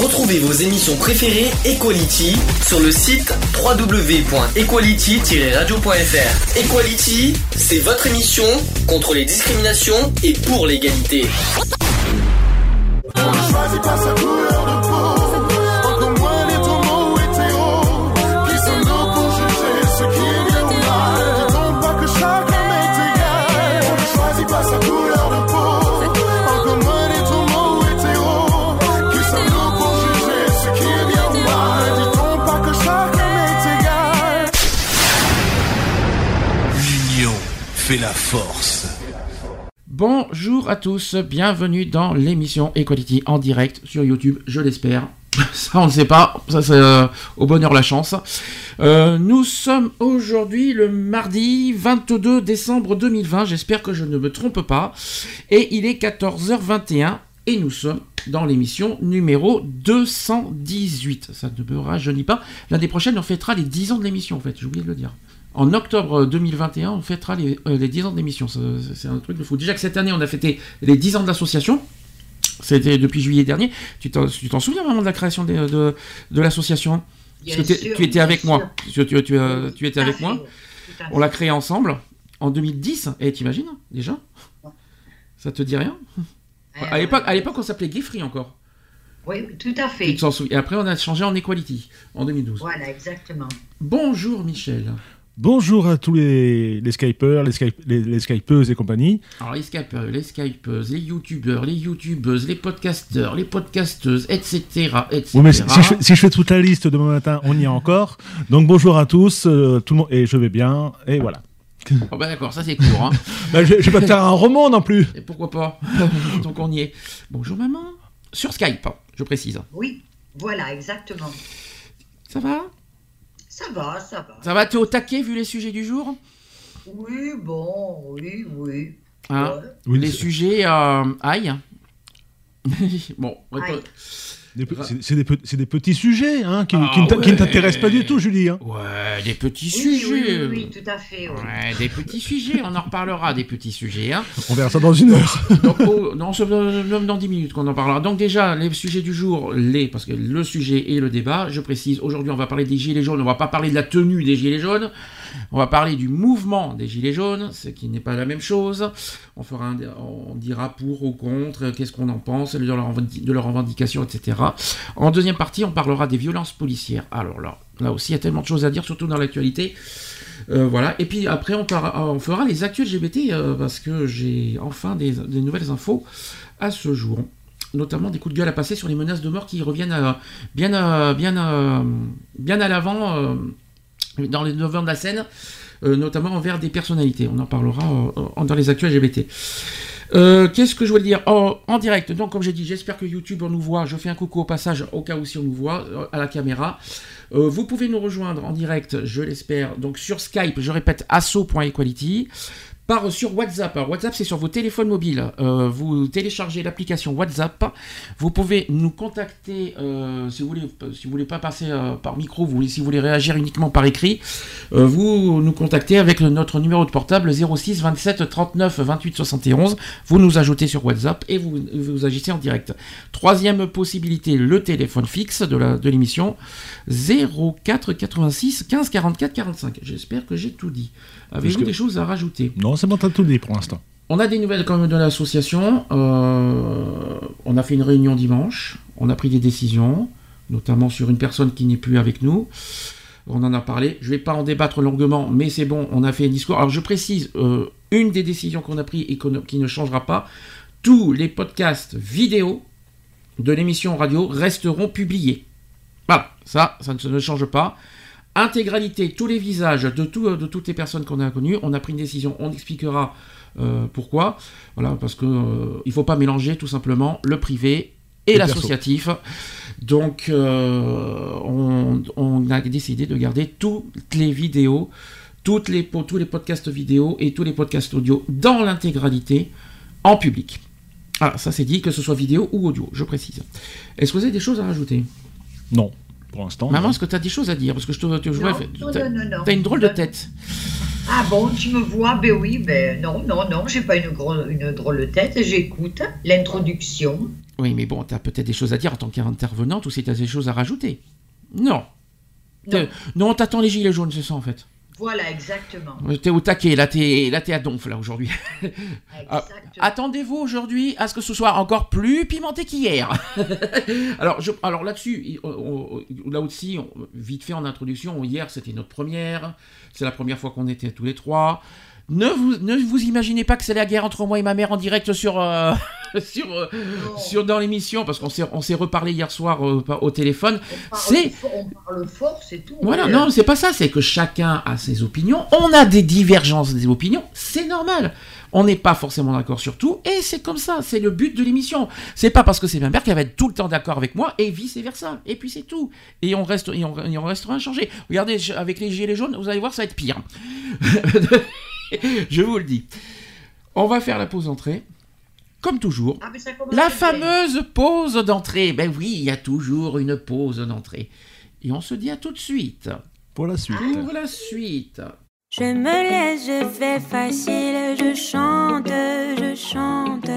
Retrouvez vos émissions préférées Equality sur le site www.equality-radio.fr. Equality, c'est votre émission contre les discriminations et pour l'égalité. La force. Bonjour à tous, bienvenue dans l'émission Equality en direct sur YouTube, je l'espère. Ça, on ne sait pas, ça c'est euh, au bonheur la chance. Euh, nous sommes aujourd'hui le mardi 22 décembre 2020, j'espère que je ne me trompe pas. Et il est 14h21 et nous sommes dans l'émission numéro 218. Ça ne me rajeunit pas. L'année prochaine, on fêtera les 10 ans de l'émission en fait, j'ai oublié de le dire. En octobre 2021, on fêtera les, 10 euh, ans d'émission. C'est un truc de fou. Déjà que cette année, on a fêté les 10 ans de l'association. C'était depuis juillet dernier. Tu t'en souviens vraiment de la création de, de, l'association? Tu, étais avec moi. Tu, tu, étais avec moi. On l'a créé ensemble en 2010. Et t'imagines déjà? Ça te dit rien? À l'époque, on s'appelait Geoffrey encore. Oui, tout à fait. Et après, on a changé en Equality en 2012. Voilà, exactement. Bonjour Michel. Bonjour à tous les, les Skypeurs, les, Skype, les, Skypeuses et compagnie. Alors les Skypeurs, les Skypeuses, les YouTubeurs, les YouTubeuses, les podcasteurs, les podcasteuses, etc. etc. Oui, mais si, je, si, je, fais toute la liste demain matin, on y est encore. Donc bonjour à tous, euh, tout le monde, et je vais bien, et voilà. Oh bah d'accord, ça c'est court. Hein. bah, je, vais pas te faire un roman non plus. Et pourquoi pas Donc on y est. Bonjour maman. Sur Skype, je précise. Oui, voilà, exactement. Ça va? Ça va, ça va. Ça va, t'es au taquet vu les sujets du jour? Oui, bon, oui, oui. Hein les sujets euh, aïe. bon, c'est des, petits sujets hein, qui, ah ne t'intéressent pas du tout, Julie. Hein. Ouais, des petits sujets. Oui, tout à fait. Ouais, des petits sujets, on en reparlera des petits sujets. Hein. On verra ça dans une heure. Donc, oh, non, même dans 10 minutes qu'on en parlera. Donc déjà, les sujets du jour, les, parce que le sujet et le débat, je précise, aujourd'hui on va parler des gilets jaunes, on va pas parler de la tenue des gilets jaunes, on va parler du mouvement des Gilets jaunes, ce qui n'est pas la même chose. On, fera dira pour ou contre, qu'est-ce qu'on en pense, de leur, de leur revendication, etc. En deuxième partie, on parlera des violences policières. Alors là, là aussi, il y a tellement de choses à dire, surtout dans l'actualité. Euh, voilà. Et puis après, on, on fera les actuels LGBT euh, parce que j'ai enfin des, nouvelles infos à ce jour. Notamment des coups de gueule à passer sur les menaces de mort qui reviennent bien à l'avant dans les devants de la scène, euh, notamment envers des personnalités. On en parlera euh, dans les actuels LGBT. Euh, qu'est-ce que je voulais dire? Oh, En direct, donc comme j'ai dit, j'espère que YouTube nous voit. Je fais un coucou au passage au cas où si on nous voit à la caméra. vous pouvez nous rejoindre en direct, je l'espère, donc sur Skype, je répète, asso.equality sur WhatsApp. WhatsApp, c'est sur vos téléphones mobiles. Euh, vous téléchargez l'application WhatsApp. Vous pouvez nous contacter euh, si vous voulez, si vous voulez pas passer euh, par micro, vous, si vous voulez réagir uniquement par écrit. vous nous contactez avec notre numéro de portable 06 27 39 28 71. Vous nous ajoutez sur WhatsApp et vous, vous agissez en direct. Troisième possibilité, le téléphone fixe de l'émission 04 86 15 44 45. J'espère que j'ai tout dit. Avez-vous des choses à rajouter? Non, tout dit pour l'instant. On a des nouvelles quand même de l'association. Euh, on a fait une réunion dimanche. On a pris des décisions, notamment sur une personne qui n'est plus avec nous. On en a parlé. Je ne vais pas en débattre longuement, mais c'est bon, on a fait un discours. Alors je précise, euh, une des décisions qu'on a prises et qui ne changera pas, tous les podcasts vidéo de l'émission radio resteront publiés. Voilà, ça, ça ne change pas intégralité, tous les visages de, de toutes les personnes qu'on a connues. On a pris une décision, on expliquera euh, pourquoi. Voilà, parce que euh, il faut pas mélanger tout simplement le privé et, l'associatif. Donc, euh, on, a décidé de garder toutes les vidéos, toutes les, tous les podcasts vidéo et tous les podcasts audio dans l'intégralité en public. Ah, ça c'est dit, que ce soit vidéo ou audio, je précise. Est-ce que vous avez des choses à rajouter? Non pour l'instant. Maman, est-ce que tu as des choses à dire? Parce que je te, te non, non, non, non, as une drôle de tête. Ah bon, tu me vois? Ben oui, ben non, non, non, j'ai pas une, une drôle de tête. J'écoute l'introduction. Oui, mais bon, tu as peut-être des choses à dire en tant qu'intervenante ou si tu as des choses à rajouter. Non. Non. Non, t'attends les gilets jaunes, c'est ça en fait. Voilà, exactement. T'es au taquet, là t'es, là t'es à donf là aujourd'hui. Ah, Exactement. Attendez-vous aujourd'hui à ce que ce soit encore plus pimenté qu'hier. alors, je, alors là-dessus, on- on- là aussi, on- vite fait en introduction, hier c'était notre première, c'est la première fois qu'on était tous les trois. Ne vous, ne vous imaginez pas que c'est la guerre entre moi et ma mère en direct sur, euh, sur, euh, sur dans l'émission, parce qu'on s'est, on s'est reparlé hier soir euh, au téléphone. On parle c'est- fort- On parle fort, c'est tout. Voilà, Oui. non, c'est pas ça, c'est que chacun a ses opinions, on a des divergences des opinions, c'est normal. On n'est pas forcément d'accord sur tout, et c'est comme ça, c'est le but de l'émission. C'est pas parce que c'est ma mère qu'elle va être tout le temps d'accord avec moi, et vice versa. Et puis c'est tout. Et on, reste, et on, et on restera inchangé. Regardez, avec les gilets jaunes, vous allez voir, ça va être pire. je vous le dis. On va faire la pause entrée, comme toujours. Ah, La fameuse pause d'entrée. Ben oui, il y a toujours une pause d'entrée. Et on se dit à tout de suite. Pour la suite. Pour la suite. Je me laisse, je fais facile, je chante, je chante.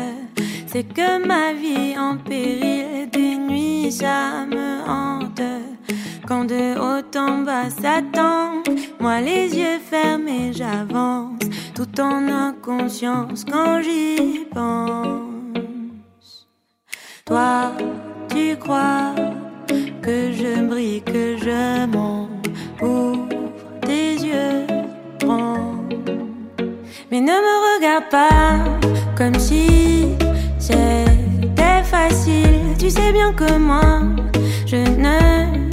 C'est que ma vie en péril, des nuits ça me hante. Quand de haut en bas tangue, moi les yeux fermés j'avance, tout en inconscience quand j'y pense. Toi, tu crois que je brille, que je monte, ouvre tes yeux grands. Mais ne me regarde pas comme si c'était facile. Tu sais bien que moi, je ne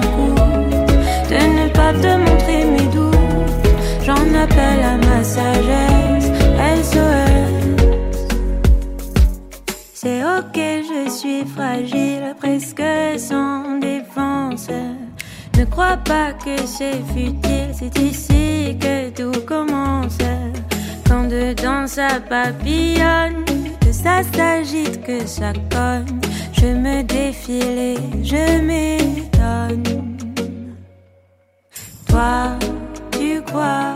j'en appelle à ma sagesse. SOS. C'est ok, je suis fragile, presque sans défense. Ne crois pas que c'est futile, c'est ici que tout commence. Quand dedans ça papillonne, que ça s'agite, que ça cogne, je me défile et je m'étonne. Toi, tu crois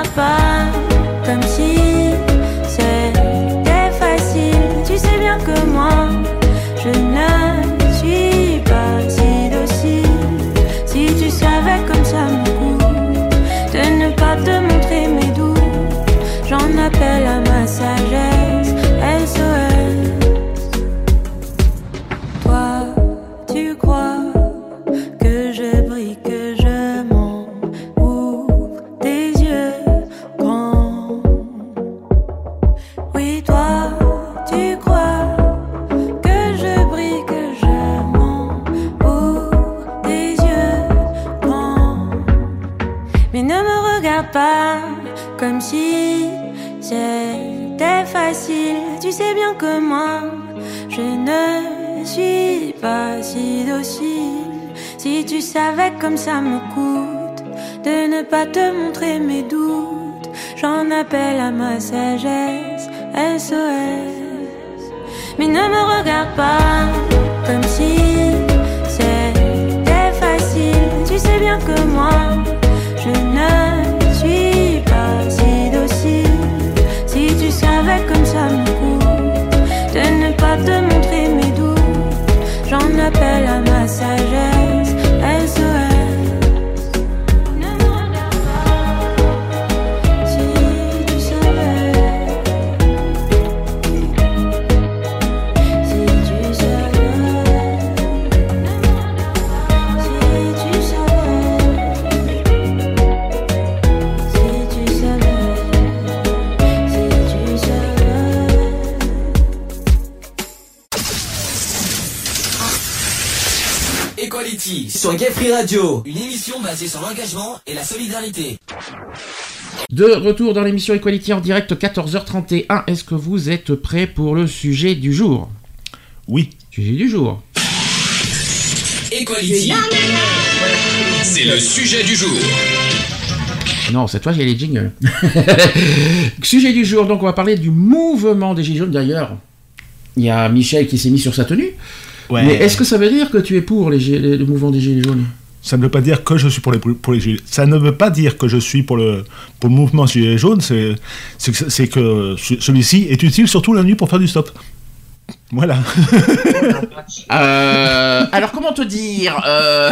regarde pas te montrer mes doutes, j'en appelle à ma sagesse. SOS. Mais ne me regarde pas comme si c'était facile. Tu sais bien que moi, sur Gay Free Radio, une émission basée sur l'engagement et la solidarité. De retour dans l'émission Equality en direct 14h31. Est-ce que vous êtes prêts pour le sujet du jour? Oui. Sujet du jour. Equality, c'est le sujet du jour. Non, cette fois, j'ai les jingles. sujet du jour, donc on va parler du mouvement des Gilets jaunes. D'ailleurs, il y a Michel qui s'est mis sur sa tenue. Ouais. Mais est-ce que ça veut dire que tu es pour les, le mouvement des Gilets jaunes? Ça ne veut pas dire que je suis pour les, pour les gilets. Ça ne veut pas dire que je suis pour le, pour le mouvement gilet jaune. C'est c'est que, celui-ci est utile surtout la nuit pour faire du stop. Voilà. Euh, alors comment te dire euh,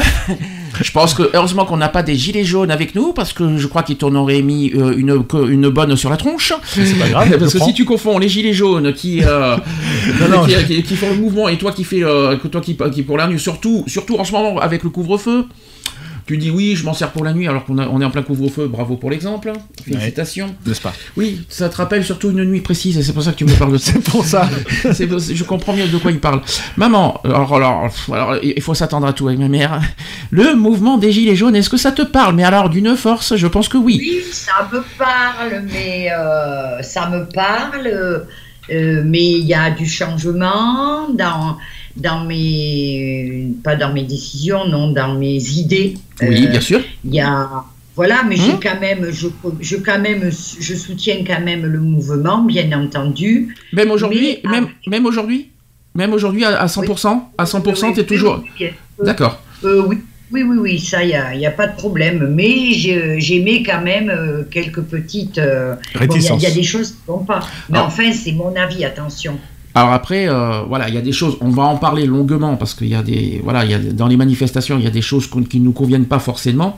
Je pense que heureusement qu'on n'a pas des gilets jaunes avec nous parce que je crois qu'ils t'en auraient mis euh, une, bonne sur la tronche. C'est pas grave. parce que si tu confonds les gilets jaunes qui, euh, Non, non, qui, je- qui- qui font le mouvement et toi qui fais euh, toi qui, qui pour la nuit, surtout surtout en ce moment avec le couvre-feu. Tu dis oui, je m'en sers pour la nuit alors qu'on a- on est en plein couvre-feu. Bravo pour l'exemple. Félicitations. N'est-ce pas Oui, ça te rappelle surtout une nuit précise et c'est pour ça que tu me parles de ça. C'est pour ça. Je comprends mieux de quoi il parle. Maman, alors, alors, alors, il faut s'attendre à tout avec ma mère. Le mouvement des Gilets jaunes, est-ce que ça te parle? Mais alors, d'une force, je pense que oui. Oui, ça me parle, mais euh, ça me parle. Euh, mais il y a du changement dans, dans mes. Pas dans mes décisions, non, dans mes idées. Oui, Euh, bien sûr. Il y a. Voilà, mais j'ai Hum. quand même, je, je, quand même, je soutiens quand même le mouvement, bien entendu. Même aujourd'hui, même, même aujourd'hui Même aujourd'hui, à, à 100% À 100%, t'es Oui, toujours... oui, oui, euh, D'accord. Euh, oui, oui, oui, oui, ça, il n'y a, y a pas de problème. Mais j'ai- j'aimais quand même euh, quelques petites. euh, bon, Il y a- y, des choses qui ne vont pas. Mais Ah. enfin, c'est mon avis, attention. Alors après, euh, voilà, il y a des choses, on va en parler longuement parce qu'il y a des, voilà, il y a dans les manifestations, il y a des choses qui ne nous conviennent pas forcément.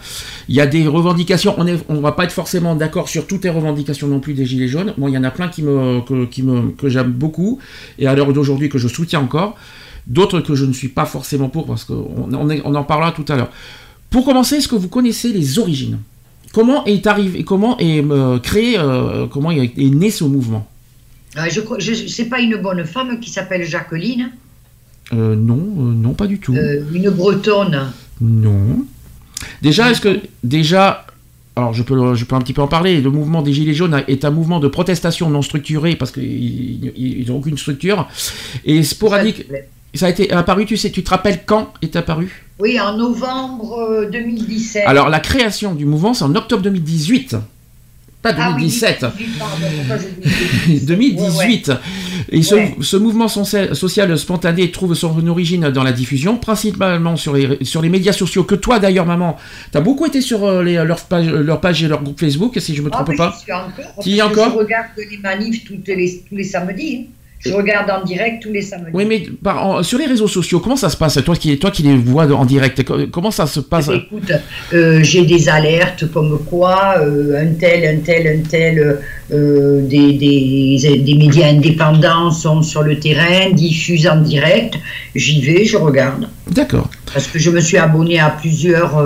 Il y a des revendications, on on va pas être forcément d'accord sur toutes les revendications non plus des gilets jaunes. Moi, il y en a plein qui me, que, qui me, que j'aime beaucoup et à l'heure d'aujourd'hui que je soutiens encore. D'autres que je ne suis pas forcément pour parce qu'on on, on en parlera tout à l'heure. Pour commencer, est-ce que vous connaissez les origines? Comment est arrivé, comment est euh, créé, euh, comment est, est né ce mouvement? Euh, je pas une bonne femme qui s'appelle Jacqueline, Euh, Non, non, pas du tout. une bretonne. Non. Déjà, est-ce que déjà, alors je peux, je peux un petit peu en parler. Le mouvement des Gilets jaunes est un mouvement de protestation non structuré parce qu'ils n'ont aucune structure et sporadique. Ça a été apparu. Tu sais, tu te rappelles quand est apparu? Oui, en novembre euh, 2017. Alors la création du mouvement, c'est en octobre 2018. Pas Ah oui, 2017. 2018, pardon, pourquoi je dis 2018. Et ce, Ouais. ce mouvement social, spontané trouve son origine dans la diffusion, principalement sur les, sur les médias sociaux, que toi d'ailleurs, maman, t'as beaucoup été sur euh, les, leur, page, leur page et leur groupe Facebook, si je me Ah, trompe mais pas. suis encore. Que encore Je regarde les manifs toutes les, tous les samedis. hein. Je regarde en direct tous les samedis. Oui, mais par- en- sur les réseaux sociaux, comment ça se passe? Toi qui, toi qui les vois en direct, co- comment ça se passe? Écoute, euh, j'ai des alertes comme quoi euh, un tel, un tel, un tel, euh, des, des, des médias indépendants sont sur le terrain, diffusent en direct. J'y vais, je regarde. D'accord. Parce que je me suis abonné à plusieurs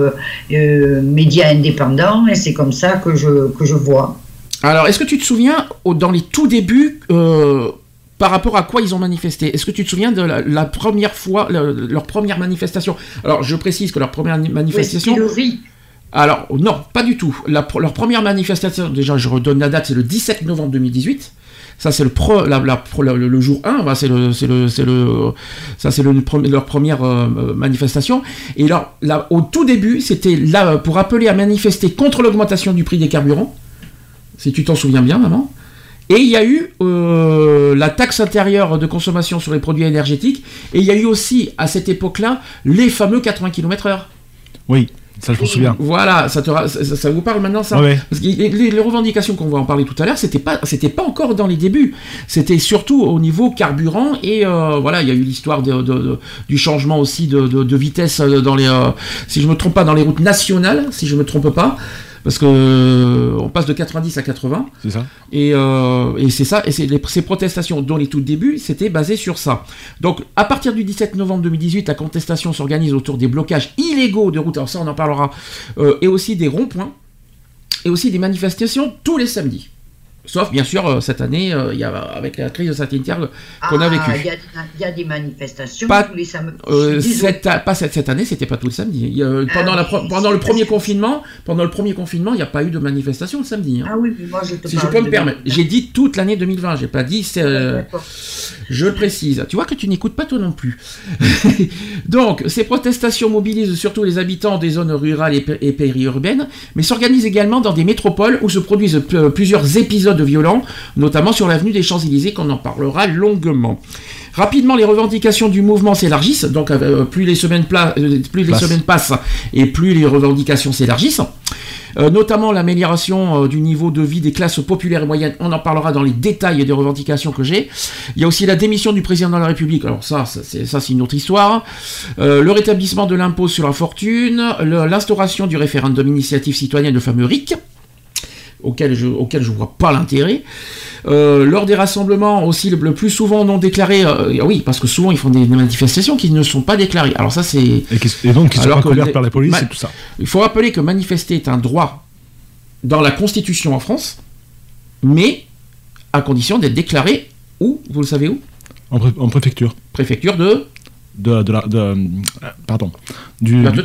euh, médias indépendants et c'est comme ça que je, que je vois. Alors, est-ce que tu te souviens, dans les tout débuts, par rapport à quoi ils ont manifesté Est-ce que tu te souviens de la, la première fois, le- leur première manifestation? Alors, je précise que leur première ni- manifestation... Oui. Alors, non, pas du tout. La leur première manifestation, déjà, je redonne la date, c'est le 17 novembre 2018. Ça, c'est le, pro- la- la pro- le, le jour 1, voilà, c'est le, c'est le, c'est le, ça, c'est leur première euh, manifestation. Et alors, là, au tout début, c'était là pour appeler à manifester contre l'augmentation du prix des carburants. Si tu t'en souviens bien, maman. Et il y a eu euh, la taxe intérieure de consommation sur les produits énergétiques. Et il y a eu aussi, à cette époque-là, les fameux 80 km/h. Oui, ça je m'en souviens. Voilà, ça, te, ra- ça, ça vous parle maintenant ça Ouais. Parce que les, revendications qu'on va en parler tout à l'heure, c'était pas, c'était pas encore dans les débuts. C'était surtout au niveau carburant et euh, voilà, il y a eu l'histoire de, de- de- du changement aussi de, de- de vitesse euh, dans les, euh, si je me trompe pas, dans les routes nationales, si je me trompe pas. Parce que on passe de 90 à 80 C'est ça et, euh, et c'est ça et les- ces protestations dont les tout débuts c'était basé sur ça. Donc à partir du 17 novembre 2018, la contestation s'organise autour des blocages illégaux de routes. Alors ça on en parlera euh, et aussi des ronds-points et aussi des manifestations tous les samedis. Sauf bien sûr euh, cette année, euh, il y a, avec la crise sanitaire qu'on a Ah, vécue. Il y, a- il y a des manifestations Pas- tous les samedis. Euh, cette, pas cette, cette année, c'était pas tout le samedi. Il y a- pendant, Ah, la, pendant le premier confinement, pendant le premier confinement, il n'y a pas eu de manifestation le samedi. hein. Ah oui, mais moi je te si je peux me de- permettre, j'ai dit toute l'année 2020. J'ai pas dit. euh, je le précise. Tu vois que tu n'écoutes pas toi non plus. Donc, ces protestations mobilisent surtout les habitants des zones rurales et, pé- et périurbaines, mais s'organisent également dans des métropoles où se produisent plusieurs épisodes violents, notamment sur l'avenue des Champs-Élysées, qu'on en parlera longuement. Rapidement, les revendications du mouvement s'élargissent, donc euh, plus les semaines, euh, plus les Passe. semaines passent et plus les revendications s'élargissent. Euh, notamment l'amélioration du niveau de vie des classes populaires et moyennes. On en parlera dans les détails des revendications que j'ai. Il y a aussi la démission du président de la République. Alors ça, ça, c'est une autre histoire. Le rétablissement de l'impôt sur la fortune, l'instauration du référendum initiative citoyenne, le fameux RIC, auquel je auquel je vois pas l'intérêt. Euh, lors des rassemblements aussi le, le plus souvent non déclarés, euh, oui parce que souvent ils font des, des manifestations qui ne sont pas déclarées. Alors ça c'est Et, donc, qui sont les- par la police Ma- et tout ça. il faut rappeler que manifester est un droit dans la Constitution en France, mais à condition d'être déclaré où Vous le savez où? En, pré- en préfecture. Préfecture de. De, de la, de, euh, pardon. Du, Tu du,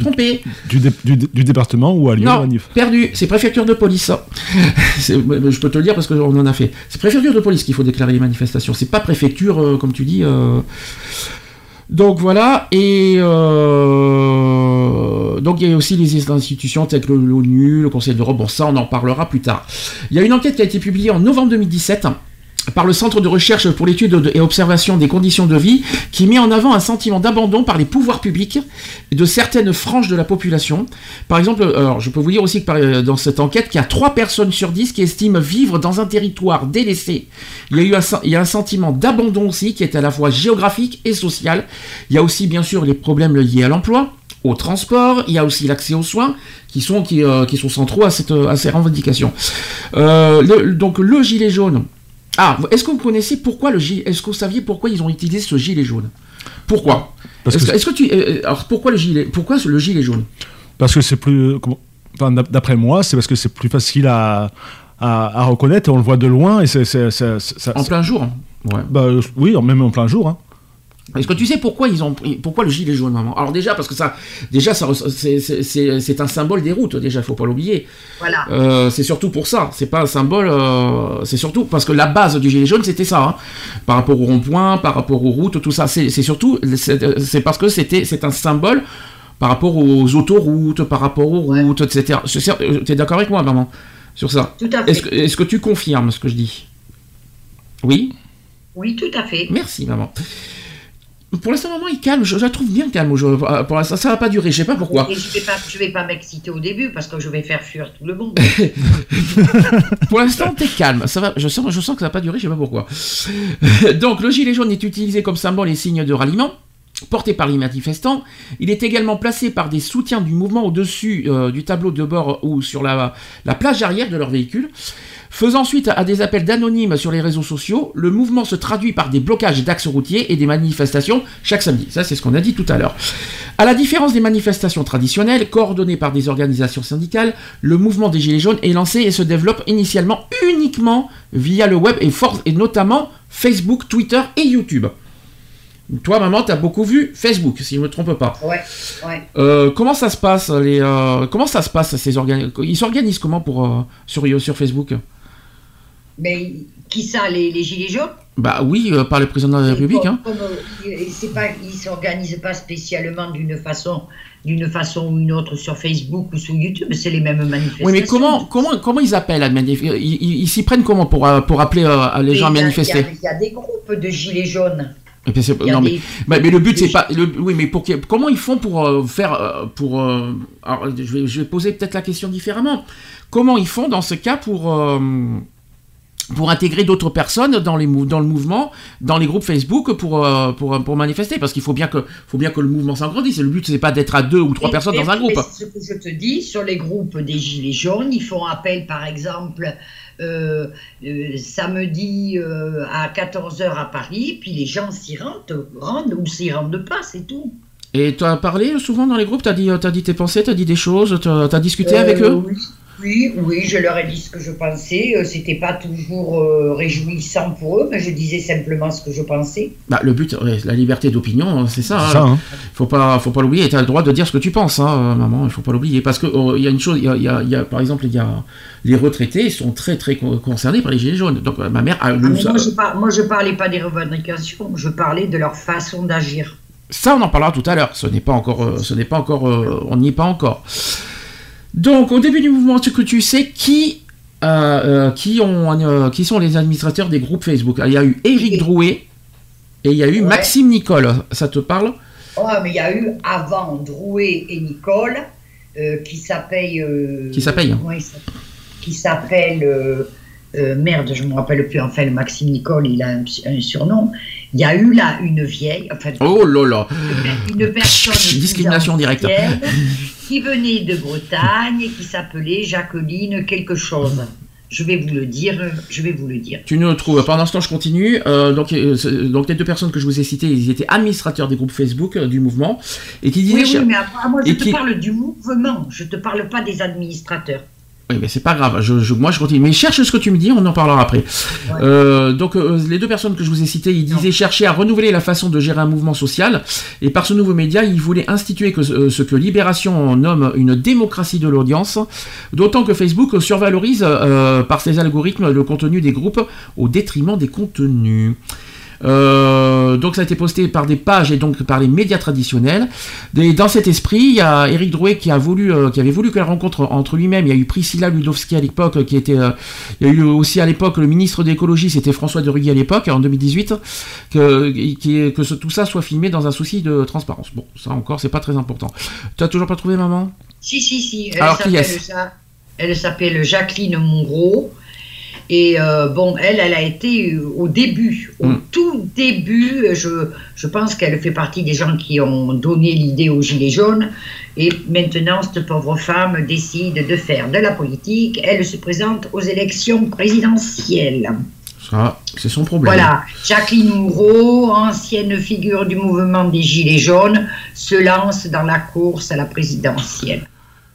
du dé- du dé- du département la Non, manif. perdu. C'est préfecture de police. C'est- Je peux te le dire parce qu'on en a fait. C'est préfecture de police qu'il faut déclarer les manifestations. C'est pas préfecture, euh, comme tu dis. euh. Donc voilà. Et euh, donc il y a aussi les institutions telles que l'ONU, le Conseil d'Europe. Bon, ça, on en parlera plus tard. Il y a une enquête qui a été publiée en novembre 2017 par le Centre de recherche pour l'étude de- et observation des conditions de vie, qui met en avant un sentiment d'abandon par les pouvoirs publics de certaines franges de la population. Par exemple, alors je peux vous dire aussi que euh, dans cette enquête, qu'il y a 3 personnes sur 10 qui estiment vivre dans un territoire délaissé. Il y a eu un, il y a un sentiment d'abandon aussi qui est à la fois géographique et social. Il y a aussi bien sûr les problèmes liés à l'emploi au transport, il y a aussi l'accès aux soins qui sont, qui, euh, sont centraux à, cette, à ces revendications. Euh, donc le gilet jaune. Ah, est-ce que vous connaissez pourquoi le gilet Est-ce que vous saviez pourquoi ils ont utilisé ce gilet jaune? Pourquoi? Est-ce que que, est-ce que tu euh, alors pourquoi le gilet Pourquoi le gilet jaune? Parce que c'est plus. Enfin, d'ap- d'après moi, c'est parce que c'est plus facile à, à, à reconnaître et on le voit de loin et c'est. En plein jour. hein Ouais. Bah, euh, oui, même en plein jour. hein. Est-ce que tu sais pourquoi ils ont pourquoi le gilet jaune maman? Alors déjà parce que ça déjà ça c'est- un symbole des routes déjà faut pas l'oublier. Voilà. Euh, c'est surtout pour ça, c'est pas un symbole, euh, c'est surtout parce que la base du gilet jaune c'était ça, hein. par rapport au rond-point, par rapport aux routes, tout ça. C'est surtout, c'est parce que c'était c'est un symbole par rapport aux autoroutes, par rapport aux routes, etc. Tu es d'accord avec moi, maman, sur ça? Tout à fait. Est-ce que, est-ce que tu confirmes ce que je dis? Oui? Oui, tout à fait. Merci, maman. Pour l'instant, maman, il calme. Je, je la trouve bien calme. Je- pour l'instant, ça va pas durer. Je sais pas pourquoi. Et je vais pas, je vais pas m'exciter au début parce que je vais faire fuir tout le monde. Pour l'instant, t'es calme. Ça va. Je sens, je sens que ça va pas durer. Je sais pas pourquoi. Donc, le gilet jaune est utilisé comme symbole et signe de ralliement. Porté par les manifestants, il est également placé par des soutiens du mouvement au-dessus euh, du tableau de bord ou sur la, la plage arrière de leur véhicule. Faisant suite à des appels d'anonymes sur les réseaux sociaux, le mouvement se traduit par des blocages d'axes routiers et des manifestations chaque samedi. Ça, c'est ce qu'on a dit tout à l'heure. À la différence des manifestations traditionnelles, coordonnées par des organisations syndicales, le mouvement des Gilets jaunes est lancé et se développe initialement uniquement via le web et, force, et notamment Facebook, Twitter et YouTube. Toi, maman, t'as beaucoup vu Facebook, si je ne me trompe pas. Ouais, ouais. Euh, comment ça se passe les, euh, Comment ça se passe ces Ils s'organisent comment pour euh, sur sur Facebook? Mais qui ça, les, les gilets jaunes? Bah oui, euh, par le président de la République. Comme- Hein. comme, euh, pas, ils s'organisent pas spécialement d'une façon, d'une façon ou une autre sur Facebook ou sur YouTube. C'est les mêmes manifestations. Oui, mais comment comment comment ils appellent à manif- Ils ils- s'y prennent comment pour euh, pour appeler euh, les gens à manifester? Il y, a- il y a des groupes de gilets jaunes. Y a non, mais, des- mais, mais le but c'est pas le, oui mais pour comment ils font pour euh, faire euh, pour euh, alors, je vais je vais poser peut-être la question différemment comment ils font dans ce cas pour euh, pour intégrer d'autres personnes dans les mou- dans le mouvement dans les groupes Facebook pour euh, pour, pour manifester. Parce qu'il faut bien que faut bien que le mouvement s'agrandisse. Le but c'est pas d'être à deux ou trois personnes dans un groupe. Ce que je te dis, sur les groupes des Gilets jaunes, ils font appel, par exemple, euh, euh, samedi à 14h à Paris, puis les gens s'y rendent, rendent ou s'y rendent pas, c'est tout. et tu as parlé souvent dans les groupes? T'as dit euh, t'as dit tes pensées t'as dit des choses t'as as discuté avec eux? oui. Oui, oui, je leur ai dit ce que je pensais. Euh, C'était pas toujours euh, réjouissant pour eux, mais je disais simplement ce que je pensais. Bah, le but, ouais, la liberté d'opinion, c'est ça. C'est ça, hein. hein. Faut pas, faut pas l'oublier. Tu as le droit de dire ce que tu penses, hein, maman. Il faut pas l'oublier parce que oh, il y a une chose, il y a, il y a- il y a- par exemple, il y a les retraités sont très très con- concernés par les gilets jaunes. Donc euh, ma mère a Ah, nous- moi, je par- moi, je parlais pas des revendications, je parlais de leur façon d'agir. Ça, on en parlera tout à l'heure. Ce n'est pas encore, euh, ce n'est pas encore, euh, on n'y est pas encore. Donc, au début du mouvement, ce que tu sais, qui, euh, euh, qui ont, euh, qui sont les administrateurs des groupes Facebook? Il y a eu Éric. Drouet et il y a eu Ouais. Maxime Nicole. Ça te parle? Oh, mais il y a eu avant Drouet et Nicole qui s'appelle. euh, Qui s'appelle comment il s'appelle Qui s'appelle. euh, merde, je me rappelle plus. Enfin, le Maxime Nicole, il a un, un surnom. Il y a eu là une vieille. Enfin, Oh là là une personne Discrimination directe. qui venait de Bretagne et qui s'appelait Jacqueline quelque chose. Je vais vous le dire, je vais vous le dire. Tu ne trouves. Pendant ce temps, je continue. Euh, donc, euh, donc, les deux personnes que je vous ai citées, ils étaient administrateurs des groupes Facebook euh, du mouvement et qui disaient. Oui, oui, mais après, moi je te qui- parle du mouvement, je te parle pas des administrateurs. Oui, mais c'est pas grave. Je, je- moi, je continue. Mais cherche ce que tu me dis, on en parlera après. Euh, donc, euh, les deux personnes que je vous ai citées, ils disaient chercher à renouveler la façon de gérer un mouvement social. Et par ce nouveau média, ils voulaient instituer que, euh, ce que Libération nomme une démocratie de l'audience. D'autant que Facebook survalorise euh, par ses algorithmes le contenu des groupes au détriment des contenus. Euh, donc ça a été posté par des pages et donc par les médias traditionnels. Et dans cet esprit, il y a Eric Drouet qui a voulu, euh, qui avait voulu que la rencontre entre lui-même. Il y a eu Priscilla Ludowski à l'époque, euh, qui était, euh, il y a eu aussi à l'époque le ministre de l'écologie, c'était François de Rugy à l'époque, en 2018, que, qui- que ce- tout ça soit filmé dans un souci de transparence. Bon, ça encore, c'est pas très important. Tu as toujours pas trouvé maman? Si, si, si. Elle Alors, qui est-ce? Ça- Elle s'appelle Jacqueline Monroe. Et euh, bon, elle, elle a été au début, au Mm. tout début, je, je pense qu'elle fait partie des gens qui ont donné l'idée aux Gilets jaunes. Et maintenant, cette pauvre femme décide de faire de la politique. Elle se présente aux élections présidentielles. Ça, c'est son problème. Voilà, Jacqueline Moreau, ancienne figure du mouvement des Gilets jaunes, se lance dans la course à la présidentielle.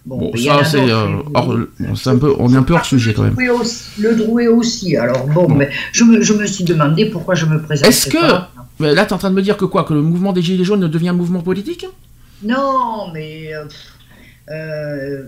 Bon, ça c'est, euh, un peu, on est un peu hors sujet quand même. Le Drouet aussi, le Drouet aussi. Alors bon, mais je me, je me suis demandé pourquoi je me présente. Est-ce que- Mais là, tu es en train de me dire que quoi Que le mouvement des Gilets jaunes ne devient un mouvement politique? Non, mais euh, euh,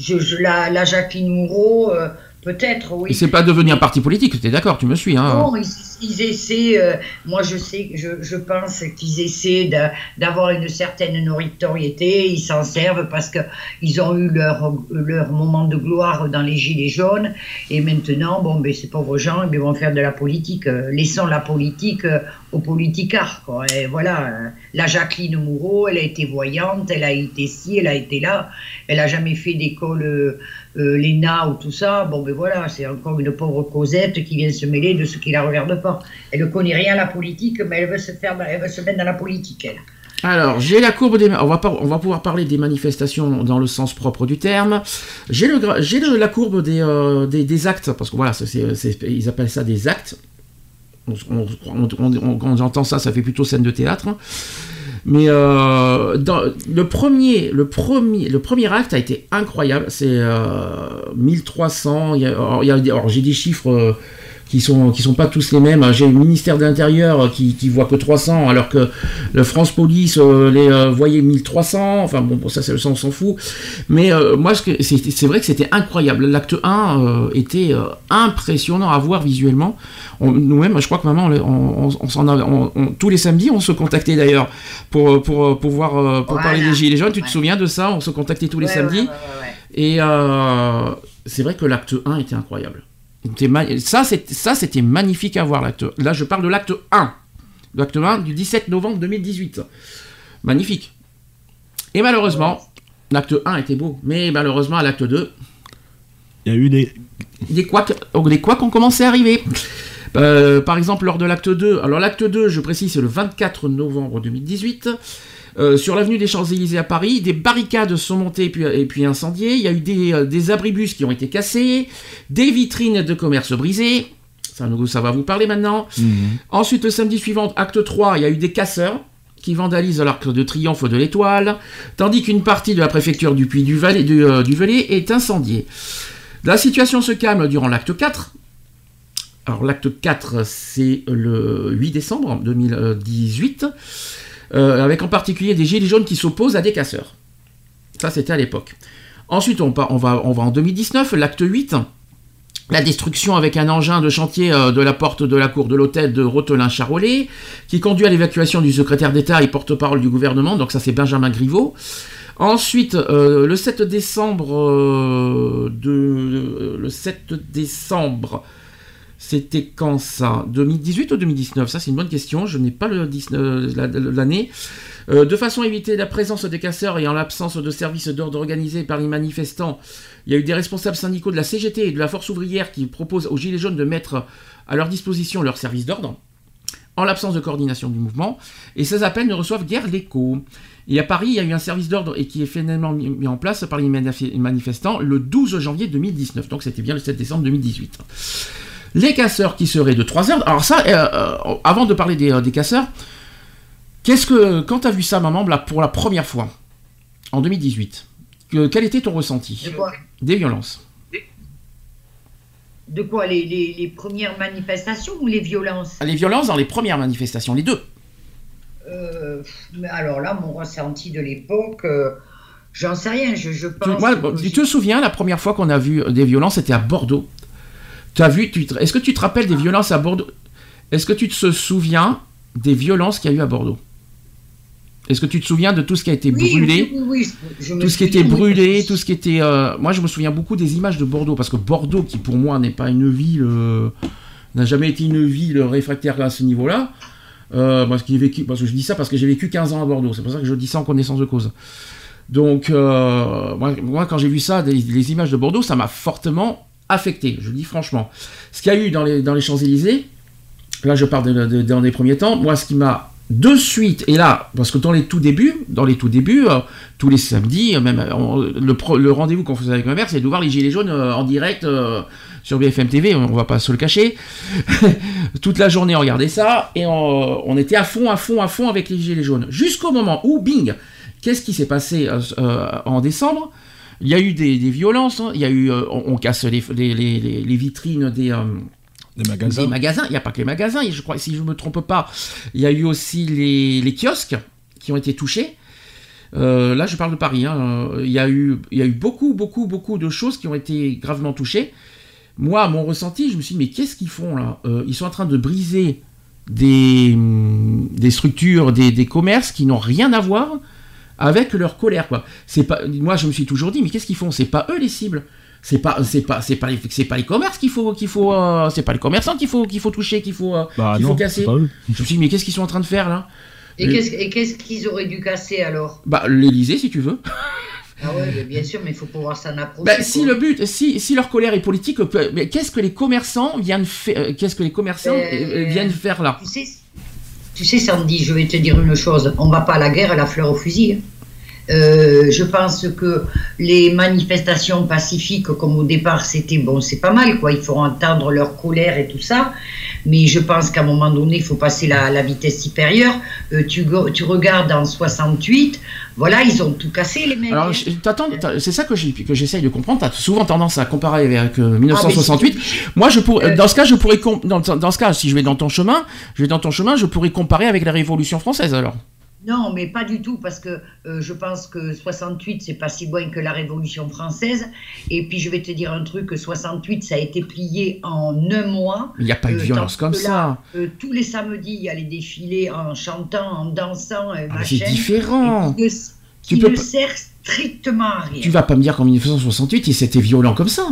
je- la, la Jacqueline Moreau, euh, peut-être, oui. C'est pas devenu un parti politique, t'es d'accord, tu me suis, hein Non, ils, ils essaient, euh, moi je sais, je, je pense qu'ils essaient d'a- d'avoir une certaine notoriété, ils s'en servent parce qu'ils ont eu leur, leur moment de gloire dans les Gilets jaunes, et maintenant, bon, ben, ces pauvres gens, ils vont faire de la politique, euh, laissons la politique euh, aux politicards, quoi. Et voilà, la Jacqueline Moureau, elle a été voyante, elle a été ci, elle a été là, elle a jamais fait d'école euh, l'ENA ou tout ça, bon ben voilà, c'est encore une pauvre Cosette qui vient se mêler de ce qui la regarde pas. Elle ne connaît rien à la politique, mais elle veut se faire, elle veut se mettre dans la politique, elle. Alors, j'ai la courbe des. On va, on va pouvoir parler des manifestations dans le sens propre du terme. J'ai le, le- la courbe des, euh, des, des actes, parce que voilà, ils appellent ça des actes. On, on- on- j'entends ça, ça fait plutôt scène de théâtre. Mais euh, le, premier, le, premier, le premier acte a été incroyable. C'est euh, 1300. il y a- alors, il y a j'ai des chiffres. Qui sont qui sont pas tous les mêmes. J'ai le ministère de l'Intérieur qui, qui voit que 300 alors que le France Police euh, les euh, voyait 1300. Enfin bon, bon, ça c'est le sens, on s'en fout. Mais euh, moi ce que- c'est c'est vrai que c'était incroyable. L'acte 1 euh, était euh, impressionnant à voir visuellement. Nous-mêmes, je crois que maman, on, on- on s'en a- on- on- tous les samedis, on se contactait d'ailleurs pour pour pour voir pour Voilà. parler des gilets jaunes. Tu te Ouais. souviens de ça? On se contactait tous les samedis. ouais, ouais, ouais, ouais. Et euh, c'est vrai que l'acte 1 était incroyable. Ça, c'était magnifique à voir, l'acte. Là, je parle de l'acte 1. L'acte 1 du 17 novembre 2018. Magnifique. Et malheureusement, l'acte 1 était beau. Mais malheureusement, à l'acte 2, Il y a eu des. des couacs, oh, des couacs ont commencé à arriver. Euh, par exemple, lors de l'acte 2, alors l'acte 2, je précise, c'est le 24 novembre 2018. Euh, sur l'avenue des Champs-Élysées à Paris, des barricades sont montées et puis, et puis incendiées. Il y a eu des, euh, des abribus qui ont été cassés, des vitrines de commerce brisées. Ça, va vous parler maintenant. Ensuite, le samedi suivant, acte 3, il y a eu des casseurs. qui vandalise l'arc de triomphe de l'Étoile, tandis qu'une partie de la préfecture du Puy du, Valais, du, euh, du Velay est incendiée. La situation se calme durant l'acte 4. Alors l'acte 4, c'est le 8 décembre 2018, euh, avec en particulier des gilets jaunes qui s'opposent à des casseurs. Ça, c'était à l'époque. Ensuite, on, va, en 2019, l'acte 8. La destruction avec un engin de chantier euh, de la porte de la cour de l'hôtel de Rotelin-Charolais, qui conduit à l'évacuation du secrétaire d'État et porte-parole du gouvernement, donc ça c'est Benjamin Griveaux. Ensuite, euh, le 7 décembre, de, le 7 décembre, c'était quand ça? 2018 ou 2019 Ça c'est une bonne question, je n'ai pas le 19 la- l'année. Euh, de façon à éviter la présence des casseurs et en l'absence de services d'ordre organisés par les manifestants, il y a eu des responsables syndicaux de la CGT et de la Force ouvrière qui proposent aux Gilets jaunes de mettre à leur disposition leurs services d'ordre, en l'absence de coordination du mouvement, et ces appels ne reçoivent guère l'écho. Et à Paris, il y a eu un service d'ordre et qui est finalement mis en place par les manif- manifestants le 12 janvier 2019, donc c'était bien le 7 décembre 2018. Les casseurs qui seraient de 3 heures, alors ça, euh, euh, avant de parler des, euh, des casseurs, qu'est-ce que, quand tu as vu ça, maman, là, pour la première fois, en 2018, que- quel était ton ressenti? De quoi? Des violences. De quoi les, les- les premières manifestations ou les violences? Les violences dans les premières manifestations, les deux. Euh, mais Alors là, mon ressenti de l'époque, euh, j'en sais rien. Je, je Tu, pense. moi, tu te souviens, la première fois qu'on a vu des violences, c'était à Bordeaux? Tu as vu, tu te- est-ce que tu te rappelles des violences à Bordeaux? Est-ce que tu te souviens des violences qu'il y a eu à Bordeaux? Est-ce que tu te souviens de tout ce qui a été Oui, brûlé? oui, je- me tout ce qui était brûlé, tout ce qui était. euh, moi, je me souviens beaucoup des images de Bordeaux, parce que Bordeaux, qui pour moi n'est pas une ville, euh, n'a jamais été une ville réfractaire à ce niveau-là. Euh, parce, que j'ai vécu, parce que je dis ça parce que j'ai vécu 15 ans à Bordeaux, c'est pour ça que je dis ça en connaissance de cause. Donc, moi, moi, quand j'ai vu ça, des- les images de Bordeaux, ça m'a fortement affecté, je le dis franchement. Ce qu'il y a eu dans les, Champs-Élysées, là je parle dans les premiers temps, moi ce qui m'a de suite, et là, parce que dans les tout débuts, dans les tout débuts, euh, tous les samedis, euh, même euh, le, rendez-vous qu'on faisait avec ma mère, c'est de voir les Gilets jaunes en direct sur BFM TV, on va pas se le cacher. Toute la journée on regardait ça, et on, était à fond, à fond, à fond avec les Gilets jaunes. Jusqu'au moment où, bing, qu'est-ce qui s'est passé en décembre? Il y a eu des, des violences, hein. il y a eu, euh, on, on casse les, les- les- les- les vitrines des... euh, Des magasins. des magasins. Il n'y a pas que les magasins. Je crois, si je ne me trompe pas, il y a eu aussi les, kiosques qui ont été touchés. Euh, là, je parle de Paris. hein. Il y a eu, il y a eu beaucoup, beaucoup, beaucoup de choses qui ont été gravement touchées. Moi, à mon ressenti, je me suis dit, mais qu'est-ce qu'ils font là? Ils sont en train de briser des, des structures, des, des commerces qui n'ont rien à voir avec leur colère. Quoi. C'est pas, moi, je me suis toujours dit, mais qu'est-ce qu'ils font? C'est pas eux les cibles. C'est pas, c'est pas, c'est pas les, c'est pas les commerces qu'il faut, qu'il faut, euh, c'est pas les commerçants qu'il faut, qu'il faut toucher, qu'il faut, euh, Bah qu'il faut non, casser. Je me suis dit, mais qu'est-ce qu'ils sont en train de faire là? Et qu'est-ce et qu'est-ce qu'ils auraient dû casser alors? Bah, l'Elysée, si tu veux. Ah ouais, mais bien sûr, mais il faut pouvoir s'en approcher. Bah, si le but, si, si leur colère est politique, peut- mais qu'est-ce que les commerçants viennent faire, euh, qu'est-ce que les commerçants Euh, euh, viennent faire là? Tu sais, tu sais, Sandy, je vais te dire une chose. On va pas à la guerre à la fleur au fusil. hein. Euh, je pense que les manifestations pacifiques, comme au départ, c'était bon, c'est pas mal, quoi. Il faut entendre leur colère et tout ça. Mais je pense qu'à un moment donné, il faut passer la, la vitesse supérieure. Euh, tu, tu regardes en 68, voilà, ils ont tout cassé, les mecs. Alors, c'est ça que j'essaye de comprendre. T'as souvent tendance à comparer avec euh, Ah, 1968. Moi, je pourrais, dans ce cas, je pourrais, dans ce cas, si je vais dans ton chemin, je vais dans ton chemin, je pourrais comparer avec la Révolution française alors. Non, mais pas du tout, parce que euh, je pense que 68, c'est pas si loin que la Révolution française. Et puis, je vais te dire un truc, que 68, ça a été plié en un mois. Il n'y a pas eu de Euh, violence comme ça. euh, tous les samedis, il y a les défilés en chantant, en dansant, Ah, c'est différent. Qui ne, Tu qui peux ne pas- sert strictement à rien. Tu vas pas me dire qu'en 1968, c'était violent comme ça.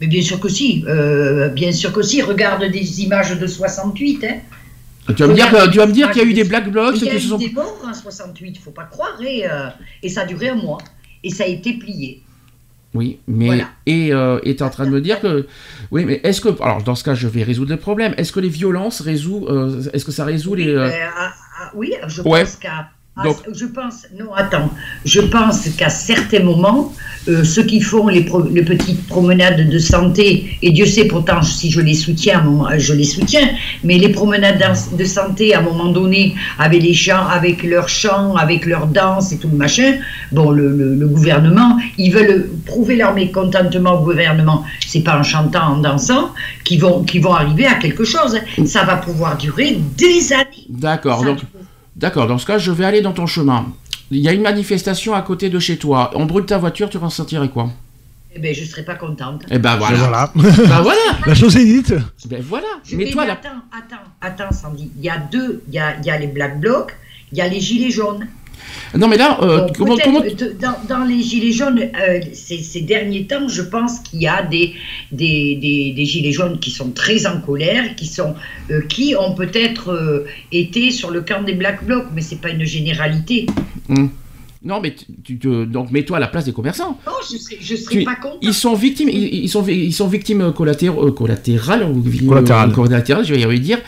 Mais bien sûr que si, bien sûr que si. Regarde des images de 68, hein. Tu vas me dire, Regarde, que- tu vas me dire qu'il y a eu des black blocs Il y a eu sont. des morts en 68, il faut pas croire, et, euh, et ça a duré un mois. Et ça a été plié. Oui, mais Voilà. et euh, et t'es en train de me dire que oui, mais est-ce que alors dans ce cas, je vais résoudre le problème. Est-ce que les violences résout euh, Est-ce que ça résout les euh, Euh, ah, ah, oui, je Ouais. pense qu'à. Donc- je pense, non, attends, je pense qu'à certains moments, euh, ceux qui font les, pro- les petites promenades de santé, et Dieu sait pourtant si je les soutiens, je les soutiens, mais les promenades de santé à un moment donné, avec les chants, avec leurs chants, avec leurs danses et tout le machin, bon, le, le- le gouvernement, ils veulent prouver leur mécontentement au gouvernement. C'est pas en chantant, en dansant qu'ils vont, vont arriver à quelque chose. Ça va pouvoir durer des années. D'accord, donc, d'accord, dans ce cas, je vais aller dans ton chemin. Il y a une manifestation à côté de chez toi. On brûle ta voiture, tu vas en sentirais quoi Eh ben, je serais pas contente. Eh ben voilà. voilà. Ben voilà. La chose est dite. Ben voilà. Je Mais vais- toi, mais attends, attends, attends, Sandy. Il y a deux, il y a, il y a les Black Blocs, il y a les Gilets jaunes. Non, mais là, euh, Bon, comment, euh, dans, dans les Gilets jaunes, euh, ces, ces derniers temps, je pense qu'il y a des, des, des, des Gilets jaunes qui sont très en colère, qui, sont, euh, qui ont peut-être euh, été sur le camp des Black Blocs, mais c'est pas une généralité. Non, mais tu, tu te, donc mets-toi à la place des commerçants. Non, je serais, je serais Tu- pas contente. Ils sont victimes, ils, ils sont, ils sont victimes euh, collatérales, Collatérales. euh, collatérales, je vais y dire,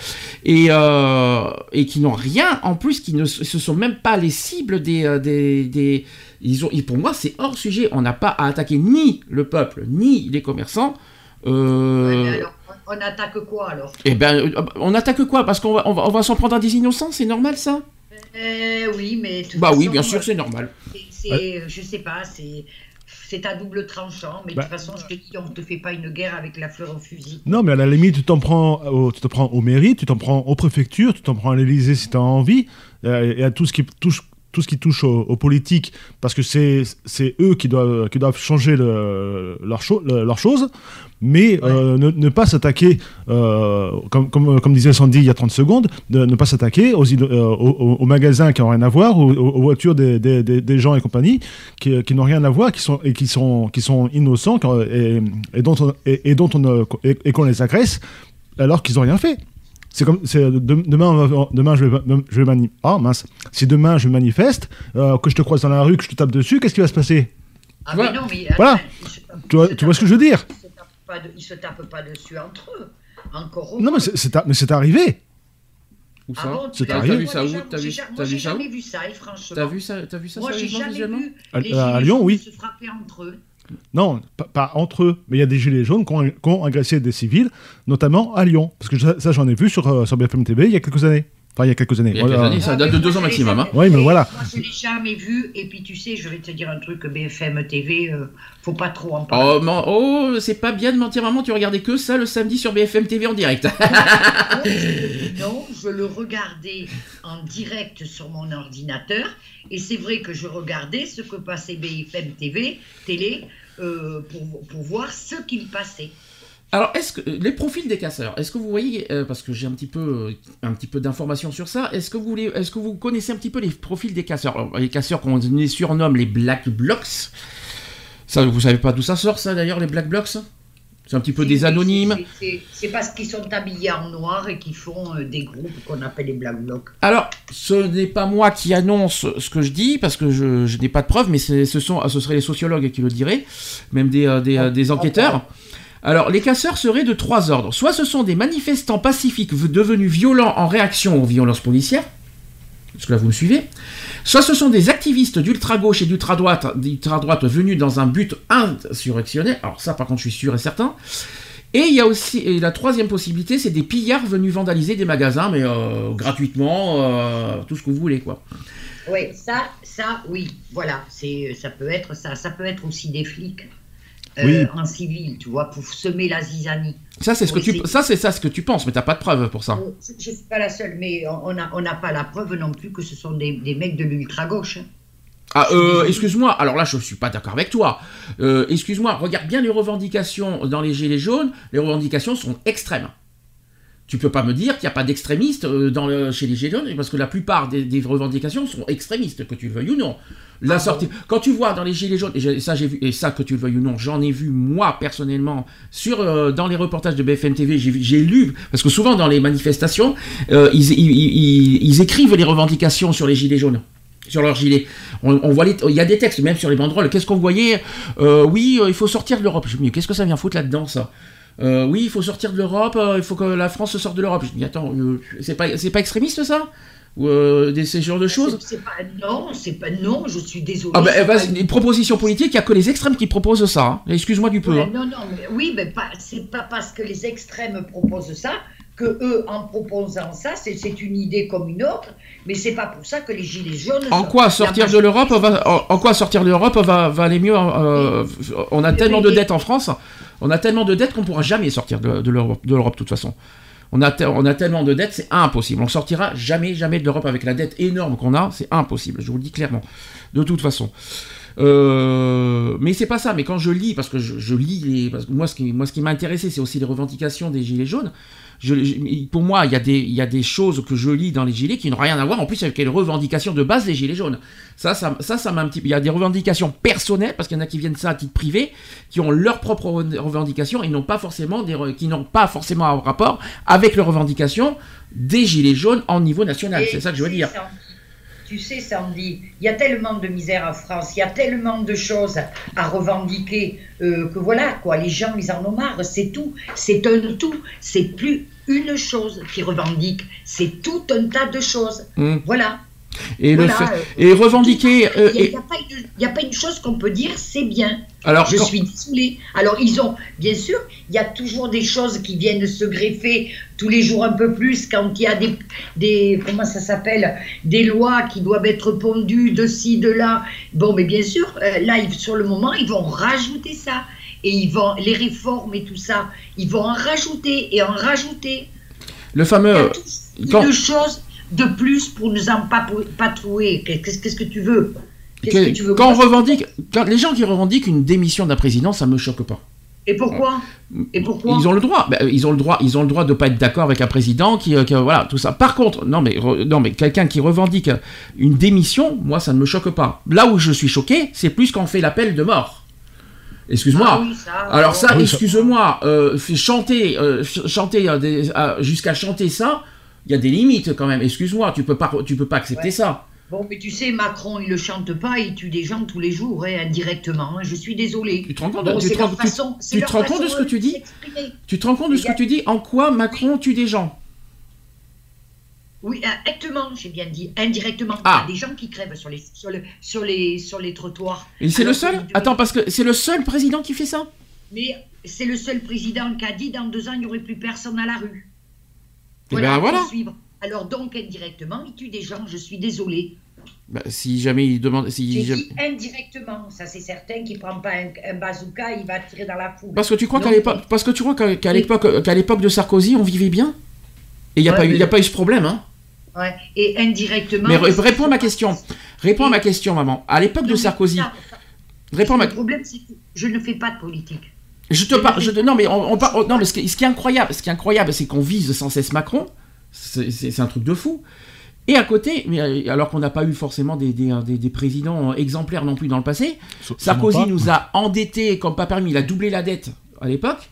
et, euh, et qui n'ont rien, en plus, qui ne se sont même pas les cibles des, euh, des, des- ils ont, et pour moi, c'est hors sujet. On n'a pas à attaquer ni le peuple, ni les commerçants. Euh, Ouais, mais alors, on, attaque quoi alors? eh ben, euh, on attaque quoi? Parce qu'on va, on va, on va s'en prendre à des innocents, c'est normal ça? Euh, Oui, mais. Bah oui, bien sûr, c'est normal. C'est, c'est- je sais pas, c'est, c'est à double tranchant, mais Bah. de toute façon, je te dis, on ne te fait pas une guerre avec la fleur au fusil. Non, mais à la limite, tu t'en prends, au, tu te prends aux mairies, tu t'en prends aux préfectures, tu t'en prends à l'Élysée si tu as envie, euh, et à tout ce qui touche, tout ce qui touche aux, aux politiques, parce que c'est, eux qui doivent, qui doivent changer le, leur, cho- le- leur chose, mais euh, ne, ne pas s'attaquer, euh, comme, comme, comme disait Sandy il y a 30 secondes, de ne pas s'attaquer aux, euh, aux, magasins qui n'ont rien à voir, aux, voitures des, des- des- gens et compagnie, qui, qui n'ont rien à voir, qui sont, et qui sont, qui sont innocents et, et dont on, et, et dont on, et, et qu'on les agresse alors qu'ils n'ont rien fait. C'est comme c'est de- demain on va- demain je vais je vais mani- ah mince si demain je manifeste euh, que je te croise dans la rue que je te tape dessus qu'est-ce qui va se passer? Ah, Voilà. mais non, mais. Voilà. se tu vois, tu ce que je veux dire? Ils se tapent pas, de- ils se tapent pas dessus entre eux. Encore non heureux. mais c'est- c'est a- mais c'est arrivé Où ça? Ah bon, C'est tu- arrivé. T'as vu ça où? Moi, T'as vu, ça jamais vu ça, et franchement. T'as vu ça T'as vu ça Moi, j'ai jamais vu À- les à Lyon, oui. se frapper entre eux. Non pas, pas entre eux mais il y a des gilets jaunes qui ont, qui ont agressé des civils notamment à Lyon parce que ça, ça, j'en ai vu sur euh, sur BFM TV il y a quelques années enfin il y a quelques années Il y a quelques Voilà. années, ça date de deux ans maximum. hein. Oui, mais voilà. Moi, je l'ai jamais vu. Et puis, tu sais, je vais te dire un truc, BFM TV, euh, faut pas trop en parler. Oh, man- oh, c'est pas bien de mentir, maman, tu regardais que ça le samedi sur BFM TV en direct. Non, je le regardais en direct sur mon ordinateur. Et c'est vrai que je regardais ce que passait BFM TV, télé, euh, pour, voir ce qu'il passait. Alors, est-ce que les profils des casseurs, est-ce que vous voyez, euh, parce que j'ai un petit peu, euh, un petit peu d'informations sur ça, est-ce que vous voulez, est-ce que vous connaissez un petit peu les profils des casseurs Les casseurs qu'on les surnomme les Black Blocs. Ça, vous savez pas d'où ça sort, ça d'ailleurs, les Black Blocs C'est un petit peu des anonymes. c'est- parce qu'ils sont habillés en noir et qu'ils font euh, des groupes qu'on appelle les Black Blocs. Alors, ce n'est pas moi qui annonce ce que je dis, parce que je, je n'ai pas de preuves, mais ce, sont, ce seraient les sociologues qui le diraient, même des, euh, des, euh, des enquêteurs. Alors, les casseurs seraient de trois ordres. Soit ce sont des manifestants pacifiques devenus violents en réaction aux violences policières. Est-ce que là vous me suivez Soit ce sont des activistes d'ultra-gauche et d'ultra-droite d'ultra-droite venus dans un but insurrectionnel. Alors ça par contre je suis sûr et certain. Et il y a aussi et la troisième possibilité, c'est des pillards venus vandaliser des magasins, mais euh, gratuitement, euh, tout ce que vous voulez quoi. Oui, ça, ça, oui, voilà, c'est, ça peut être ça. Ça peut être aussi des flics Oui. en civil, tu vois, pour semer la zizanie. Ça c'est ce que tu, ça c'est ça ce que tu penses, mais t'as pas de preuves pour ça. Euh, Je ne suis pas la seule, mais on n'a on pas la preuve non plus que ce sont des, des mecs de l'ultra-gauche. hein. Ah, euh, excuse-moi, alors là je suis pas d'accord avec toi. Euh, excuse-moi, regarde bien les revendications dans les Gilets jaunes, les revendications sont extrêmes. Tu peux pas me dire qu'il n'y a pas d'extrémistes euh, dans le- chez les Gilets jaunes, parce que la plupart des, des revendications sont extrémistes, que tu le veuilles ou non. La sortie, quand tu vois dans les Gilets jaunes, et ça j'ai vu, et ça que tu le veuilles ou non, j'en ai vu moi personnellement sur euh, dans les reportages de BFM TV, j'ai lu, parce que souvent dans les manifestations, euh, ils, écrivent les revendications sur les Gilets jaunes sur leur gilet. On, voit il y a des textes même sur les banderoles. Qu'est-ce qu'on voyait? Euh, Oui, il faut sortir de l'Europe. Qu'est-ce que ça vient foutre là-dedans, ça? Oui, il faut sortir de l'Europe, il faut que la France sorte de l'Europe. Je dis, attends, c'est pas extrémiste ça? Ou euh, des, ces genres de choses pas non, c'est pas non. Je suis désolée. Ah pas c'est une proposition politique, il n'y a que les extrêmes qui proposent ça. hein. Excuse-moi du peu. Ouais, hein. non, non, mais oui, mais c'est pas parce que les extrêmes proposent ça que eux, en proposant ça, c'est, c'est une idée comme une autre, mais c'est pas pour ça que les gilets jaunes. En quoi sortir de l'Europe va, en, en quoi sortir de l'Europe va, va aller mieux euh, On a tellement de dettes en France, on a tellement de dettes qu'on pourra jamais sortir de, de l'Europe de toute façon. On a, tellement de dettes, c'est impossible. On sortira jamais, jamais de l'Europe avec la dette énorme qu'on a, c'est impossible. Je vous le dis clairement. De toute façon. Euh, mais c'est pas ça. Mais quand je lis, parce que je, lis les, ce qui, moi ce qui m'a intéressé, c'est aussi les revendications des gilets jaunes. Je- je- pour moi, il y, a des, il y a des choses que je lis dans les gilets qui n'ont rien à voir en plus avec les revendications de base des gilets jaunes. Ça, ça, ça, ça m'a un petit peu. Il y a des revendications personnelles parce qu'il y en a qui viennent ça à titre privé, qui ont leurs propres re- revendications et n'ont pas forcément des, qui n'ont pas forcément un rapport avec les revendications des gilets jaunes en niveau national. C'est ça que je veux dire. Tu sais, Sandy, il y a tellement de misère en France, il y a tellement de choses à revendiquer euh, que voilà, quoi, les gens, ils en ont marre, c'est tout, c'est un tout, c'est plus une chose qui revendique, c'est tout un tas de choses. Mm. Voilà. Et le Voilà, fait- euh, et revendiquer. euh, Il n'y et- a, pas une- il y a pas une chose qu'on peut dire, c'est bien. alors, Je quand- suis désolée. Alors, ils ont, bien sûr, il y a toujours des choses qui viennent se greffer tous les jours un peu plus quand il y a des, des comment ça s'appelle, des lois qui doivent être pondues de ci, de là. Bon, mais bien sûr, euh, là, sur le moment, ils vont rajouter ça. Et ils vont, les réformes et tout ça, ils vont en rajouter et en rajouter. le Il y a fameux. quand- de plus pour nous patrouiller. Qu'est-ce qu'est-ce que tu veux? Qu'est-ce que tu veux quand on revendique, quand les gens qui revendiquent une démission d'un président, ça me choque pas. Et pourquoi? Et pourquoi? Ils ont le droit. Ben, ils ont le droit. Ils ont le droit de pas être d'accord avec un président qui, euh, qui, euh, voilà, tout ça. Par contre, non mais re- non mais quelqu'un qui revendique une démission, moi ça ne me choque pas. Là où je suis choqué, c'est plus quand on fait l'appel de mort. Excuse-moi. Ah oui, ça, Alors ça, Oui, ça- excuse-moi, euh, fait chanter, euh, euh, euh, jusqu'à chanter ça, il y a des limites quand même. Excuse-moi, tu peux pas, tu peux pas accepter Ouais. ça. Bon, mais tu sais, Macron, il le chante pas, il tue des gens tous les jours, hein, indirectement. hein, Je suis désolée. Tu te rends compte, Bon, tu c'est te leur rends- tu- façon- c'est tu leur te rends compte de ce que tu dis. Tu te rends compte de ce que tu dis En quoi Macron tue des gens Oui, indirectement, j'ai bien dit, indirectement. Ah. Il y a des gens qui crèvent sur les, sur le, sur les, sur les trottoirs. Et c'est le seul Attends, parce que c'est le seul président qui fait ça Mais c'est le seul président qui a dit dans deux ans, il n'y aurait plus personne à la rue. Eh ben, voilà. faut suivre. Alors donc, indirectement, il tue des gens, je suis désolée. Bah, Si jamais il demande, si jamais- dit indirectement, ça c'est certain qu'il ne prend pas un, un bazooka, il va tirer dans la foule. parce que tu crois qu'à l'époque, parce que tu crois qu'à qu'à Oui. l'époque, qu'à l'époque de Sarkozy, on vivait bien? Et il n'y a Ouais, pas eu, mais- il y a pas eu ce problème, hein? Ouais. Et indirectement. Mais réponds à ma question. Réponds à ma question, maman. À l'époque de Sarkozy, ça- réponds ma Le problème, c'est que je ne fais pas de politique. Je te parle, je te- non mais on, on oh, non mais ce qui, ce qui est incroyable, ce qui est incroyable, c'est qu'on vise sans cesse Macron, c'est un truc de fou. Et à côté, mais euh, alors qu'on n'a pas eu forcément des, des, des- des présidents exemplaires non plus dans le passé, Sarkozy nous a endettés comme pas permis, il a doublé la dette à l'époque.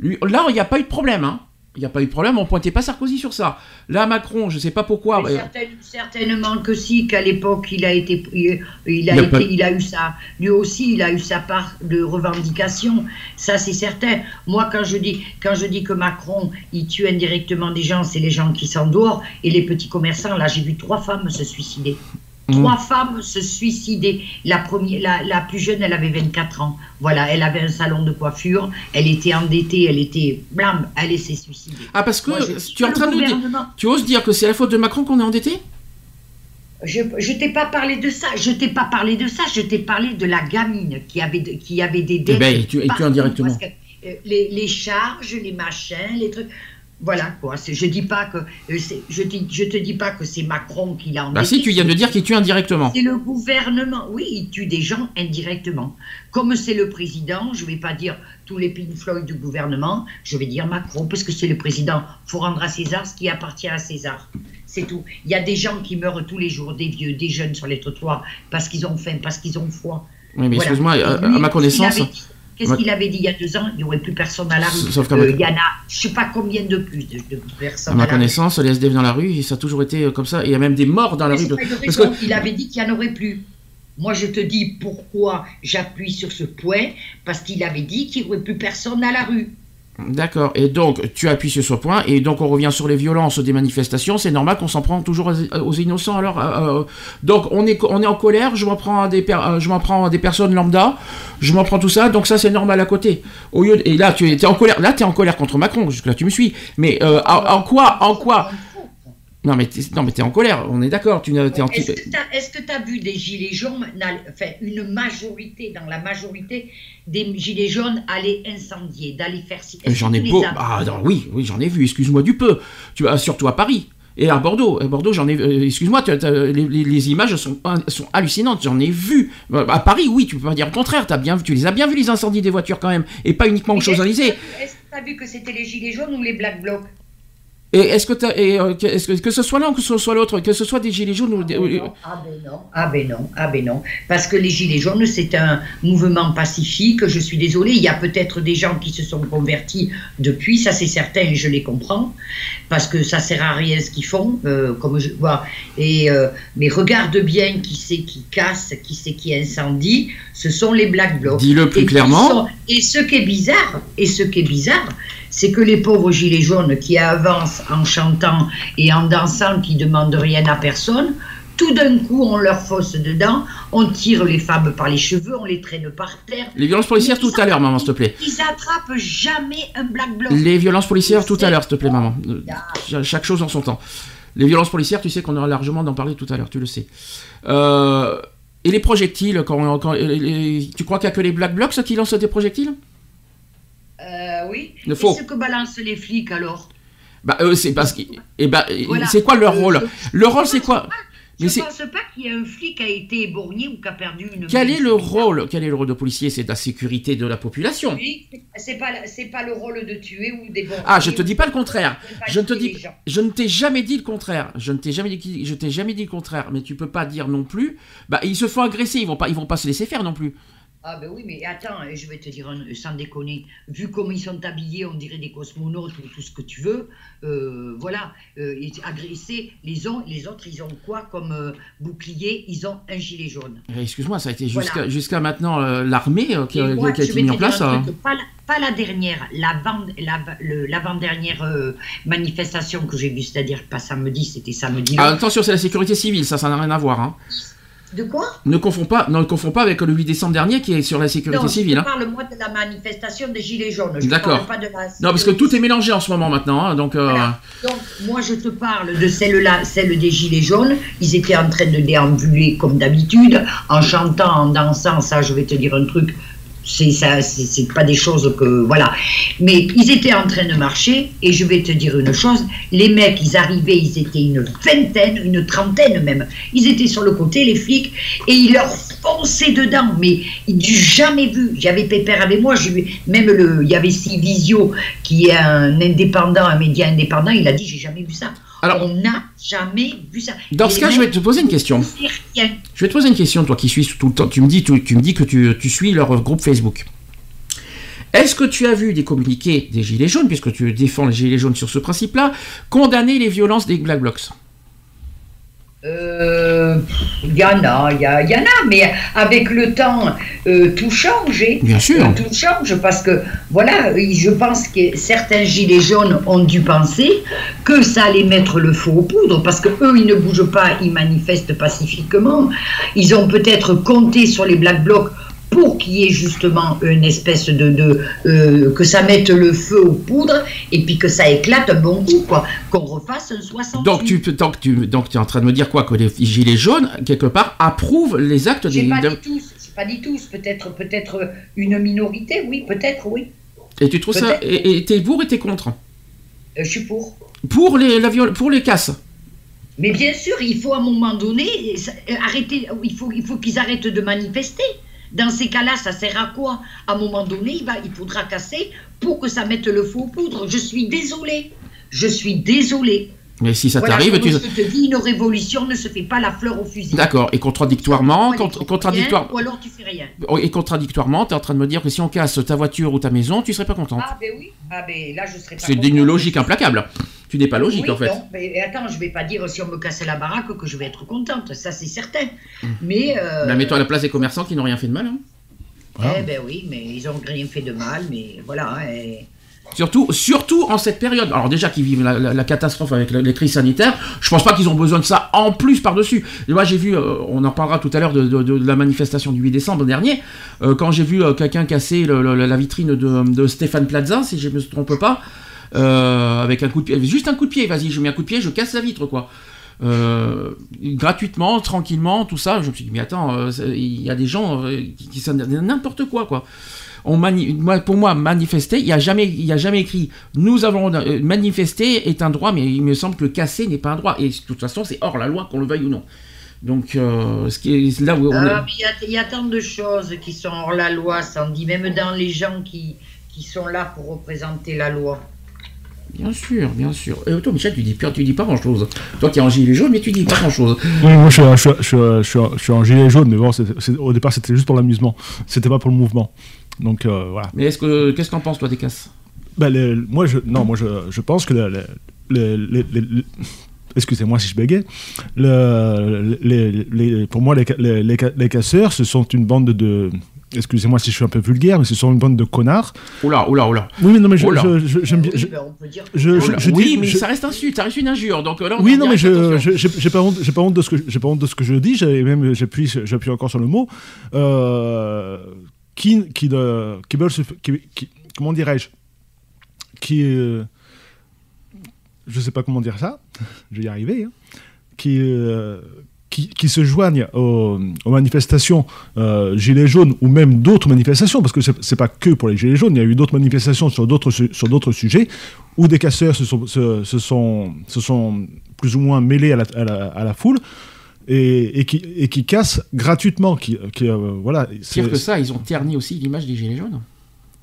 Là, il n'y a pas eu de problème, hein. Il n'y a pas eu de problème, on pointait pas Sarkozy sur ça. Là, Macron, je sais pas pourquoi. Mais euh, certaine- certainement que si, qu'à l'époque, il a été, il, il a Il a été, pas- il a eu ça. Lui aussi, il a eu sa part de revendication. Ça, c'est certain. Moi, quand je dis, quand je dis que Macron, il tue indirectement des gens, c'est les gens qui sont dehors et les petits commerçants. Là, j'ai vu trois femmes se suicider. Trois femmes se suicider. La, première, la, la plus jeune, elle avait 24 ans. Voilà, elle avait un salon de coiffure. Elle était endettée, elle était blam, elle s'est suicidée. Ah parce que Moi, je- tu es en train de nous dire, tu oses dire que c'est la faute de Macron qu'on est endetté? Je ne t'ai pas parlé de ça, je t'ai pas parlé de ça, je t'ai parlé de la gamine qui avait, de- qui avait des dettes. ben, et tu- et tu indirectement. euh, les, les charges, les machins, les trucs. Voilà quoi. c'est- Je dis pas que euh, je, dis- je te dis pas que c'est Macron qui l'a Bah endetté. si, tu viens de dire qu'il tue indirectement. C'est le gouvernement. Oui, il tue des gens indirectement. Comme c'est le président, je vais pas dire tous les Pink Floyd du gouvernement, je vais dire Macron, parce que c'est le président. faut rendre à César ce qui appartient à César. C'est tout. Il y a des gens qui meurent tous les jours, des vieux, des jeunes sur les trottoirs, parce qu'ils ont faim, parce qu'ils ont froid. Oui, mais Voilà. excuse-moi, à, ma connaissance, Qu'est-ce qu'il avait dit il y a deux ans? Il n'y aurait plus personne à la rue. Sauf Euh, il y en a, je sais pas combien de plus de, de personnes à ma à connaissance, les SDF dans la rue, ça a toujours été euh, comme ça. Il y a même des morts dans la rue. Parce que Il avait dit qu'il n'y en aurait plus. Moi, je te dis pourquoi j'appuie sur ce point, parce qu'il avait dit qu'il n'y aurait plus personne à la rue. D'accord. Et donc, tu appuies sur ce point, et donc on revient sur les violences des manifestations. C'est normal qu'on s'en prend toujours aux, innocents. Alors, euh, euh, donc on est, on en colère. Je m'en prends à des, euh, prends des personnes lambda. Je m'en prends tout ça. Donc ça, c'est normal à côté. Au et là, tu es, en colère. Là, tu es en colère contre Macron. Jusque là, tu me suis. Mais en quoi, en quoi Non, mais t'es, non, mais t'es en colère. On est d'accord. Tu t'es en. Est-ce que tu as, vu des gilets jaunes, enfin une majorité, dans la majorité des gilets jaunes aller incendier, d'aller faire... est-ce J'en que ai beau. Ah non, oui, oui, j'en ai vu. Excuse-moi du peu. Tu vas surtout à Paris. Et à Bordeaux, à Bordeaux, j'en ai. euh, Excuse-moi, t'as- les, images sont, sont hallucinantes. J'en ai vu. Euh, À Paris, oui, tu peux pas dire le contraire. As bien, tu les as bien vu les incendies des voitures quand même, et pas uniquement aux est-ce que Champs-Élysées. t'as Est-ce que tu as vu que c'était les gilets jaunes ou les black blocs? Et est-ce que t'as- et, euh, que, est-ce que, que ce soit l'un ou que ce soit l'autre, que ce soit des gilets jaunes ou des. ou- Ah ben non, ah ben non, ah ben non. Parce que les Gilets jaunes, c'est un mouvement pacifique. Je suis désolée, il y a peut-être des gens qui se sont convertis depuis, ça c'est certain, et je les comprends. Parce que ça sert à rien ce qu'ils font, euh, comme je vois. Et, euh, mais regarde bien qui c'est qui casse, qui c'est qui incendie. Ce sont les Black Blocs. Dis-le plus Et clairement. sont- et ce qui est bizarre, et ce qui est bizarre, c'est que les pauvres gilets jaunes qui avancent en chantant et en dansant, qui demandent rien à personne, tout d'un coup, on leur fosse dedans, on tire les femmes par les cheveux, on les traîne par terre. Les violences policières tout à l'heure, maman, s'il te plaît. Ils attrapent jamais un black bloc. Les violences policières tout à l'heure, s'il te plaît, maman. Euh, cha- Chaque chose en son temps. Les violences policières, tu sais qu'on aura largement d'en parler tout à l'heure, tu le sais. Euh, et les projectiles, quand, quand- les- les- tu crois qu'il n'y a que les Black Blocs qui lancent des projectiles? Euh, oui. Le faux. Ce que balancent les flics alors Bah, eux, c'est parce que. Et bah, Voilà. c'est quoi leur Euh, rôle je- Le rôle, c'est quoi Mais Je c'est- pense pas qu'il y ait un flic qui a été éborgné ou qui a perdu une. Quel est le rôle Quel est le rôle de policier? C'est de la sécurité de la population. Oui, c'est pas c'est pas le rôle de tuer ou d'éborgner. Ah, je te dis pas le contraire. Je ne te dis, je ne t'ai jamais dit le contraire. Je ne t'ai jamais dit, je t'ai jamais dit le contraire. Mais tu peux pas dire non plus. Bah, ils se font agresser. Ils vont pas, ils vont pas se laisser faire non plus. Ah ben oui, mais attends, je vais te dire un- sans déconner, vu comme ils sont habillés, on dirait des cosmonautes ou tout ce que tu veux, euh, voilà, euh, agressés, les, ont, les autres, ils ont quoi comme euh, bouclier? Ils ont un gilet jaune. Eh, Excuse-moi, ça a été Voilà. jusqu'à maintenant euh, l'armée euh, qui, a- moi, qui a je été vais mis te en place. euh. truc, pas, la, la dernière, la- l'avant-dernière euh, manifestation que j'ai vue, c'est-à-dire pas samedi, c'était samedi. Ah, attention, c'est la sécurité civile. Ça, ça n'a rien à voir. hein. De quoi Ne confonds pas, ne confonds pas avec le 8 décembre dernier qui est sur la sécurité Non, civile. je hein. parle moi de la manifestation des Gilets jaunes. D'accord. la Non, parce que tout est mélangé en ce moment maintenant. hein, donc. euh, Voilà. Donc, moi, je te parle de celle-là, celle des Gilets jaunes. Ils étaient en train de déambuler comme d'habitude, en chantant, en dansant. Ça, je vais te dire un truc. C'est ça, c'est pas des choses que voilà. Mais ils étaient en train de marcher et je vais te dire une chose. Les mecs, ils arrivaient, ils étaient une vingtaine, une trentaine même. Ils étaient sur le côté, les flics, et ils leur fonçaient dedans. Mais du jamais vu. J'avais Pépère avec moi. Même le, il y avait Civisio qui est un indépendant, un média indépendant. Il a dit j'ai jamais vu ça. Alors- on n'a jamais vu ça. Dans ce cas, je vais te poser une question. Je vais te poser une question, toi qui suis tout le temps. Tu me dis, tu, tu me dis que tu, tu suis leur groupe Facebook. Est-ce que tu as vu des communiqués des Gilets jaunes, puisque tu défends les Gilets jaunes sur ce principe-là, condamner les violences des Black Blocs? Il y en a, il y, a- y en a, mais avec le temps, euh, tout change. hein. Bien sûr. Euh, tout change parce que, voilà, je pense que certains gilets jaunes ont dû penser que ça allait mettre le feu aux poudres parce que eux, ils ne bougent pas, ils manifestent pacifiquement. Ils ont peut-être compté sur les Black Blocs pour qu'il y ait justement une espèce de, de euh, que ça mette le feu aux poudres et puis que ça éclate un bon coup quoi qu'on refasse un 68 Donc tu, peux- donc, tu, donc tu es en train de me dire quoi Que les Gilets jaunes, quelque part, approuvent les actes des... pas dit tous, pas dit tous, peut-être peut-être une minorité, oui, peut-être, oui. Et tu trouves ça... Et t'es pour et t'es contre? Euh, je suis pour. Pour les, la viol- pour les casses Mais bien sûr, il faut à un moment donné euh, arrêter, il faut, il faut qu'ils arrêtent de manifester. Dans ces cas-là, ça sert à quoi? À un moment donné, il, va, il faudra casser pour que ça mette le feu aux poudres. Je suis désolée. Je suis désolée. Mais si ça Voilà, t'arrive, tu... je te dis, une révolution ne se fait pas la fleur au fusil. D'accord, et contradictoirement, contre- contradictoire... Ou alors tu fais rien. Et contradictoirement, tu es en train de me dire que si on casse ta voiture ou ta maison, tu serais pas contente. Ah ben oui, ah ben là je serais pas C'est d'une contente. logique implacable. Tu n'es pas logique Oui, en fait. non, mais attends, je vais pas dire si on me cassait la baraque que je vais être contente, ça c'est certain. Mais. euh, Bah, mets-toi à la place des commerçants qui n'ont rien fait de mal. hein. Eh ben oui, mais ils ont rien fait de mal, mais voilà. hein, et- Surtout, surtout en cette période. Alors déjà qu'ils vivent la, la- la catastrophe avec la- les crises sanitaires, je pense pas qu'ils ont besoin de ça en plus par-dessus. Moi j'ai vu, euh, on en parlera tout à l'heure de, de- de la manifestation du 8 décembre dernier, euh, quand j'ai vu euh, quelqu'un casser le- le- la vitrine de, de Stéphane Plaza, si je me trompe pas, euh, avec un coup de pied, juste un coup de pied, vas-y, je mets un coup de pied, je casse la vitre quoi. Euh, gratuitement, tranquillement, tout ça. Je me suis dit, mais attends, euh, il y a des gens qui, qui n'importe quoi, quoi. Pour moi, manifester, il n'y a, jamais- a jamais écrit nous avons manifester est un droit, mais il me semble que casser n'est pas un droit. Et de toute façon, c'est hors la loi, qu'on le veuille ou non. Donc, là il y a- tant de choses qui sont hors la loi, Sandy, même dans les gens qui sont là pour représenter la loi. Bien sûr, bien sûr. Et toi, Michel, tu dis, tu dis pas grand-chose. Toi qui es en gilet jaune, mais tu dis pas grand-chose. Oui, moi je suis, je, je je en gilet jaune, mais bon, au départ c'était juste pour l'amusement, c'était pas pour le mouvement. Donc euh, voilà. Mais est-ce que qu'est-ce que t'en penses, toi, des casses? Ben, moi, je, non, moi je, pense que excusez-moi si je bégaye, le- les- les- pour moi les casseurs, ce sont une bande de, excusez-moi si je suis un peu vulgaire, mais ce sont une bande de connards. Oula, oula, oula. Oui, mais non, mais je, j'aime bien. Oui, je- ben, oui, mais je- ça reste insulte, ça reste une injure. Donc euh, là, on Oui, non, mais je j'ai pas honte, j'ai pas honte de ce que j'ai pas honte de ce que je dis. J'ai même j'appuie j'appuie encore sur le mot euh, qui qui de, qui veulent se f- qui, qui- comment dirais-je? Qui euh, je sais pas comment dire ça. Je vais y arriver. hein. Qui euh, qui, qui se joignent aux, aux manifestations euh, Gilets jaunes ou même d'autres manifestations, parce que c'est c'est pas que pour les Gilets jaunes, il y a eu d'autres manifestations sur d'autres su- sur d'autres sujets où des casseurs se sont, se, se sont, se sont plus ou moins mêlés à la, à la, à la foule et, et, qui, et qui cassent gratuitement. Qui, qui, euh, voilà, Pire que ça, ils ont terni aussi l'image des gilets jaunes.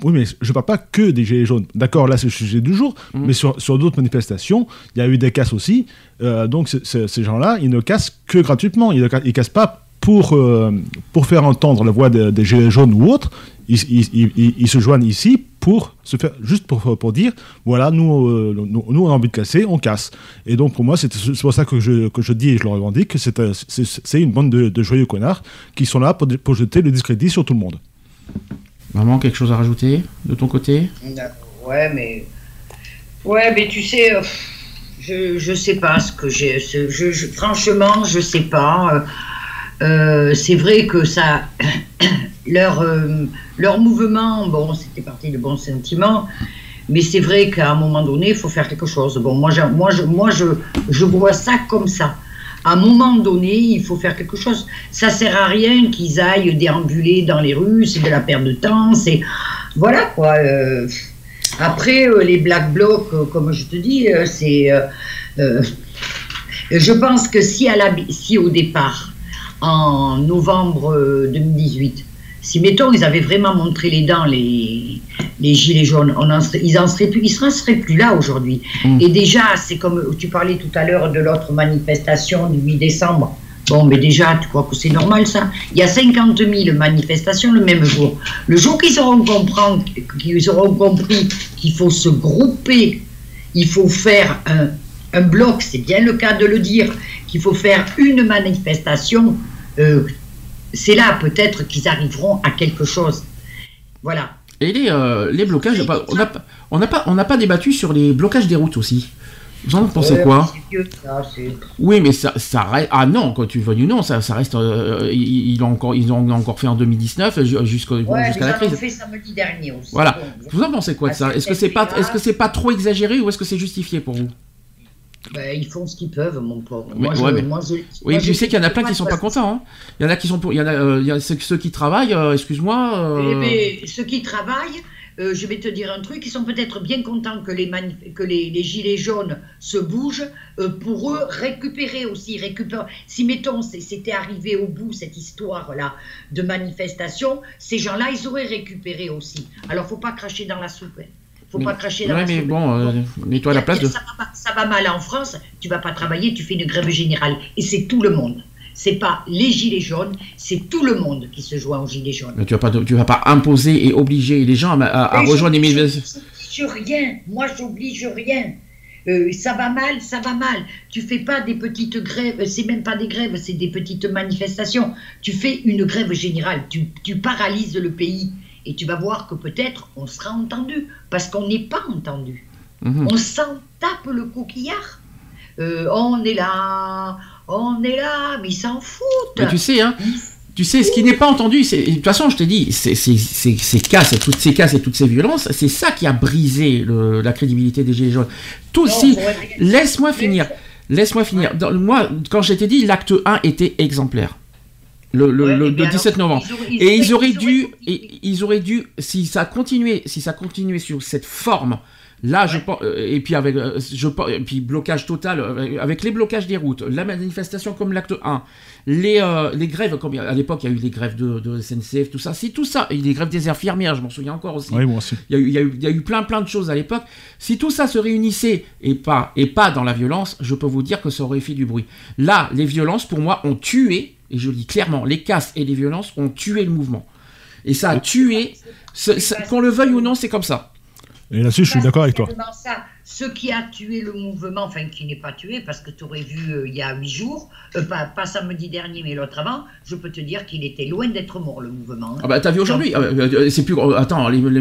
Oui, mais je parle pas que des Gilets jaunes. D'accord, là c'est le sujet du jour, Mhm. mais sur, sur d'autres manifestations, il y a eu des casses aussi. Euh, donc ces gens-là, ils ne cassent que gratuitement. Ils ne ils cassent pas pour, euh, pour faire entendre la voix des, des Gilets jaunes ou autres. Ils, ils- ils- se joignent ici pour se faire, juste pour, pour dire voilà, nous, euh, nous, nous, on a envie de casser, on casse. Et donc pour moi, c'est c'est pour ça que je, que je dis et je le revendique que c'est un- c'est c'est une bande de, de joyeux connards qui sont là pour, pour jeter le discrédit sur tout le monde. Maman, quelque chose à rajouter de ton côté? Ouais, mais. Ouais, mais tu sais, euh, je, je sais pas ce que j'ai. Je, je- franchement, je sais pas. Euh, euh, c'est vrai que ça. leur, leur mouvement, bon, c'était parti de bons sentiments. Mais c'est vrai qu'à un moment donné, il faut faire quelque chose. Bon, moi, moi, moi je, je vois ça comme ça. À un moment donné, il faut faire quelque chose. Ça sert à rien qu'ils aillent déambuler dans les rues, c'est de la perte de temps. C'est voilà quoi. euh, après, euh, les Black Blocs, euh, comme je te dis, c'est. je pense que si, à la, si au départ, en novembre euh, 2018, si mettons ils avaient vraiment montré les dents, les, les gilets jaunes, on en ils en seraient plus, ils seraient, seraient plus là aujourd'hui. Mm. Et déjà, c'est comme tu parlais tout à l'heure de l'autre manifestation du 8 décembre. Bon, mais déjà, tu crois que c'est normal ça? Il y a 50 000 manifestations le même jour. Le jour qu'ils auront, qu'ils auront compris qu'il faut se grouper, il faut faire un, un bloc, c'est bien le cas de le dire, qu'il faut faire une manifestation, euh, c'est là peut-être qu'ils arriveront à quelque chose. Voilà. Et les, euh, les blocages, bah, on n'a pas, on n'a pas, on n'a pas débattu sur les blocages des routes aussi. Vous en pensez quoi vieux, ça, Oui, mais ça, ça reste. Ah non, quand tu veux du non, ça, ça reste. euh, ils, ils ont encore, ils ont encore fait en 2019 ju- jusqu'au- bon, Ouais, jusqu'à mais la crise. fait samedi dernier aussi. Voilà. Bon, Vous en pensez quoi de Ah, ça? Est-ce que c'est pas, est-ce que c'est pas trop exagéré ou est-ce que c'est justifié pour vous? Ben, ils font ce qu'ils peuvent, mon pauvre. Mais- Moi, je- ouais, mais- moi, je- Oui, moi, tu je sais qu'il y en a plein qui pas sont pas contents. hein. Il y en a qui sont pour, il y en a, euh, il y a ceux, qui travaillent. euh, excuse-moi. Eh euh, ben, ceux qui travaillent, euh, je vais te dire un truc, ils sont peut-être bien contents que les, manif- que les, les gilets jaunes se bougent euh, pour eux récupérer aussi. Récupérer. Si, mettons, c'était arrivé au bout, cette histoire-là de manifestation, ces gens-là, ils auraient récupéré aussi. Alors, faut pas cracher dans la soupe. hein. Faut Mais- pas cracher dans ouais, la mais bon, euh, mets-toi à la place de. Ça va, pas- ça va mal en France, tu vas pas travailler, tu fais une grève générale. Et c'est tout le monde. C'est pas les gilets jaunes, c'est tout le monde qui se joint aux gilets jaunes. Mais tu vas pas, tu vas pas imposer et obliger les gens à, à- à Mais rejoindre les manifestations. je- J'oblige rien. Moi, j'oblige rien. Euh, ça va mal, ça va mal. Tu fais pas des petites grèves, c'est même pas des grèves, c'est des petites manifestations. Tu fais une grève générale, tu, tu paralyses le pays et tu vas voir que peut-être on sera entendu, parce qu'on n'est pas entendu. Mhm. On s'en tape le coquillard. Euh, on est là, on est là, mais ils s'en foutent. Mais tu sais, hein, tu sais, ce qui n'est pas entendu, c'est, de toute façon, je t'ai dit, c'est, c'est, c'est- ces casses, et toutes ces casses et toutes ces violences, c'est ça qui a brisé le- la crédibilité des Gilets jaunes. Tout, si, laisse-moi finir, laisse-moi finir. Dans- moi, quand je t'ai dit, l'acte 1 était exemplaire. Le, le, Ouais, le- mais le alors, 17 novembre. ils auraient- ils Et ils auraient- dû, auraient- et ils auraient dû, si ça continuait, si ça continuait sur cette forme, là, je Ouais. pense, euh, et puis avec, euh, je pense, et puis blocage total, euh, avec les blocages des routes, la manifestation comme l'acte 1, les, euh, les grèves, comme à l'époque il y a eu les grèves de, de SNCF, tout ça, si tout ça, et les grèves des infirmières, je m'en souviens encore aussi. Moi aussi. Il y, a eu, il, y a eu, il y a eu plein plein de choses à l'époque. Si tout ça se réunissait et pas, et pas dans la violence, je peux vous dire que ça aurait fait du bruit. Là, les violences, pour moi, ont tué, et je le dis clairement, les casses et les violences ont tué le mouvement. Et ça a tué, qu'on le veuille ou non, c'est comme ça. Et là-dessus, je suis d'accord avec toi. Ça. Ce qui a tué le mouvement, enfin qui n'est pas tué, parce que tu aurais vu euh, il y a huit jours, euh, pas, pas samedi dernier, mais l'autre avant, je peux te dire qu'il était loin d'être mort, le mouvement. hein. Ah bah t'as vu aujourd'hui ah euh, C'est plus. Attends, les, les-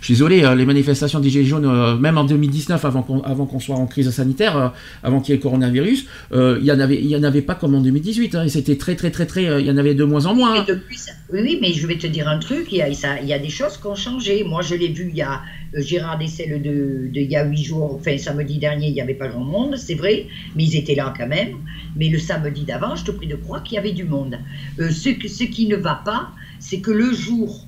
je suis désolé, les manifestations des Gilets jaunes, même en 2019, avant qu'on avant qu'on soit en crise sanitaire, avant qu'il y ait le coronavirus, il y en avait il y en avait pas comme en 2018. hein, et c'était très très très très. Il y en avait de moins en moins. hein. Depuis oui, oui, mais je vais te dire un truc, il y a, ça- il y a des choses qui ont changé. Moi, je l'ai vu, il y a Gérard Dessel de, de il y a huit jours, enfin samedi dernier, il n'y avait pas grand monde, c'est vrai, mais ils étaient là quand même. Mais le samedi d'avant, je te prie de croire qu'il y avait du monde. Euh, ce, que- ce qui ne va pas, c'est que le jour,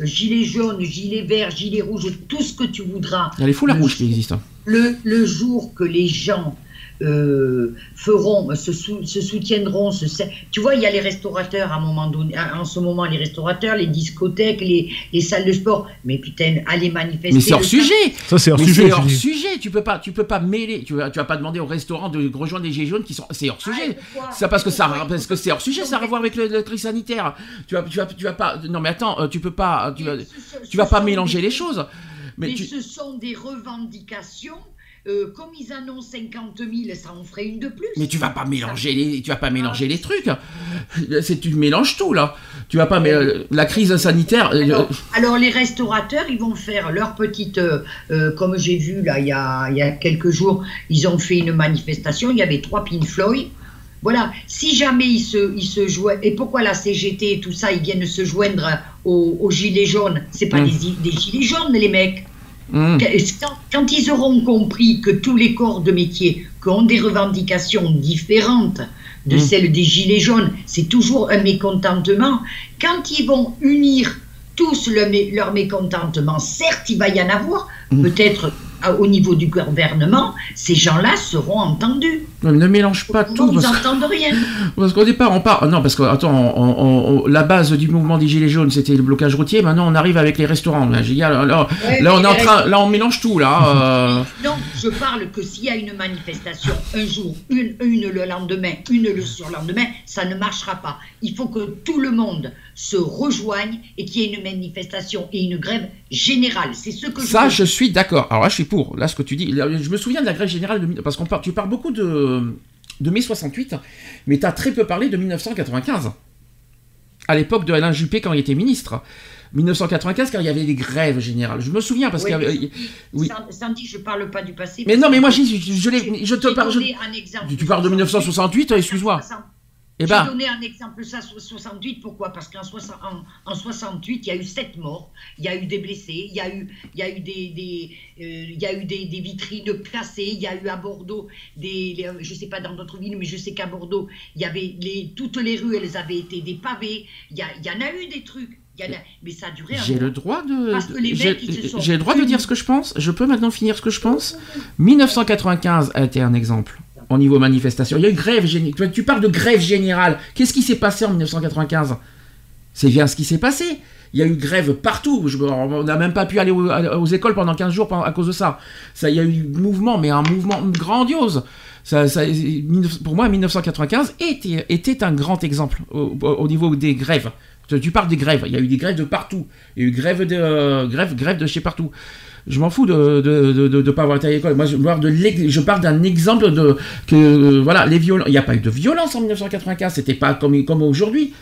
euh, gilet jaune, gilet vert, gilet rouge, tout ce que tu voudras, Il y a les foulards Le- rouges qui existent. hein. le, le jour que les gens euh, feront, se, sou- se soutiendront, se, tu vois, il y a les restaurateurs à un moment donné, en ce moment, les restaurateurs, les discothèques, les, les salles de sport. Mais putain, allez manifester. Mais c'est hors sujet. Ça, c'est hors Mais sujet. hors sujet. Tu peux pas, tu peux pas mêler. Tu vas, tu vas pas demander au restaurant de rejoindre des gilets jaunes qui sont. C'est hors sujet. pourquoi Ça parce que ça, parce que c'est hors sujet. Ça a à voir avec le, le crise sanitaire. Tu vas, tu vas, tu vas pas. Non mais attends, euh, tu peux pas. Tu vas, tu vas pas mélanger les choses. Mais, Mais tu, ce sont des revendications. Euh, comme ils annoncent 50 000, ça en ferait une de plus. mais tu vas pas mélanger les, tu vas pas mélanger les trucs. C'est tu mélanges tout là. Tu vas pas. Mais euh, la crise sanitaire. euh, Alors, alors, les restaurateurs, ils vont faire leur petite, euh, euh, comme j'ai vu là il y, a, il y a quelques jours, ils ont fait une manifestation, il y avait trois Pink Floyd. Voilà, si jamais ils se, ils se joignent, et pourquoi la CGT et tout ça, ils viennent se joindre aux, aux gilets jaunes C'est pas Mm. des, des gilets jaunes, les mecs. Hum. Quand, ils auront compris que tous les corps de métier qui ont des revendications différentes de Mm. celles des gilets jaunes, c'est toujours un mécontentement. Quand ils vont unir tous le mé- leur mécontentement, certes, il va y en avoir, Mm. peut-être au niveau du gouvernement, ces gens-là seront entendus. Ne mélange pas tout. ils n'entendent rien. Parce qu'au départ, on part. Non, parce que, attends, on- on- on- la base du mouvement des Gilets jaunes, c'était le blocage routier. Maintenant, on arrive avec les restaurants. Là, j'ai- là, là, là, Ouais, là, on est en train, là, on mélange tout, là. euh. Non, je parle que s'il y a une manifestation un jour, une, une le lendemain, une le surlendemain, ça ne marchera pas. Il faut que tout le monde se rejoigne et qu'il y ait une manifestation et une grève générale. C'est ce que je Ça, veux. je suis d'accord. Alors là, je suis pour. Là, ce que tu dis, je me souviens de la grève générale de, parce qu'on parle, tu parles beaucoup de de mai 68, mais tu as très peu parlé de 1995. À l'époque de Alain Juppé quand il était ministre. 1995, quand il y avait des grèves générales. Je me souviens parce Oui, qu'il y avait. oui. Sandy, je parle pas du passé. Mais non, mais moi, je, je, l'ai- je te parle. un exemple. Tu parles de 1968, excuse-moi. Eh J'ai ben, donné un exemple, ça, so- 68, pourquoi? Parce qu'en soixante- en, en 68, il y a eu sept morts, il y a eu des blessés, il y a eu, il y a eu, des, des, euh, il y a eu des, des vitrines cassées, il y a eu à Bordeaux, des, les- je ne sais pas dans d'autres villes, mais je sais qu'à Bordeaux, il y avait les, toutes les rues, elles avaient été des pavés, il y, a- il y en a eu des trucs, il y en a- mais ça a duré un J'ai le droit de. J'ai- le droit de dire ce que je pense. Je peux maintenant finir ce que je pense. 1995 a été un exemple au niveau manifestation. Il y a eu grève générale. Tu parles de grève générale. Qu'est-ce qui s'est passé en 1995 C'est bien ce qui s'est passé. Il y a eu grève partout. Je- on n'a même pas pu aller aux, écoles pendant 15 jours à cause de ça. Il y a eu mouvement, mais un mouvement grandiose. Pour moi, 1995 était, un grand exemple au, au- au niveau des grèves. Tu- Tu parles des grèves. Il y a eu des grèves de partout. Il y a eu grève de, euh, grève, grève de chez partout. Je m'en fous de de, de, de- pas avoir été à l'école. Moi, je parle, d'un exemple de euh, voilà les violences. Il n'y a pas eu de violence en 1995. C'était pas comme comme aujourd'hui.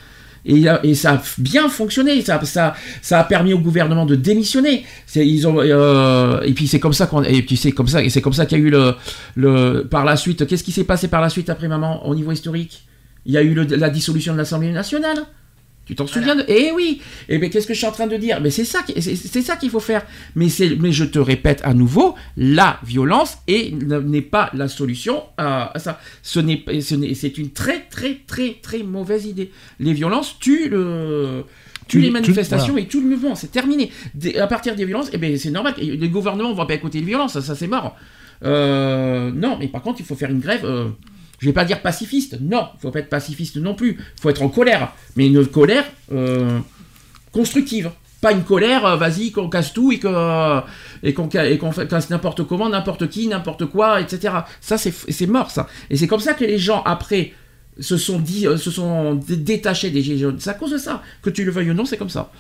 Et, et ça a bien fonctionné, ça, ça, ça a permis au gouvernement de démissionner. Euh, et puis c'est comme ça qu'on, et puis c'est comme ça, et c'est comme ça qu'il y a eu le, le, par la suite. Qu'est-ce qui s'est passé par la suite après maman au niveau historique? Il y a eu la dissolution de l'Assemblée nationale. Tu t'en souviens de... Eh oui Et bien qu'est-ce que je suis en train de dire? Mais c'est ça, c'est ça qu'il faut faire. Mais, c'est- mais je te répète à nouveau, la violence est- n'est pas la solution à, ça. Ce n'est ce n'est- c'est une très très très très mauvaise idée. Les violences tuent le tuent Tu- les manifestations voilà. et tout le mouvement, c'est terminé. Des- à partir des violences, eh ben c'est normal. Les gouvernements ne vont pas écouter les violences, ça, ça, c'est mort. Euh, non, mais par contre, il faut faire une grève. euh, je vais pas dire pacifiste, non, il faut pas être pacifiste non plus. Il faut être en colère, mais une colère euh, constructive. Pas une colère, euh, vas-y, qu'on casse tout et que- et qu'on et casse n'importe comment, n'importe qui, n'importe quoi, etc. Ça, c'est mort, ça. Et c'est comme ça que les gens, après, se sont dit, euh, se sont dé- détachés des gilets jaunes. C'est à cause de ça. Que tu le veuilles ou non, c'est comme ça.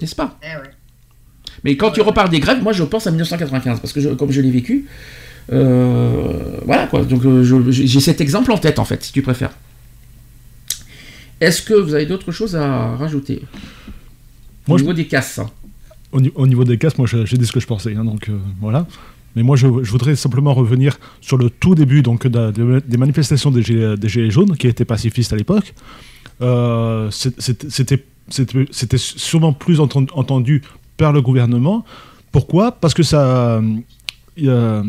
N'est-ce pas? Eh ouais. mais quand tu reparles des grèves, moi je pense à 1995, parce que je- comme je l'ai vécu, euh, voilà quoi. Donc euh, j'ai cet exemple en tête en fait, si tu préfères. Est-ce que vous avez d'autres choses à rajouter? Au Moi, je- niveau des casses. hein. Au, ni- au niveau des casses, moi j'ai dit ce que je pensais, hein, donc euh, voilà. Mais moi je, je voudrais simplement revenir sur le tout début donc, de- de- des manifestations des Gilets, des Gilets jaunes, qui étaient pacifistes à l'époque. Euh, C'était sûrement plus enten- entendu par le gouvernement. Pourquoi? Parce que ça. euh,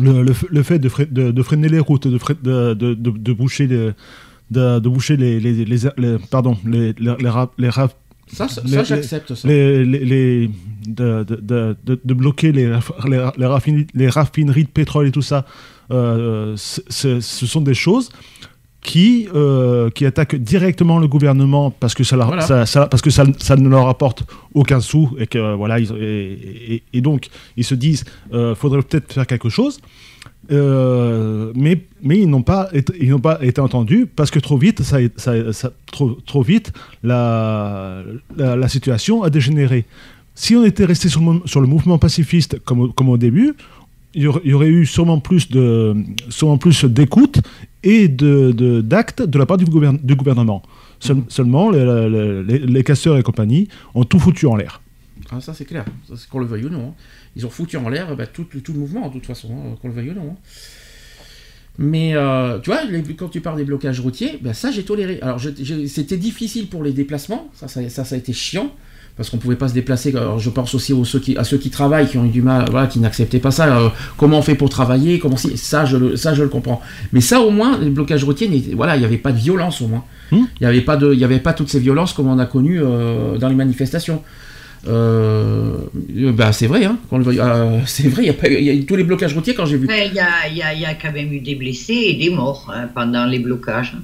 le, le le fait de, fre- de- de freiner les routes, de, de, de- boucher les. De, de boucher les, les, les- pardon les, rap- les rap- Ça, ça, Les- ça, j'accepte ça. de, de, bloquer les, les, les raffineries, les raffineries de pétrole et tout ça, euh, ce sont des choses qui, euh, qui attaquent directement le gouvernement parce que ça, leur- Voilà. ça, ça- parce que ça, ça ne leur apporte aucun sou et que voilà ils- et, et- et donc ils se disent euh, faudrait peut-être faire quelque chose Euh, mais, mais ils n'ont pas, été- ils n'ont pas été entendus parce que trop vite, ça, trop, trop vite, la, la, la situation a dégénéré. Si on était resté sur le, sur le mouvement pacifiste comme, au- comme au début, il y aurait, il y aurait eu sûrement plus de, sûrement plus d'écoute et de, de- d'actes de, la part du, gouverne- du gouvernement. Seul- Seulement, les, les- les- les casseurs et compagnie ont tout foutu en l'air. Ah, ça c'est clair, qu'on le veuille ou non. hein. Ils ont foutu en l'air bah, tout, tout le mouvement, de toute façon, hein, qu'on le veuille ou non. hein. Mais euh, tu vois, les- quand tu parles des blocages routiers, bah, ça j'ai toléré. Alors c'était difficile pour les déplacements, ça ça, ça, ça a été chiant, parce qu'on pouvait pas se déplacer. Alors, je pense aussi aux, ceux qui, à ceux qui travaillent, qui ont eu du mal, voilà, qui n'acceptaient pas ça. euh, comment on fait pour travailler? Comment si, ça, je le, ça je le comprends. Mais ça au moins, les blocages routiers, n'étaient- voilà, il n'y avait pas de violence au moins. Hmm? Il n'y avait, pas de- il y avait pas toutes ces violences comme on a connues euh, dans les manifestations. Euh, bah, c'est vrai, hein, le euh, c'est vrai, il y a pas- il y a tous les blocages routiers quand j'ai vu. Il y a, il y a- y a quand même eu des blessés et des morts hein, pendant les blocages.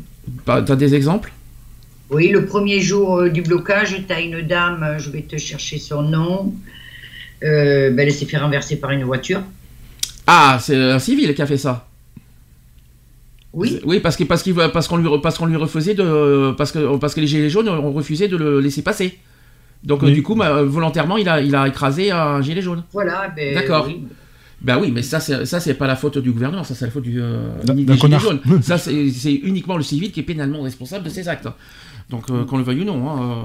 Bah, T'as des exemples? Oui, le premier jour euh, du blocage, tu as une dame, euh, je vais te chercher son nom, euh, ben, elle s'est fait renverser par une voiture. Ah, c'est un civil qui a fait ça. Oui, Oui, parce que parce qu'il parce qu'on lui parce qu'on lui refusait de parce que parce que les gilets jaunes ont refusé de le laisser passer. Donc euh, Oui. du coup, bah, volontairement, il a il a écrasé un gilet jaune. voilà. Ben, D'accord. oui. Ben oui, mais ça c'est ça c'est pas la faute du gouvernement, ça c'est la faute du euh, des gilets jaunes. Ça c'est c'est uniquement le civil qui est pénalement responsable de ces actes. Donc euh, qu'on le veuille ou non, hein, euh,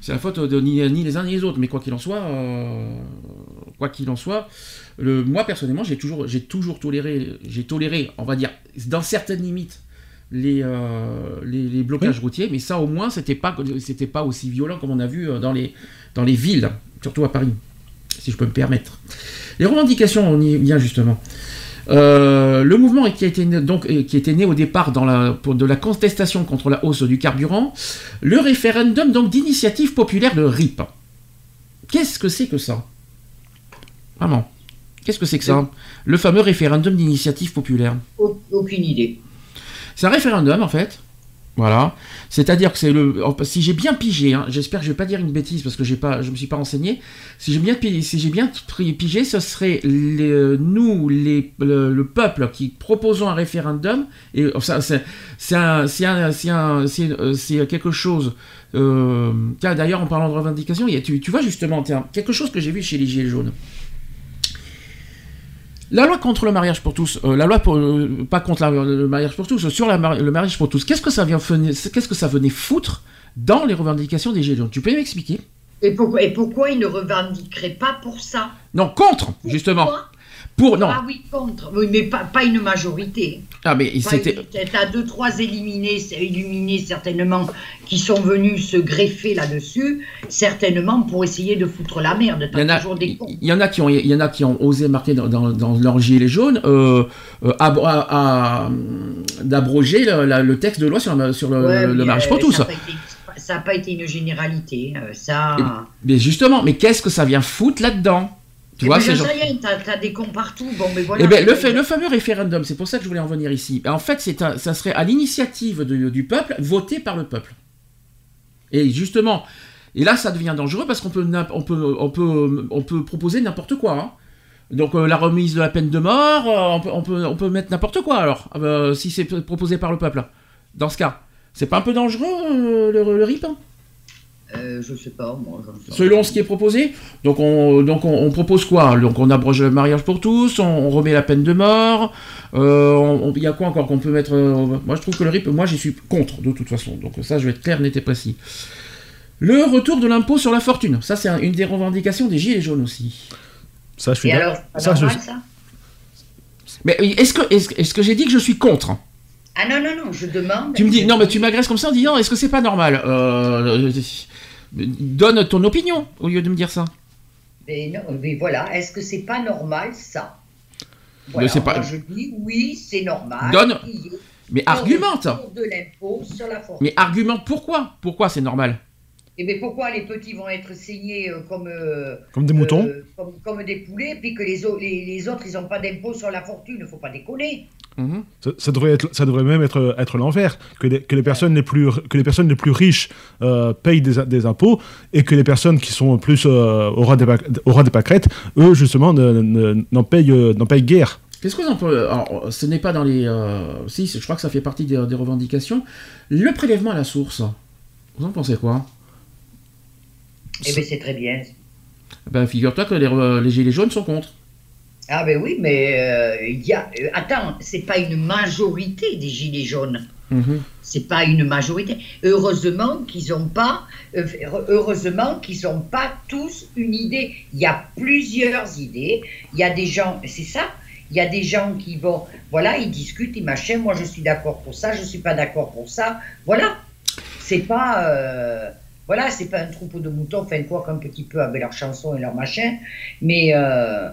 c'est la faute de ni, ni les uns ni les autres. Mais quoi qu'il en soit, euh, quoi qu'il en soit, le, moi personnellement j'ai toujours j'ai toujours toléré j'ai toléré, on va dire dans certaines limites. Les, euh, les, les blocages routiers, mais ça au moins c'était pas c'était pas aussi violent comme on a vu dans les dans les villes, surtout à Paris, si je peux me permettre. Les revendications, on y vient justement. Euh, le mouvement qui, a été né, donc, euh, qui était né au départ dans la, pour de la contestation contre la hausse du carburant, le référendum donc d'initiative populaire de RIP. Qu'est-ce que c'est que ça? Vraiment. Qu'est-ce que c'est que ça? Le fameux référendum d'initiative populaire. Au- Aucune idée. C'est un référendum en fait. Voilà. C'est-à-dire que c'est le. Si j'ai bien pigé, hein, j'espère que je vais pas dire une bêtise parce que pas, je me suis pas renseigné. Si j'ai bien, si bien pigé, ce serait les- nous, le, le peuple, qui proposons un référendum. Et c'est, euh, quelque chose. euh, d'ailleurs, en parlant de revendication, tu, vois justement, quelque chose que j'ai vu chez les Gilets jaunes. La loi contre le mariage pour tous, euh, la loi pour, euh, pas contre la- le mariage pour tous, sur la mar- le mariage pour tous, qu'est-ce que ça vient qu'est-ce que ça venait foutre dans les revendications des Gilets Tu peux m'expliquer? Et pourquoi, et pourquoi ils ne revendiqueraient pas pour ça? Non, contre, justement. Pourquoi Pour non. Ah oui, contre. Oui, mais pas, pas une majorité. Ah mais c'était. T'as deux, trois éliminés, illuminés certainement, qui sont venus se greffer là-dessus, certainement pour essayer de foutre la merde. Il y, en a, toujours des cons. il y en a qui ont, il y en a qui ont osé marquer dans, dans, dans leur gilet jaune euh, euh, à- à- d'abroger le, la- le texte de loi sur, le- sur le, Ouais, le mais, mariage euh, pour tous. Ça n'a pas été une généralité. euh, Ça. Mais justement, mais qu'est-ce que ça vient foutre là-dedans? Tu vois, ben, ces j'en gens. sais rien, t'as t'as des cons partout. Bon, mais voilà. Eh ben, le, fait- le fameux référendum, c'est pour ça que je voulais en venir ici. En fait, c'est un- ça serait à l'initiative du peuple, voté par le peuple. Et justement, et là, ça devient dangereux parce qu'on peut, on peut, on peut, on peut proposer n'importe quoi. hein. Donc euh, la remise de la peine de mort, euh, on, peut, on, peut, on peut mettre n'importe quoi alors, euh, si c'est proposé par le peuple. Dans ce cas, c'est pas un peu dangereux euh, le, le RIP hein? Euh, je sais pas, moi. j'en sais Selon ce qui est proposé. Donc on, donc on, on propose quoi Donc on abroge le mariage pour tous, on, on remet la peine de mort. euh, Il y a quoi encore qu'on peut mettre euh, Moi je trouve que le RIP, moi j'y suis contre de toute façon. Donc ça je vais être clair, net et précis. Le retour de l'impôt sur la fortune. Ça c'est un- une des revendications des Gilets jaunes aussi. Ça, je suis Et d'accord. alors, Ça, je- ça? Mais est-ce que, est-ce, est-ce que j'ai dit que je suis contre? Ah non, non, non, je demande. Tu me dis, non mais tu m'agresses comme ça en disant, est-ce que c'est pas normal Euh, Donne ton opinion au lieu de me dire ça. Mais, non, mais voilà, est-ce que c'est pas normal, ça? Mais c'est pas- moi, je dis oui, c'est normal. Donne- Mais argumente retour de l'impôt sur la fortune. Mais argumente pourquoi? Pourquoi c'est normal? Et bien pourquoi les petits vont être saignés euh, comme, euh, Comme des moutons. euh, comme, comme des poulets, puis que les, au- les, les autres, ils n'ont pas d'impôt sur la fortune, il ne faut pas déconner. Mhm. Ça, ça devrait être, ça devrait même être, être l'envers, que les, que les personnes les plus, que les personnes les plus riches euh, payent des, des impôts et que les personnes qui sont plus euh, au ras des, au ras des pâquerettes, eux justement, ne- ne- n'en payent, euh, n'en payent guère. Qu'est-ce que vous en pensez? Alors, ce n'est pas dans les. euh, si, je crois que ça fait partie des, des revendications. Le prélèvement à la source. Vous en pensez quoi? Eh bien c'est très bien. Ben, figure-toi que les, gilets jaunes sont contre. Ah ben oui, mais euh, il y a... euh, attends, c'est pas une majorité des gilets jaunes. Mhm. C'est pas une majorité. Heureusement qu'ils n'ont pas, euh, heureusement qu'ils n'ont pas tous une idée. Il y a plusieurs idées. Il y a des gens, c'est ça. Il y a des gens qui vont, voilà, ils discutent, ils machin. Moi, je suis d'accord pour ça, je suis pas d'accord pour ça. Voilà. C'est pas, euh, voilà, c'est pas un troupeau de moutons. Enfin quoi qu'un petit peu avec leurs chansons et leurs machins, mais. euh,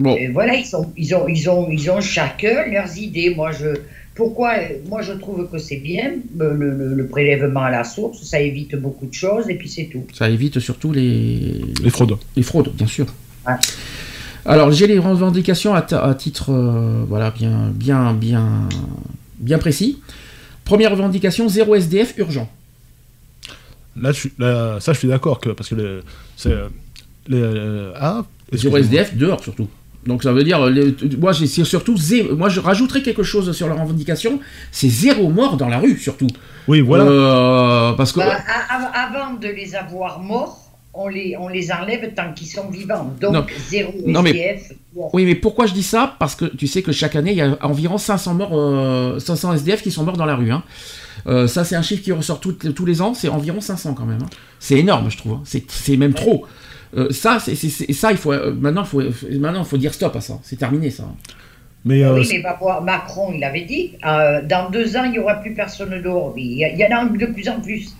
Bon. voilà, ils, sont, ils, ont, ils, ont, ils ont chacun leurs idées. Moi, je, pourquoi Moi, je trouve que c'est bien, le, le- le prélèvement à la source, ça évite beaucoup de choses, et puis c'est tout. Ça évite surtout les, Les fraudes. les fraudes, bien sûr. Ouais. Alors, j'ai les revendications à titre euh, voilà, bien, bien, bien, bien précis. Première revendication, zéro SDF urgent. Là, je suis, là, ça, je suis d'accord que parce que le, c'est euh, le, ah, Zéro excusez-moi. SDF dehors surtout. Donc ça veut dire, euh, les- moi j'ai c'est surtout zéro, moi je rajouterais quelque chose sur la revendication, c'est zéro mort dans la rue surtout. Oui, voilà. Euh, parce que Bah, avant de les avoir morts, on les, on les enlève tant qu'ils sont vivants. Donc, Non. zéro Non, mais- SDF. oui, mais pourquoi je dis ça? Parce que tu sais que chaque année il y a environ 500 morts, euh, 500 SDF qui sont morts dans la rue. hein. Euh, ça c'est un chiffre qui ressort tout- tous les ans, c'est environ 500 quand même. hein. C'est énorme, je trouve. hein. C'est c'est même trop. Euh, ça, c'est c'est- c'est- ça, il faut euh, maintenant, il faut maintenant, il faut dire stop à ça. C'est terminé ça. mais Ah euh, oui, mais va voir, Macron, il avait dit, euh, dans deux ans, il n'y aura plus personne dehors. Il y, a- il y en a de plus en plus.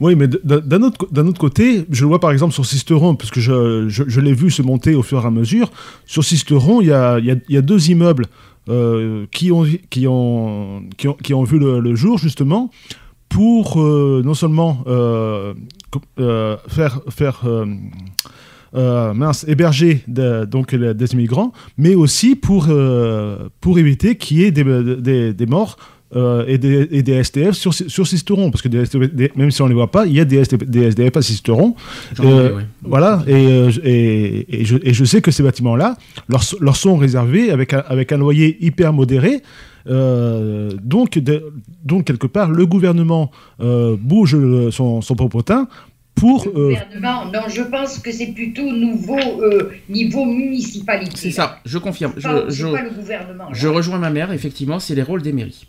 Oui, mais d'un autre, co- d'un autre côté, je le vois par exemple sur Sisteron, parce que je, je, je l'ai vu se monter au fur et à mesure. Sur Sisteron, il y a, il y a- il y a deux immeubles euh, qui, ont, qui, ont, qui, ont, vu le, jour, justement, pour euh, non seulement euh, faire, faire héberger donc, des immigrants, mais aussi pour, pour éviter qu'il y ait des, des morts euh, et, des, et des STF sur, sur Sisteron, parce que des STF des- même si on ne les voit pas, il y a des STF, des SDF à Sisteron. Euh, ouais. Voilà, et, euh, je- et, et je, et je sais que ces bâtiments-là leur, sont réservés avec un, avec un loyer hyper modéré. Euh, donc, de- donc, quelque part, le gouvernement euh, bouge son, son popotin pour. Le gouvernement, non, je pense que c'est plutôt nouveau euh, niveau municipalité. C'est ça, je confirme. C'est pas, Je, c'est je, pas le gouvernement. là. je rejoins ma mère, effectivement, c'est les rôles des mairies.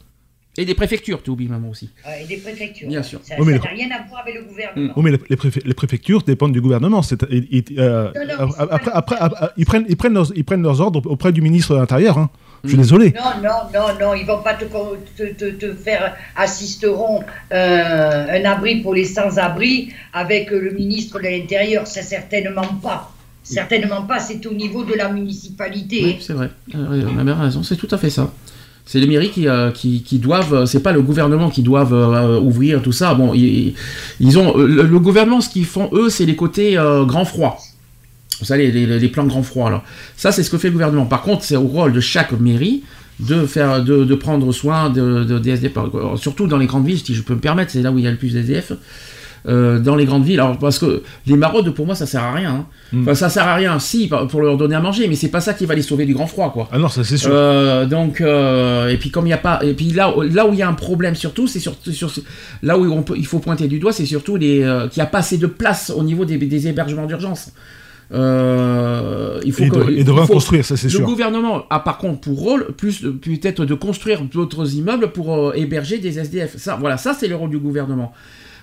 Et des préfectures, tu oublies maman aussi. Ouais, et des préfectures. Bien sûr. Ça Oui, n'a rien à voir avec le gouvernement. Oui, mais les, les préfé- les préfectures dépendent du gouvernement. C'est- ils- ils- euh, Non, non, mais c'est après, ils, prennent, ils, prennent leurs, ils prennent leurs ordres auprès du ministre de l'Intérieur. hein. Je suis Mm. désolé. Non, non, non, non, ils vont pas te, con- te, te, te faire assisteront euh, un abri pour les sans-abri avec euh, le ministre de l'Intérieur. C'est certainement pas. Certainement pas, c'est au niveau de la municipalité. Oui, c'est vrai. Euh, ma mère a raison, c'est tout à fait ça. C'est les mairies qui, euh, qui, qui doivent, euh, c'est pas le gouvernement qui doivent euh, ouvrir tout ça. Bon, ils, ils ont le, gouvernement, ce qu'ils font eux, c'est les côtés grand froid. Vous savez, les, plans grand froid là. Ça, c'est ce que fait le gouvernement. Par contre, c'est au rôle de chaque mairie de faire, de, prendre soin de, de- des SDF, surtout dans les grandes villes, si je peux me permettre, c'est là où il y a le plus d'SDF. Euh, dans les grandes villes, alors parce que les maraudes pour moi ça sert à rien. hein. Mm. Enfin, ça sert à rien, si pour leur donner à manger, mais c'est pas ça qui va les sauver du grand froid quoi. Ah non, ça c'est sûr. Euh, donc euh, et puis comme il y a pas et puis là là où il y a un problème surtout c'est surtout sur là où on peut, il faut pointer du doigt c'est surtout les qu'il n'y a pas assez de place au niveau des, des hébergements d'urgence. Euh, il faut et, que- de, et il de faut- reconstruire, ça c'est le sûr. gouvernement a par contre pour rôle plus peut-être de construire d'autres immeubles pour euh, héberger des SDF. Ça, voilà, ça c'est le rôle du gouvernement.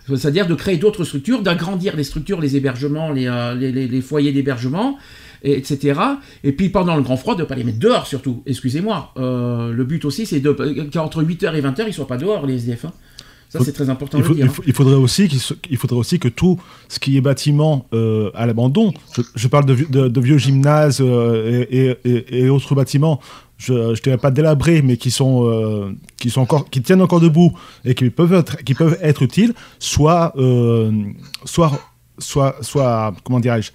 C'est-à-dire de créer d'autres structures, d'agrandir les structures, les hébergements, les, euh, les, les- les foyers d'hébergement, et- etc. Et puis pendant le grand froid, de ne pas les mettre dehors surtout. Excusez-moi. Euh, le but aussi, c'est de qu'entre 8h et 20h, ils ne soient pas dehors, les SDF. hein. Ça, c'est très important Il, de faut- le dire. il faut- il faudrait aussi qu'il faudrait aussi que tout ce qui est bâtiment euh, à l'abandon, je, je parle de, vi- de- de vieux gymnases euh, et, et- et- et autres bâtiments, je ne dirais pas délabrés, mais qui sont euh, qui sont encore qui tiennent encore debout et qui peuvent être qui peuvent être utiles, soit euh, soit soit soit comment dirais-je,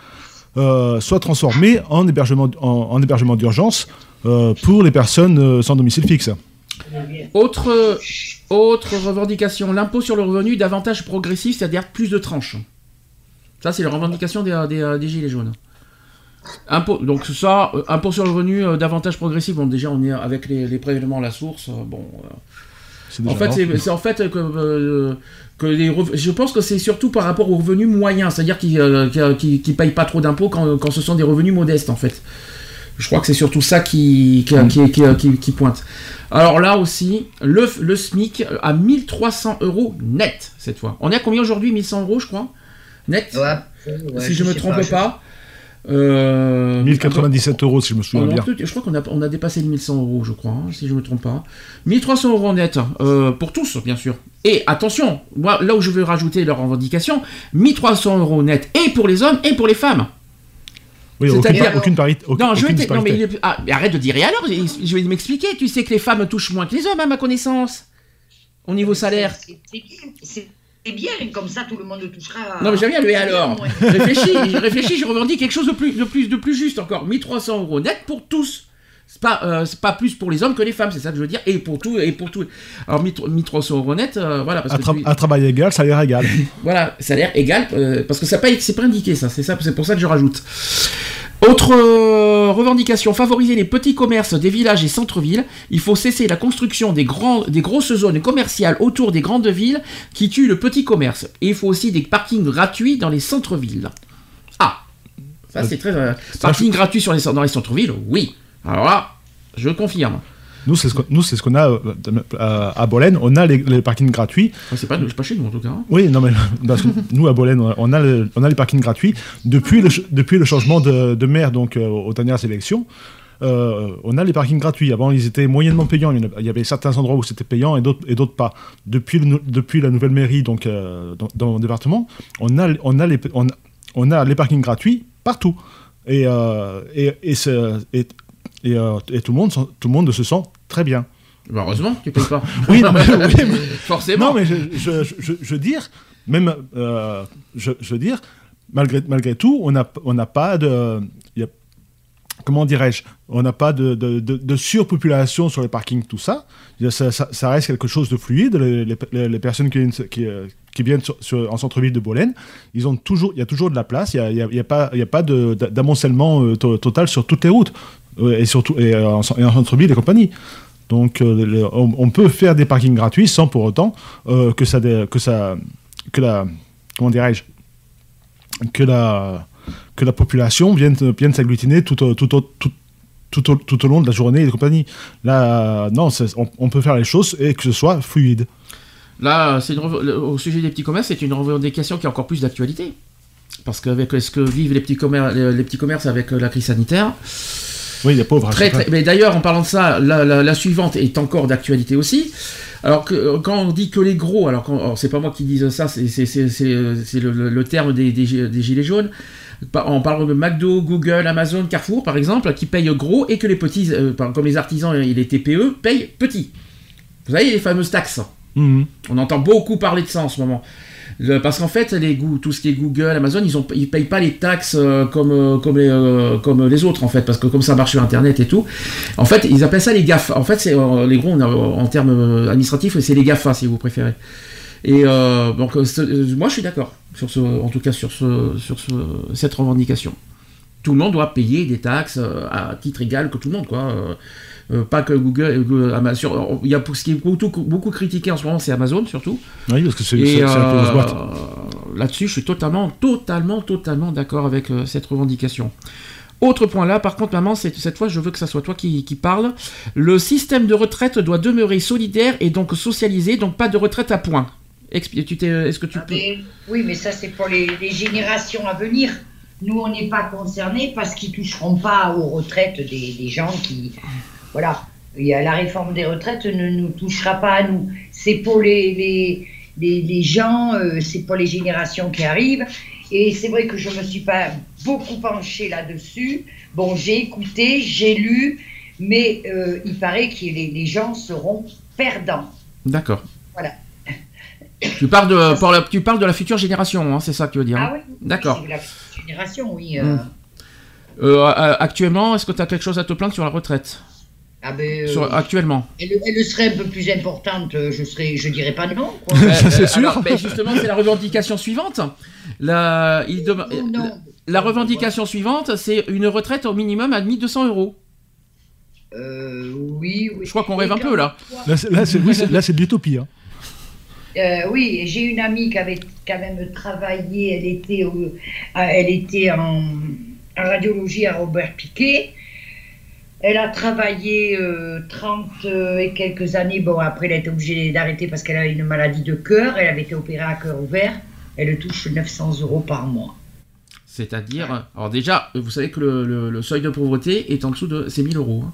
euh, soit transformés en hébergement en, en hébergement d'urgence euh, pour les personnes sans domicile fixe. Autre, autre revendication, l'impôt sur le revenu davantage progressif, c'est-à-dire plus de tranches. Ça, c'est la revendication des- des Gilets jaunes. Impôt, donc ça, euh, impôt sur le revenu euh, davantage progressif, bon déjà on est avec les, les prélèvements à la source, euh, bon... euh, en fait, c'est en fait que, euh, que les je pense que c'est surtout par rapport aux revenus moyens, c'est-à-dire qui euh, qui, qui, qui payent pas trop d'impôts quand, quand ce sont des revenus modestes en fait. Je crois que c'est surtout ça qui, qui, qui, qui- qui- qui pointe. Alors là aussi, le, le SMIC à 1300 euros net cette fois. On est à combien aujourd'hui? 1100 euros, je crois? Net? Ouais, ouais, Si je me sais trompe pas. Euh, 1097 euros si je me souviens bien. je crois qu'on a, on a dépassé les 1100 euros, je crois, hein, si je ne me trompe pas. 1300 euros net, euh, pour tous, bien sûr. Et attention, moi, là où je veux rajouter leur revendication, 1300 euros net, et pour les hommes, et pour les femmes. Oui, aucune, C'est-à-dire- aucune, parité. aucune- non, je vais non, mais, il ah, mais arrête de dire et alors, je vais m'expliquer. Tu sais que les femmes touchent moins que les hommes, à ma connaissance, au niveau salaire. C'est c'est bien, c'est- c'est bien, comme ça tout le monde touchera. Non, mais j'aime bien le et alors. Ouais. Je réfléchis, je réfléchis, je revendique quelque chose de plus, de plus, de plus juste encore. 1300 euros net pour tous. C'est pas, euh, c'est pas plus pour les hommes que les femmes, c'est ça que je veux dire. Et pour tout, et pour tout. Alors 1300 euros net, euh, voilà. Parce À, que tra- tu- à travail égal, salaire égal. voilà, salaire égal, euh, parce que ça pas, c'est pas indiqué ça, c'est ça, c'est pour ça que je rajoute. Autre euh, revendication, favoriser les petits commerces des villages et centres-villes. Il faut cesser la construction des, grands, des grosses zones commerciales autour des grandes villes qui tuent le petit commerce. Et il faut aussi des parkings gratuits dans les centres-villes. Ah, ça c'est très... euh, parking gratuit sur les, dans les centres-villes, oui. Alors là, je confirme. Nous, c'est ce qu'on nous, c'est ce qu'on a euh, à, Bolène. On a les, les parkings gratuits. Enfin, c'est pas, chez nous en tout cas. hein. Oui, non, mais parce que nous, à Bolène, on a, le- on a les parkings gratuits. Depuis le, ch- depuis le changement de, de maire donc, euh, aux dernières élections, euh, on a les parkings gratuits. Avant, ils étaient moyennement payants. Il y avait certains endroits où c'était payant et d'autres et d'autres pas. Depuis, le nou- depuis la nouvelle mairie donc, euh, dans, dans mon département, on a, on, a les, on, on a les parkings gratuits partout. Et, euh, et, et, ce- et, et, euh, et tout, le monde, tout le monde se sent très bien. Bah, heureusement, tu payes pas. Oui, non, mais- oui, mais- Forcément. Non, mais je, je, dire, même, euh, je, veux dire, malgré, malgré tout, on n'a on n'a pas de. y a- comment dirais-je On n'a pas de, de, de- de surpopulation sur les parkings, tout ça. A- Ça, ça- ça reste quelque chose de fluide. Les, les- les personnes qui euh, qui viennent sur- sur- en centre-ville de Bolène, ils ont toujours, il y a toujours de la place. Il n'y a, y a- y a pas, y a pas de- d'amoncellement euh, to- total sur toutes les routes. Et surtout et euh, en, et en centre-ville et compagnie. Donc, euh, on, peut faire des parkings gratuits sans pour autant euh, que ça, que ça, que la, comment dirais-je, que la, que la population vienne, vienne s'agglutiner tout, tout, au- tout, tout, au- tout au long de la journée et compagnie. Là, non, on, peut faire les choses et que ce soit fluide. Là, c'est au sujet des petits commerces, c'est une revendication qui a encore plus d'actualité. Parce qu'avec ce que vivent les petits, commerces, les, petits commerces avec la crise sanitaire, Oui, les pauvres. Très, c'est très- vrai. mais d'ailleurs, en parlant de ça, la, la- la suivante est encore d'actualité aussi. Alors que euh, quand on dit que les gros, alors, alors, c'est pas moi qui dis ça, c'est euh, le, le- terme des, des gi- des gilets jaunes. On parle de McDo, Google, Amazon, Carrefour, par exemple, qui payent gros et que les petits, euh, comme les artisans et les TPE, payent petits. Vous savez, les fameuses taxes. Mhm. On entend beaucoup parler de ça en ce moment. Parce qu'en fait, les, tout ce qui est Google, Amazon, ils ne payent pas les taxes euh, comme, euh, euh, comme les autres, en fait, parce que comme ça marche sur Internet et tout. En fait, ils appellent ça les GAFA. En fait, c'est les gros, en termes administratifs, c'est les GAFA, si vous préférez. Et donc, moi, je suis d'accord, en tout cas sur, ce, sur ce, cette revendication. Tout le monde doit payer des taxes à titre égal que tout le monde, quoi. Euh, euh, pas que Google, euh, Amazon. Il y a pour ce qui est beaucoup, beaucoup critiqué en ce moment, c'est Amazon surtout. Oui, parce que c'est plus grosse euh, boîte. là-dessus, je suis totalement, totalement, totalement d'accord avec euh, cette revendication. Autre point là, par contre, maman, c'est- cette fois, je veux que ça soit toi qui, qui parle. Le système de retraite doit demeurer solidaire et donc socialisé, donc pas de retraite à points. T'es- Est-ce que tu Ah, peux mais- oui, mais ça, c'est pour les, les générations à venir. Nous, on n'est pas concernés parce qu'ils ne toucheront pas aux retraites des, des gens qui. Voilà. Il y a la réforme des retraites ne nous touchera pas à nous. C'est pour les, les, les, les gens, euh, c'est pour les générations qui arrivent. Et c'est vrai que je ne me suis pas beaucoup penchée là-dessus. Bon, j'ai écouté, j'ai lu, mais euh, il paraît que les, les gens seront perdants. D'accord. Voilà. Tu parles de, pour la, tu parles de la future génération, hein, c'est ça que tu veux dire. hein Ah oui D'accord. La génération, oui. euh. Euh, actuellement, est-ce que tu as quelque chose à te plaindre sur la retraite? Ah ben, euh, Sur- Actuellement elle, elle serait un peu plus importante, euh, je serais, je dirais pas non. Quoi. C'est euh, sûr. alors, ben, justement, c'est la revendication suivante. La, il dem- non. la- la revendication suivante, c'est une retraite au minimum à 1200 euros. Euh, oui, oui. Je crois qu'on rêve un peu, là. Là, c'est- là, c'est oui, c'est- là, c'est de l'utopie. hein. Euh, oui, j'ai une amie qui avait quand même travaillé, elle était, au- elle était en, en radiologie à Robert Piquet. Elle a travaillé euh, 30 euh, et quelques années. Bon, après, elle a été obligée d'arrêter parce qu'elle a une maladie de cœur. Elle avait été opérée à cœur ouvert. Elle touche 900 euros par mois. C'est-à-dire, alors déjà, vous savez que le, le- le seuil de pauvreté est en dessous de, c'est 1000 euros. hein.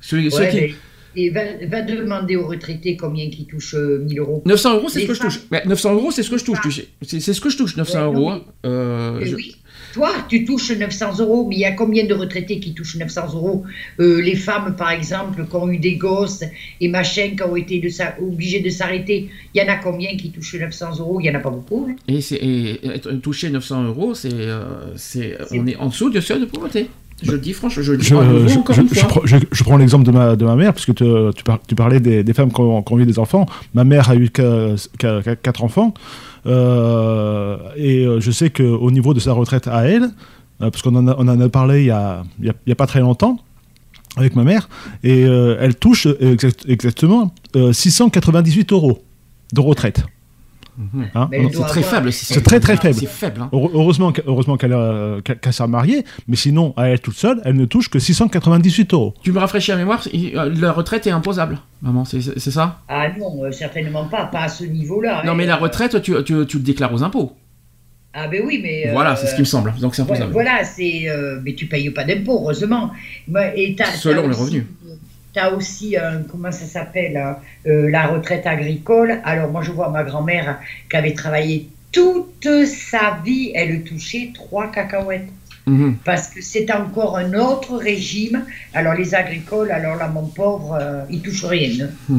Ceux- ceux Ouais, qui- mais- et va, va demander aux retraités combien qui touchent euh, 1000 euros. 900 euros, c'est ce que je touche. femmes. Mais 900 euros, c'est ce que je touche. C'est ce que je touche, 900 Ouais, euros. Euh, oui. Toi, tu touches 900 euros, mais il y a combien de retraités qui touchent 900 euros? Euh, Les femmes, par exemple, qui ont eu des gosses et machin, qui ont été de sa- obligées de s'arrêter, il y en a combien qui touchent 900 euros? Il n'y en a pas beaucoup. hein. Et, c'est- et être toucher 900 euros, c'est, euh, c'est, C'est- on est en dessous du seuil de pauvreté. Je le dis franchement, je le dis Je, je- prends- je- je prends l'exemple de ma, de ma mère, puisque tu, tu, par- tu parlais des, des femmes qui ont, qui ont eu des enfants. Ma mère a eu que- que- que- quatre enfants. Euh, et euh, je sais qu'au niveau de sa retraite à elle, euh, parce qu'on en, a- parlé il n'y a, a- pas très longtemps avec ma mère, et elle touche exact- exactement euh, 698 euros de retraite. Hein, on- doit C'est très faible. C'est très, très faible. C'est faible. hein. Heure- Heureusement, qu'- heureusement qu'elle a- qu'elle qu'elle s'est mariée, mais sinon, à elle toute seule, elle ne touche que 698 euros. Tu me rafraîchis la mémoire, euh, la retraite est imposable. Maman, c'est, ça? Ah non, euh, certainement pas, pas à ce niveau-là. Non, hein. mais la retraite, tu, tu, tu le déclares aux impôts. Ah ben oui, mais... euh, Voilà, c'est ce qui me semble. Donc c'est imposable. voilà, c'est. euh, mais tu payes pas d'impôts, heureusement. Mais- Et Selon les aussi- revenus. T'as aussi, un- comment ça s'appelle, hein, euh, la retraite agricole. Alors, moi, je vois ma grand-mère qui avait travaillé toute sa vie, elle touchait trois cacahuètes. Mhm. Parce que c'est encore un autre régime. Alors, les agricoles, alors là, mon pauvre, euh, ils touchent rien. hein. Mhm.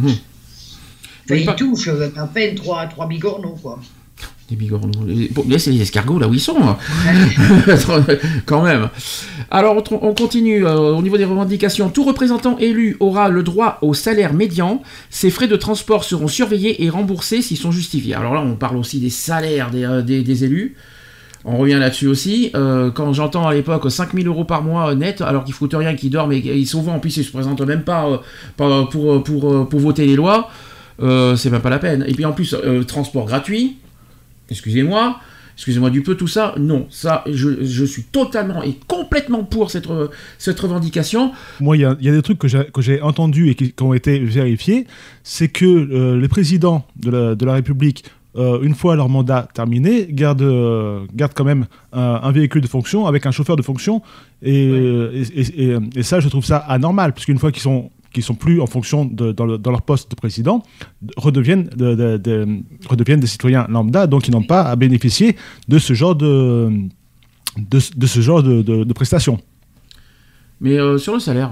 Enfin, ils pas- touchent, euh, à peine trois, trois bigorneaux, quoi. Les bigorneaux. Bon, c'est les escargots là où ils sont. hein. Quand même. Alors, on, continue. euh, au niveau des revendications, tout représentant élu aura le droit au salaire médian. Ses frais de transport seront surveillés et remboursés s'ils sont justifiés. Alors là, on parle aussi des salaires des, euh, des- des élus. On revient là-dessus aussi. Euh, quand j'entends à l'époque 5000 euros par mois net, alors qu'ils foutent rien, qu'ils dorment et ils souvent en plus ils se présentent même pas euh, pour, pour, pour voter les lois, euh, c'est même pas la peine. Et puis en plus, transport gratuit, excusez-moi. excusez-moi du peu, tout ça, non. Ça, je, je suis totalement et complètement pour cette, re- cette revendication. Moi, il y, a- il y a des trucs que j'ai- entendus et qui, qui ont été vérifiés. C'est que euh, les présidents de la, de la République, euh, une fois leur mandat terminé, gardent, euh, gardent quand même un, un véhicule de fonction avec un chauffeur de fonction. Et, et, et- et- et ça, je trouve ça anormal, parce qu'une fois qu'ils sont qui sont plus en fonction de, dans, le- dans leur poste de président, redeviennent, de- de- de- redeviennent des citoyens lambda, donc ils n'ont pas à bénéficier de ce genre de, de, ce genre de, prestations. Mais euh, sur le salaire,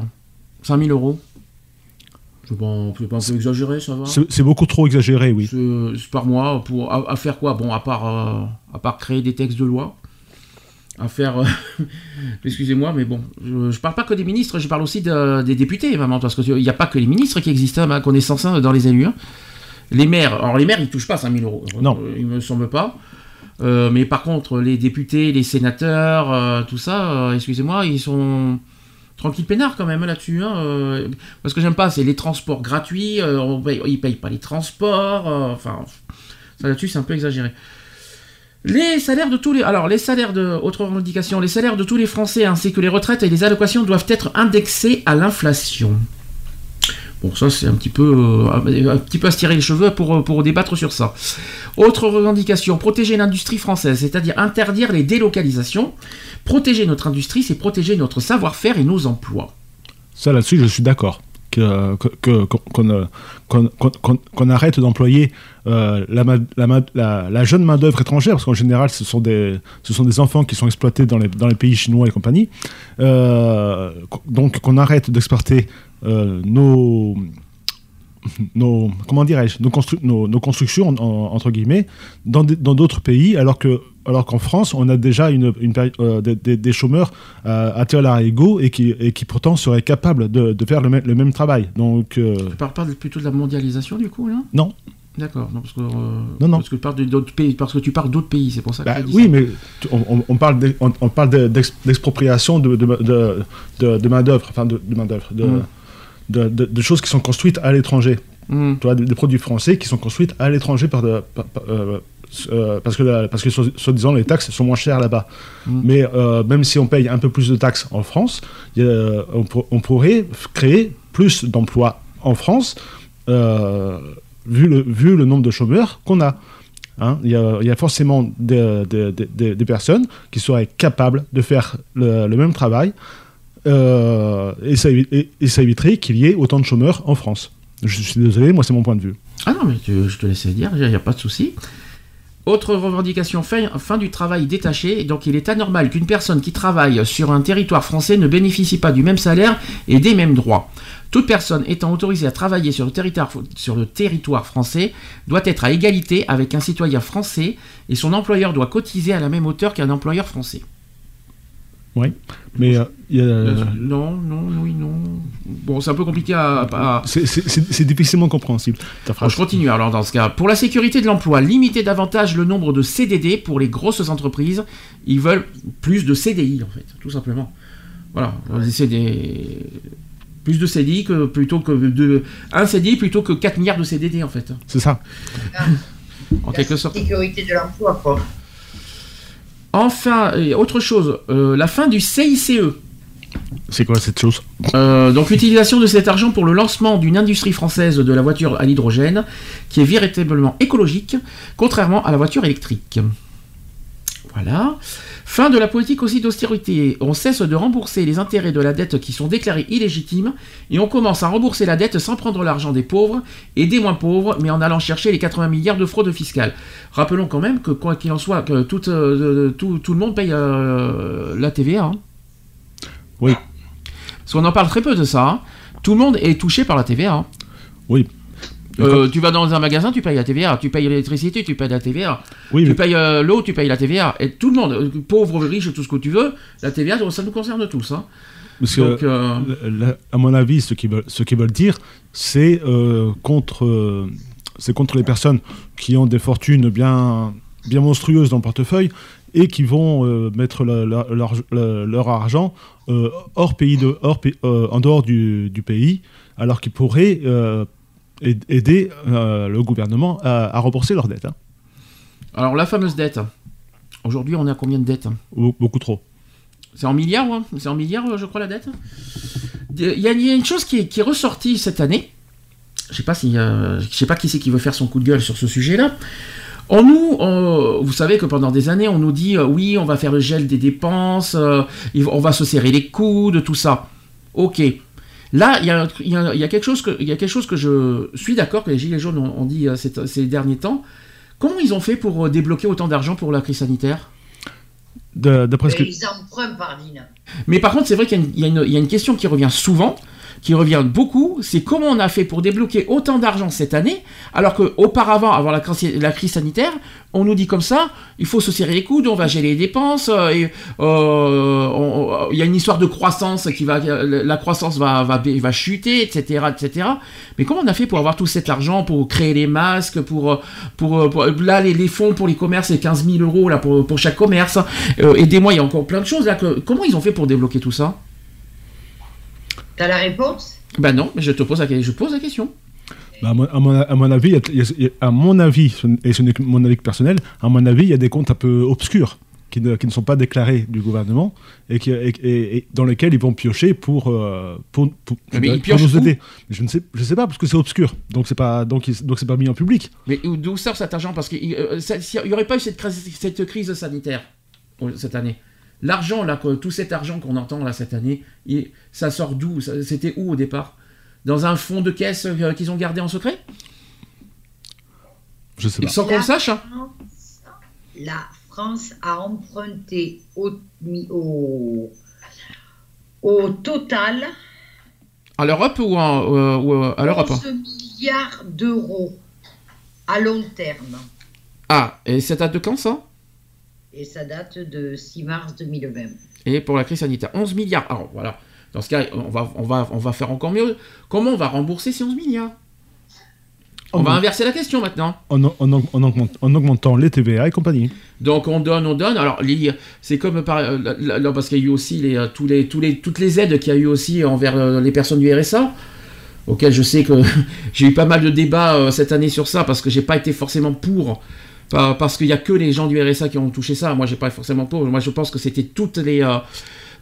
5000 euros. C'est pas, c'est pas un peu exagéré, ça va C'est beaucoup trop exagéré, oui. C'est par mois pour à, à faire quoi? Bon, à part euh, à part créer des textes de loi, à faire. euh, Excusez-moi, mais bon, je, je parle pas que des ministres, je parle aussi de- des députés, vraiment, parce qu'il n'y a pas que les ministres qui existent à ma connaissance hein, dans les élus. hein. Les maires, alors les maires, ils touchent pas 5000 euros. Non. Euh, Il me semble pas. Euh, mais par contre, les députés, les sénateurs, euh, tout ça, euh, excusez-moi, ils sont tranquilles peinards quand même là-dessus. hein, parce que j'aime pas, c'est les transports gratuits, on paye- ils payent pas les transports, enfin, ça là-dessus c'est un peu exagéré. Les salaires de tous les, alors les les salaires de tous les Français ainsi que les retraites et les allocations doivent être indexés à l'inflation. Bon, ça c'est un petit peu, euh, un petit peu à se tirer les cheveux pour, pour débattre sur ça. Autre revendication, protéger l'industrie française, c'est-à-dire interdire les délocalisations. Protéger notre industrie, c'est protéger notre savoir-faire et nos emplois. Ça, là-dessus, je suis d'accord. Euh, qu'on- arrête d'employer euh, la, jeune main-d'œuvre étrangère, parce qu'en général, ce sont, des, enfants qui sont exploités dans les, pays chinois et compagnie. Euh, donc, qu'on arrête d'exporter euh, nos. Nos, comment dirais-je nos, constru- nos, nos constructions en- entre guillemets dans d'autres pays alors que alors qu'en France on a déjà une, euh, des, des- chômeurs euh, à tir égaux et qui, et qui pourtant seraient capables de, de faire le, même- le même travail. Donc, euh, Tu parles pas plutôt de la mondialisation du coup là non. D'accord, non parce que euh, Non, non. parce que tu parles d'autres pays, parce que tu parles d'autres pays, c'est pour ça que Bah, oui, ça. mais tu- on, parle on, parle d'expropriation de, de, de, de- de main-d'œuvre, enfin de, de, Mm. De, de- de choses qui sont construites à l'étranger. Hmm. Tu vois, des, des produits français qui sont construits à l'étranger par de- par- par- euh, euh, parce que, la- parce que soi- soi-disant les taxes sont moins chères là-bas. Mm. Mais euh, même si on paye un peu plus de taxes en France, il y a- on, pour- on pourrait créer plus d'emplois en France euh, vu, le, vu le nombre de chômeurs qu'on a. Hein, Il y, a, il y a forcément des, des- des- des- des personnes qui seraient capables de faire le, le même travail euh, et, ça, éviterait qu'il y ait autant de chômeurs en France. Je suis désolé, moi c'est mon point de vue. Ah non, mais je te laisse dire, il n'y a pas de souci. Autre revendication, fin, du travail détaché. Donc il est anormal qu'une personne qui travaille sur un territoire français ne bénéficie pas du même salaire et des mêmes droits. Toute personne étant autorisée à travailler sur le territoire français doit être à égalité avec un citoyen français et son employeur doit cotiser à la même hauteur qu'un employeur français. Oui. Mais euh, il y a- Euh, non, non, oui, non. Bon, c'est un peu compliqué à- à, c'est- c'est c'est- c'est difficilement compréhensible. ta Bon, phrase. je continue alors dans ce cas. Pour la sécurité de l'emploi, limiter davantage le nombre de CDD pour les grosses entreprises. Ils veulent plus de CDI en fait, tout simplement. Voilà, des CD... plus de CDI que plutôt que de un CDI plutôt que 4 milliards de CDD en fait, C'est ça. en quelque sorte. sécurité de l'emploi, quoi. Enfin, autre chose, euh, la fin du CICE. C'est quoi cette chose? Euh, donc l'utilisation de cet argent pour le lancement d'une industrie française de la voiture à l'hydrogène qui est véritablement écologique, contrairement à la voiture électrique. Voilà. Fin de la politique aussi d'austérité. On cesse de rembourser les intérêts de la dette qui sont déclarés illégitimes et on commence à rembourser la dette sans prendre l'argent des pauvres et des moins pauvres, mais en allant chercher les 80 milliards de fraude fiscale. Rappelons quand même que quoi qu'il en soit, que tout, euh, tout, tout le monde paye euh, la TVA. hein. Oui. Parce qu'on en parle très peu de ça. hein. Tout le monde est touché par la TVA. hein. Oui. Euh, tu vas dans un magasin, tu payes la TVA. Tu payes l'électricité, tu payes la TVA. Oui, tu mais- payes euh, l'eau, tu payes la TVA. Et tout le monde, euh, pauvre, riche, tout ce que tu veux, la TVA, ça nous concerne tous. hein. Parce Donc, à mon avis, ce qu'ils veulent, ce veulent dire, c'est contre, c'est contre les personnes qui ont des fortunes bien, bien monstrueuses dans le portefeuille et qui vont euh, mettre la- la- leur, la- leur argent euh, hors pays de, hors, euh, en dehors du, du pays, alors qu'ils pourraient aider euh, le gouvernement à, à rembourser leurs dettes. hein. Alors la fameuse dette. Aujourd'hui, on est à combien de dettes Be- Beaucoup trop. C'est en milliards, ouais C'est en milliards, je crois, la dette? Il y, a- il y a une chose qui est, qui est ressortie cette année. Je sais pas si, euh, je sais pas qui c'est qui veut faire son coup de gueule sur ce sujet-là. On nous, on- vous savez que pendant des années, on nous dit euh, oui, on va faire le gel des dépenses, on va se serrer les coudes, tout ça. Ok. Là, il y, a y y quelque chose que, il y a quelque chose que je suis d'accord que les gilets jaunes ont, ont dit euh, ces, ces derniers temps. Comment ils ont fait pour euh, débloquer autant d'argent pour la crise sanitaire? De- que. Mais Ils empruntent par Dina. Mais par contre, c'est vrai qu'il y a une question qui revient souvent, qui revient beaucoup, c'est comment on a fait pour débloquer autant d'argent cette année, alors qu'auparavant, avant la crise, sanitaire, on nous dit comme ça, il faut se serrer les coudes, on va gérer les dépenses, euh, et, euh, il y a une histoire de croissance qui va, la croissance va, va, chuter, etc., etc. Mais comment on a fait pour avoir tout cet argent, pour créer les masques, pour, pour, là les, fonds pour les commerces, c'est 15 000 euros là pour, chaque commerce. Euh, Aidez-moi, il y a encore plein de choses là. Comment ils ont fait pour débloquer tout ça? T'as la réponse? Ben non, mais je te pose la, je pose la question. Bah, à, mon, à mon- à mon avis, y a- y à mon avis, et ce n'est que mon avis personnel, à mon avis, il y a des comptes un peu obscurs qui ne, qui ne sont pas déclarés du gouvernement et, qui, et, et- et dans lesquels ils vont piocher pour, euh, pour, pour, Mais ils pour piochent nous aider. Mais Je ne sais, je sais pas parce que c'est obscur, donc c'est pas donc ils- donc c'est pas mis en public. Mais où- d'où sort cet argent? Parce qu'il n'y aurait pas eu cette crise, cette crise sanitaire euh, cette année? L'argent, là, que- tout cet argent qu'on entend là cette année, il- ça sort d'où? C'était où au départ? Dans un fonds de caisse euh, qu'ils ont gardé en secret? Je sais Et pas. Sans qu'on le sache hein France- La France a emprunté au, mi- au, au total À l'Europe ou, en- euh, ou, euh, à l'Europe? 11 milliards d'euros à long terme. Ah, et ça date de quand ça? Et ça date de 6 mars 2020. Et pour la crise sanitaire, 11 milliards. Alors voilà, dans ce cas, on va, on va, on va faire encore mieux. Comment on va rembourser ces 11 milliards? On va inverser la question maintenant. en, en- en augment- en augmentant les TVA et compagnie. Donc on donne, on donne. Alors c'est comme par, euh, là, là, parce qu'il y a eu aussi les, euh, tous les, tous les, toutes les aides qu'il y a eu aussi envers euh, les personnes du RSA, auxquelles je sais que j'ai eu pas mal de débats euh, cette année sur ça parce que j'ai pas été forcément pour. Pas- Parce qu'il y a que les gens du RSA qui ont touché ça. Moi, j'ai pas forcément pour. Moi, je pense que c'était toutes les euh,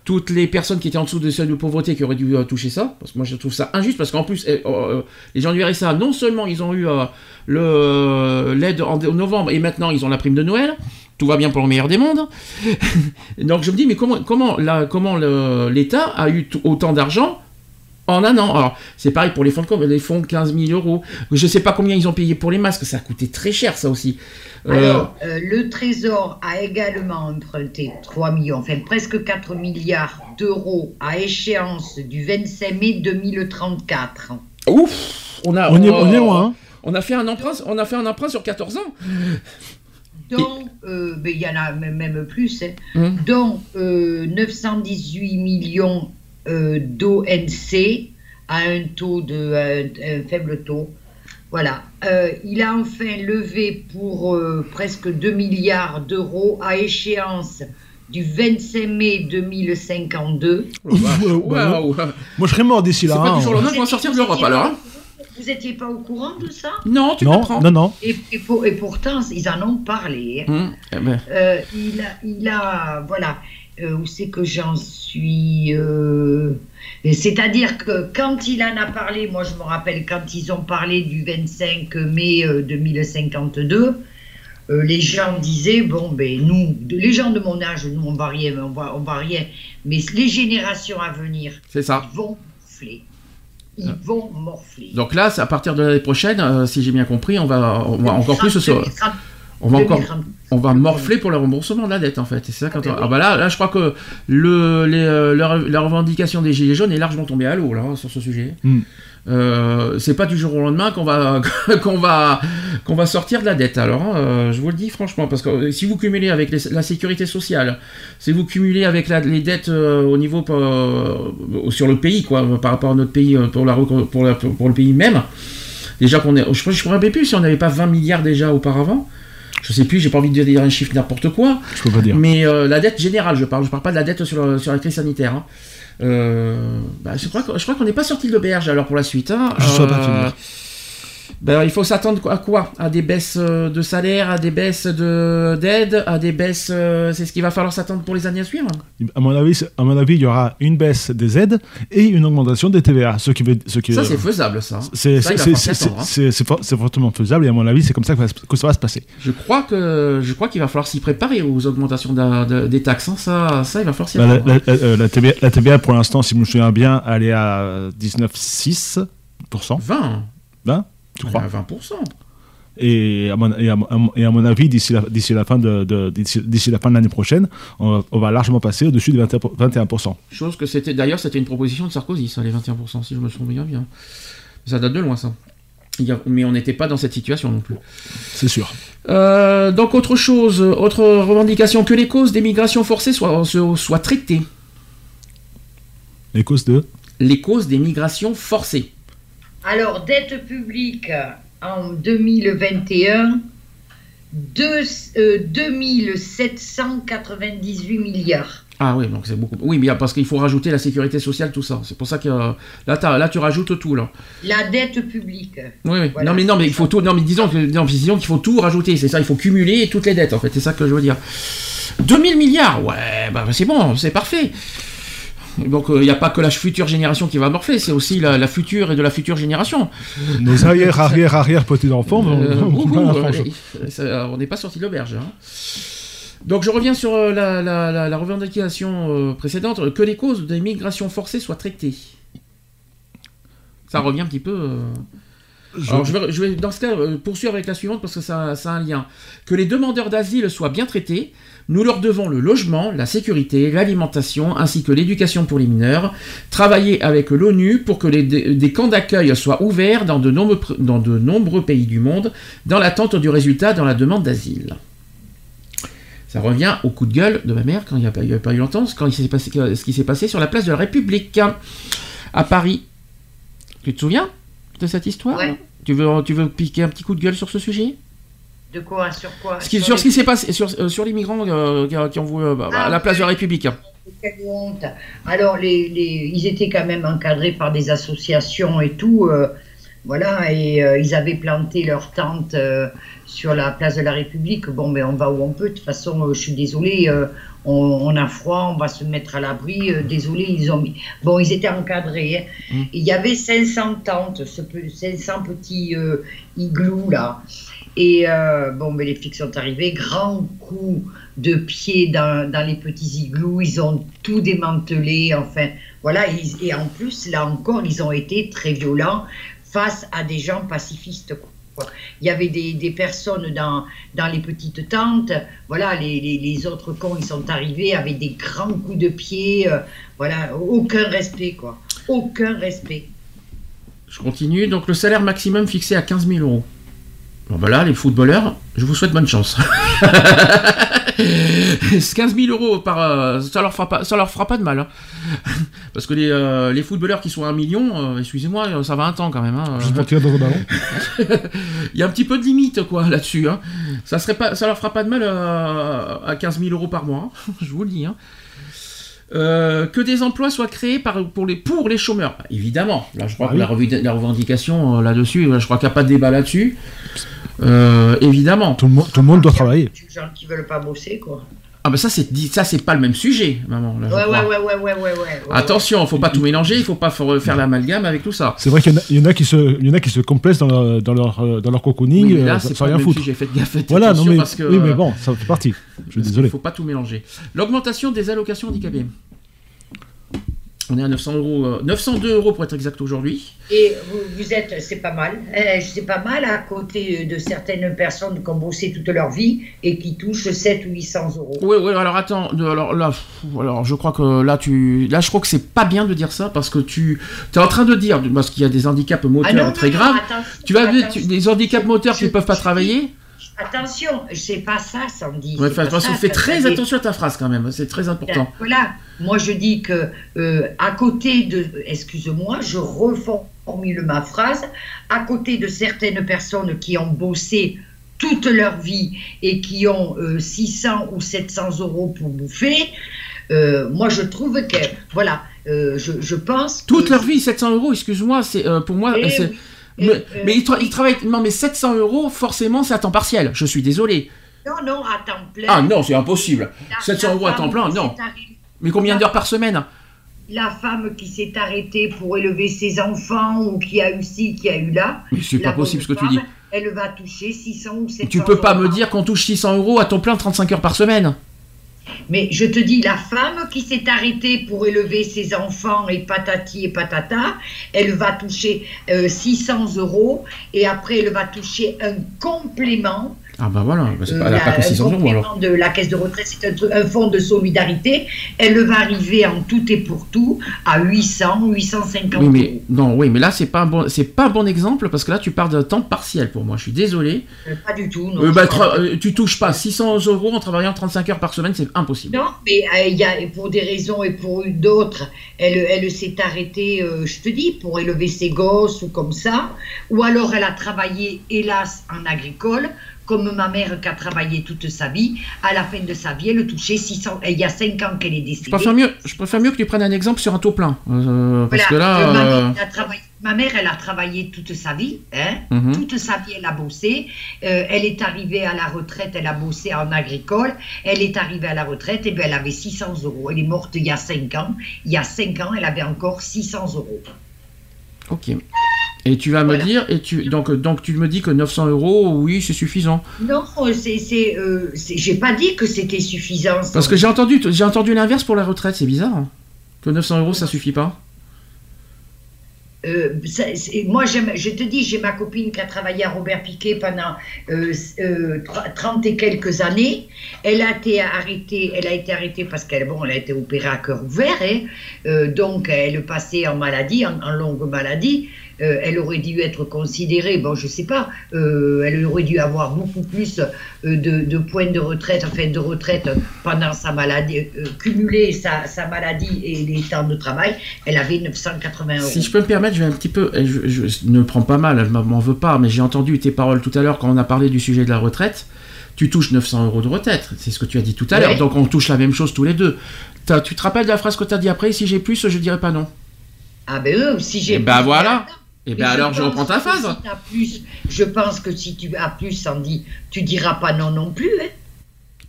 toutes les personnes qui étaient en dessous de seuil de pauvreté qui auraient dû euh, toucher ça. Parce que moi, je trouve ça injuste parce qu'en plus, euh, euh, les gens du RSA, non seulement ils ont eu euh, euh, l'aide en, en novembre et maintenant ils ont la prime de Noël. Tout va bien pour le meilleur des mondes. Donc je me dis, mais comment, comment, la- comment l'État a eu autant d'argent en un an Alors, c'est pareil pour les fonds de com, les fonds de 15 000 euros. Je ne sais pas combien ils ont payé pour les masques, ça a coûté très cher ça aussi. Euh, Alors, euh, le Trésor a également emprunté 3 millions, enfin presque 4 milliards d'euros à échéance du 25 mai 2034. ouf on, a, On est, on est loin. hein. On a fait un emprunt, on a fait un emprunt sur 14 ans. dont, euh, ben, il y en a même, plus, hein, Hum. dont euh, 918 millions d'ONC à un taux de un, un faible taux. Voilà. Euh, il a enfin levé pour euh, presque 2 milliards d'euros à échéance du 25 mai 2052. Ouf, ouais, ouais, Waouh. Moi, je serais mort d'ici C'est là. pas hein. du jour au lendemain qu'on va sortir de l'Europe alors. hein. Vous n'étiez pas au courant de ça? Non, tu Non, non, non. et, et pour- et pourtant, ils en ont parlé. hein. Hum, eh ben, Euh, il, a, il a, voilà, euh, où c'est que j'en suis euh, C'est-à-dire que quand il en a parlé, moi je me rappelle quand ils ont parlé du 25 mai euh, 2052, euh, les gens disaient, bon, ben nous, les gens de mon âge, nous on va rien, on va, on va rien, mais les générations à venir, c'est ça. ils vont morfler. Ils vont morfler. Donc là, à partir de l'année prochaine, si j'ai bien compris, on va, on va encore plus se, 2030, on va encore 2030. On va morfler pour le remboursement de la dette en fait. C'est ça quand Ah, on- ah bah là, là, je crois que le, les, euh, la, la revendication des gilets jaunes est largement tombée à l'eau là hein, sur ce sujet. Mm. Euh, c'est pas du jour au lendemain qu'on va qu'on va qu'on va sortir de la dette. Alors, hein, euh, je vous le dis franchement, parce que euh, si vous cumulez avec les- la sécurité sociale, si vous cumulez avec la- les dettes euh, au niveau euh, sur le pays quoi, par rapport à notre pays pour la pour, la- pour le pays même, déjà qu'on est, je ne me rappelle plus si on n'avait pas 20 milliards déjà auparavant. Je sais plus, j'ai pas envie de dire un chiffre n'importe quoi. Je peux pas dire. Mais euh, la dette générale, je parle, je parle pas de la dette sur, le- sur la crise sanitaire. hein. Euh, bah, je crois, qu'on n'est pas sorti de l'auberge alors pour la suite. hein. Je pas te Euh, dire. Ben, il faut s'attendre à quoi? À des baisses euh, de salaire, à des baisses de d'aide, à des baisses. euh, c'est ce qu'il va falloir s'attendre pour les années à suivre? À mon avis, à mon avis, il y aura une baisse des aides et une augmentation des TVA. Ce qui ce qui, Ça, c'est faisable, ça. c'est hein. fortement faisable et à mon avis, c'est comme ça que, ça va se passer. Je crois qu'il va falloir s'y préparer aux augmentations de- des taxes. hein. Ça, ça, il va falloir s'y Bah, la, attendre. la- euh, la TVA, la TVA, pour l'instant, si je me souviens bien, elle est à 19,6%. 20 20 tu crois à 20%. Et à mon, et à mon- et à mon avis, d'ici la, fin de, de- d'ici, d'ici la fin de l'année prochaine, on, va- on va largement passer au-dessus de 21%. 21%. Chose que c'était d'ailleurs c'était une proposition de Sarkozy, ça, les 21%, si je me souviens bien. Ça date de loin, ça. Mais on n'était pas dans cette situation non plus. C'est sûr. Euh, donc autre chose, autre revendication, que les causes des migrations forcées soient traitées. Les causes de. Les causes des migrations forcées. Alors, dette publique en 2021, deux, euh, 2798 milliards. Ah oui, donc c'est beaucoup. Oui, mais parce qu'il faut rajouter la sécurité sociale, tout ça. C'est pour ça que euh, là, tu rajoutes tout là. La dette publique. Oui, oui. Voilà. Non, mais non, mais il faut tout. Non, mais disons que non, mais disons qu'il faut tout rajouter. C'est ça, il faut cumuler toutes les dettes. En fait, c'est ça que je veux dire. 2000 milliards, ouais, bah c'est bon, c'est parfait. Donc il n'y a pas que la future génération qui va morfler, c'est aussi la, la future et de la future génération. Nos arrière, arrière, arrière petits-enfants Euh, euh, on n'est pas sorti de l'auberge. hein. Donc je reviens sur euh, la, la- la- la revendication euh, précédente, que les causes des migrations forcées soient traitées. Ça revient un petit peu... euh, Je- Alors je vais, je vais, dans ce cas euh, poursuivre avec la suivante parce que ça, ça a un lien. Que les demandeurs d'asile soient bien traités, nous leur devons le logement, la sécurité, l'alimentation ainsi que l'éducation pour les mineurs. Travailler avec l'ONU pour que les, des, camps d'accueil soient ouverts dans de, nombreux, dans de nombreux pays du monde dans l'attente du résultat dans la demande d'asile. Ça revient au coup de gueule de ma mère quand il n'y a, pas- a eu longtemps, quand il s'est passé, ce qui s'est passé sur la place de la République à Paris. Tu te souviens de cette histoire? Ouais. tu, veux, tu veux piquer un petit coup de gueule sur ce sujet? De quoi Sur quoi ce qui, Sur ce qui s'est passé sur, euh, sur les migrants euh, qui, ont voulu euh, bah, Ah, à la place de la. République. Quelle honte. Alors, les, les- ils étaient quand même encadrés par des associations et tout. euh, voilà, et ils avaient planté leur tente sur la place de la République. Bon, mais on va où on peut. De toute façon, je suis désolée, on, on a froid, on va se mettre à l'abri. euh, désolé, ils ont mis. Bon, ils étaient encadrés. hein. Mm. Il y avait 500 tentes, ce peu- 500 petits igloos là. Et euh, bon, mais les flics sont arrivés, grand coup de pied dans, les petits igloos, ils ont tout démantelé, enfin, voilà, et en plus, là encore, ils ont été très violents face à des gens pacifistes. Il y avait des, personnes dans, les petites tentes, voilà, les autres cons, ils sont arrivés avec des grands coups de pied, euh, voilà, aucun respect, quoi. Aucun respect. Je continue. Donc le salaire maximum fixé à 15 000 euros. Bon ben là, les footballeurs, je vous souhaite bonne chance. 15 000 euros par, euh, ça leur fera pas, ça leur fera pas de mal, hein. parce que les, euh, les footballeurs qui sont à un million, euh, excusez-moi, ça va un temps quand même. hein. Juste pour tirer dans le ballon. Il y a un petit peu de limite quoi là-dessus. hein. Ça serait pas, ça leur fera pas de mal euh, à 15 000 euros par mois. hein. Je vous le dis. Euh, que des emplois soient créés par, pour, les, pour les chômeurs. Bah, évidemment, là je crois Ah que oui. la revendication euh, là-dessus, je crois qu'il n'y a pas de débat là-dessus. Euh, évidemment. Tout le monde, tout le monde doit travailler. Les gens qui veulent pas bosser, quoi. Ah ben ça c'est dit- ça c'est pas le même sujet, maman. Là, je Ouais, ouais, crois. ouais, ouais, ouais, ouais, ouais, ouais. Attention, faut pas tout mélanger, il faut pas faire, l'amalgame avec tout ça. C'est vrai qu'il y en a- il y, en a qui se, il y en a qui se complaisent dans leur, dans leur, euh, dans leur cocooning Oui, mais là euh, c'est sans pas le rien même foutre. sujet, faites gaffe, faites Voilà, non mais, parce que oui, mais euh, bon, ça fait partie. Je suis désolé. faut pas tout mélanger. L'augmentation des allocations handicapées. On est à 900 euros, euh, 902 euros pour être exact aujourd'hui. Et vous, vous êtes, c'est pas mal, euh, c'est pas mal à côté de certaines personnes qui ont bossé toute leur vie et qui touchent 7 ou 800 euros. Oui, oui, alors attends, alors là, alors je crois que là, tu, là, je crois que c'est pas bien de dire ça parce que tu, es en train de dire, parce qu'il y a des handicaps moteurs Ah non, très non, graves. Tu vas des handicaps moteurs qui ne peuvent pas je- travailler. Attention, c'est pas ça, Sandy. Ouais, attention, fais très ça- attention à ta phrase quand même, c'est très important. Voilà, moi je dis que euh, à côté de, excuse-moi, je reformule ma phrase, à côté de certaines personnes qui ont bossé toute leur vie et qui ont euh, 600 ou 700 euros pour bouffer, euh, moi je trouve que, voilà, euh, je, je pense que... Toute leur vie, 700 euros, excuse-moi, c'est euh, pour moi, Eh c'est. oui. Mais, euh, mais il, tra- il travaille. Non, mais 700 euros, forcément, c'est à temps partiel. Je suis désolé. Non, non, à temps plein. Ah non, c'est impossible. La- 700 la euros à temps plein, non. Mais combien d'heures par semaine? La femme qui s'est arrêtée pour élever ses enfants ou qui a eu ci, qui a eu là. Mais c'est pas possible ce que tu dis. Elle va toucher 600 ou 700 Tu peux pas euros me dire qu'on touche 600 euros à temps plein 35 heures par semaine. Mais je te dis, la femme qui s'est arrêtée pour élever ses enfants et patati et patata, elle va toucher euh, 600 euros et après elle va toucher un complément. Ah bah voilà, bah c'est pas, elle a la- pas que un 600 euros complément alors. de la caisse de retraite, c'est un, fonds de solidarité. Elle va arriver en tout et pour tout à 800, 850 Oui mais euros. non, oui mais là c'est pas un bon, c'est pas un bon exemple parce que là tu parles d'un temps partiel pour moi. Je suis désolé. Euh, Pas du tout. Non, Euh, bah, tra- euh, tu touches pas 600 euros en travaillant 35 heures par semaine, c'est impossible. Non, mais euh, y a, pour des raisons et pour d'autres, elle, elle s'est arrêtée, euh, je te dis, pour élever ses gosses ou comme ça. Ou alors elle a travaillé, hélas, en agricole, comme ma mère qui a travaillé toute sa vie. À la fin de sa vie, elle touchait 600. et Il y a 5 ans qu'elle est Je décédée. préfère mieux, je préfère mieux que tu prennes un exemple sur un taux plein, euh, parce Voilà, que là. euh, ma, mère, elle a travaillé, ma mère, elle a travaillé toute sa vie. Hein, Mhm. Toute sa vie, elle a bossé. Euh, elle est arrivée à la retraite, elle a bossé en agricole. Elle est arrivée à la retraite, et bien elle avait 600 euros. Elle est morte il y a 5 ans. Il y a 5 ans, elle avait encore 600 euros. Ok. Et tu vas me dire, et tu donc donc tu me dis que 900 euros, oui, c'est suffisant. Non, c'est, euh, j'ai pas dit que c'était suffisant. ça. Parce que j'ai entendu, j'ai entendu l'inverse pour la retraite, c'est bizarre. hein. Que 900 euros, ça suffit pas. Euh, ça- moi, je te dis, j'ai ma copine qui a travaillé à Robert Piquet pendant euh, euh, tr- 30 et quelques années. Elle a été arrêtée, elle a été arrêtée parce qu'elle bon, elle a été opérée à cœur ouvert, hein. Euh, donc elle passait en maladie, en, en longue maladie. Euh, elle aurait dû être considérée, bon, je sais pas, euh, elle aurait dû avoir beaucoup plus euh, de, de points de retraite, enfin de retraite pendant sa maladie, cumuler sa, sa maladie et les temps de travail. Elle avait 980 euros. Si je peux me permettre, je vais un petit peu. Je, je ne le prends pas mal, elle m'en m'en veut pas, mais j'ai entendu tes paroles tout à l'heure quand on a parlé du sujet de la retraite. Tu touches 900 euros de retraite, c'est ce que tu as dit tout à Ouais. l'heure. Donc on touche la même chose tous les deux. Tu te rappelles de la phrase que tu as dit après Si j'ai plus, je dirais pas non. Ah ben euh, si j'ai Et ben plus, voilà. Et Mais ben alors je reprends ta que phrase. si t'as plus, je pense que si tu as plus, Sandy, tu diras pas non non plus. Hein.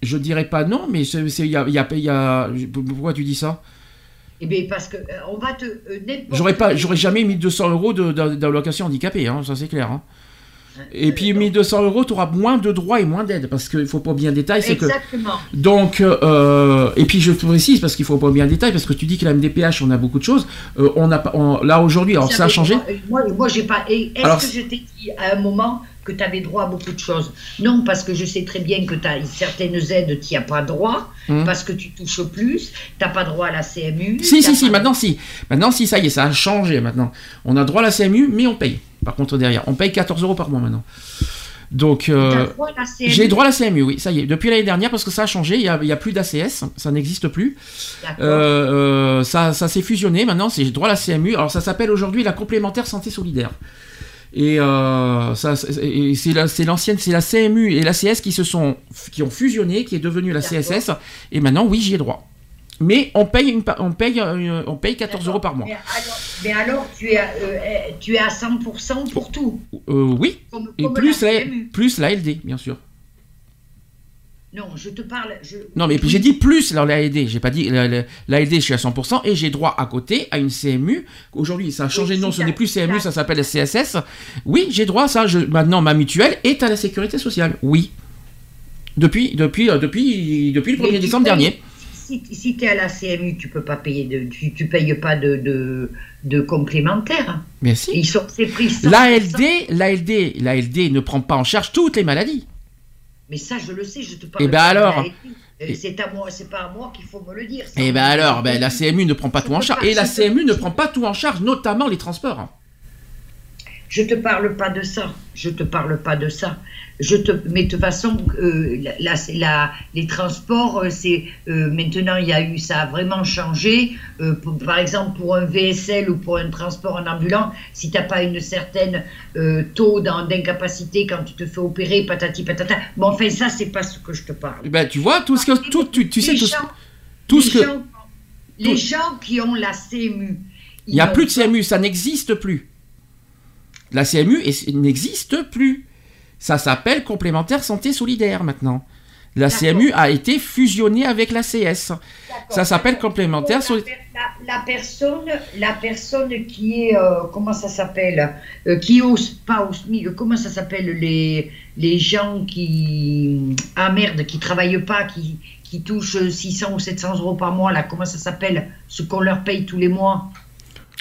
Je dirais pas non, mais il y a, il y a- il y a- pourquoi tu dis ça? Eh bien parce que euh, on va te euh, J'aurais pas, j'aurais jamais mis 200 euros de- de- d'allocation handicapée, hein, ça c'est clair. hein. Et puis donc, 1200 euros, tu auras moins de droits et moins d'aide, parce qu'il faut pas bien détail, c'est que Exactement. donc euh, et puis je précise parce qu'il faut pas bien détail parce que tu dis que la MDPH on a beaucoup de choses, Euh, on a pas, on- là aujourd'hui alors ça a changé. euh, Moi, moi j'ai pas. Est-ce Alors, que je t'ai dit à un moment que tu avais droit à beaucoup de choses? Non, parce que je sais très bien que tu as certaines aides, tu n'y as pas droit, Hum. parce que tu touches plus, tu n'as pas droit à la CMU. Si si si, maintenant si, maintenant si ça y est, ça a changé maintenant. On a droit à la CMU, mais on paye. Par contre derrière, on paye 14 euros par mois maintenant. Donc T'as euh, droit à la CMU. j'ai droit à la CMU, oui, ça y est. Depuis l'année dernière, parce que ça a changé, il y a, plus d'ACS, ça n'existe plus. Euh, euh, ça ça s'est fusionné maintenant, c'est j'ai droit à la CMU. Alors ça s'appelle aujourd'hui la complémentaire santé solidaire. Et euh, ça, c'est la- c'est l'ancienne, c'est la CMU et l'ACS qui se sont, qui ont fusionné, qui est devenue la. CSS. Et maintenant, oui, j'y ai droit. Mais on paye, une, on paye, euh, on paye 14 D'accord. euros par mois. Mais alors, mais alors, tu, es à, euh, tu es à 100% pour tout. Euh, oui. Comme, Et comme plus la plus la LD, bien sûr. Non, je te parle. Je... Non, mais j'ai dit plus alors, la LD. J'ai pas dit la, la- la LD, je suis à 100% et j'ai droit à côté à une CMU. Aujourd'hui, ça a changé de nom, ce n'est plus CMU, ça s'appelle CSS. Oui, j'ai droit à ça. Je, maintenant, ma mutuelle est à la sécurité sociale. Oui. Depuis, depuis, euh, depuis, depuis le Mais 1er tu décembre dernier. Si, si tu es à la CMU, tu peux pas payer de, tu, tu payes pas de, de, de complémentaire. Si. Ils sont c'est pris 100%. L'ALD, l'ALD, l'ALD ne prend pas en charge toutes les maladies. Mais ça, je le sais, je te parle. Eh ben pas de alors la LD. Euh, C'est à moi, c'est pas à moi qu'il faut me le dire. ça. Et ben alors, ben, la CMU ne prend pas Je tout en charge. Et la CMU ne prend pas tout en charge, notamment les transports. Je te parle pas de ça. Je te parle pas de ça. Je te, mais de toute façon, euh, la, la- la- les transports, euh, c'est euh, maintenant il y a eu, ça a vraiment changé. Euh, pour- par exemple, pour un VSL ou pour un transport en ambulant, si t'as pas une certaine taux d'in- d'incapacité quand tu te fais opérer, patati patata. Bon, enfin ça, c'est pas ce que je te parle. Eh Ben, tu vois, tout ce que, tout, tu, tu sais, Les tout, ce- gens- tout les ce que, gens- les gens qui ont la CMU, il n'y a plus de CMU, ça n'existe plus. La CMU n'existe plus. Ça s'appelle complémentaire santé solidaire maintenant. La. CMU a été fusionnée avec la CS. Ça s'appelle complémentaire per- la- la personne, la personne qui est, euh, comment ça s'appelle, euh, qui au, pas au SMIC, comment ça s'appelle, les, les gens qui, ah merde, qui travaillent pas, qui, qui touchent 600 ou 700 euros par mois, là, comment ça s'appelle, ce qu'on leur paye tous les mois?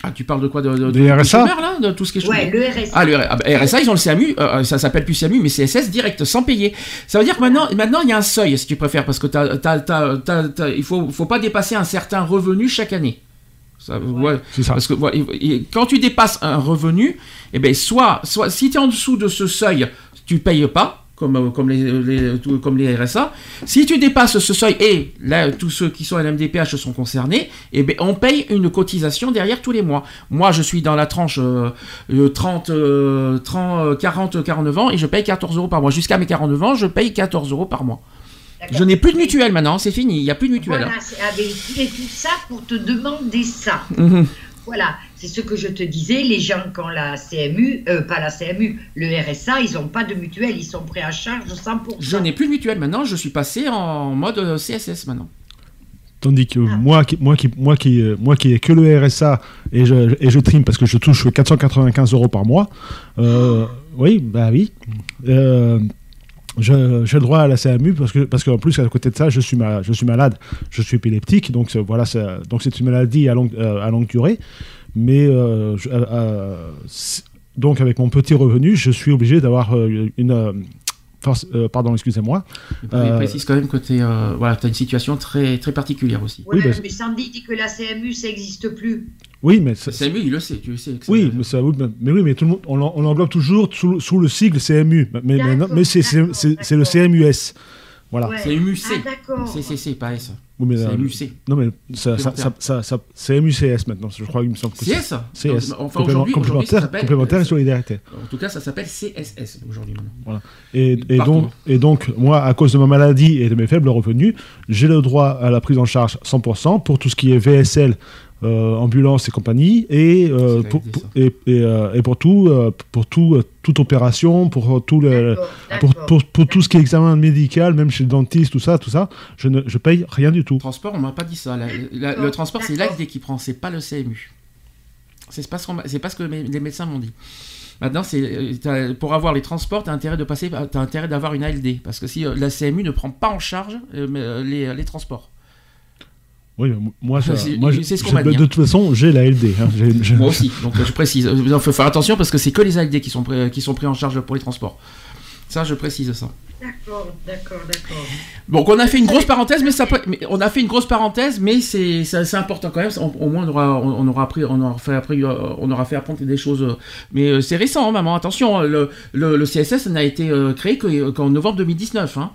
Ah, tu parles de quoi de, de, RSA? chômeurs, là De tout ce qui est Ouais, le RSA. Ah, le R- ah, bah, RSA, ils ont le CMU, euh, ça s'appelle plus CMU, mais CSS direct, sans payer. Ça veut dire que maintenant, maintenant il y a un seuil, si tu préfères, parce que t'as, t'as, t'as, t'as- t'as- il faut, faut pas dépasser un certain revenu chaque année. Ça, ouais. C'est ça. Parce que voilà, et- et quand tu dépasses un revenu, eh ben soit, soit si tu es en dessous de ce seuil, tu payes pas. Comme, euh, comme, les, les- tout- comme les RSA. Si tu dépasses ce seuil, et là, tous ceux qui sont à l'MDPH sont concernés, eh ben, on paye une cotisation derrière tous les mois. Moi, je suis dans la tranche euh, euh, 30, euh, 30, euh, 40, 49 ans, et je paye 14 euros par mois. Jusqu'à mes 49 ans, je paye 14 euros par mois. Je n'ai plus de mutuelle maintenant, c'est fini, il n'y a plus de mutuelle. Voilà, c'est avec et tout ça pour te demander ça. Mhm. Voilà, c'est ce que je te disais. Les gens qui ont la CMU, euh, pas la CMU, le RSA, ils n'ont pas de mutuelle, ils sont pris à charge 100%. Je n'ai plus de mutuelle maintenant, je suis passé en mode euh, CSS maintenant. Tandis que Ah. moi, qui, moi, qui, moi, qui, euh, moi qui ai que le RSA et je, et je trime parce que je touche 495 euros par mois, euh, oui, bah oui, euh, j'ai le droit à la CMU parce que parce qu'en plus à côté de ça, je suis, ma- je suis malade, je suis épileptique, donc c'est- voilà, donc c'est une maladie à longue, euh, à longue durée, mais euh, je- euh, euh, donc avec mon petit revenu, je suis obligé d'avoir euh, une euh, force, euh, pardon, excusez-moi, Euh, précise quand même que tu euh, voilà, as une situation très, très particulière aussi. Ouais, Oui, bah, mais Sandy dit que la CMU, ça n'existe plus. Oui, mais c'est- CMU, il le sait, tu le sais. que ça- Oui, mais, ça, oui, mais, mais oui, mais tout le monde, on, on l'englobe toujours sous, sous le sigle CMU. Mais, mais, D'accord, non, mais c'est, c'est, d'accord, c'est- c'est le. CMUS. Voilà. C'est MUC. Ah, d'accord. C'est CC, pas S. Oui, mais, C'est euh, MUC. Non, mais ça, ça, ça, ça, ça- c'est MUCS maintenant, je crois qu'il me semble que c'est. CS CS. Enfin, aujourd'hui, aujourd'hui, ça complémentaire, s'appelle. complémentaire et solidarité. En tout cas, ça s'appelle CSS aujourd'hui maintenant. Et, donc, et donc, moi, à cause de ma maladie et de mes faibles revenus, j'ai le droit à la prise en charge 100% pour tout ce qui est VSL, euh, ambulance et compagnie, et, euh, pour, et, et, euh, et pour, tout, euh, pour tout, euh, toute opération, pour tout le, pour, pour, pour tout ce qui est examen médical, même chez le dentiste, tout ça, tout ça, je ne je paye rien du tout. Transport, on m'a pas dit ça. La- la- le transport, c'est l'AFD qui prend, c'est pas le CMU. C'est pas ce, pas ce que mes- les médecins m'ont dit. Maintenant, c'est pour avoir les transports, tu as intérêt de passer, t'as intérêt d'avoir une ALD, parce que si la CMU ne prend pas en charge euh, les, les transports. Oui, moi, ça- C'est- moi, je- ce qu'on je- m'a de, dit, de hein. toute façon, j'ai la LD. hein. Moi aussi, donc je précise. Il faut faire attention parce que c'est que les ALD qui sont, pris- qui sont pris en charge pour les transports. Ça, je précise ça. D'accord, d'accord, d'accord. Donc on a fait une grosse parenthèse, mais ça peut, mais on a fait une grosse parenthèse, mais c'est important quand même. Au, au moins on aura on, on aura appris, on aura fait appris, euh, on aura fait apprendre des choses. euh, Mais euh, c'est récent, hein, maman. Attention, le, le, le CSS n'a été créé que- qu'en novembre 2019. Hein.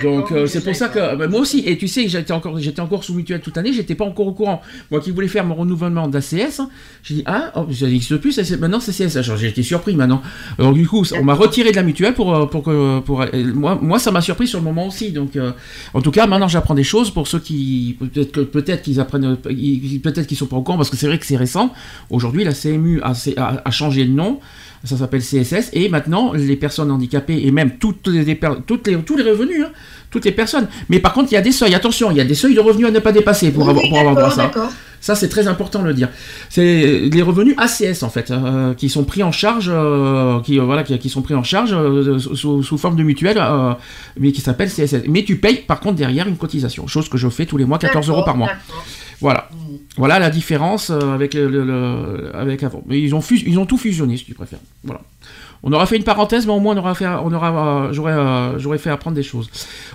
Donc euh, c'est pour ça que bah, moi aussi et tu sais j'étais encore j'étais encore sous mutuelle toute l'année j'étais pas encore au courant. Moi qui voulais faire mon renouvellement d'ACS hein, j'ai dit ah oh, ça n'existe plus maintenant c'est CS Alors, j'ai été surpris maintenant. Donc du coup on m'a retiré de la mutuelle pour euh, pour que pour et moi moi ça m'a surpris sur le moment aussi. Donc euh, en tout cas maintenant j'apprends des choses pour ceux qui peut-être que peut-être qu'ils apprennent euh, peut-être qu'ils sont pas au courant parce que c'est vrai que c'est récent. Aujourd'hui la CMU a, a, a changé de nom ça s'appelle CSS et maintenant les personnes handicapées et même toutes les, toutes les tous les revenus hein, toutes les personnes mais par contre il y a des seuils attention il y a des seuils de revenus à ne pas dépasser pour Oui, avoir pour avoir droit à ça ça, c'est très important de le dire. C'est les revenus ACS en fait, euh, qui sont pris en charge, euh, qui euh, voilà, qui, qui sont pris en charge sous, sous forme de mutuelle, mais qui s'appelle CSS. Mais tu payes par contre derrière une cotisation, chose que je fais tous les mois, 14 euros par mois. Voilà, Mm. voilà la différence euh, avec le, le- le- avec avant. Mais ils ont fus- ils ont tout fusionné, si tu préfères. Voilà. On aura fait une parenthèse, mais au moins on aura fait, on aura, euh, j'aurais, euh, j'aurais fait apprendre des choses.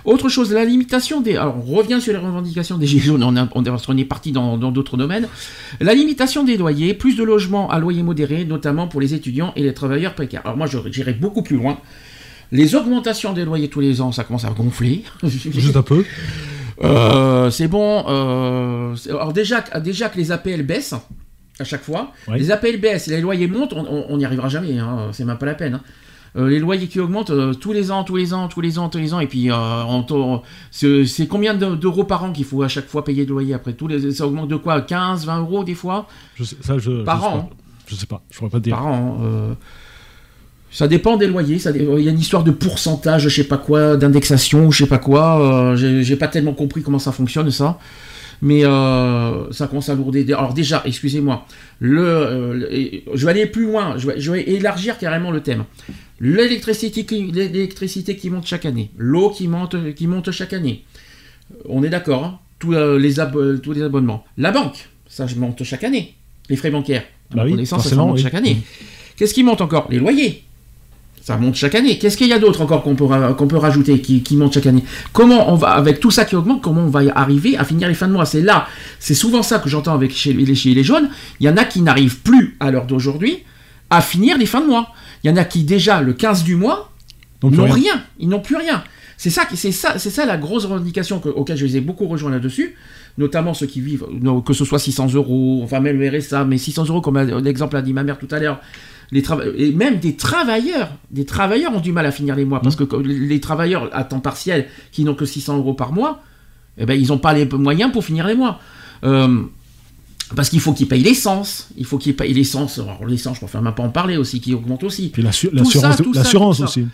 Autre chose, la limitation des. Alors, on revient sur les revendications des gilets jaunes. On, a- on, est- parti dans dans d'autres domaines. La limitation des loyers, plus de logements à loyer modéré, notamment pour les étudiants et les travailleurs précaires. Alors moi, j'irai beaucoup plus loin. Les augmentations des loyers tous les ans, ça commence à gonfler. Juste un peu. Euh, c'est bon. euh, alors déjà, que- déjà que les APL baissent à chaque fois, Oui. les APL baissent les loyers montent, on- n'y arrivera jamais. hein, c'est même pas la peine. hein. Euh, les loyers qui augmentent euh, tous les ans, tous les ans, tous les ans, tous les ans, et puis euh, c'est combien de- d'euros par an qu'il faut à chaque fois payer de loyer après tous les, Ça augmente de quoi 15, 20 euros des fois? Je sais, ça, je, Par je sais an, pas. Je sais pas, je pourrais pas te dire. par an. Ça dépend des loyers. Ça Il y a une histoire de pourcentage, je sais pas quoi, d'indexation, je sais pas quoi. euh, j'ai- pas tellement compris comment ça fonctionne ça. Mais euh, ça commence à lourder. Alors déjà, excusez-moi, le, euh, le- je vais aller plus loin. Je vais, je vais élargir carrément le thème. L'électricité qui, monte chaque année, l'eau qui monte, qui monte chaque année. On est d'accord. hein tous, euh, les tous les abonnements. La banque, ça je monte chaque année. Les frais bancaires, à Bah oui, connaissance, ça, monte oui. chaque année. Qu'est-ce qui monte encore? Les loyers. Ça monte chaque année. Qu'est-ce qu'il y a d'autre encore qu'on peut, ra- qu'on peut rajouter qui, qui monte chaque année? Comment on va, avec tout ça qui augmente, comment on va y arriver à finir les fins de mois? C'est là, c'est souvent ça que j'entends avec chez les, chez les jaunes. Il y en a qui n'arrivent plus à l'heure d'aujourd'hui à finir les fins de mois. Il y en a qui déjà le 15 du mois n'ont rien. rien. Ils n'ont plus rien. C'est ça, qui- c'est ça, c'est ça la grosse revendication que- auquel je les ai beaucoup rejoints là-dessus, notamment ceux qui vivent, que ce soit 600 euros, enfin même le RSA, mais 600 euros comme a- l'exemple a dit ma mère tout à l'heure. Les et même des travailleurs, des travailleurs ont du mal à finir les mois parce que comme les travailleurs à temps partiel qui n'ont que 600 euros par mois, eh ben ils n'ont pas les moyens pour finir les mois. Euh, parce qu'il faut qu'ils payent l'essence, il faut qu'ils payent l'essence. Alors l'essence, je préfère même pas en parler aussi, qui augmente aussi. Puis l'assurance aussi.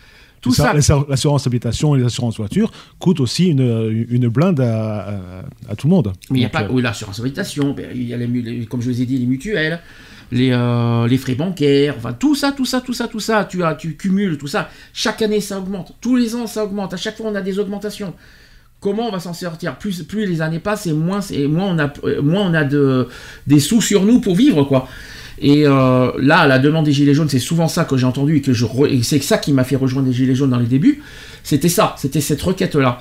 Tout ça, ça. l'assur- L'assurance habitation et l'assurance voiture coûtent aussi une, une blinde à, à- à tout le monde. Mais il n'y a pas euh, oui, l'assurance habitation, il y a les, comme je vous ai dit, les mutuelles, les, euh, les frais bancaires, enfin tout ça, tout ça, tout ça, tout ça, tu, as, tu cumules tout ça. Chaque année ça augmente, tous les ans ça augmente, à chaque fois on a des augmentations. Comment on va s'en sortir? Plus, plus les années passent et moins, et moins on a, euh, moins on a de, des sous sur nous pour vivre quoi. Et euh, là, la demande des Gilets jaunes, c'est souvent ça que j'ai entendu et c'est ça qui m'a fait rejoindre les Gilets jaunes dans les débuts. C'était ça, c'était cette requête-là.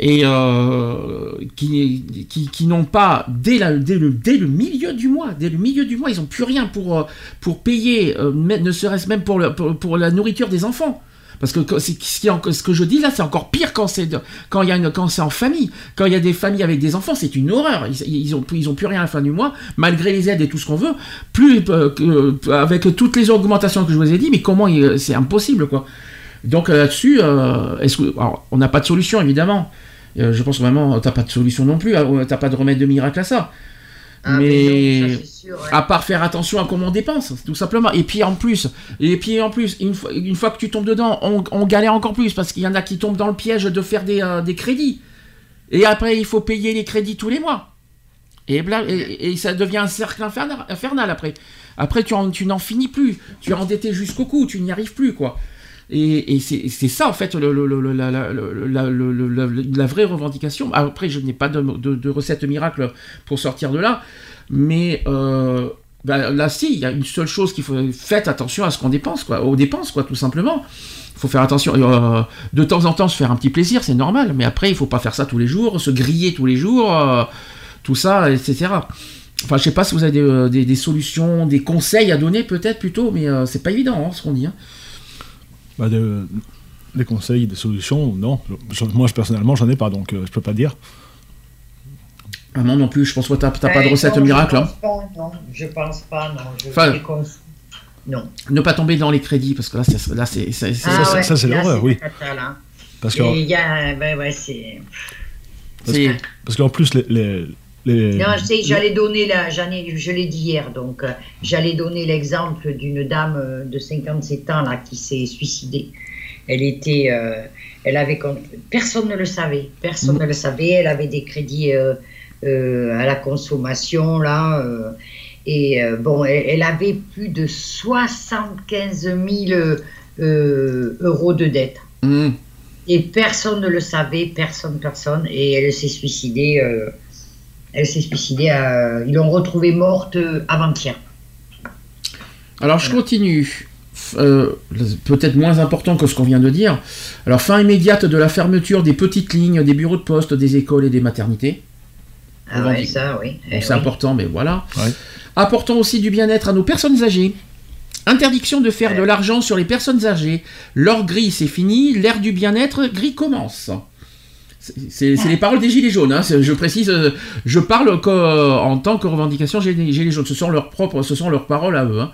Et euh, qui, n'ont pas, dès, le, milieu du mois, dès le milieu du mois, ils n'ont plus rien pour, euh, pour payer, ne serait-ce même pour la nourriture des enfants. Parce que ce, que je dis là, c'est encore pire quand c'est quand il y a quand c'est en famille, quand il y a des familles avec des enfants, c'est une horreur. Ils, ils ont ils plus rien à la fin du mois, malgré les aides et tout ce qu'on veut. Plus euh, que- avec toutes les augmentations que je vous ai dit, mais comment il- c'est impossible quoi. Donc euh, là-dessus, euh, est-ce alors, on n'a pas de solution évidemment. Euh, je pense vraiment t'as pas de solution non plus, euh, t'as pas de remède de miracle à ça. Ah, mais non, ça, c'est sûr, ouais. à part faire attention à comment on dépense, tout simplement. Et puis en plus, et puis en plus, une fois, une fois que tu tombes dedans, on, on galère encore plus parce qu'il y en a qui tombent dans le piège de faire des, euh, des crédits. Et après, il faut payer les crédits tous les mois. Et, bla- et, et ça devient un cercle infernal, infernal après. Après, tu, en- tu n'en finis plus. Tu es endetté jusqu'au cou, tu n'y arrives plus, quoi. Et, c'est ça, en fait, la, vraie revendication. Après, je n'ai pas de, recette miracle pour sortir de là. Mais euh, bah, là, si, il y a une seule chose qu'il faut. Faites attention à ce qu'on dépense, quoi. Aux dépenses, quoi, tout simplement. Il faut faire attention. Euh, de temps en temps, se faire un petit plaisir, c'est normal. Mais après, il faut pas faire ça tous les jours, se griller tous les jours, euh, tout ça, etc. Enfin, je sais pas si vous avez des solutions, des conseils à donner, peut-être plutôt, mais euh, c'est pas évident, hein, ce qu'on dit. hein. Bah, de- des conseils, des solutions, non. Je- moi, je, personnellement, j'en ai pas, donc euh, je peux pas dire. Ah non, non plus, je pense que t'as pas de Ben, recette non, miracle. hein. Je pense pas, non. Je pense pas, non. Je Enfin, Non. Ne pas tomber dans les crédits, parce que là, c'est là, c'est- c'est- c'est- Ah ça, ouais, ça, c'est l'horreur, oui. là. Parce que- il y a, ben ouais, c'est. Parce qu'en plus, les. les, les- Non, je sais, j'allais donner la, j'en ai, je l'ai dit hier, donc euh, j'allais donner l'exemple d'une dame euh, de 57 ans là qui s'est suicidée. Elle était, euh, elle avait, personne ne le savait, personne ne le savait. Elle avait des crédits euh, euh, à la consommation là, euh, et euh, bon, elle, elle avait plus de 75 000 euh, euros de dette. Hum. Et personne ne le savait, personne, personne. Et elle s'est suicidée. Elle s'est suicidée. à- ils l'ont retrouvée morte avant-hier. Alors je continue. Euh, Peut-être moins important que ce qu'on vient de dire. Alors fin immédiate de la fermeture des petites lignes, des bureaux de poste, des écoles et des maternités. Ah ouais, ça, oui. Bon, Eh c'est oui. important, mais voilà. Ouais. Apportant aussi du bien-être à nos personnes âgées. Interdiction de faire de l'argent sur les personnes âgées. L'or gris, c'est fini. L'ère du bien-être gris commence. C'est- les paroles des Gilets jaunes. hein. Je précise, euh, je parle en tant que revendication Gilets Gilets jaunes. Ce sont leurs propres, ce sont leurs paroles à eux. hein.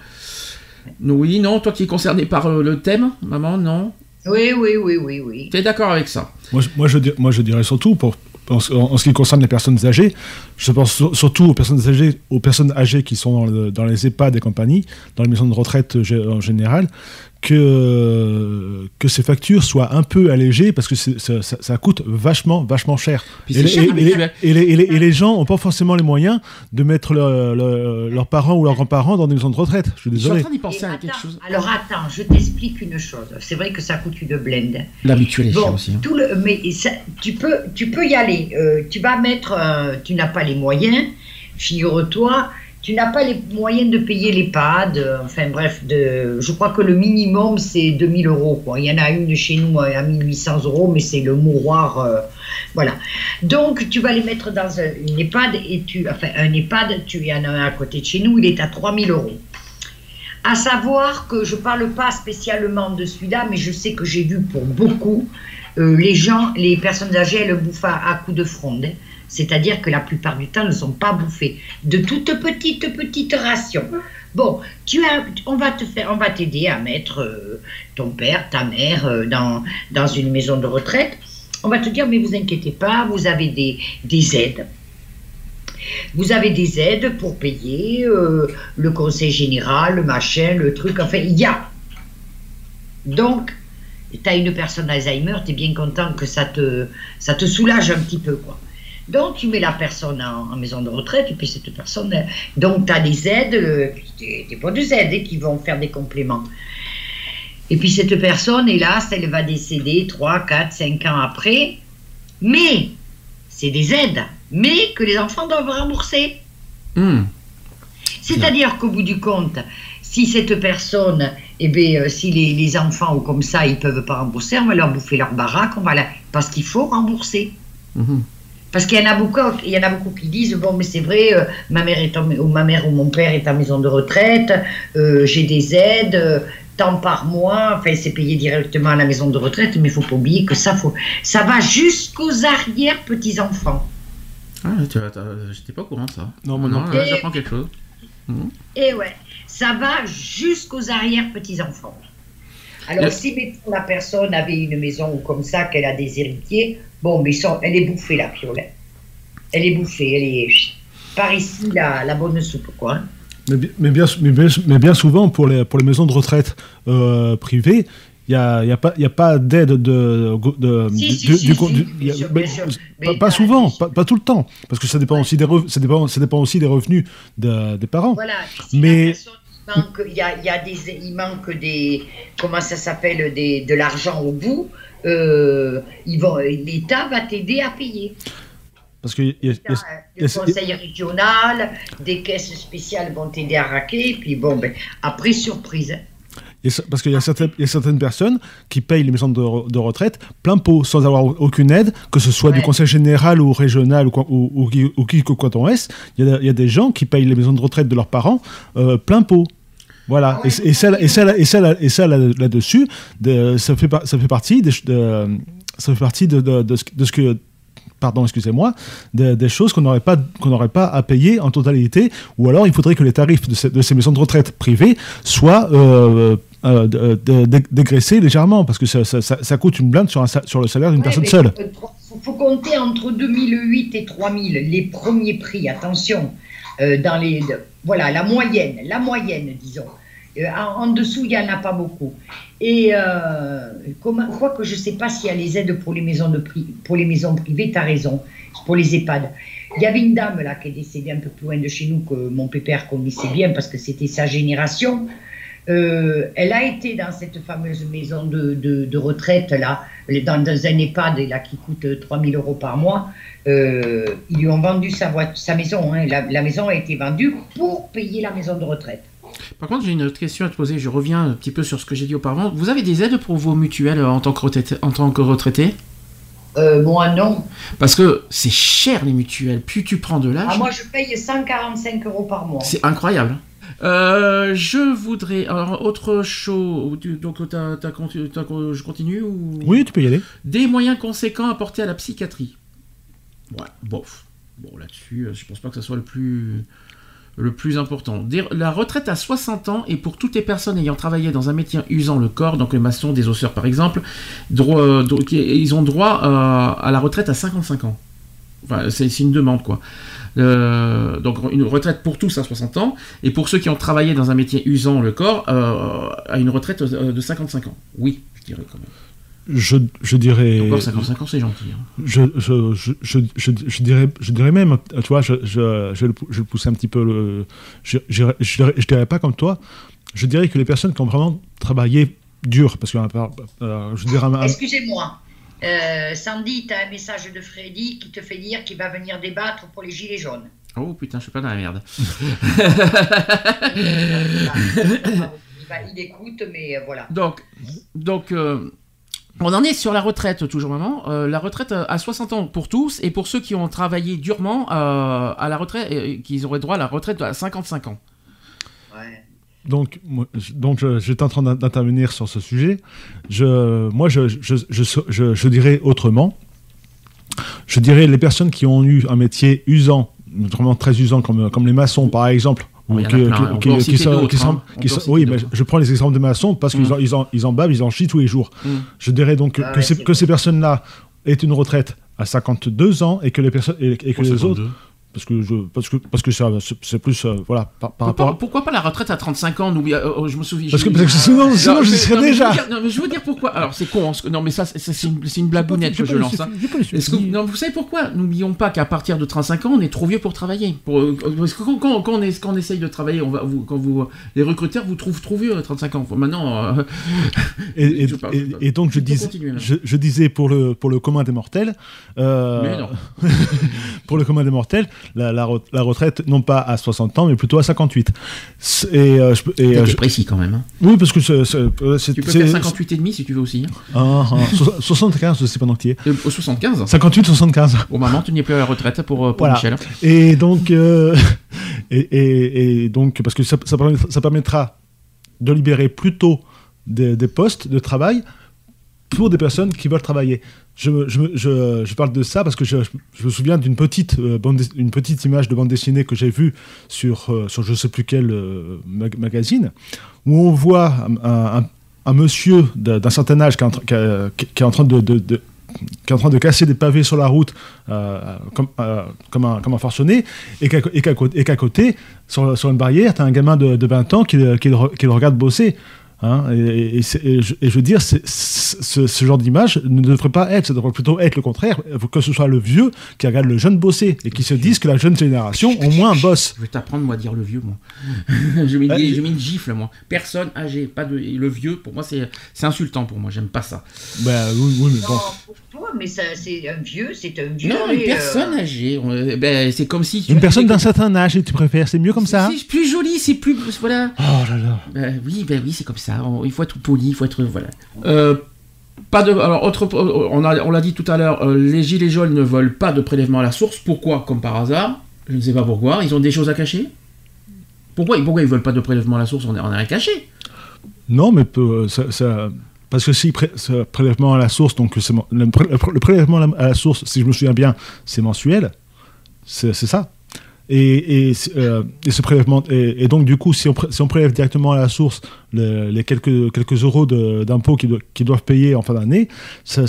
Oui, non, toi qui es concerné par euh, le thème, maman, non? Oui, oui, oui, oui, oui. Tu es d'accord avec ça? Moi, je, moi, je, dir- moi, je dirais surtout, pour, en, ce- en ce qui concerne les personnes âgées, je pense sur- surtout aux personnes âgées, aux personnes âgées qui sont dans, le- dans les EHPAD et compagnie, dans les maisons de retraite en général, que, que ces factures soient un peu allégées parce que ça, ça- ça coûte vachement, vachement cher. Et les, gens n'ont pas forcément les moyens de mettre le- le- leurs parents ou leurs grands-parents dans des maisons de retraite. Je suis Je suis en désolé. train d'y penser Et à attends, quelque chose. Alors attends, je t'explique une chose. C'est vrai que ça coûte une blende. La mutuelle est Bon, aussi. hein. tout le, mais ça- tu, peux, tu peux y aller. Euh, tu vas mettre. euh, tu n'as pas les moyens, figure-toi. Tu n'as pas les moyens de payer l'EHPAD. euh, enfin bref, je crois que le minimum c'est 2000 euros. Il y en a une chez nous à 1800 euros, mais c'est le mouroir. euh, voilà. Donc tu vas les mettre dans un, une EHPAD et tu. Enfin, un EHPAD, tu y en as un à côté de chez nous, il est à 3000 euros. À savoir que je parle pas spécialement de celui-là, mais je sais que j'ai vu pour beaucoup euh, les gens, les personnes âgées, elles bouffent à, coups de fronde. C'est-à-dire que la plupart du temps, ne sont pas bouffées. De toutes petites, petites rations. Bon, tu as, on va te faire, on va t'aider à mettre euh, ton père, ta mère euh, dans, dans une maison de retraite. On va te dire, mais vous inquiétez pas, vous avez des, des aides. Vous avez des aides pour payer euh, le conseil général, le machin, le truc. Enfin, il y a. Donc, tu as une personne Alzheimer, tu es bien content que ça te, ça te soulage un petit peu, quoi. Donc, tu mets la personne en, en maison de retraite, et puis cette personne. euh, Donc, tu as des aides, euh, des, des bonnes aides hein, qui vont faire des compléments. Et puis, cette personne, hélas, elle va décéder 3, 4, 5 ans après. Mais, c'est des aides, mais que les enfants doivent rembourser. Hmm. C'est-à-dire qu'au bout du compte, si cette personne, eh bien, euh, si les, les enfants ou comme ça, ils peuvent pas rembourser, on va leur bouffer leur baraque, on va la... parce qu'il faut rembourser. Mhm. Parce qu'il y en a beaucoup, il y en a beaucoup qui disent bon mais c'est vrai, euh, ma mère est en- ou ma mère ou mon père est en maison de retraite, euh, j'ai des aides, euh, tant par mois, enfin c'est payé directement à la maison de retraite, mais il faut pas oublier que ça faut, ça va jusqu'aux arrière petits enfants. Ah, tu vois, t'as- j'étais pas au courant de ça. Non, moi non là, j'apprends quelque chose. Et ouais, ça va jusqu'aux arrière petits enfants. Alors Le- si mettons, la personne avait une maison ou comme ça, qu'elle a des héritiers, bon mais sont- elle est bouffée la fiole. Elle est bouffée, elle est par ici la, la bonne soupe quoi. hein. Mais, bi- mais bien, mais, bien, mais bien souvent, pour les, pour les maisons de retraite euh, privées, il n'y a, il y a pas, il y a pas d'aide de, de, Si, du- si, du- si, du- si, du- bien il y a- sûr, mais- bien sûr. pas, souvent, pas, pas tout le temps, parce que ça dépend aussi des, rev- ça dépend, ça dépend aussi des revenus de- des parents. Voilà. Si Mais- la personne, il manque, il y a, il y a des, il manque des, comment ça s'appelle, des, de l'argent au bout. euh, ils vont, l'État va t'aider à payer. Parce que Le conseil régional, des caisses spéciales vont t'aider à raquer. Puis bon, ben, après surprise. parce qu'il y, a certaines- il y a certaines personnes qui payent les maisons de, re- de retraite plein pot sans avoir aucune aide, que ce soit du conseil général ou régional ou, ou, ou ou qui que quoi on est. Il y, a, il y a des gens qui payent les maisons de retraite de leurs parents euh, plein pot. Voilà. Et, et ça, et ça, et là- et là- là-dessus, de- ça, fait, par- ça fait partie de, ça fait partie de, de- de ce, que pardon, excusez-moi, des, des choses qu'on n'aurait pas, qu'on n'aurait pas à payer en totalité, ou alors il faudrait que les tarifs de, ces- de ces maisons de retraite privées soient euh, euh, de- dégraissés légèrement, parce que ça, ça- ça- coûte une blinde sur, un sur le salaire d'une Ouais, personne seule. Il faut, faut compter entre 2008 et 3000 les premiers prix, attention, euh, dans les, voilà, la moyenne, la moyenne, disons. Euh, en, dessous, il n'y en a pas beaucoup. Et euh, quoi que je ne sais pas s'il y a les aides pour les maisons, de pour les maisons privées, tu as raison, pour les EHPAD. Il y avait une dame là qui est décédée un peu plus loin de chez nous que mon pépère connaissait bien parce que c'était sa génération. Euh, elle a été dans cette fameuse maison de, de- de retraite là, dans, dans un EHPAD là, qui coûte 3000 euros par mois. Euh, ils lui ont vendu sa, sa maison. hein. La, la maison a été vendue pour payer la maison de retraite. Par contre, j'ai une autre question à te poser. Je reviens un petit peu sur ce que j'ai dit auparavant. Vous avez des aides pour vos mutuelles euh, en tant que retraité, en tant que retraité Euh, moi non. Parce que c'est cher les mutuelles. Plus tu prends de l'âge, Ah, moi je paye 145 euros par mois. c'est incroyable. Euh, je voudrais. Alors, autre chose. tu- Donc, conti- t'as- je continue ou... Oui, tu peux y aller. Des moyens conséquents apportés à la psychiatrie. Ouais, bof. Bon, là-dessus, euh, je pense pas que ça soit le plus, le plus important. La retraite à 60 ans est pour toutes les personnes ayant travaillé dans un métier usant le corps, donc les maçons, des osseurs par exemple, droit, euh, ils ont droit euh, à la retraite à 55 ans. Enfin, c'est c'est une demande, quoi. Euh, donc une retraite pour tous à 60 ans, et pour ceux qui ont travaillé dans un métier usant le corps, euh, à une retraite euh, de 55 ans. Oui, je dirais quand même. Je, je dirais. Encore 55 ans, c'est gentil. hein. Je, je, je, je, je, je dirais, je dirais même, tu vois, je, je, je, vais le le pousser un petit peu. Le, je, je, je, dirais- je dirais pas comme toi. Je dirais que les personnes qui ont vraiment travaillé dur, parce que euh, je dirais Excusez-moi. Euh, Sandy, tu as un message de Freddy qui te fait dire qu'il va venir débattre pour les gilets jaunes. Oh putain, je suis pas dans la merde. il, va- il écoute, mais euh, voilà. Donc, donc euh, on en est sur la retraite, toujours maman. Euh, la retraite à 60 ans pour tous, et pour ceux qui ont travaillé durement euh, à la retraite, euh, qu'ils auraient droit à la retraite à 55 ans. Donc, donc j'étais en train d'in- d'intervenir sur ce sujet. Je, moi, je, je, je, je- je dirais autrement. Je dirais les personnes qui ont eu un métier usant, vraiment très usant, comme, comme les maçons, par exemple. Oui, mais je prends les exemples de maçons parce qu'ils Mm. en, ils en, ils en bavent, ils en chient tous les jours. Mm. Je dirais donc Ah que, ouais, ces, c'est que ces personnes-là aient une retraite à 52 ans et que les, personnes, et, et que les autres, parce que, je, parce que, parce que ça- c'est plus, euh, voilà, par, par Pourquoi, rapport à- pourquoi pas la retraite à 35 ans n'oublie- euh, euh, Je me souviens. Parce que, parce que sinon, sinon Non, je serais déjà. dire- non, mais je veux dire pourquoi. Alors c'est con. hein, ce Non mais ça, c'est une, une blagounette que je lance. hein. que- non, vous savez pourquoi N'oublions pas qu'à partir de 35 ans, on est trop vieux pour travailler? Pour, euh, parce que quand, quand- quand on, est, quand on essaye de travailler, on va, vous, quand vous, les recruteurs vous trouvent trop vieux à 35 ans. Maintenant, euh, Et, donc je, dis, je, je disais pour le, pour le commun des mortels, euh, mais non. pour le commun des mortels, la, la re- la retraite non pas à 60 ans mais plutôt à 58. C'est- Et, euh, je et, euh, je- précis quand même. hein. oui parce que c'est- euh, c'est- Tu peux faire 58 et demi si tu veux aussi. hein. Ah, ah, so- 75 c'est pas entier. Euh, au 75. 58 75. Au moment, tu n'es plus à la retraite pour, pour Voilà. Michel. Et donc, et, et- et donc, parce que ça, ça permettra de libérer plus tôt des, des postes de travail pour des personnes qui veulent travailler. Je, je, je, je parle de ça parce que je, me souviens d'une petite, euh, petite image de bande dessinée que j'ai vue sur, euh, sur je sais plus quel euh, mag- magazine, où on voit un, un- monsieur d'un certain âge qui est en, train- de, casser des pavés sur la route comme, comme, un, comme un forcené, et qu'à et qu'à côté, sur, sur une barrière, tu as un gamin de, de 20 ans qui, le- qui le regarde bosser. Hein, et, et c'est- et je, et je veux dire, ce, ce genre d'image ne devrait pas être, ça devrait plutôt être le contraire, que ce soit le vieux qui regarde le jeune bosser et qui se dise que la jeune génération au moins bosse. Je vais t'apprendre moi à dire le vieux moi. je, mets une, Ah, je mets une gifle moi. Personne âgé, pas de le vieux. Pour moi c'est c'est insultant pour moi. J'aime pas ça. Ben oui, oui, mais bon. Toi, mais ça, c'est un vieux, c'est un vieux. Non, une et, personne euh, âgée. on- ben, c'est comme si tu- Une personne d'un certain âge, et tu préfères, c'est mieux comme ça C'est plus joli, c'est plus voilà. Oh là là. Ben oui, ben oui, c'est comme ça. On- il faut être poli, il faut être voilà. Euh, pas de. Alors autre, on a, on l'a dit tout à l'heure. euh, les gilets jaunes ne veulent pas de prélèvement à la source. Pourquoi? Comme par hasard. Je ne sais pas pourquoi. Ils ont des choses à cacher. Pourquoi, pourquoi ils veulent pas de prélèvement à la source? On n'a rien caché. Non, mais peu- ça, ça- parce que si pré- ce prélèvement à la source, donc le, pré- le prélèvement à la source, si je me souviens bien, c'est mensuel, c'est ça. Et, et, euh, et ce prélèvement, et, et donc du coup, si on, pré- si on prélève directement à la source le- les quelques, quelques euros d'impôts qu'ils do- qu'ils doivent payer en fin d'année, si,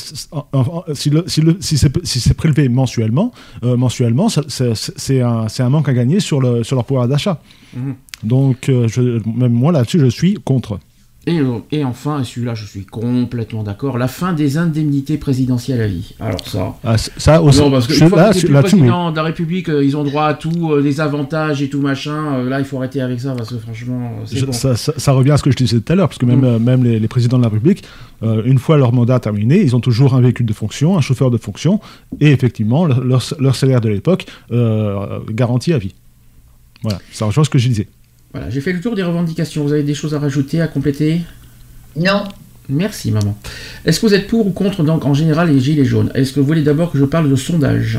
c'est prélevé mensuellement, euh, mensuellement, c'est un, manque à gagner sur, le, sur leur pouvoir d'achat. Mhm. Donc, euh, je, même moi là-dessus, je suis contre. Et, euh, et enfin, et celui-là, je suis complètement d'accord. La fin des indemnités présidentielles à vie. Alors ça. Ah, ça aussi. Non, parce que je- une fois là, que oui. président de la République, euh, ils ont droit à tout, euh, des avantages et tout machin. euh, là, il faut arrêter avec ça parce que franchement, c'est Je- bon. ça, ça- ça revient à ce que je disais tout à l'heure, parce que même, Mm. euh, même les, les présidents de la République, une fois leur mandat terminé, ils ont toujours un véhicule de fonction, un chauffeur de fonction, et effectivement, leur, leur- leur salaire de l'époque garanti à vie. Voilà, ça rejoint ce que je disais. Voilà, j'ai fait le tour des revendications. Vous avez des choses à rajouter, à compléter? Non, Merci, maman. Est-ce que vous êtes pour ou contre, donc, en général, les gilets jaunes? Est-ce que vous voulez d'abord que je parle de sondage?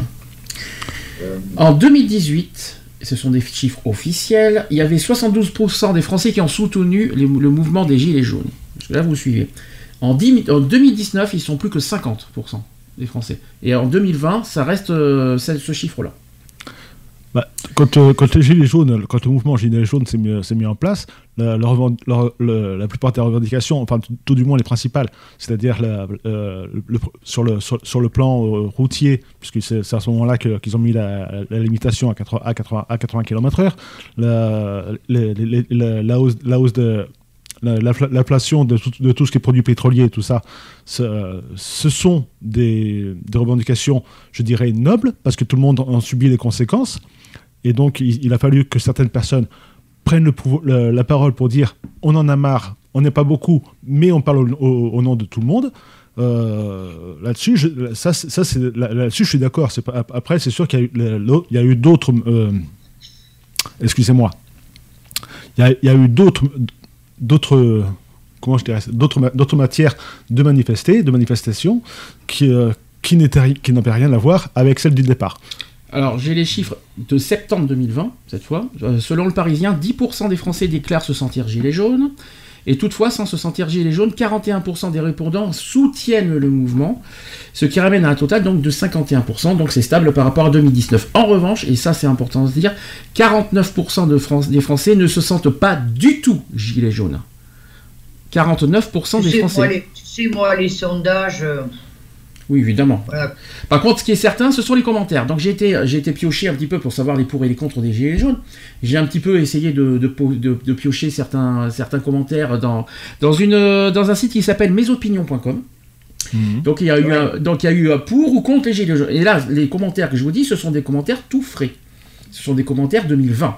En 2018, et ce sont des chiffres officiels, il y avait 72% des Français qui ont soutenu les- le mouvement des gilets jaunes. Parce que là, vous suivez. En, 10 en 2019, ils sont plus que 50% des Français. Et en 2020, ça reste euh, ce ce chiffre-là. Bah, quand, euh, quand le mouvement Gilets jaunes s'est mis, mis en place, la, plupart des revendications, enfin tout, du moins les principales, c'est-à-dire euh, sur, le, plan euh, routier, puisque c'est, à ce moment-là qu'ils ont mis la, limitation à 80, à 80, à 80 km/h, la, hausse, de la- l'infla- l'inflation de tout, ce qui est produits pétroliers et tout ça, ce, sont des revendications, je dirais, nobles, parce que tout le monde en subit les conséquences. Et donc, il, a fallu que certaines personnes prennent le la parole pour dire on en a marre, on n'est pas beaucoup, mais on parle au, nom de tout le monde. Euh, là-dessus, je- ça, là-dessus, je suis d'accord. Après, c'est sûr qu'il y a eu, d'autres. excusez-moi. Il y a, eu d'autres, d'autres, comment je dirais, d'autres, d'autres matières de manifester, de manifestation, qui, euh, qui n'avaient rien à voir avec celle du départ. Alors, j'ai les chiffres de septembre 2020, cette fois. Euh, selon le Parisien, 10% des Français déclarent se sentir gilet jaune. Et toutefois, sans se sentir gilet jaune, 41% des répondants soutiennent le mouvement, ce qui ramène à un total donc de 51%, donc c'est stable par rapport à 2019. En revanche, et ça c'est important de se dire, 49% de Fran- des Français ne se sentent pas du tout gilet jaune. 49% Tu des sais, moi, Français. les, sais, moi, les sondages, euh, Oui, évidemment. voilà. Par contre, ce qui est certain, ce sont les commentaires. Donc j'ai été, j'ai été pioché un petit peu pour savoir les pour et les contre des Gilets jaunes. J'ai un petit peu essayé de, de, po- de- de piocher certains, certains commentaires dans, dans, une, euh, dans un site qui s'appelle mesopinions.com. Donc il y a eu un, donc il y a eu un pour ou contre les Gilets jaunes. Et là, les commentaires que je vous dis, ce sont des commentaires tout frais. Ce sont des commentaires 2020.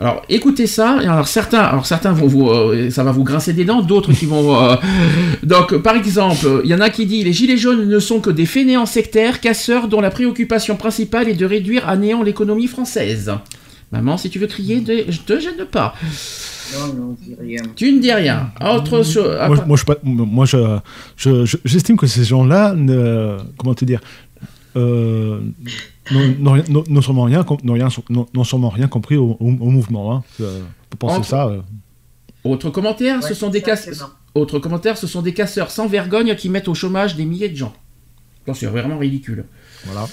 Alors écoutez ça, et alors certains, alors certains vont vous, euh, ça va vous grincer des dents, d'autres qui vont. euh, donc par exemple, il y en a qui dit les gilets jaunes ne sont que des fainéants sectaires, casseurs dont la préoccupation principale est de réduire à néant l'économie française. Maman, si tu veux crier, ne- je te gêne pas. Non, non, je dis rien. Tu ne dis rien. Autre chose. Moi, moi, je, pas- moi, je, je- je- j'estime que ces gens-là, ne, comment te dire, euh, n'ont- sûrement rien, rien, compris au, au- au mouvement. Hein. Euh, Pour penser Entre- ça. euh, Autre commentaire, ce Ouais, sont des casseurs. Autre commentaire, ce sont des casseurs sans vergogne qui mettent au chômage des milliers de gens. Non, C'est vraiment ridicule. voilà.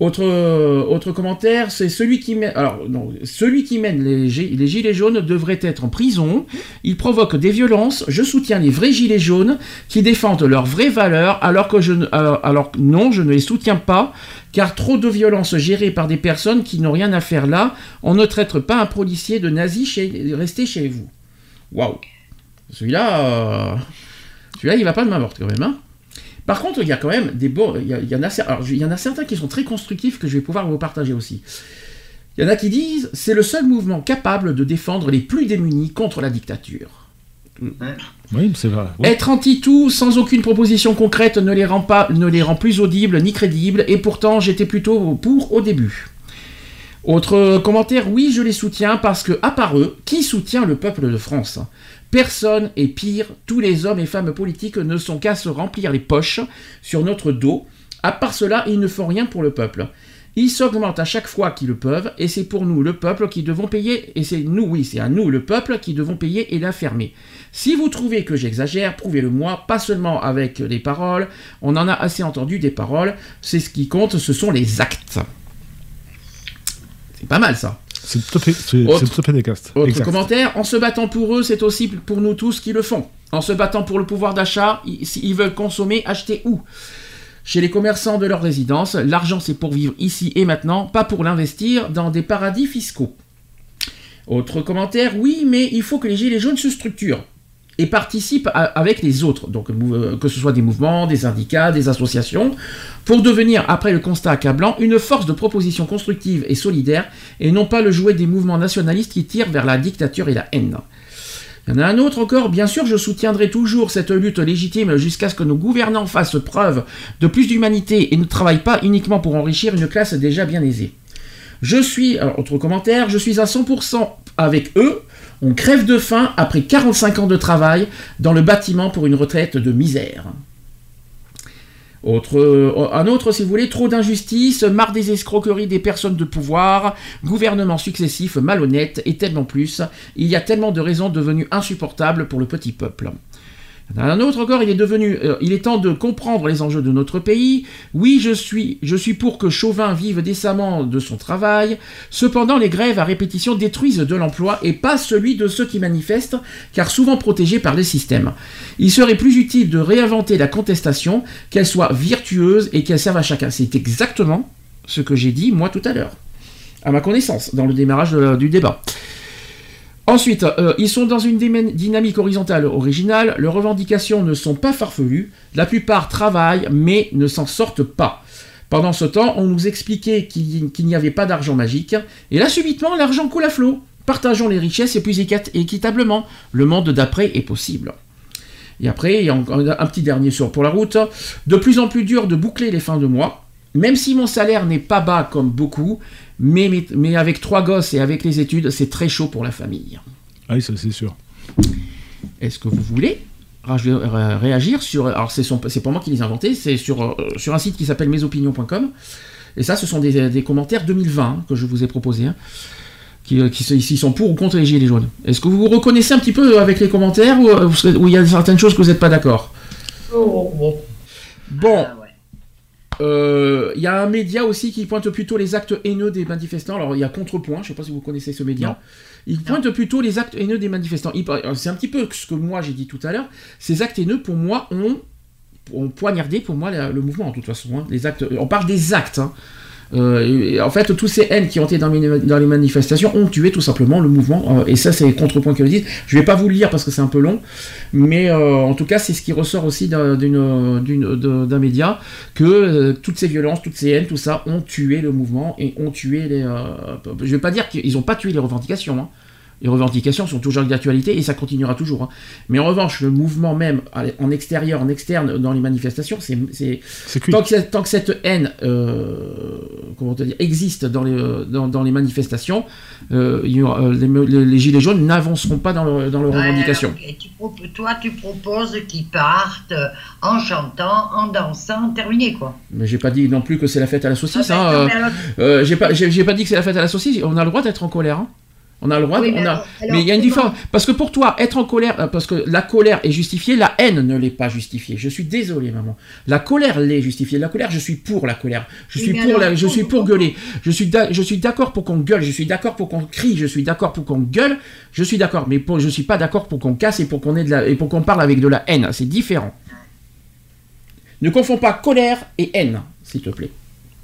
Autre, euh, autre commentaire, c'est celui qui mène, alors non, celui qui mène les, les gilets jaunes devrait être en prison. Il provoque des violences. Je soutiens les vrais gilets jaunes qui défendent leurs vraies valeurs, alors que je, ne- alors, alors que non, je ne les soutiens pas, car trop de violences gérées par des personnes qui n'ont rien à faire là. On ne traite pas un policier de nazi chez, chez vous. Waouh, celui-là, euh, celui-là, il va pas de ma morte quand même, hein. Par contre, il y a quand même des alors, il y en a certains qui sont très constructifs que je vais pouvoir vous partager aussi. Il y en a qui disent c'est le seul mouvement capable de défendre les plus démunis contre la dictature. Oui, c'est vrai. Être anti-tout sans aucune proposition concrète ne les, rend ne les rend plus audibles ni crédibles, et pourtant j'étais plutôt pour au début. Autre commentaire, oui, je les soutiens parce que, à part eux, qui soutient le peuple de France? Personne, et pire, tous les hommes et femmes politiques ne sont qu'à se remplir les poches sur notre dos. À part cela, ils ne font rien pour le peuple. Ils s'augmentent à chaque fois qu'ils le peuvent, et c'est pour nous, le peuple, qui devons payer, et c'est nous, oui, c'est à nous, le peuple, qui devons payer et l'affermer. Si vous trouvez que j'exagère, prouvez-le moi, pas seulement avec les paroles, on en a assez entendu des paroles, c'est ce qui compte, ce sont les actes. C'est pas mal ça. C'est tout à fait, c'est, Autre- c'est tout à fait exact. Autre exact. commentaire, en se battant pour eux, c'est aussi pour nous tous qui le font. En se battant pour le pouvoir d'achat, ils, s'ils veulent consommer, acheter où? Chez les commerçants de leur résidence, l'argent c'est pour vivre ici et maintenant, pas pour l'investir dans des paradis fiscaux. Autre commentaire, oui, mais il faut que les Gilets jaunes se structurent et participent avec les autres, euh, que ce soit des mouvements, des syndicats, des associations, pour devenir, après le constat accablant, une force de proposition constructive et solidaire, et non pas le jouet des mouvements nationalistes qui tirent vers la dictature et la haine. Il y en a un autre encore, bien sûr, je soutiendrai toujours cette lutte légitime jusqu'à ce que nos gouvernants fassent preuve de plus d'humanité et ne travaillent pas uniquement pour enrichir une classe déjà bien aisée. Je suis, alors, autre commentaire, je suis à 100% avec eux. On crève de faim après 45 ans de travail dans le bâtiment pour une retraite de misère. Autre, euh, un autre, si vous voulez, trop d'injustice, marre des escroqueries des personnes de pouvoir, gouvernements successifs malhonnêtes et tellement plus. Il y a tellement de raisons devenues insupportables pour le petit peuple. Un autre encore, il est devenu, euh, il est temps de comprendre les enjeux de notre pays. Oui, je suis, pour que Chauvin vive décemment de son travail. Cependant, les grèves à répétition détruisent de l'emploi et pas celui de ceux qui manifestent, car souvent protégés par les systèmes. Il serait plus utile de réinventer la contestation, qu'elle soit virtueuse et qu'elle serve à chacun. C'est exactement ce que j'ai dit moi tout à l'heure, à ma connaissance, dans le démarrage du débat. Ensuite, euh, ils sont dans une dynamique horizontale originale, leurs revendications ne sont pas farfelues, la plupart travaillent mais ne s'en sortent pas. Pendant ce temps, on nous expliquait qu'il n'y avait pas d'argent magique, et là subitement l'argent coule à flot. Partageons les richesses et plus équit- équitablement. Le monde d'après est possible. Et après, il y a encore un petit dernier sur pour la route. De plus en plus dur de boucler les fins de mois. Même si mon salaire n'est pas bas comme beaucoup, mais, mais, mais avec trois gosses et avec les études, c'est très chaud pour la famille. Ah oui, ça c'est sûr. Est-ce que vous voulez ré- réagir sur... Alors c'est son- c'est pas moi qui les ai inventés, c'est sur, euh, sur un site qui s'appelle mesopinions.com. Et ça, ce sont des, des commentaires 2020 hein, que je vous ai proposés. hein, qui, euh, qui sont pour ou contre les gilets jaunes. Est-ce que vous vous reconnaissez un petit peu avec les commentaires ou, euh, il y a certaines choses que vous n'êtes pas d'accord? Oh, bon. Bon, Ah, ouais. Euh, il y a un média aussi qui pointe plutôt les actes haineux des manifestants. Alors il y a Contrepoint, je ne sais pas si vous connaissez ce média. Non. Il pointe plutôt les actes haineux des manifestants. C'est un petit peu ce que moi j'ai dit tout à l'heure. Ces actes haineux, pour moi, ont, ont poignardé pour moi le mouvement, de toute façon. hein. Les actes, on parle des actes. hein. Euh, en fait, tous ces haines qui ont été dans, les- les manifestations ont tué tout simplement le mouvement. euh, et ça, c'est Contrepoint qui le dit. Je vais pas vous le lire parce que c'est un peu long. Mais euh, en tout cas, c'est ce qui ressort aussi d'un média, que toutes ces violences, toutes ces haines, tout ça, ont tué le mouvement et ont tué les... je vais pas dire qu'ils n'ont pas tué les revendications. hein. Les revendications sont toujours d'actualité et ça continuera toujours. hein. Mais en revanche, le mouvement même, en extérieur, en externe, dans les manifestations, c'est... c'est- C'est cuit. Tant que, cette- tant que cette haine euh, comment te dire, existe dans les, euh, dans, dans les manifestations, euh, euh, les, les- les gilets jaunes n'avanceront pas dans, dans leurs Ouais, revendications. Tu toi, tu proposes qu'ils partent en chantant, en dansant, terminé quoi. Mais j'ai pas dit non plus que c'est la fête à la saucisse. Ah, hein, ben, non, euh, mais alors- euh, j'ai pas, j'ai, j'ai pas dit que c'est la fête à la saucisse. On a le droit d'être en colère. hein. On a le droit. Oui, on mais a- alors- alors mais il y a une différence. Parce que pour toi, être en colère, euh, parce que la colère est justifiée, la haine ne l'est pas justifiée. Je suis désolé, maman. La colère l'est justifiée. La colère, je suis pour la colère. Je suis mais pour, alors, la, je suis pour gueuler. Je suis, d'a- je suis d'accord pour qu'on gueule. Je suis d'accord pour qu'on crie. Je suis d'accord pour qu'on gueule. Je suis d'accord. Mais pour, je suis pas d'accord pour qu'on casse et pour qu'on ait de la, et pour qu'on parle avec de la haine. C'est différent. Ne confonds pas colère et haine, s'il te plaît.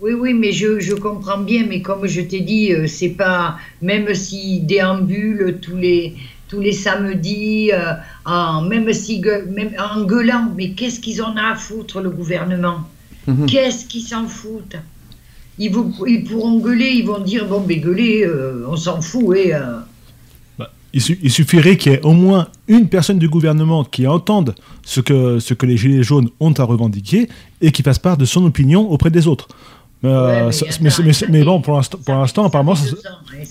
Oui, oui, mais je, je comprends bien, mais comme je t'ai dit, euh, c'est pas, même s'ils déambulent tous les, tous les samedis, euh, en, même, si, même en gueulant, mais qu'est-ce qu'ils en ont à foutre, le gouvernement? Mhm. Qu'est-ce qu'ils s'en foutent? Ils, vous, ils pourront gueuler, ils vont dire, bon, ben gueuler, euh, on s'en fout, et... euh, Il, su- il suffirait qu'il y ait au moins une personne du gouvernement qui entende ce que, ce que les Gilets jaunes ont à revendiquer et qui fasse part de son opinion auprès des autres. Euh, Ouais, mais ça- mais, mais- ça mais bon, pour l'instant, apparemment, ça-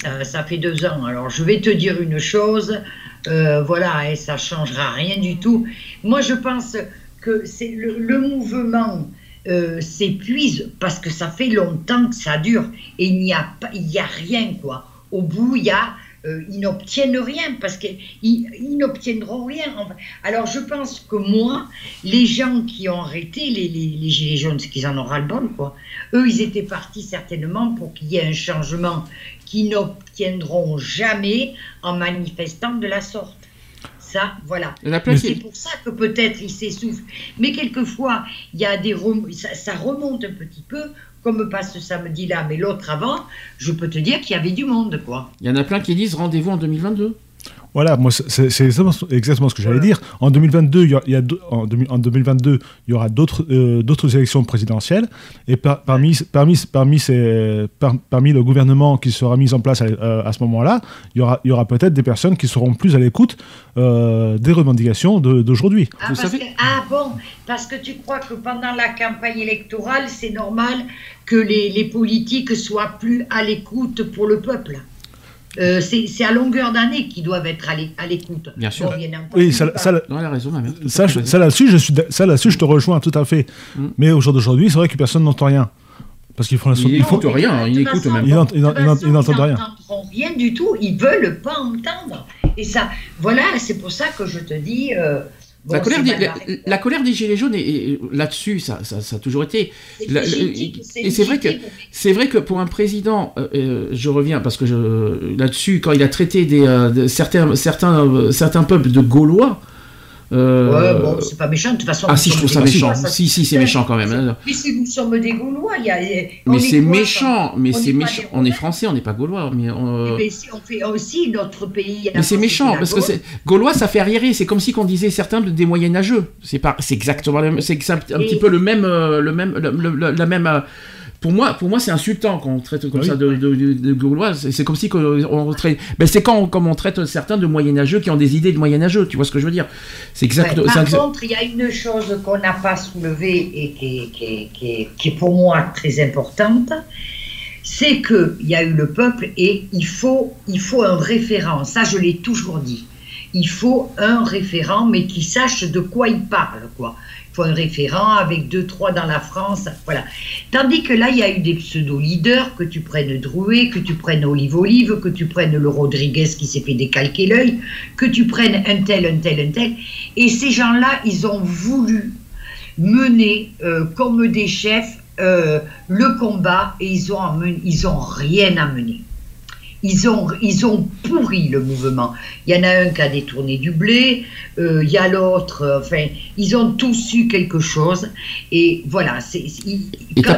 hein, ça, fait deux ans. Alors, je vais te dire une chose, euh, voilà, et ça changera rien du tout. Moi, je pense que c'est le, le mouvement euh, s'épuise parce que ça fait longtemps que ça dure et il n'y a pas, il y a rien quoi. Au bout, il y a euh, ils n'obtiennent rien parce qu'ils ils, n'obtiendront rien. Alors je pense que moi, les gens qui ont arrêté les, les, les gilets jaunes, c'est qu'ils en ont ras le bol, quoi. Eux, ils étaient partis certainement pour qu'il y ait un changement qu'ils n'obtiendront jamais en manifestant de la sorte. Ça, voilà. C'est pour ça que peut-être ils s'essoufflent. Mais quelquefois, il y a des rem- ça, ça remonte un petit peu, comme pas ce samedi-là, mais l'autre avant. Je peux te dire qu'il y avait du monde, quoi. Il y en a plein qui disent rendez-vous en 2022. Voilà, moi, c'est exactement, ce que j'allais dire. En 2022, il y a, il y a en, 2000 en 2022, il y aura d'autres euh, d'autres élections présidentielles. Et par- parmi, parmi, parmi, ces, par- parmi le gouvernement qui sera mis en place à, euh, à ce moment-là, il y aura, il y aura peut-être des personnes qui seront plus à l'écoute euh, des revendications de- d'aujourd'hui. Ah, Vous parce savez- que- ah bon, parce que tu crois que pendant la campagne électorale, c'est normal que les, les politiques soient plus à l'écoute pour le peuple? Euh, c'est à longueur d'année qu'ils doivent être à l'é- à l'écoute. Bien sûr. Bon, Oui, ça, ça, Non, elle a raison, ma mère. ça, je- ça là-dessus, je suis, ça là-dessus, je te rejoins tout à fait. Mm. Mais au jour d'aujourd'hui, c'est vrai que personne n'entend rien. Parce qu'ils font la Il ils écoute rien, il De toute écoute façon, même Ils pas. ils ils ils n'entendent rien. n'entendront rien du tout, ils veulent pas entendre. Et ça, voilà, c'est pour ça que je te dis, euh, la, colère des, mal la, la colère des gilets jaunes, et, là-dessus, ça, ça, ça a toujours été. La- et c'est vrai que c'est vrai que pour un président, euh, euh, je reviens parce que je- là-dessus, quand il a traité des, euh, de certains certains euh, certains peuples de Gaulois. Euh, Ouais, bon, c'est pas méchant, de toute façon. ah si, je trouve ça méchant. Ça, Si, si, c'est c'est- méchant quand même. hein. Mais si nous sommes des Gaulois, il y a. on Mais est c'est méchant, mais on c'est méchant. On est français, on n'est pas gaulois. Mais, euh, Mais si on fait aussi notre pays. mais c'est méchant parce que c'est gaulois, ça fait arriérer. C'est comme si qu'on disait certains des moyenâgeux. C'est pas, c'est exactement, le même- c'est un, un Et- petit peu le même, euh, le même, la même. Pour moi, pour moi, c'est insultant quand on traite comme Oui. ça de, de, de- de Gaulois. C'est comme si on traite. Ben c'est quand on, comme on traite certains de moyenâgeux qui ont des idées de moyenâgeux. Tu vois ce que je veux dire? C'est exact. Ouais, par contre, il y a une chose qu'on n'a pas soulevée et qui est, qui est- qui est- qui est pour moi très importante, c'est qu'il y a eu le peuple et il faut, il faut un référent. Ça, je l'ai toujours dit. Il faut un référent, mais qui sache de quoi il parle, quoi. Un référent avec deux, trois dans la France, voilà. Tandis que là, il y a eu des pseudo-leaders, que tu prennes Drouet, que tu prennes Olive Olive, que tu prennes le Rodriguez qui s'est fait décalquer l'œil, que tu prennes un tel, un tel, un tel. Et ces gens-là, ils ont voulu mener euh, comme des chefs euh, le combat et ils ont, amen- ils ont rien amené. Ils ont, ils ont pourri le mouvement. Il y en a un qui a détourné du blé, euh, il y a l'autre, euh, enfin, ils ont tous eu quelque chose. Et voilà, c'est,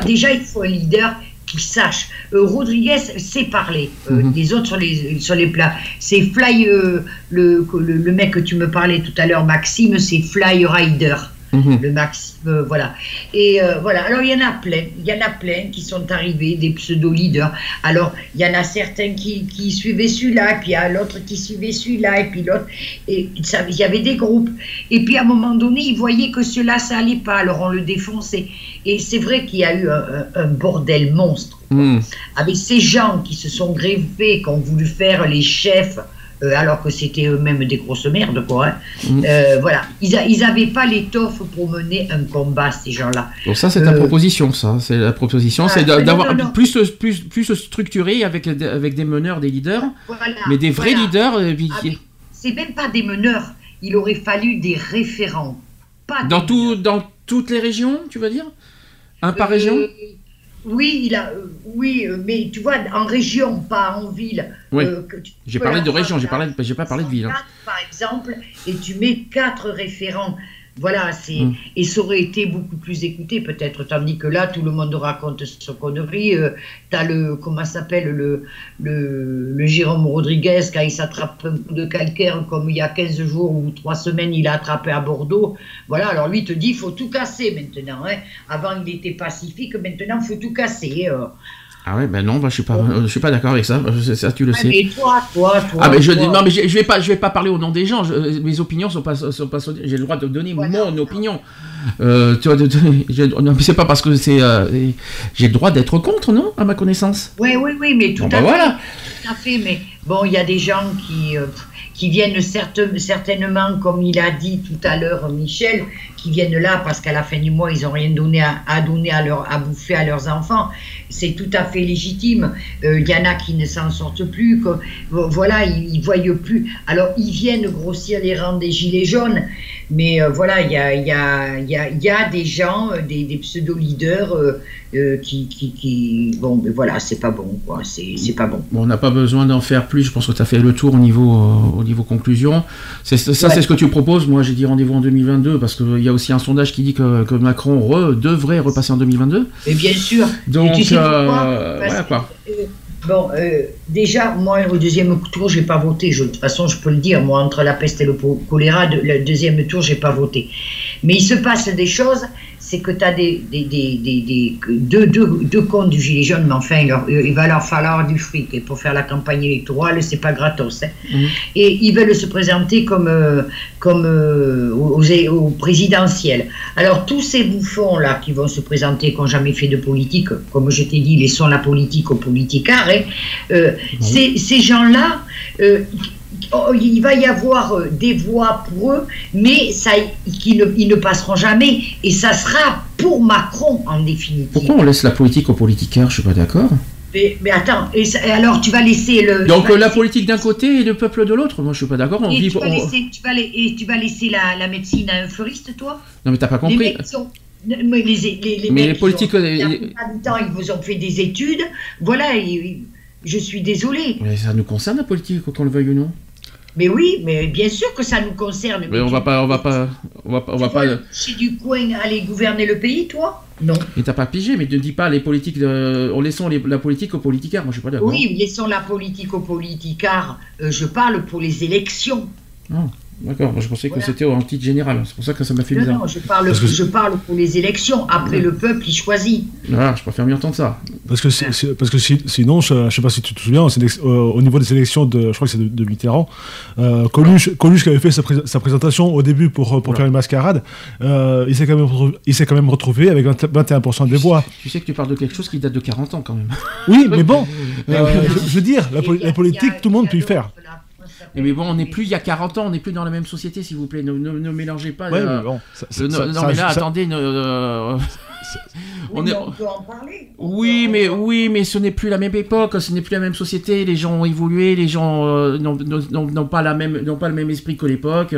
déjà, il faut un leader qui sache. Euh, Rodriguez sait parler. Euh, Mhm. Les autres sur les, sur les plats. C'est Fly, le, le, le mec que tu me parlais tout à l'heure, Maxime, c'est Fly Rider Mhm. le max, euh, voilà. Et euh, voilà, alors il y en a plein, il y en a plein qui sont arrivés, des pseudo-leaders. Alors, il y en a certains qui, qui suivaient celui-là, puis il y a l'autre qui suivait celui-là, et puis l'autre. Et il y avait des groupes. Et puis à un moment donné, ils voyaient que cela, ça allait pas, alors on le défonçait. Et c'est vrai qu'il y a eu un, un- un bordel monstre Mhm. avec ces gens qui se sont greffés, qui ont voulu faire les chefs, euh, alors que c'était eux-mêmes des grosses merdes, quoi. hein. Mhm. Euh, voilà, ils n'avaient pas l'étoffe pour mener un combat, ces gens-là. Donc ça, c'est ta Euh, proposition, ça. C'est la proposition, Ah, c'est d'a- d'avoir plus, plus, plus structuré avec, avec des meneurs, des leaders, Voilà, mais des vrais voilà. leaders. puis Ah, c'est même pas des meneurs, il aurait fallu des référents. Pas dans, des tout, meneurs. dans toutes les régions, tu veux dire? Un par région? Oui, il a, euh, oui, euh, mais tu vois, en région, pas en ville. Oui. euh, J'ai parlé de région, j'ai parlé, j'ai pas parlé de ville. hein. 104, par exemple, et tu mets quatre référents. Voilà, c'est Mm. et ça aurait été beaucoup plus écouté peut-être, tandis que là tout le monde raconte ce connerie. Euh, T'as le comment s'appelle le, le le Jérôme Rodriguez quand il s'attrape un coup de calcaire comme il y a 15 jours ou 3 semaines il a attrapé à Bordeaux. Voilà, alors lui te dit il faut tout casser maintenant. Hein. Avant il était pacifique, maintenant faut tout casser. euh. Ah ouais, ben non, bah, je suis pas, euh, je suis pas d'accord avec ça. Ça, tu le Ouais, sais. mais toi, toi, toi. Ah ben je toi. non mais je, je vais pas je vais pas parler au nom des gens. Je- mes opinions sont pas sont pas j'ai le droit de donner Voilà. mon opinion. Euh, tu vois, de- de- c'est pas parce que c'est euh, j'ai le droit d'être contre non à ma connaissance? Oui, oui, oui, mais tout Bon, à bah fait. voilà. Tout à fait, mais bon, il y a des gens qui, euh, qui viennent certes- certainement, comme il a dit tout à l'heure Michel, qui viennent là parce qu'à la fin du mois, ils n'ont rien donné à, à donner à, leur, à bouffer à leurs enfants. C'est tout à fait légitime. Euh, Il y en a qui ne s'en sortent plus. que- voilà, ils ne voient plus. Alors, ils viennent grossir les rangs des gilets jaunes. Mais euh, voilà, il y a, y, a, y, a, y a des gens, euh, des, des pseudo-leaders euh, qui, qui, qui... Bon, mais voilà, c'est pas bon, quoi. C'est pas bon. Bon, on n'a pas besoin d'en faire plus. Je pense que tu as fait le tour au niveau euh, au niveau conclusion. Ça Ouais. c'est ce que tu proposes. Moi j'ai dit rendez-vous en 2022 parce qu'il y a aussi un sondage qui dit que, que Macron re- devrait repasser en 2022. Et bien sûr. Donc tu sais pourquoi? Parce Bon, euh, déjà, moi, au deuxième tour, j'ai pas voté. Je- de toute façon, je peux le dire. Moi, entre la peste et le choléra, le deuxième tour, j'ai pas voté. Mais il se passe des choses. C'est que tu as des, des, des, des, deux, deux, deux comptes du gilet jaune, mais enfin, il, leur- il va leur falloir du fric. Et pour faire la campagne électorale, c'est pas gratos. hein. Mhm. Et ils veulent se présenter comme, euh, comme euh, aux, aux présidentielles. Alors, tous ces bouffons-là qui vont se présenter, qui n'ont jamais fait de politique, comme je t'ai dit, laissons la politique aux politicards, hein, euh, ces, ces gens-là, euh, il va y avoir euh, des voix pour eux, mais ça, ne, ils ne passeront jamais, et ça sera pour Macron en définitive. Pourquoi on laisse la politique aux politicaires Je suis pas d'accord. Mais, mais attends, et, alors tu vas laisser le. Donc la laisser- politique d'un côté et le peuple de l'autre, moi je suis pas d'accord. On et vit. tu vas on- laisser, tu vas la- et tu vas laisser la, la médecine à un fleuriste, toi? Non mais t'as pas Les compris. mecs sont- mais les, les, les Mais les politiques, ont- euh, temps, ils vous ont fait des études. Voilà, je suis désolée. Mais ça nous concerne la politique, qu'on le veuille ou non. Mais oui, mais bien sûr que ça nous concerne. Mais on va pas, on va pas, on va, pas- on va pas. Du coin, aller gouverner le pays, toi Non. Mais t'as pas pigé, mais ne dis pas les politiques. De... En laissant les- la politique aux politicards, moi je suis pas d'accord. Oui, laissons la politique aux politicards. Euh, je parle pour les élections. Ah, D'accord, moi je pensais que c'était en titre général. C'est pour ça que ça m'a fait Non, bizarre. non, je parle, Parce que- je parle pour les élections. Après, le peuple, il choisit. Voilà, je préfère mieux entendre ça. Parce que, parce que si- sinon, je, je sais pas si tu te souviens, euh, au niveau des élections de, je crois que c'est de, de Mitterrand, euh, Coluche, Coluche qui avait fait sa, pré- sa présentation au début pour, pour Voilà. faire une mascarade, euh, il s'est quand même retrouvé, il s'est quand même retrouvé avec 20 21% des voix. Tu sais que tu parles de quelque chose qui date de 40 ans quand même. Oui, mais bon, euh, je, je veux dire, la, politique, tout le monde peut y faire. Et mais bon, on n'est plus il y a 40 ans, on n'est plus dans la même société, s'il vous plaît. Ne, ne- ne mélangez pas. Ouais, euh, mais bon, ça- le- ça- non, ça- mais là, ça- attendez. ne- euh, Oui, on mais est- on peut en parler. Oui, mais oui, mais ce n'est plus la même époque, ce n'est plus la même société. Les gens ont évolué, les gens euh, n'ont- pas la même, n'ont pas le même esprit que l'époque.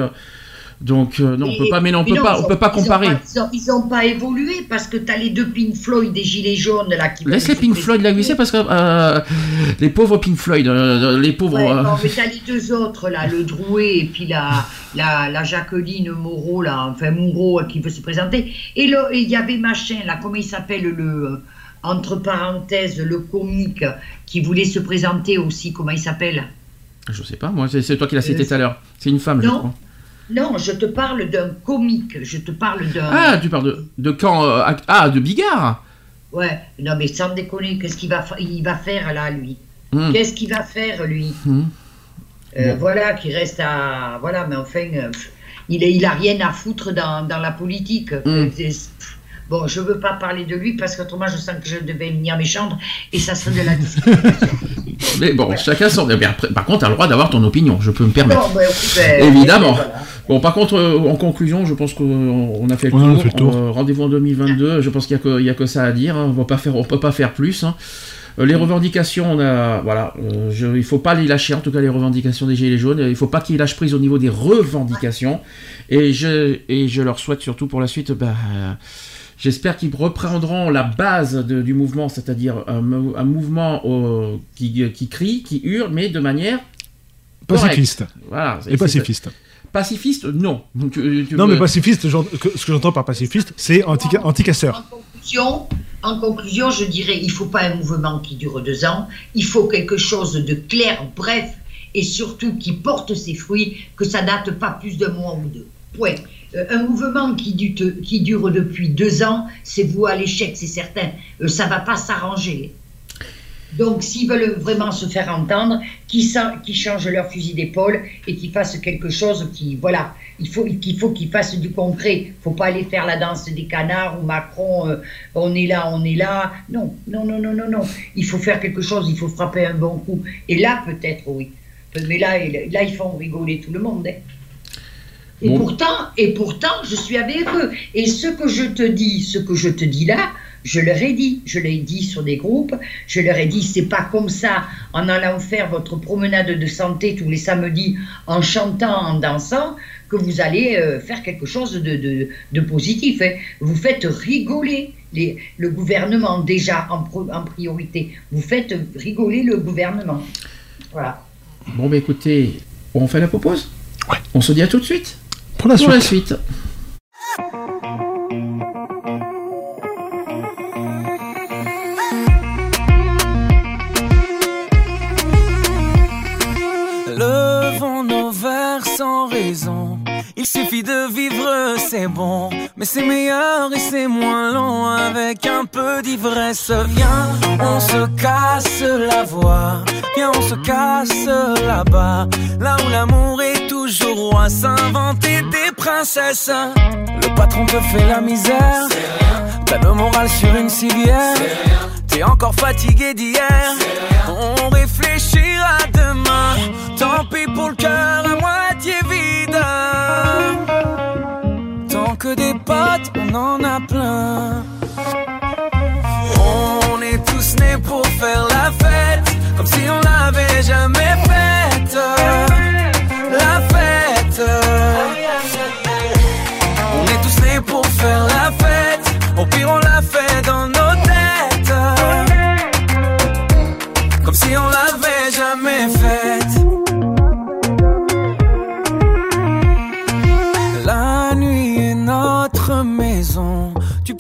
Donc euh, non, on peut pas, mais non, on peut pas, on ont- peut pas comparer. Ils ont, ils ont pas évolué parce que tu as les deux Pink Floyd des Gilets jaunes là qui. Laisse les Pink Floyd la glisser parce que euh, les pauvres Pink Floyd, euh, les pauvres. Ouais, non, mais t'as les deux autres là, le Drouet et puis la, la, la Jacqueline Moreau là, enfin Moreau qui veut se présenter. Et il y avait machin là, comment il s'appelle le entre parenthèses le comique qui voulait se présenter aussi, comment il s'appelle? Je sais pas, moi, c'est toi qui l'as cité tout à l'heure. C'est une femme, je crois. Non, je te parle d'un comique, je te parle d'un. Ah, tu parles de, de quand euh, act- Ah, de Bigard Ouais, non mais sans déconner, qu'est-ce qu'il va, fa- il va faire là lui? Hmm. Qu'est-ce qu'il va faire lui? Hmm. Euh, Bon. Voilà, qui reste à. Voilà, mais enfin, euh, il, est- il a rien à foutre dans, dans la politique. Mm. Bon, je veux pas parler de lui parce qu'autrement je sens que je devais venir méchante et ça serait de la discrimination. Mais bon, chacun son. mais après, par contre, tu as le droit d'avoir ton opinion, je peux me permettre. Ben, écoute, ben, Évidemment. voilà. Bon, par contre, euh, en conclusion, je pense qu'on on a fait le a tour. Euh, Rendez-vous en 2022. Je pense qu'il n'y a, que- il y a que ça à dire. hein. On va pas faire, on peut pas faire plus. hein. Euh, Les revendications, on a, voilà, euh, je, il faut pas les lâcher. En tout cas, les revendications des gilets jaunes, il faut pas qu'ils lâchent prise au niveau des revendications. Et je, et je leur souhaite surtout pour la suite, bah, euh, j'espère qu'ils reprendront la base de- du mouvement, c'est-à-dire un, mou- un mouvement qui, qui crie, qui hurle, mais de manière correcte. Pacifiste. Voilà. Et pacifiste. Pacifiste, non. Donc, euh, tu Non, veux- mais pacifiste, ce que j'entends par pacifiste, c'est anti- anti-casseur. En conclusion, en conclusion, je dirais, il faut pas un mouvement qui dure deux ans. Il faut quelque chose de clair, bref, et surtout qui porte ses fruits, que ça date pas plus d'un mois ou deux. Point. Euh, un mouvement qui, dure depuis deux ans, c'est vous à l'échec, c'est certain. Euh, ça va pas s'arranger. Donc, s'ils veulent vraiment se faire entendre, qu'ils qu'ils changent leur fusil d'épaule et qu'ils fassent quelque chose qui, voilà, il faut qu'il faut qu'ils fassent du concret. faut pas aller faire la danse des canards ou Macron, euh, on est là, on est là. Non, non, non, non, non, non. Il faut faire quelque chose, il faut frapper un bon coup. Et là, peut-être, oui. Mais là, il- là, ils font rigoler tout le monde. hein. Et Bon. pourtant, et pourtant, je suis avec eux. Et ce que je te dis, ce que je te dis là, je leur ai dit, je l'ai dit sur des groupes, je leur ai dit, c'est pas comme ça, en allant faire votre promenade de santé tous les samedis, en chantant, en dansant, que vous allez euh, faire quelque chose de, de, de positif. hein. Vous faites rigoler les, le gouvernement déjà en, pro- en priorité. Vous faites rigoler le gouvernement. Voilà. Bon, bah écoutez, on fait la propose? Ouais. On se dit à tout de suite Pour la pour la suite. Suffit de vivre, c'est bon. Mais c'est meilleur et c'est moins long avec un peu d'ivresse. Viens, on se casse la voix. Viens, on se casse là-bas. Là où l'amour est toujours roi. S'inventer des princesses. Le patron te fait la misère. T'as le moral sur une civière. T'es encore fatigué d'hier. On réfléchira demain. Tant pis pour le cœur à moitié des potes, on en a plein. On est tous nés pour faire la fête, comme si on l'avait jamais faite.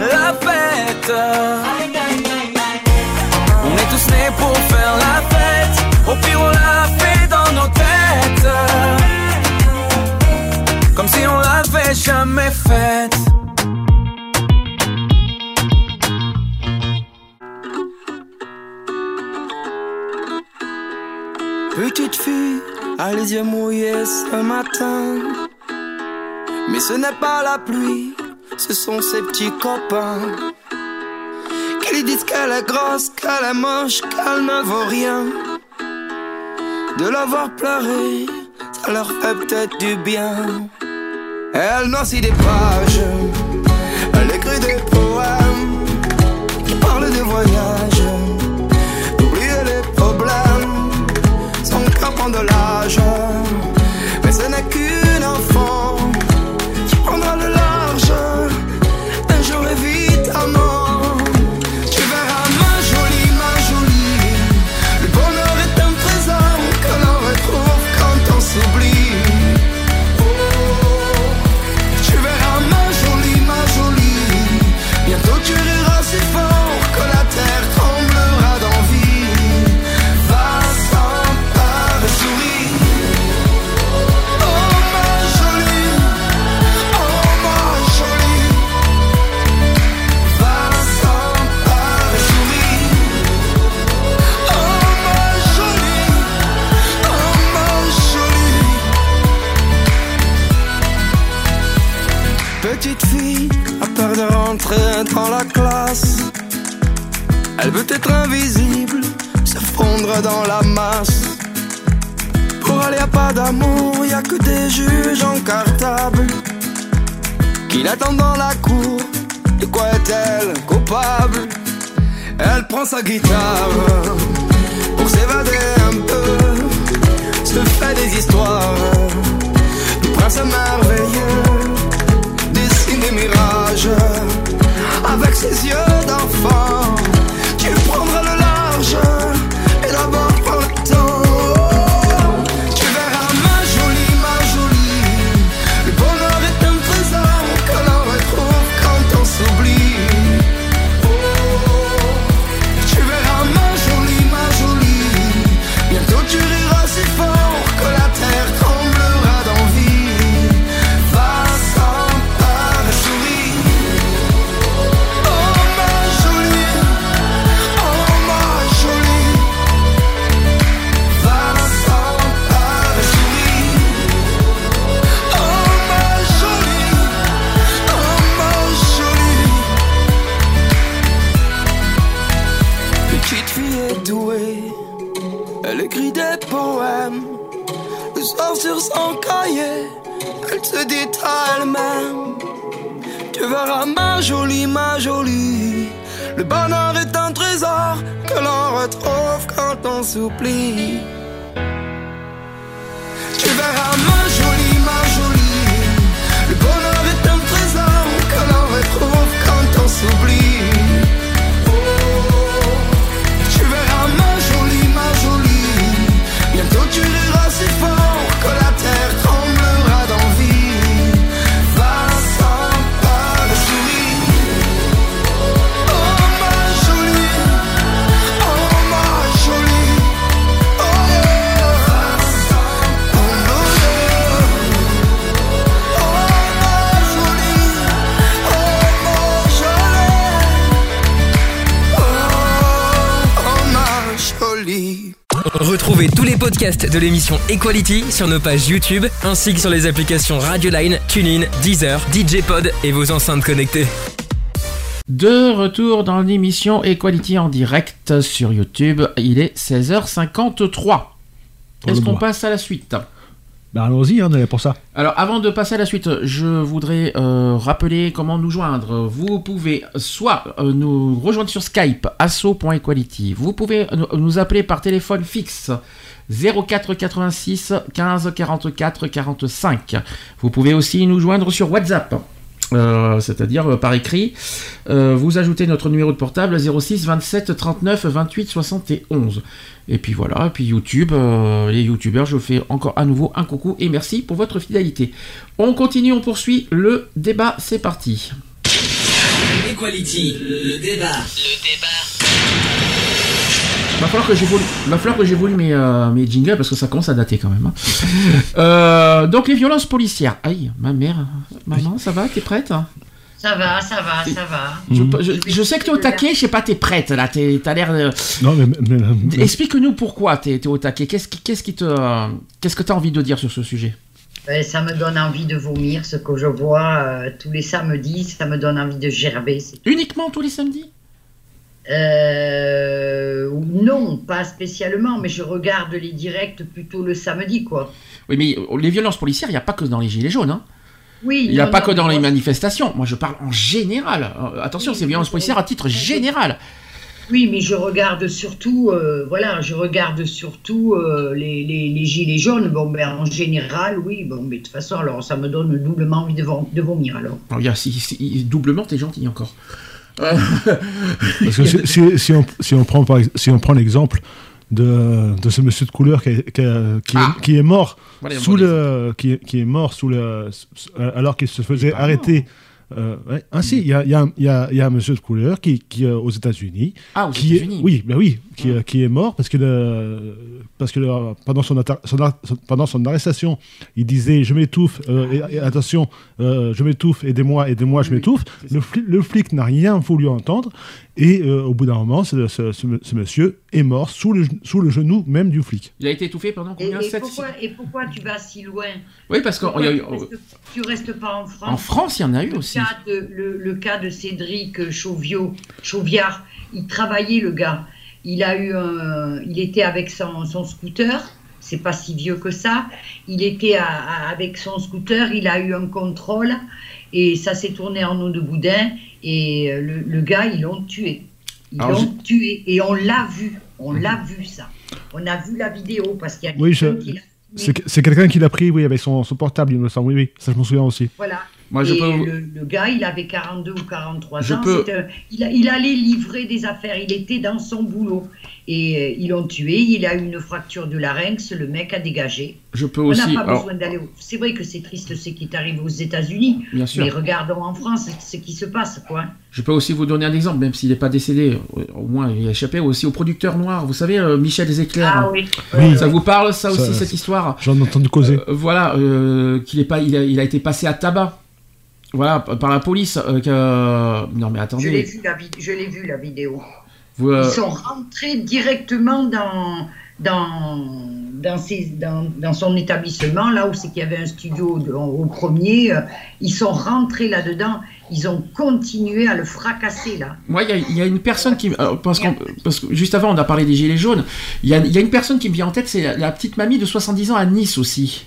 La fête. On est tous nés pour faire la fête. Au pire, on l'a fait dans nos têtes. Comme si on l'avait jamais faite. Petite fille a les yeux mouillés ce matin. Mais ce n'est pas la pluie, ce sont ses petits copains. Qui lui disent qu'elle est grosse, qu'elle est moche, qu'elle ne vaut rien. De la voir pleurer, ça leur fait peut-être du bien. Elle noircit des pages, elle écrit des poèmes qui parlent de voyage, d'oublier les problèmes. Son cœur de l'âge, Elle veut être invisible, se fondre dans la masse. Pour elle, y a pas d'amour, y a que des juges en cartable. Qui l'attendent dans la cour, de quoi est-elle coupable? Elle prend sa guitare pour s'évader un peu. Se fait des histoires de princes merveilleux dessine des mirages avec ses yeux d'enfant. Podcasts de l'émission Equality sur nos pages YouTube ainsi que sur les applications Radioline, TuneIn, Deezer, DJ Pod et vos enceintes connectées. De retour dans l'émission Equality en direct sur YouTube, il est 16h53. Pour Est-ce qu'on passe à la suite? Ben allons-y, on est là pour ça. Alors, avant de passer à la suite, je voudrais euh, rappeler comment nous joindre. Vous pouvez soit euh, nous rejoindre sur Skype, asso.equality. Vous pouvez nous appeler par téléphone fixe 04 86 15 44 45. Vous pouvez aussi nous joindre sur WhatsApp. euh, c'est-à-dire euh, par écrit, Euh, vous ajoutez notre numéro de portable 06 27 39 28 71. Et puis voilà, et puis YouTube, euh, les youtubeurs, je vous fais encore à nouveau un coucou et merci pour votre fidélité. On continue, on poursuit le débat, c'est parti. Equality, le débat. Va falloir que j'évolue, va falloir que j'évolue mes, euh, mes jingles parce que ça commence à dater quand même. hein. Euh, donc les violences policières. Aïe, ma mère, maman, ça va, t'es prête? Ça va, ça va, ça va. je, je- je sais que t'es au taquet, je sais pas, t'es prête là, t'es- t'as l'air. de- Non, mais, mais- mais- Explique-nous pourquoi t'es es au taquet. Qu'est-ce qui, qu'est-ce qui te, euh, qu'est-ce que t'as envie de dire sur ce sujet? Ben, ça me donne envie de vomir ce que je vois euh, tous les samedis. Ça me donne envie de gerber. c'est- Uniquement tous les samedis? Euh, non, pas spécialement, mais je regarde les directs plutôt le samedi, quoi. Oui, mais les violences policières, il n'y a pas que dans les gilets jaunes. Hein. Oui. Il n'y a non, pas non, que dans les manifestations. Moi, je parle en général. Euh, attention, c'est violences policières à titre général. Oui, mais je regarde surtout, euh, voilà, je regarde surtout euh, les, les- les gilets jaunes. Bon, ben en général, oui, bon, mais de toute façon, alors ça me donne doublement envie de, vom- de vomir, alors. Si, si- doublement, t'es gentil encore. Parce que si, si- si on, si on prend, par si on prend l'exemple de, de ce monsieur de couleur qui, est- qui est- est, Ah. qui est mort Voilà, sous bon le, qui, est- est mort sous le, alors qu'il se faisait arrêter. Euh, ouais. Ah si, il y a, il y, a, y, a, y a un monsieur de couleur qui, qui euh, aux États-Unis, Ah, aux qui est, États-Unis. oui, ben oui, qui, euh, qui est mort parce que le, parce que le- pendant son, atta- son ar- son- pendant son arrestation, il disait je m'étouffe, euh, et- et attention, euh, je m'étouffe, aidez-moi, aidez-moi, je m'étouffe. Le, fli- le flic n'a rien voulu entendre et euh, au bout d'un moment, ce, ce- ce- ce monsieur est mort sous le, sous le genou même du flic. Il a été étouffé pendant Et, combien et Sept- pourquoi, et pourquoi tu vas si loin? Oui, parce qu'il Pourquoi y a eu. tu, restes, tu restes pas en France? En France, il y en a eu le aussi. Cas de, le, le cas de Cédric Chauviot, Chauviard, il travaillait le gars. Il a eu un, il était avec son, son scooter. C'est pas si vieux que ça. Il était à- à- avec son scooter. Il a eu un contrôle et ça s'est tourné en eau de boudin. Et euh, le, le gars, ils l'ont tué. Ils l'ont tué et on l'a vu. On l'a vu ça. On a vu la vidéo parce qu'il y a Oui, quelqu'un je- qui l'a c'est quelqu'un qui l'a pris, oui, avec son, son portable, il me semble. Oui, oui, ça je m'en souviens aussi. Voilà. Moi, je et peux. le, le gars, il avait 42 ou 43 Je ans. peux- c'est un- il, allait livrer des affaires. Il était dans son boulot. Et euh, ils l'ont tué. Il a eu une fracture de larynx. Le mec a dégagé. Je peux On n'a aussi. pas alors, besoin d'aller. au- C'est vrai que c'est triste ce qui est arrivé aux États-Unis. bien sûr. Mais regardons en France ce qui se passe. Quoi. Je peux aussi vous donner un exemple, même s'il n'est pas décédé, au moins il a échappé aussi au producteur noir. Vous savez, euh, Michel Zecler. Ah oui. Oui. Ça vous parle, ça aussi, cette histoire J'en ai entendu causer. Euh, Voilà, euh, qu'il est pas, il a, il a été passé à tabac. Voilà, par la police. euh, que- Non mais attendez. je l'ai vu la vidéo. vous, euh, Ils sont rentrés directement dans, dans, dans, ses- dans, dans son établissement, là où c'est qu'il y avait un studio de- au premier. euh, Ils sont rentrés là-dedans. Ils ont continué à le fracasser, là. Moi, il y a- il y, a une personne qui. parce, qu'on- parce que juste avant, on a parlé des Gilets jaunes. Il y a, y a une personne qui me vient en tête, c'est la, la petite mamie de 70 ans à Nice aussi.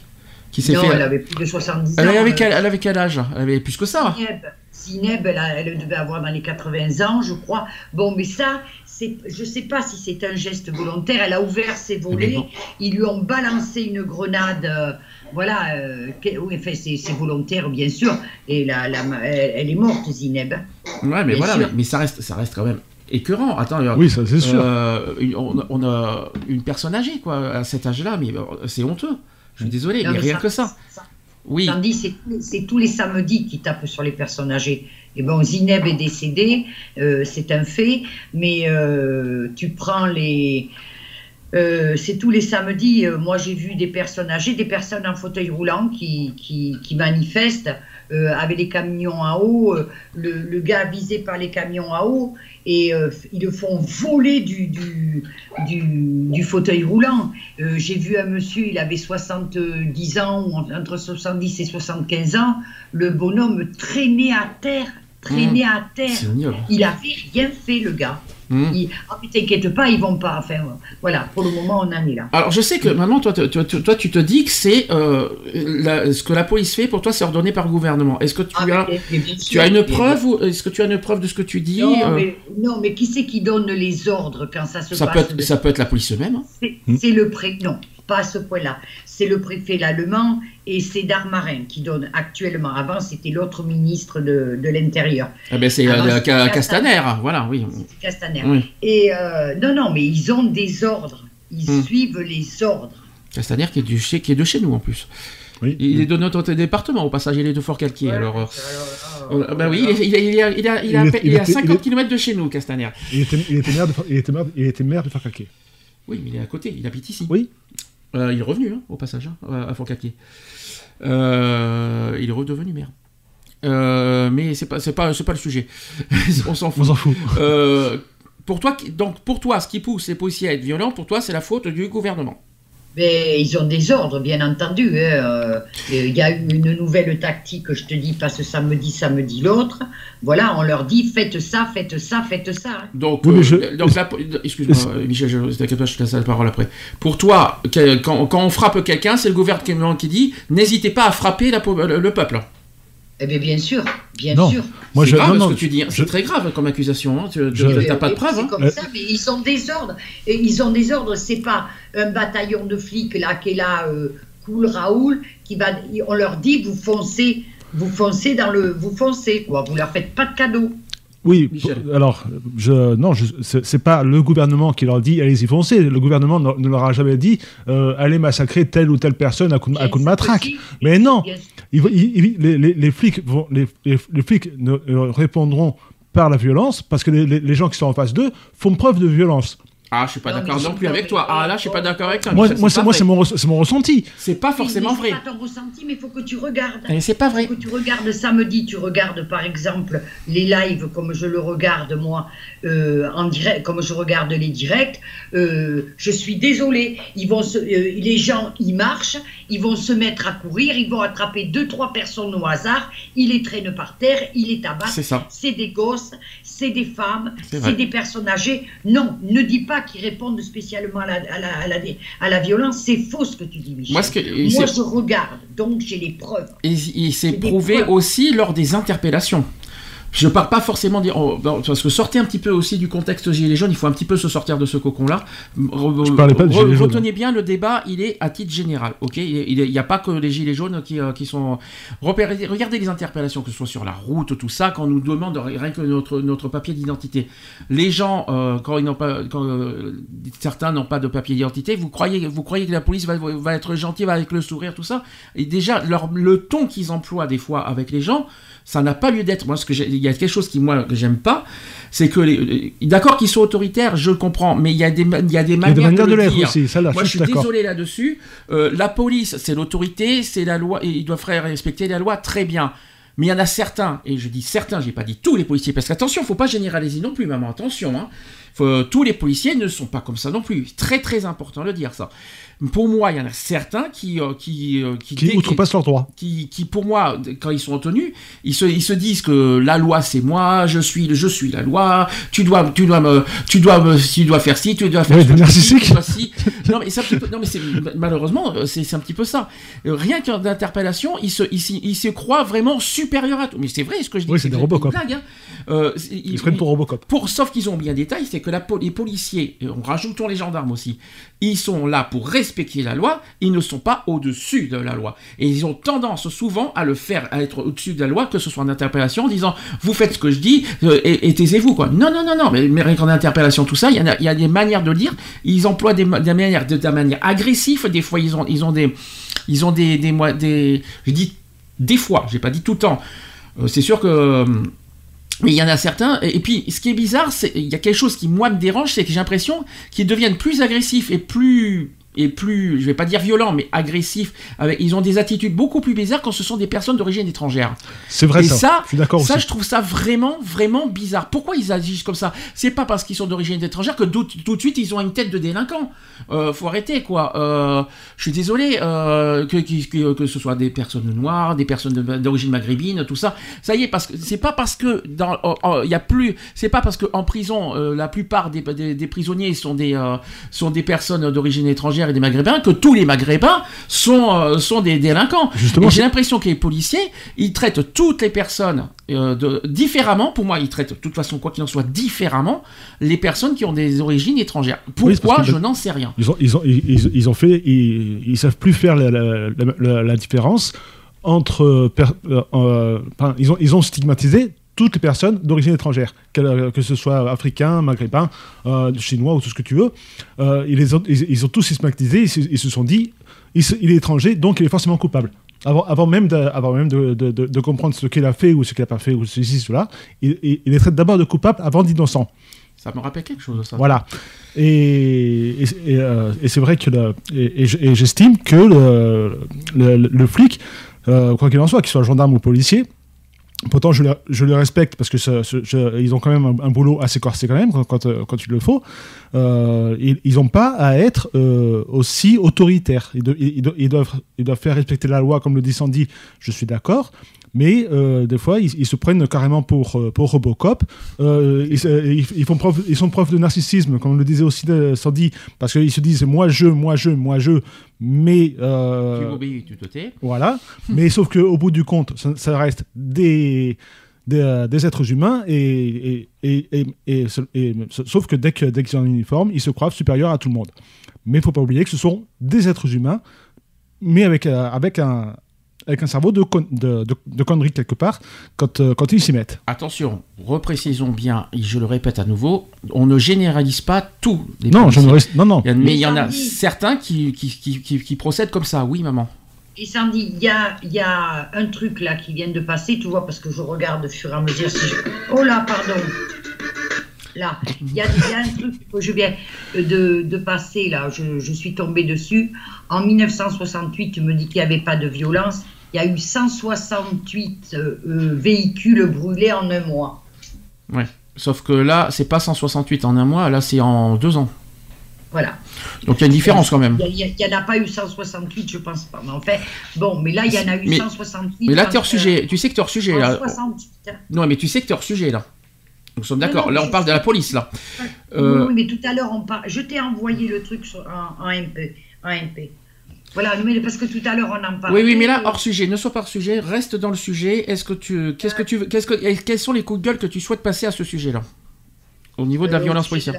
Qui s'est Non, fait. elle avait plus de 70 Elle ans. avait, euh, quel, elle avait quel âge? Elle avait plus que ça. Zineb, Zineb, elle, a- elle devait avoir dans les 80 ans, je crois. Bon, mais ça, je ne sais pas si c'est un geste volontaire. Elle a ouvert ses volets, bon. ils lui ont balancé une grenade. euh, voilà, euh, enfin, c'est, volontaire, bien sûr. Et la, la- elle, elle est morte, Zineb. Ouais, mais Bien voilà, mais, mais ça, reste, ça reste quand même écœurant. Attends, euh, Oui, ça c'est sûr. euh, une- on, on a une personne âgée, quoi, à cet âge-là, mais c'est honteux. Je suis désolé, Non, mais mais rien ça- que ça. Oui, Tandis c'est, c'est tous les samedis qui tapent sur les personnes âgées. Et bon, Zineb est décédée, euh, c'est un fait, mais euh, tu prends les, Euh, c'est tous les samedis. euh, moi, j'ai vu des personnes âgées, des personnes en fauteuil roulant qui, qui, qui manifestent avec les camions à eau. le, le gars visé par les camions à eau et euh, ils le font voler du, du, du, du fauteuil roulant. Euh, j'ai vu un monsieur, il avait 70 ans, ou entre 70 et 75 ans. Le bonhomme traînait à terre, traînait à terre. Il avait rien fait, le gars. Mmh. Il, ah, mais t'inquiète pas, ils vont pas. Enfin, voilà, pour le moment, on en est là. Alors je sais que maintenant toi, toi, tu- toi, tu te dis que c'est euh, ce que la police fait pour toi c'est ordonné par le gouvernement. Est-ce que tu Ah, as mais- mais bien tu as une preuve ou est-ce que tu as une preuve de ce que tu dis Non, euh, mais, non, mais qui c'est qui donne les ordres quand ça se ça peut passe être de- ça peut être la police eux-mêmes. hein? C'est c'est le pré... Non, pas à ce point-là. C'est le préfet l'allemand et c'est Darmarin qui donne actuellement. Avant, c'était l'autre ministre de, de l'Intérieur, Ah ben c'est euh, Castaner. Castaner, voilà, oui. Castaner. Oui. Et euh, non, non, mais ils ont des ordres. Ils Hmm. suivent les ordres. Castaner qui est, du qui est de chez nous en plus. Oui. Il est de notre département au passage, il est de Fort-Calquier. Ouais, alors, euh, alors, bah oui, il est, à- il est à Il est- pe- il il est à était- 50 il est- km de chez nous, Castaner. Il était, il était maire de, il était maire, il était maire de Farcaquet. Oui, mais il est à côté, il habite ici. Oui. Euh, il est revenu, hein, au passage, hein, à Fort-Calquier. Euh, il est redevenu maire. Euh, mais c'est pas, pas, pas le sujet. On s'en On fout. s'en fout. Euh, pour toi, donc pour toi, ce qui pousse les policiers à être violents, pour toi, c'est la faute du gouvernement. Mais ils ont des ordres, bien entendu. hein. Euh, Il y a eu une nouvelle tactique, je te dis, pas ce samedi, samedi l'autre. Voilà, on leur dit faites ça, faites ça, faites ça. Donc, Oui, euh, je- donc la- excuse-moi, euh, Michel, je, je te laisse la parole après. Pour toi, quand, quand on frappe quelqu'un, c'est le gouvernement qui dit n'hésitez pas à frapper la le peuple. Eh bien, bien sûr, bien Non. sûr. Moi, c'est je, grave non, ce que tu dis. je- C'est très grave comme accusation. Hein. Tu Je- n'as pas de Et preuves. C'est hein. comme Euh, ça, mais ils ont des ordres. Et ils ont des ordres. C'est pas un bataillon de flics là qui est là, euh, cool Raoul, qui va. On leur dit vous foncez, vous foncez dans le, vous foncez quoi. Vous leur faites pas de cadeaux. Oui, Michel. alors, je, non, je, c'est c'est pas le gouvernement qui leur dit allez-y foncez. Le gouvernement ne, ne leur a jamais dit euh, allez massacrer telle ou telle personne à coup de, à coup de matraque. Mais non, Les, flics ne, euh, répondront par la violence parce que les gens qui sont en face d'eux font preuve de violence. Ah, je suis pas d'accord non plus avec toi. Ah là, je suis pas d'accord avec toi. Moi, Michel, moi, c'est moi, mon, re- mon ressenti. C'est pas forcément vrai. C'est pas ton ressenti, mais il faut que tu regardes. Eh, C'est pas vrai. que tu regardes samedi, tu regardes par exemple les lives comme je le regarde moi euh, en direct, comme je regarde les directs. euh, je suis désolée, ils vont se, euh, les gens ils marchent, ils vont se mettre à courir, ils vont attraper deux trois personnes au hasard, ils les traînent par terre, ils les tabassent. C'est ça. C'est des gosses, c'est des femmes, c'est des personnes âgées. Non, ne dis pas qu'ils répondent spécialement à la, à la, à la, à la violence. C'est faux ce que tu dis, Michel. Moi, ce que- Moi, c'est- je regarde, donc j'ai les preuves. Et s'est C'est prouvé aussi lors des interpellations. Je parle pas forcément dire oh, parce que sortez un petit peu aussi du contexte gilet jaune. Il faut un petit peu se sortir de ce cocon là. Je parlais pas de gilets jaunes. Retenez bien le débat. Il est à titre général. Ok? Il n'y a pas que les gilets jaunes qui, euh, qui sont. Regardez les interpellations que ce soit sur la route tout ça quand on nous demande rien que notre notre papier d'identité. Les gens euh, quand ils n'ont pas quand euh, certains n'ont pas de papier d'identité, vous croyez vous croyez que la police va, va être gentille va avec le sourire tout ça? Et déjà leur, le ton qu'ils emploient des fois avec les gens ça n'a pas lieu d'être. Moi, ce que il y a quelque chose qui moi que j'aime pas, c'est que les- d'accord qu'ils sont autoritaires, je comprends, mais il y a des il y a des manières, de, de le l'être aussi. Ça, là, Moi, je suis désolé là-dessus. Euh, la police, c'est l'autorité, c'est la loi, et ils doivent faire respecter la loi très bien. Mais il y en a certains, et je dis certains, j'ai pas dit tous les policiers, parce qu'attention, faut pas généraliser non plus, maman, attention. Hein. Faut- tous les policiers ne sont pas comme ça non plus. Très très important de dire ça. Pour moi, il y en a certains qui euh, qui euh, qui, Qui outrepassent leurs droits. qui, qui, pour moi, quand ils sont en tenue, ils se, ils se disent que la loi c'est moi, je suis, je suis la loi. Tu dois, tu dois me, tu dois me, tu dois faire ci, tu dois faire tu dois ci. Non mais c'est peu, malheureusement euh, c'est un petit peu ça. Euh, Rien qu'en interpellation, ils se, ils, se- ils se croient vraiment supérieurs à tout. Mais c'est vrai ce que je dis. Oui, c'est des Robocop. blague, hein. Euh, Ils se prennent pour Robocop. pour, sauf qu'ils ont bien détail, c'est que la, les policiers, et on rajoutons les gendarmes aussi, ils sont là pour respecter la loi, ils ne sont pas au-dessus de la loi. Et ils ont tendance souvent à le faire, à être au-dessus de la loi, que ce soit en interpellation, en disant vous faites ce que je dis euh, et, et taisez-vous quoi. Non, non, non, non, mais, mais rien qu'en interpellation, tout ça, il y, en a, il y a des manières de le dire, ils emploient des manières, de, de manière agressive, des fois ils ont, des, ils ont des, des, des, je dis des fois, j'ai pas dit tout le temps. Euh, c'est sûr que euh, Mais il y en a certains, et puis ce qui est bizarre, c'est il y a quelque chose qui moi me dérange, c'est que j'ai l'impression qu'ils deviennent plus agressifs et plus et plus, je vais pas dire violents, mais agressifs. Avec, ils ont des attitudes beaucoup plus bizarres quand ce sont des personnes d'origine étrangère. C'est vrai et ça. ça, Je suis d'accord ça aussi. je trouve ça vraiment, vraiment bizarre. Pourquoi ils agissent comme ça? C'est pas parce qu'ils sont d'origine étrangère que tout, tout de suite ils ont une tête de délinquant. Euh, faut arrêter quoi. Euh, je suis désolé euh, que, que, que ce soit des personnes noires, des personnes d'origine maghrébine, tout ça. Ça y est, parce que c'est pas parce que dans, oh, oh, il y a plus, c'est pas parce que en prison euh, la plupart des, des, des prisonniers sont des sont des personnes d'origine étrangère et des maghrébins que tous les maghrébins sont euh, sont des délinquants. Justement, j'ai l'impression que les policiers, ils traitent toutes les personnes euh, de, différemment. Pour moi, ils traitent de toute façon, quoi qu'il en soit, différemment les personnes qui ont des origines étrangères. Pourquoi Je n'en sais rien. Ils ont, ils ont, ils, ils- ils ont fait, ils, ils savent plus faire la, la- la- la- la différence entre, euh, pardon, ils ont, ils ont stigmatisé toutes les personnes d'origine étrangère, que, que ce soit africain, maghrébin, euh, chinois ou tout ce que tu veux. Euh, ils, les ont, ils, ils ont tous stigmatisé, ils, se- ils se sont dit, il, est étranger, donc il est forcément coupable. Avant, avant même, de, avant même de, de- de- de comprendre ce qu'il a fait ou ce qu'il n'a pas fait, ou ceci, cela, il, il, il les traite d'abord de coupable avant d'innocent. Ça me rappelle quelque chose, ça. Voilà. Et, et, et, euh, et c'est vrai que le- et, j'estime que le, le, le flic, euh, quoi qu'il en soit, qu'il soit gendarme ou policier, pourtant je le, respecte parce que ils ont quand même un, boulot assez corsé quand même quand, euh, il le faut. Euh, ils n'ont pas à être euh, aussi autoritaires. Ils doivent, ils doivent faire respecter la loi comme le dit Sandy. Je suis d'accord. Mais euh, des fois, ils, ils se prennent carrément pour, euh, pour Robocop. Euh, ils, ils- ils font preuve, ils sont preuve de narcissisme, comme le disait aussi Sandy, parce qu'ils se disent moi je, moi je, moi je, mais euh, Tu m'obéis, tu te tais. voilà. Mais sauf qu'au bout du compte, ça, ça reste des, des, des êtres humains et, et, et, et- sauf que dès que dès qu'ils ont un uniforme, ils se croient supérieurs à tout le monde. Mais il faut pas oublier que ce sont des êtres humains, mais avec, avec un avec un cerveau de, con- de, de, de conneries quelque part quand, euh, quand ils s'y mettent. Attention, reprécisons bien, et je le répète à nouveau, on ne généralise pas tous les Non, je policiers. ne reste- non, non. Il y a- mais il y en a certains qui, qui, qui, qui- qui procèdent comme ça, oui maman. Et Sandy, il y a, il y a un truc là qui vient de passer, tu vois, parce que je regarde au fur et à mesure. Si je... Oh là, pardon. Là, il y a, il y a un truc que je viens de, de passer là, je, je suis tombée dessus. En 1968, tu me dis qu'il n'y avait pas de violence. Il y a eu 168 euh, euh, véhicules brûlés en un mois. Ouais. Sauf que là, c'est pas 168 en un mois, là c'est en deux ans. Voilà. Donc il y a une différence quand même. Il n'y en a pas eu 168, je pense pas. Mais en fait, bon, mais là, il y en a eu Mais- 168. Mais là t'es hors entre- sujet, tu sais que t'es hors sujet là. 68. hein. Non mais tu sais que t'es hors sujet là. Nous sommes d'accord, là on parle de la police là. Oui, Euh, mais tout à l'heure, on par... je t'ai envoyé le truc sur, en, en MP. En MP. Voilà, mais parce que tout à l'heure, on en parlait. Oui, oui, mais là, hors sujet, ne sois pas hors sujet, reste dans le sujet. Est-ce que tu, qu'est-ce que tu veux, qu'est-ce que, quels sont les coups de gueule que tu souhaites passer à ce sujet-là, au niveau de la Euh, violence policière?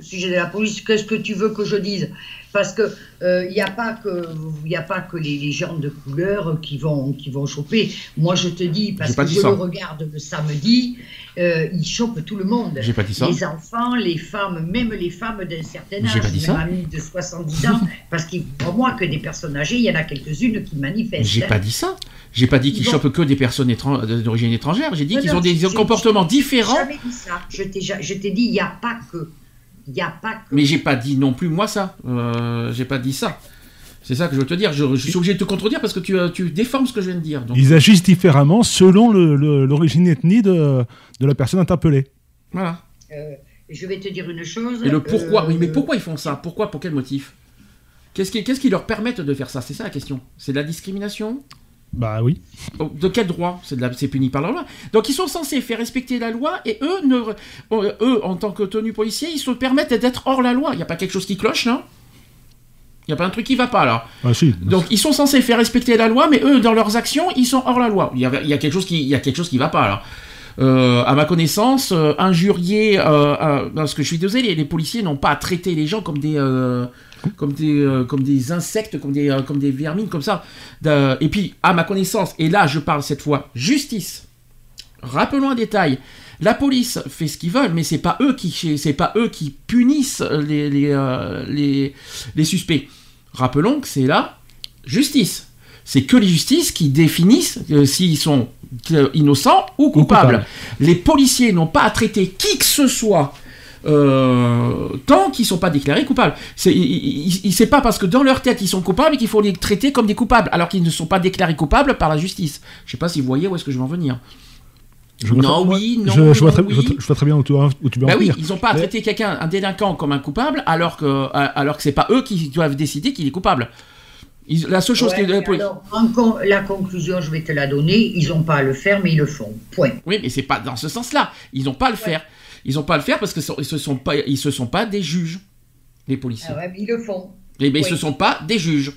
Sujet de la police, qu'est-ce que tu veux que je dise? Parce que il n'y a pas que a pas que les, les gens de couleur qui vont qui vont choper. Moi, je te dis parce J'ai que je ça. le regarde le samedi, euh, ils chopent tout le monde. J'ai pas dit ça. Les enfants, les femmes, même les femmes d'un certain J'ai âge, dit même de 70 ans, parce qu'il pour moi que des personnes âgées, il y en a quelques-unes qui manifestent. J'ai hein. pas dit ça. J'ai pas dit qu'ils Bon. chopent que des personnes d'origine étrangère. J'ai dit qu'ils ont des j'ai- comportements j'ai différents. jamais dit ça. Je t'ai dit, il n'y a pas que. Il n'y a pas que. Mais j'ai pas dit non plus moi ça. Euh, j'ai pas dit ça. C'est ça que je veux te dire. Je, je suis obligé de te contredire parce que tu, euh, tu déformes ce que je viens de dire. Donc, Ils agissent différemment selon l'origine ethnie de, de la personne interpellée. voilà. Euh, je vais te dire une chose. Et le pourquoi euh, Oui, mais pourquoi ils font ça? Pourquoi? Pour quel motif? Qu'est-ce qui, qu'est-ce qui leur permettent de faire ça? C'est ça la question. C'est de la discrimination? Bah oui. Oh, De quel droit C'est puni par la loi. Donc ils sont censés faire respecter la loi et eux, ne, euh, eux en tant que tenus policiers, ils se permettent d'être hors la loi. Il n'y a pas quelque chose qui cloche, non? Il n'y a pas un truc qui va pas là. Ah, si. Donc ils sont censés faire respecter la loi, mais eux, dans leurs actions, ils sont hors la loi. Il y a, il y a quelque chose qui, il y a quelque chose qui va pas là. Euh, à ma connaissance, euh, injurier, euh, euh, parce que je suis désolé, les, les policiers n'ont pas à traiter les gens comme des, comme des, euh, comme des insectes, comme des, euh, comme des vermines, comme ça. Et puis, à ma connaissance, et là je parle cette fois justice. Rappelons un détail. La police fait ce qu'ils veulent, mais c'est pas eux qui, c'est pas eux qui punissent les, les, euh, les, les suspects. Rappelons que c'est la justice. C'est que les justices qui définissent euh, s'ils sont que- innocent ou coupable. coupable. Les policiers n'ont pas à traiter qui que ce soit. Euh, tant qu'ils sont pas déclarés coupables. C'est pas parce que dans leur tête ils sont coupables qu'il faut les traiter comme des coupables, alors qu'ils ne sont pas déclarés coupables par la justice. Je sais pas si vous voyez où est-ce que je veux en venir. Je vois Non, très- oui, non, je, vois non, très, oui. je vois- je vois très bien où tu, où tu veux Bah en oui, venir. ils n'ont pas à traiter quelqu'un, un délinquant, comme un coupable, alors que, alors que c'est pas eux qui doivent décider qu'il est coupable. Ils- la seule chose Ouais, qui mais alors, en con- la conclusion, je vais te la donner. Ils n'ont pas à le faire, mais ils le font. Point. Oui, mais c'est pas dans ce sens-là. Ils n'ont pas à le faire. Ils n'ont pas à le faire parce que ce- ils se sont pas, ils se sont pas des juges, les policiers. Ah ouais, mais ils le font. Eh ben, ils oui. se sont pas des juges.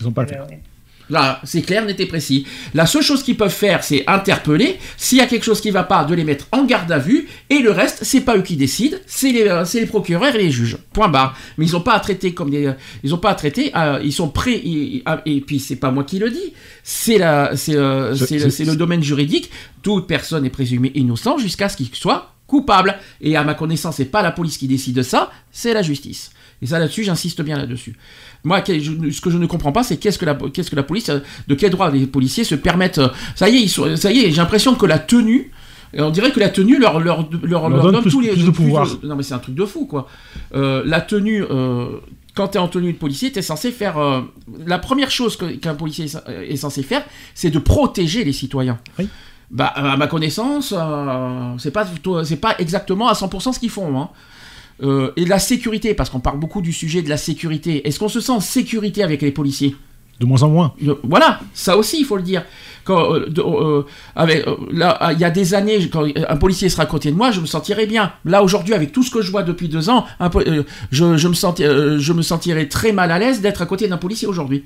Ils n'ont pas à le faire. Ouais, ouais. Là, c'est clair, net et précis. La seule chose qu'ils peuvent faire, c'est interpeller. S'il y a quelque chose qui va pas, de les mettre en garde à vue. Et le reste, c'est pas eux qui décident, c'est les, euh, c'est les procureurs et les juges. Point barre. Mais ils n'ont pas à traiter comme des, euh, ils ont pas à traiter. euh, ils sont prêts. ils- ah, et puis c'est pas moi qui le dis. C'est la, c'est, euh, C'est- c'est le- domaine juridique. Toute personne est présumée innocent jusqu'à ce qu'il soit coupable. Et à ma connaissance, c'est pas la police qui décide de ça, c'est la justice. Et ça là-dessus, j'insiste bien là-dessus. Moi, ce que je ne comprends pas, c'est qu'est-ce que la, qu'est-ce que la police, euh, de quel droit les policiers se permettent. euh, Ça y est, ils sont, ça y est, j'ai l'impression que la tenue. On dirait que la tenue leur, leur, leur, leur donne donne plus- tous les plus de pouvoir. non, mais c'est un truc de fou, quoi. Euh, la tenue. euh, quand tu es en tenue de policier, tu es censé faire. euh, la première chose que- qu'un policier est, est censé faire, c'est de protéger les citoyens. Oui. Bah, à ma connaissance, euh, c'est pas, c'est pas exactement à 100% ce qu'ils font. Hein. Euh, et la sécurité, parce qu'on parle beaucoup du sujet de la sécurité. Est-ce qu'on se sent en sécurité avec les policiers? De moins en moins. Euh, Voilà, ça aussi, il faut le dire. Quand, euh, euh, avec, là, il y a des années, quand un policier sera à côté de moi, je me sentirais bien. Là, aujourd'hui, avec tout ce que je vois depuis deux ans, un po- je, je me senti- je me sentirais très mal à l'aise d'être à côté d'un policier aujourd'hui.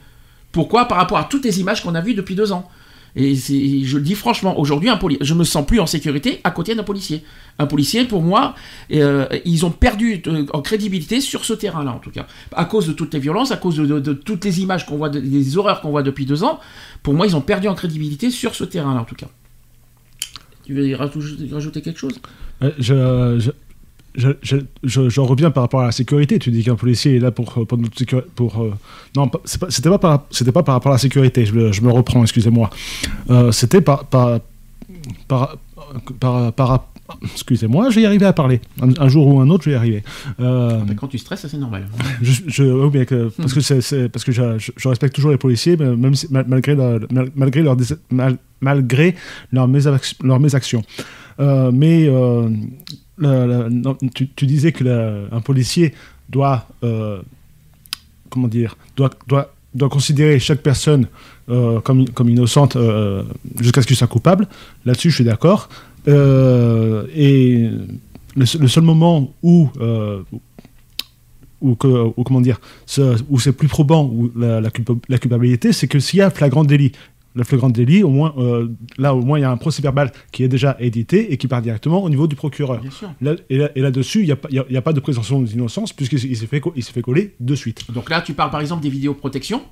Pourquoi? Par rapport à toutes les images qu'on a vues depuis deux ans. Et je le dis franchement, aujourd'hui, un poli- je me sens plus en sécurité à côté d'un policier. Un policier, pour moi, euh, ils ont perdu euh, en crédibilité sur ce terrain-là, en tout cas. À cause de toutes les violences, à cause de, toutes les images qu'on voit, de- des horreurs qu'on voit depuis deux ans, pour moi, ils ont perdu en crédibilité sur ce terrain-là, en tout cas. Tu veux rajouter, quelque chose? Euh, je, je, je, je- j'en reviens par rapport à la sécurité. Tu dis qu'un policier est là pour, pour notre sécurité. Pour, euh, non, c'était pas, par, pas par rapport à la sécurité. Je, me- reprends, excusez-moi. Euh, c'était par. par, par, par, par- excusez-moi, je vais y arriver à parler. Un, un jour ou un autre, je vais y arriver. Euh, Ben, Quand tu stresses, c'est normal. je, je- oui, mais que- parce que parce je, respecte toujours les policiers, même si- mal- malgré mal- malgré leur, mal- malgré leur, mésac- leur mésaction. Euh, mais euh, le- non, tu, disais que un policier doit euh, comment dire doit, doit, doit considérer chaque personne euh, comme, comme innocente euh, jusqu'à ce qu'il soit coupable. Là-dessus, je suis d'accord. Euh, et le, se- le seul moment où euh, ou comment dire, où c'est plus probant où la, la culpabilité, c'est que s'il y a flagrant délit, le flagrant délit, au moins, euh, là au moins il y a un procès verbal qui est déjà édité et qui part directement au niveau du procureur. Là- et là- et là-dessus, il n'y a, a- pas de présomption d'innocence puisqu'il s'est- fait, il fait coller de suite. Donc là, tu parles par exemple des vidéoprotections.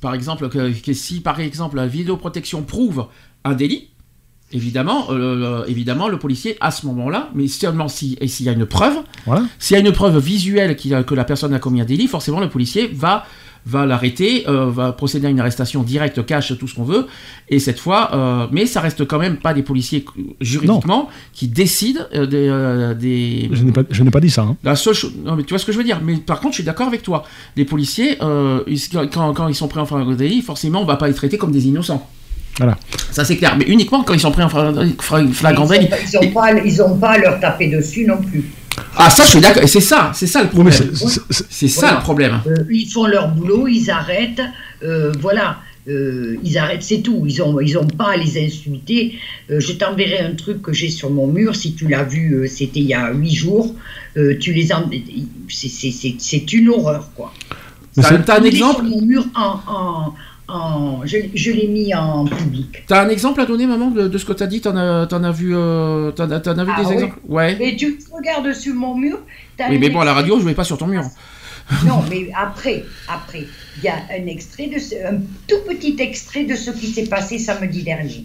Par exemple, que, que si par exemple la vidéoprotection prouve un délit, évidemment, euh, évidemment, le policier à ce moment-là, mais seulement si et s'il y a une preuve, Voilà. s'il y a une preuve visuelle que la personne a commis un délit, forcément le policier va va l'arrêter, euh, va procéder à une arrestation directe, cash, tout ce qu'on veut, et cette fois, euh, mais ça reste quand même pas des policiers juridiquement qui décident euh, des, euh, des, Je n'ai pas, je n'ai pas dit ça. hein. la seule chose, non mais tu vois ce que je veux dire. Mais par contre, je suis d'accord avec toi. Les policiers, euh, ils- quand, quand ils sont pris en flagrant délit, forcément, on va pas les traiter comme des innocents. Voilà. Ça c'est clair. Mais uniquement quand ils sont pris en flagrant Ils délit. n'ont ils ont pas, pas à leur taper dessus non plus. Ah ça, je suis d'accord. Et c'est ça, c'est ça le problème. c'est- ça Voilà. le problème. Euh, ils font leur boulot, ils arrêtent, euh, voilà, euh, ils arrêtent, c'est tout. Ils n'ont ils ont pas à les insulter. Euh, je t'enverrai un truc que j'ai sur mon mur, si tu l'as vu, euh, c'était il y a huit jours. Euh, tu les en... c'est- c'est- c'est c'est une horreur, quoi. c'est- un exemple sur mon mur en... en, en- je je l'ai mis en public. T'as un exemple à donner, maman, de, de ce que t'as dit? T'en as, t'en as vu, euh, t'en as, vu Ah des oui. exemples? Ouais. Et tu regardes sur mon mur. Oui, mais bon, à la radio, je vais pas sur ton mur. Non, mais après, après, il y a un extrait de ce- un tout petit extrait de ce qui s'est passé samedi dernier.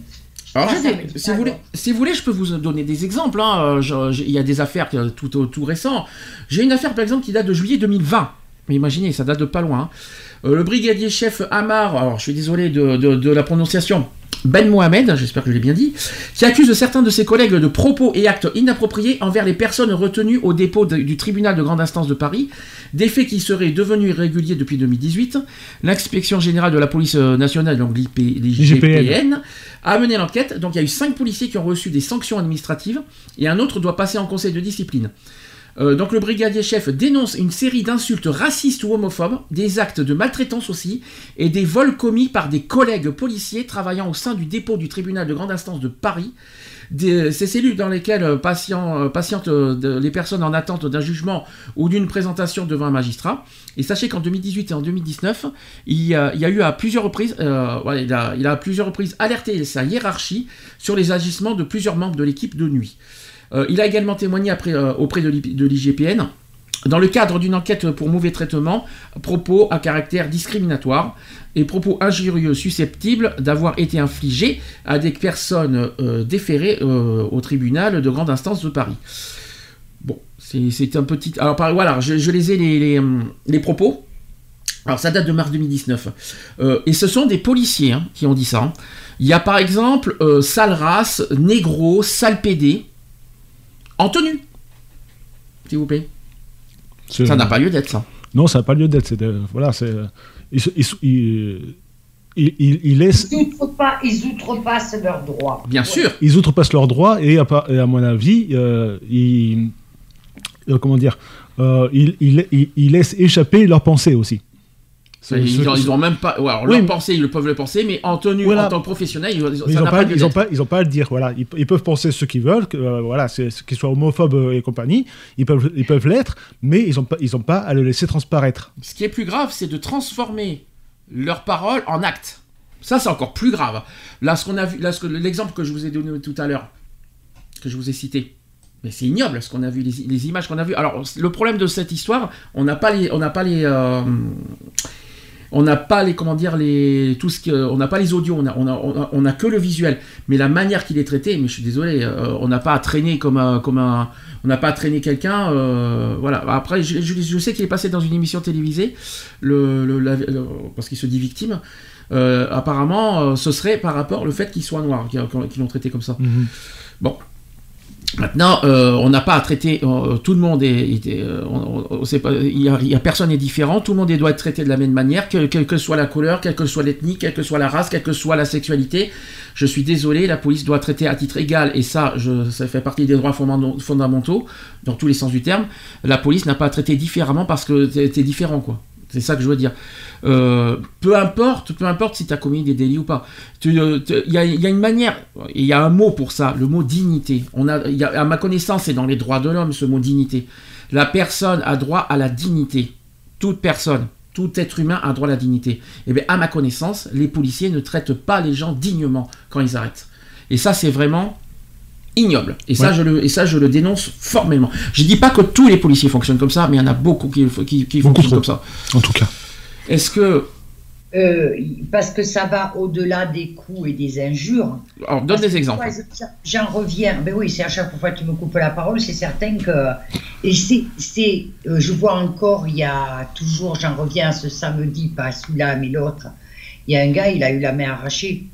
Alors, Ah, si, vous voulez, si vous voulez, je peux vous donner des exemples. hein. Euh, je- Il y a des affaires euh, tout, tout, tout récents. J'ai une affaire, par exemple, qui date de juillet 2020. Mais imaginez, ça date de pas loin. hein. Euh, le brigadier chef Amar, alors je suis désolé de, de- de la prononciation, Ben Mohamed, j'espère que je l'ai bien dit, qui accuse certains de ses collègues de propos et actes inappropriés envers les personnes retenues au dépôt de- du tribunal de grande instance de Paris, des faits qui seraient devenus irréguliers depuis 2018. L'inspection générale de la police euh, nationale, donc l'IGPN, a mené l'enquête. Donc il y a eu cinq policiers qui ont reçu des sanctions administratives et un autre doit passer en conseil de discipline. Euh, donc le brigadier chef dénonce une série d'insultes racistes ou homophobes, des actes de maltraitance aussi, et des vols commis par des collègues policiers travaillant au sein du dépôt du tribunal de grande instance de Paris. Ces cellules dans lesquelles euh, patient- euh, patientent les personnes en attente d'un jugement ou d'une présentation devant un magistrat. Et sachez qu'en 2018 et en 2019, il y a, eu à plusieurs reprises, il a à plusieurs reprises alerté sa hiérarchie sur les agissements de plusieurs membres de l'équipe de nuit. Euh, il a également témoigné euh, auprès de l'I- de l'IGPN dans le cadre d'une enquête pour mauvais traitement, propos à caractère discriminatoire et propos injurieux susceptibles d'avoir été infligés à des personnes euh, déférées au tribunal de grande instance de Paris. Bon, c'est un petit... Alors voilà, je, les ai les, propos. Alors ça date de mars 2019. Euh, et ce sont des policiers hein, qui ont dit ça. hein. Il y a par exemple sale race, négro, sale pédé, en tenue. S'il vous plaît. Ça n'a pas lieu d'être ça. Non, ça n'a pas lieu d'être. c'est de- Voilà, c'est. euh, Ils, ils, se- ils, ils- ils- laissent. Ils outrepassent, ils outrepassent leurs droits. Bien sûr. Ils outrepassent leurs droits et à, et à mon avis, euh, ils. euh, comment dire euh, ils, ils, ils- ils laissent échapper leurs pensées aussi. Ils, ont, ils ont même pas. ouais, alors, Oui, leur pensée, ils peuvent le penser, mais en tenue, Voilà. en tant que professionnel, ils, ça ils n'ont n'a pas, pas ils ont pas, ils ont pas à le dire. Voilà, ils, ils peuvent penser ce qu'ils veulent, que, euh, voilà, qu'ils soient homophobes euh, et compagnie. Ils peuvent, ils peuvent l'être, mais ils n'ont pas, ils ont pas à le laisser transparaître. Ce qui est plus grave, c'est de transformer leurs paroles en actes. Ça, c'est encore plus grave. Là, ce qu'on a vu, là, ce que- l'exemple que je vous ai donné tout à l'heure, que je vous ai cité, mais c'est ignoble ce qu'on a vu, les, les images qu'on a vues. Alors, le problème de cette histoire, on n'a pas les, on n'a pas les, euh, on n'a pas les, comment dire, les, tout ce on n'a pas les audios, on a, on a, on a, on a que le visuel. Mais la manière qu'il est traité, mais je suis désolé, euh, on n'a pas à traîner comme un, comme un, on n'a pas à traîner quelqu'un, euh, voilà. Après, je, je- je sais qu'il est passé dans une émission télévisée, le, le- la- le- parce qu'il se dit victime. Euh, apparemment, ce serait par rapport au fait qu'il soit noir, qu'ils qu'ils l'ont traité comme ça. Bon. Maintenant, euh, on n'a pas à traiter. euh, tout le monde est. personne est différent. Tout le monde doit être traité de la même manière, que- quelle que soit la couleur, quelle que soit l'ethnie, quelle que soit la race, quelle que soit la sexualité. Je suis désolé, la police doit traiter à titre égal, et ça, ça fait partie des droits fondamentaux- dans tous les sens du terme. La police n'a pas à traiter différemment parce que t'es différent, quoi. C'est ça que je veux dire. Euh, peu importe, peu importe si tu as commis des délits ou pas. Tu, euh, Il y, a, il une manière, il y a un mot pour ça, le mot dignité. Il à ma connaissance, c'est dans les droits de l'homme ce mot dignité. La personne a droit à la dignité. Toute personne, tout être humain a droit à la dignité. Et bien, à ma connaissance, les policiers ne traitent pas les gens dignement quand ils arrêtent. Et ça, c'est vraiment ignoble. Et ça, je le, et ça, je le dénonce formellement. Je dis pas que tous les policiers fonctionnent comme ça, mais il y en a beaucoup qui, qui, qui Beaucoup fonctionnent trop. comme ça. En tout cas. Est-ce que. Euh, parce que ça va au-delà des coups et des injures. Alors, donne Parce des exemples. J'en reviens. Ben oui, c'est à chaque fois que tu me coupes la parole, c'est certain que. Et c'est. c'est, euh, je vois encore, il y a toujours, j'en reviens à ce samedi, pas celui-là, mais l'autre. Il y a un gars, il a eu la main arrachée.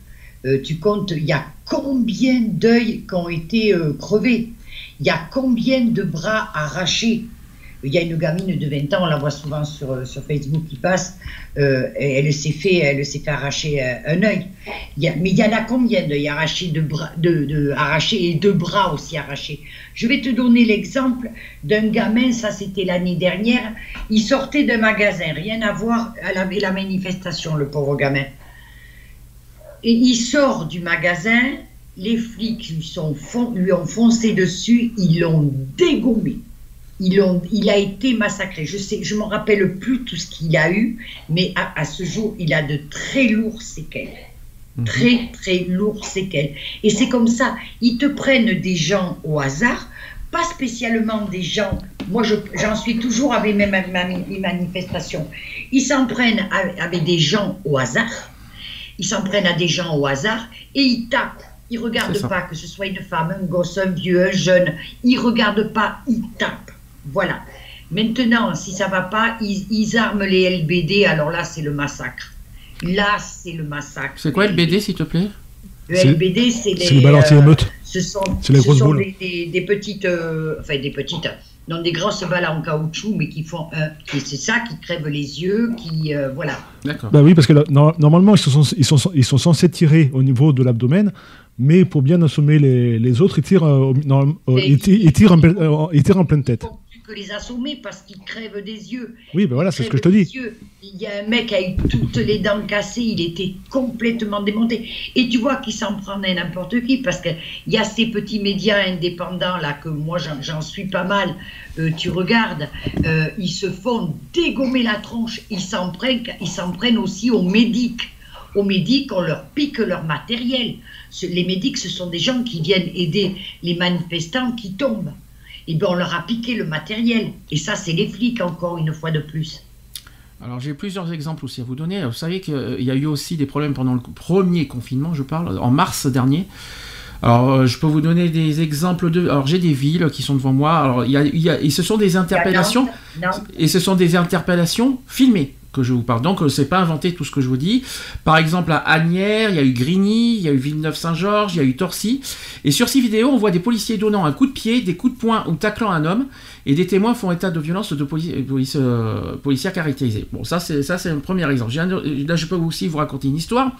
Euh, tu comptes, il y a combien d'œils qui ont été euh, crevés? Il y a combien de bras arrachés? Il y a une gamine de 20 ans, on la voit souvent sur, euh, sur Facebook qui passe, elle s'est fait, elle s'est fait arracher un œil. Mais il y en a combien d'œils arrachés, de de, de- arrachés et de bras aussi arrachés? Je vais te donner l'exemple d'un gamin, ça c'était l'année dernière, il sortait d'un magasin, rien à voir avec la manifestation, le pauvre gamin. Et il sort du magasin, les flics lui, sont lui ont foncé dessus, ils l'ont dégommé. Ils il a été massacré. Je sais, je me rappelle plus tout ce qu'il a eu, mais à, à ce jour, il a de très lourds séquelles. Très, très lourds séquelles. Et c'est comme ça, ils te prennent des gens au hasard, pas spécialement des gens. Moi, je- j'en suis toujours avec mes, ma- mes manifestations. Ils s'en prennent avec des gens au hasard. Ils s'en prennent à des gens au hasard et ils tapent. Ils regardent C'est ça. pas que ce soit une femme, un gosse, un vieux, un jeune. Ils regardent pas, ils tapent. Voilà. Maintenant, si ça va pas, ils, ils arment les LBD. Alors là, c'est le massacre. Là, c'est le massacre. C'est quoi le BD, s'il te plaît? Le LBD, c'est les. c'est les balles euh, ce sont, C'est les ce grosses sont boules. des, des- des petites. euh, enfin, des petites. Non, des grosses balles en caoutchouc, mais qui font un. Et c'est ça qui crève les yeux, qui. euh, voilà. D'accord. Bah oui, parce que là, no- normalement, ils sont, ils, sont, ils sont censés tirer au niveau de l'abdomen, mais pour bien assommer les, les autres, ils tirent, euh, non, euh, ils, ti- ils tirent en, euh, ils tirent en pleine tête. Les assommer parce qu'ils crèvent des yeux. Oui, ben voilà, c'est ce que je te dis. yeux. Il y a un mec qui a eu toutes les dents cassées, il était complètement démonté. Et tu vois qu'il s'en prend à n'importe qui, parce qu'il y a ces petits médias indépendants, là, que moi j'en- suis pas mal, euh, tu regardes, euh, ils se font dégommer la tronche, ils s'en prennent, ils s'en prennent aussi aux médics. Aux médics, on leur pique leur matériel. Les médics, ce sont des gens qui viennent aider les manifestants qui tombent. Et bien, on leur a piqué le matériel. Et ça, c'est les flics, encore une fois de plus. Alors j'ai plusieurs exemples aussi à vous donner. Vous savez qu'il y a eu aussi des problèmes pendant le premier confinement, je parle, en mars dernier. Alors euh, je peux vous donner des exemples de... Alors j'ai des villes qui sont devant moi. Alors il y a, il y a- et ce sont des interpellations et ce sont des interpellations filmées que je vous parle. Donc euh, c'est pas inventé tout ce que je vous dis. Par exemple à Agnières, il y a eu Grigny, il y a eu Villeneuve-Saint-Georges, il y a eu Torcy. Et sur ces vidéos, on voit des policiers donnant un coup de pied, des coups de poing ou taclant un homme. Et des témoins font état de violence de police, police, euh, policière caractérisée. Bon, ça c'est un premier exemple. Là, je peux aussi vous raconter une histoire,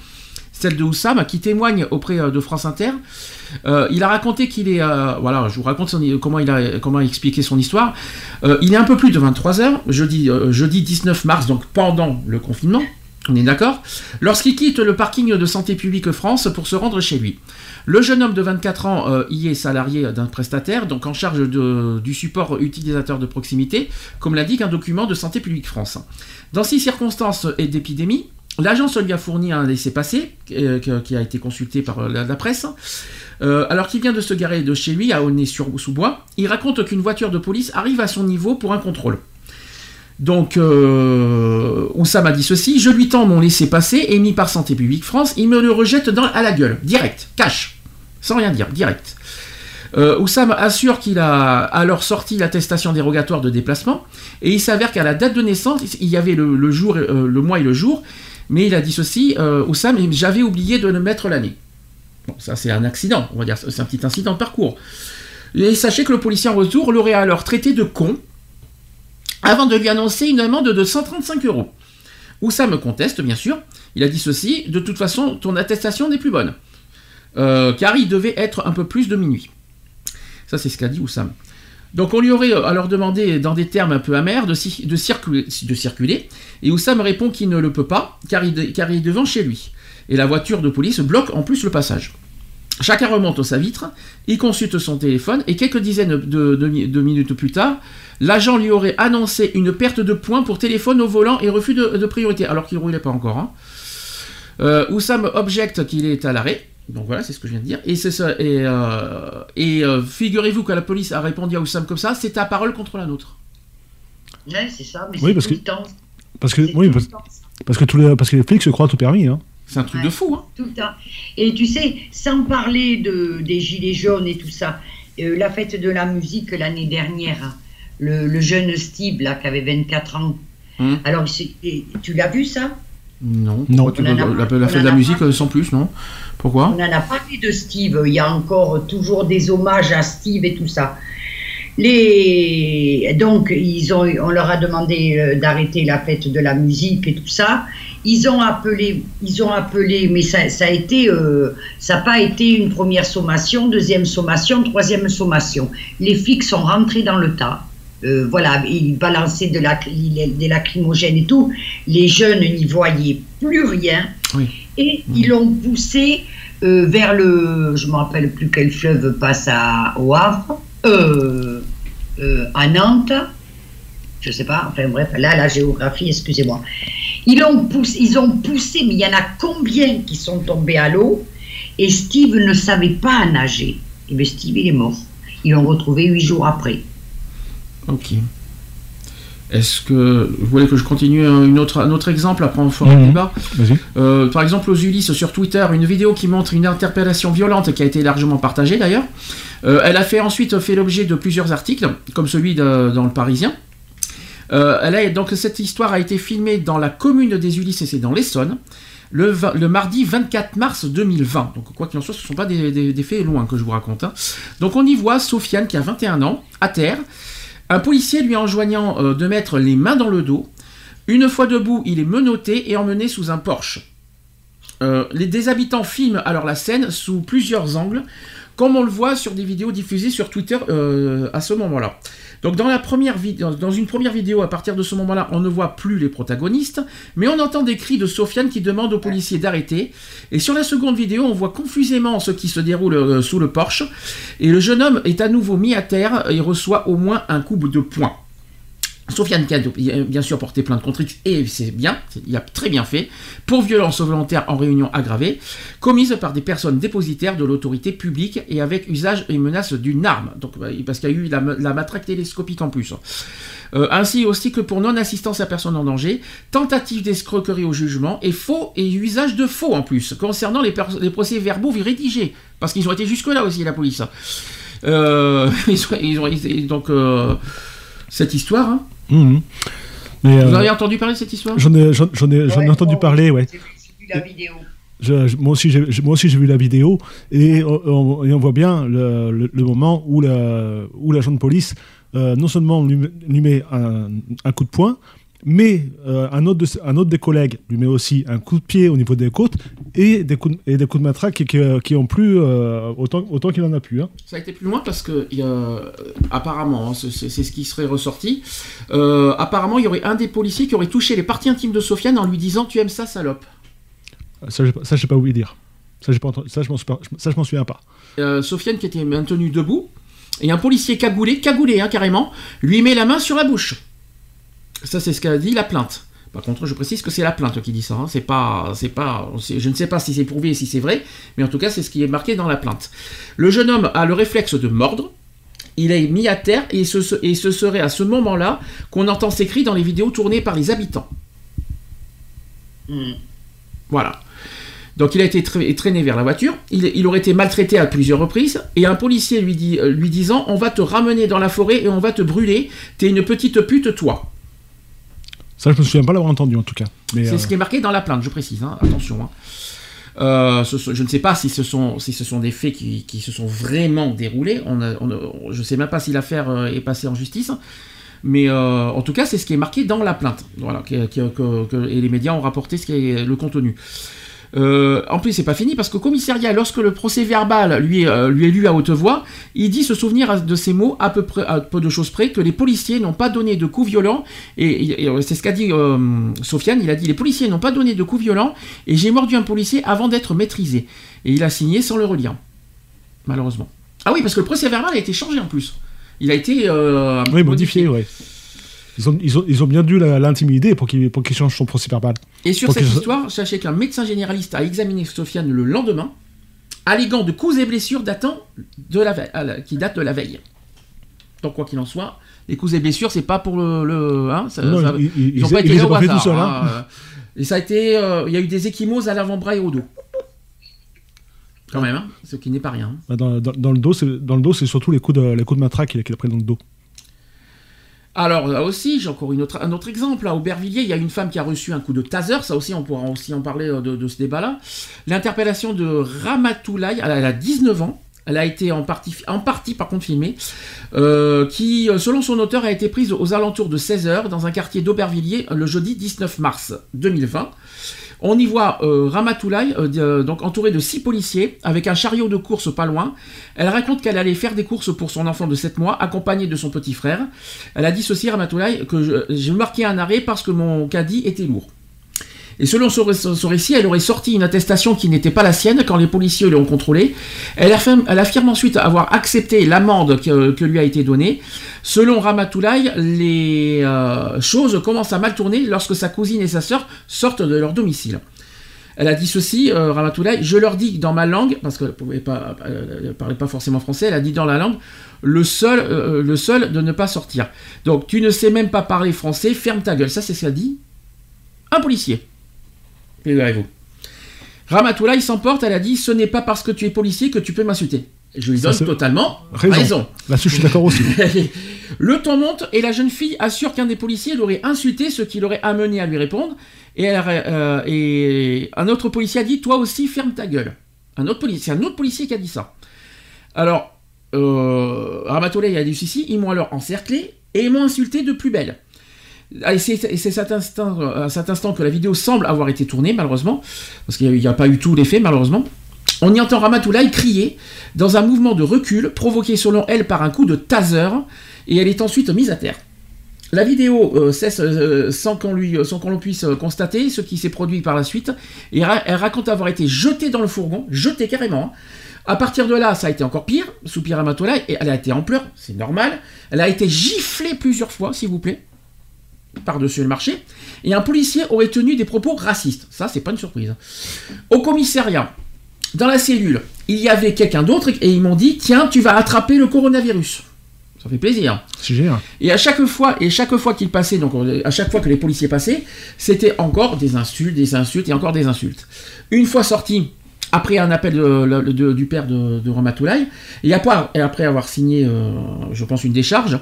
celle de Oussam qui témoigne auprès euh, de France Inter. Euh, il a raconté qu'il est, euh, voilà, je vous raconte comment il a comment expliqué son histoire. Il est un peu plus de 23 heures, jeudi, jeudi 19 mars, donc pendant le confinement. On est d'accord Lorsqu'il quitte le parking de Santé publique France pour se rendre chez lui. Le jeune homme de 24 ans y est salarié d'un prestataire, donc en charge du support utilisateur de proximité, comme l'indique un document de Santé publique France. Dans ces circonstances et d'épidémie, l'agence lui a fourni un laissez-passer euh, qui a été consulté par euh, la, presse. Euh, alors qu'il vient de se garer de chez lui à Aulnay-sous-Bois, il raconte qu'une voiture de police arrive à son niveau pour un contrôle. Donc, euh, Oussam a dit ceci Je lui tends mon laissez-passer émis par Santé publique France, il me le rejette à la gueule, direct, cash, sans rien dire, direct. Oussam assure qu'il a alors sorti l'attestation dérogatoire de déplacement, et il s'avère qu'à la date de naissance, il y avait le, jour, le mois et le jour, mais il a dit ceci euh, Oussam, j'avais oublié de le mettre l'année. Bon, ça c'est un accident, on va dire, c'est un petit incident de parcours. Et sachez que le policier en retour l'aurait alors traité de con, avant de lui annoncer une amende de 135 euros. Oussam conteste, bien sûr. Il a dit ceci De toute façon, ton attestation n'est plus bonne. Euh, car il devait être un peu plus de minuit. Ça, c'est ce qu'a dit Oussam. Donc, on lui aurait euh, alors demandé, dans des termes un peu amers, de, ci- de circuler. Et Oussam répond qu'il ne le peut pas, car il, est devant chez lui. Et la voiture de police bloque en plus le passage. Chacun remonte sa vitre, il consulte son téléphone et quelques dizaines de, de mi- de minutes plus tard, l'agent lui aurait annoncé une perte de points pour téléphone au volant et refus de, de priorité, alors qu'il ne roulait pas encore. hein. Euh, Oussam objecte qu'il est à l'arrêt. Donc voilà, c'est ce que je viens de dire. Et, c'est ça, et, euh, et, euh, figurez-vous que la police a répondu à Oussam comme ça, c'est ta parole contre la nôtre. Ouais, c'est ça, mais Oui, c'est parce tout que- le temps. Parce que, oui, parce, le temps ça. parce que tous les, parce que les flics se croient tout permis. Hein. C'est un truc Ouais. de fou, hein Tout le temps. Et tu sais, sans parler de, des gilets jaunes et tout ça, euh, la fête de la musique l'année dernière, hein, le, le jeune Steve, là, qui avait 24 ans, Hum. alors tu l'as vu ça? Non. Non. Tu la, fête de la musique sans plus, non? Pourquoi On en a parlé de Steve, il y a encore toujours des hommages à Steve et tout ça. Les... Donc, ils ont, on leur a demandé euh, d'arrêter la fête de la musique et tout ça. Ils ont appelé, ils ont appelé, mais ça, ça a été, euh, ça n'a pas été une première sommation, deuxième sommation, troisième sommation. Les flics sont rentrés dans le tas. Euh, voilà, ils balançaient de la, des lacrymogènes et tout. Les jeunes n'y voyaient plus rien. Oui. Et ils l'ont poussé euh, vers le. Je ne me rappelle plus quel fleuve passe à, au Havre, euh, euh, à Nantes. Je ne sais pas, enfin bref, là, la géographie, excusez-moi. Ils, l'ont poussé, ils ont poussé, mais il y en a combien qui sont tombés à l'eau? Et Steve ne savait pas nager. Et bien Steve, il est mort. Ils l'ont retrouvé huit jours après. Ok. Est-ce que vous voulez que je continue un, une autre, un autre exemple après on fera Mhm. un débat Vas-y. Euh, Par exemple aux Ulysses sur Twitter, une vidéo qui montre une interpellation violente qui a été largement partagée d'ailleurs. Euh, elle a fait ensuite fait l'objet de plusieurs articles, comme celui de- dans le Parisien. Euh, elle a, donc cette histoire a été filmée dans la commune des Ulysses, et c'est dans l'Essonne, le, le mardi 24 mars 2020. Donc quoi qu'il en soit, ce ne sont pas des, des- des faits loin que je vous raconte. hein. Donc on y voit Sofiane qui a 21 ans, à terre, un policier lui enjoignant euh, de mettre les mains dans le dos. Une fois debout, il est menotté et emmené sous un Porsche. Euh, les, des habitants filment alors la scène sous plusieurs angles, comme on le voit sur des vidéos diffusées sur Twitter euh, à ce moment-là. Donc dans, la première dans une première vidéo, à partir de ce moment-là, on ne voit plus les protagonistes, mais on entend des cris de Sofiane qui demande aux policiers d'arrêter. Et sur la seconde vidéo, on voit confusément ce qui se déroule euh, sous le Porsche. Et le jeune homme est à nouveau mis à terre et reçoit au moins un coup de poing. Sofiane qui a bien sûr porté plainte contre X, et c'est bien, il a très bien fait, pour violence volontaire en réunion aggravée, commise par des personnes dépositaires de l'autorité publique et avec usage et menace d'une arme. Donc, bah, parce qu'il y a eu la, matraque télescopique en plus. Euh, ainsi aussi que pour non-assistance à personne en danger, tentative d'escroquerie au jugement et faux et usage de faux en plus, concernant les, procès verbaux rédigés. Parce qu'ils ont été jusque-là aussi, la police. Euh, donc, euh, cette histoire, hein. Mhm. Mais, vous euh, avez entendu parler de cette histoire? J'en ai, j'en, j'en ai, j'en ai Ouais, entendu bon, parler, ouais. J'ai vu j'ai vu la vidéo. Je- je- moi aussi, j'ai, moi aussi, j'ai vu la vidéo et on, on- et on voit bien le, le- le moment où, la, où l'agent de police euh, non seulement lui, met- lui met un, un coup de poing, mais euh, un, autre de, ses- un autre des collègues lui met aussi un coup de pied au niveau des côtes et des coups de, et des coups de matraque qui, qui, qui ont plus euh, autant, autant qu'il en a pu. Hein. Ça a été plus loin parce que, euh, apparemment, hein, c'est ce qui serait ressorti. Euh, apparemment, il y aurait un des policiers qui aurait touché les parties intimes de Sofiane en lui disant Tu aimes ça, salope Ça, pas- ça, je sais pas où y dire. Ça, j'ai pas entendu- ça, je m'en je souviens pas. Sofiane qui était maintenu debout, et un policier cagoulé, cagoulé hein, carrément, lui met la main sur la bouche. Ça, c'est ce qu'a dit la plainte. Par contre, je précise que c'est la plainte qui dit ça. hein. C'est pas, c'est pas, je ne sais pas si c'est prouvé et si c'est vrai, mais en tout cas, c'est ce qui est marqué dans la plainte. Le jeune homme a le réflexe de mordre. Il est mis à terre et ce, et ce serait à ce moment-là qu'on entend ces cris dans les vidéos tournées par les habitants. Voilà. Donc il a été tra- traîné vers la voiture, il, il aurait été maltraité à plusieurs reprises, et un policier lui, dit, lui disant On va te ramener dans la forêt et on va te brûler, t'es une petite pute, toi. Ça, je me souviens pas l'avoir entendu en tout cas. C'est euh, ce qui est marqué dans la plainte, je précise, hein, attention. hein. Euh, ce je ne sais pas si ce sont, si ce sont des faits qui, qui se sont vraiment déroulés. On a- on a- je ne sais même pas si l'affaire euh, est passée en justice. Mais euh, en tout cas, c'est ce qui est marqué dans la plainte. Voilà, que- que- que- que- et les médias ont rapporté ce qui est le contenu. Euh, en plus, c'est pas fini parce qu'au commissariat, lorsque le procès verbal lui, est- euh, lui est lu à haute voix, il dit se souvenir de ces mots à peu, près, à peu de choses près que les policiers n'ont pas donné de coups violents. Et, c'est ce qu'a dit euh, Sofiane. Il a dit les policiers n'ont pas donné de coups violents et j'ai mordu un policier avant d'être maîtrisé. Et il a signé sans le relire, malheureusement. Ah oui, parce que le procès verbal a été changé en plus. Il a été Oui, modifié, ouais. Ils ont, ils ont, ils ont bien dû l'intimider pour qu'il qu'il change son procès verbal. Et sur Pour cette histoire, sachez qu'un médecin généraliste a examiné Sofiane le lendemain, alléguant de coups et blessures datant de la veille- la- qui datent de la veille. Donc quoi qu'il en soit, les coups et blessures, c'est pas pour le, le- hein, ça- Non, ça- ils- ils- ils ont ils- pas été là au hasard, tout seuls, hein, hein. euh, Et ça a été, euh, il y a eu des échymoses à l'avant-bras et au dos. Quand même, hein, ce qui n'est pas rien. Bah, Dans, dans- dans le dos, c'est surtout les coups de les coups de matraque qu'il a, qu'il a pris dans le dos. Alors là aussi, j'ai encore un autre exemple. À Aubervilliers, il y a une femme qui a reçu un coup de taser. Ça aussi, on pourra aussi en parler euh, de, ce débat-là. L'interpellation de Ramatoulaye, elle, a 19 ans. Elle a été en partie, en par contre filmée, euh, qui, euh, selon son auteur, a été prise aux alentours de 16h dans un quartier d'Aubervilliers le jeudi 19 mars 2020. On y voit euh, Ramatoulaye, euh, euh, donc entourée de six policiers, avec un chariot de course pas loin. Elle raconte qu'elle allait faire des courses pour son enfant de 7 mois, accompagnée de son petit frère. Elle a dit ceci, Ramatoulaye, que j'ai marqué un arrêt parce que mon caddie était lourd. Et selon son, récit, elle aurait sorti une attestation qui n'était pas la sienne quand les policiers l'ont contrôlée. Elle affirme, ensuite avoir accepté l'amende que, lui a été donnée. Selon Ramatoulaye, les euh, choses commencent à mal tourner lorsque sa cousine et sa sœur sortent de leur domicile. Elle a dit ceci, euh, Ramatoulaye, je leur dis dans ma langue, parce qu'elle ne pas, ne parlait pas forcément français, elle a dit dans la langue, le seul, euh, le seul de ne pas sortir. Donc tu ne sais même pas parler français, ferme ta gueule. Ça, c'est ce qu'a dit un policier. Figurez-vous. Ramatoulaye s'emporte, elle a dit Ce n'est pas parce que tu es policier que tu peux m'insulter. Je lui donne totalement Raison. raison. Là-dessus, je suis d'accord aussi. le temps monte et la jeune fille assure qu'un des policiers l'aurait insulté, ce qui l'aurait amené à lui répondre. Et, elle euh, et un autre policier a dit Toi aussi, ferme ta gueule. Un autre policier, c'est un autre policier qui a dit ça. Alors, euh, Ramatoulaye a dit ceci ils m'ont alors encerclé et ils m'ont insulté de plus belle. Ah, Et c'est instant, euh, à cet instant que la vidéo semble avoir été tournée, malheureusement, parce qu'il n'y a, pas eu tous les faits, malheureusement. On y entend Ramatoulaye crier dans un mouvement de recul provoqué selon elle par un coup de taser et elle est ensuite mise à terre. La vidéo euh, cesse euh, sans qu'on le puisse constater ce qui s'est produit par la suite et elle raconte avoir été jetée dans le fourgon, jetée carrément. hein. À partir de là, ça a été encore pire, soupire Ramatoulaye, et elle a été en pleurs, c'est normal. Elle a été giflée plusieurs fois, s'il vous plaît, par-dessus le marché, et un policier aurait tenu des propos racistes. Ça, c'est pas une surprise. Au commissariat, dans la cellule, il y avait quelqu'un d'autre et ils m'ont dit Tiens, tu vas attraper le coronavirus. Ça fait plaisir. C'est génial. Et à chaque fois, et chaque fois qu'ils passaient, donc à chaque fois que les policiers passaient, c'était encore des insultes, des insultes et encore des insultes. Une fois sorti, après un appel de- du père de, de Ramatoulaye, et après, avoir signé, euh, je pense, une décharge,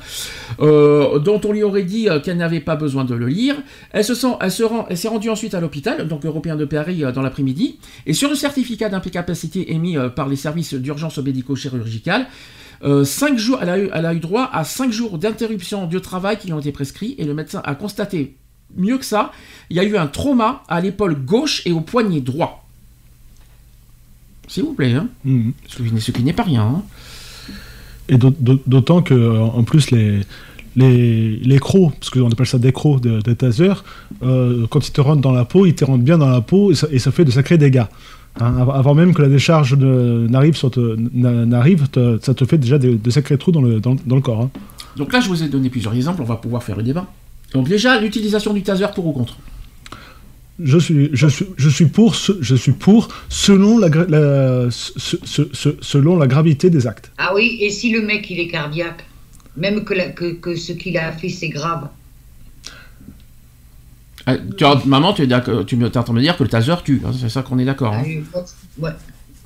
euh, dont on lui aurait dit euh, qu'elle n'avait pas besoin de le lire, elle se rend, s'est rendue ensuite à l'hôpital, donc européen de Paris, euh, dans l'après-midi, et sur le certificat d'incapacité émis euh, par les services d'urgence médico-chirurgicale, euh, cinq jours, elle a, eu, elle droit à 5 jours d'interruption de travail qui lui ont été prescrits. Et le médecin a constaté mieux que ça, il y a eu un trauma à l'épaule gauche et au poignet droit. S'il vous plaît, hein. Mhm. ce qui, ce qui n'est pas rien. hein. Et d'aut- d'aut- d'autant que, euh, en plus, les, les, les crocs, parce qu'on appelle ça des crocs de, de taser, euh, quand ils te rentrent dans la peau, ils te rentrent bien dans la peau et ça, et ça fait de sacrés dégâts. Hein, av- avant même que la décharge n'arrive, ça te fait déjà de, de sacrés trous dans le, dans, dans le corps. hein. Donc là, je vous ai donné plusieurs exemples, on va pouvoir faire le débat. Donc déjà, l'utilisation du taser pour ou contre Je suis, je suis, je suis pour, je suis pour selon la, gra- la- ce- ce- ce- selon la gravité des actes. Ah oui, et si le mec il est cardiaque, même que, la- que, que ce qu'il a fait c'est grave. Euh, tu Maman, tu es, d'accord- tu es en train de me dire que le taser tue, hein, c'est ça qu'on est d'accord. hein. Ah ouais.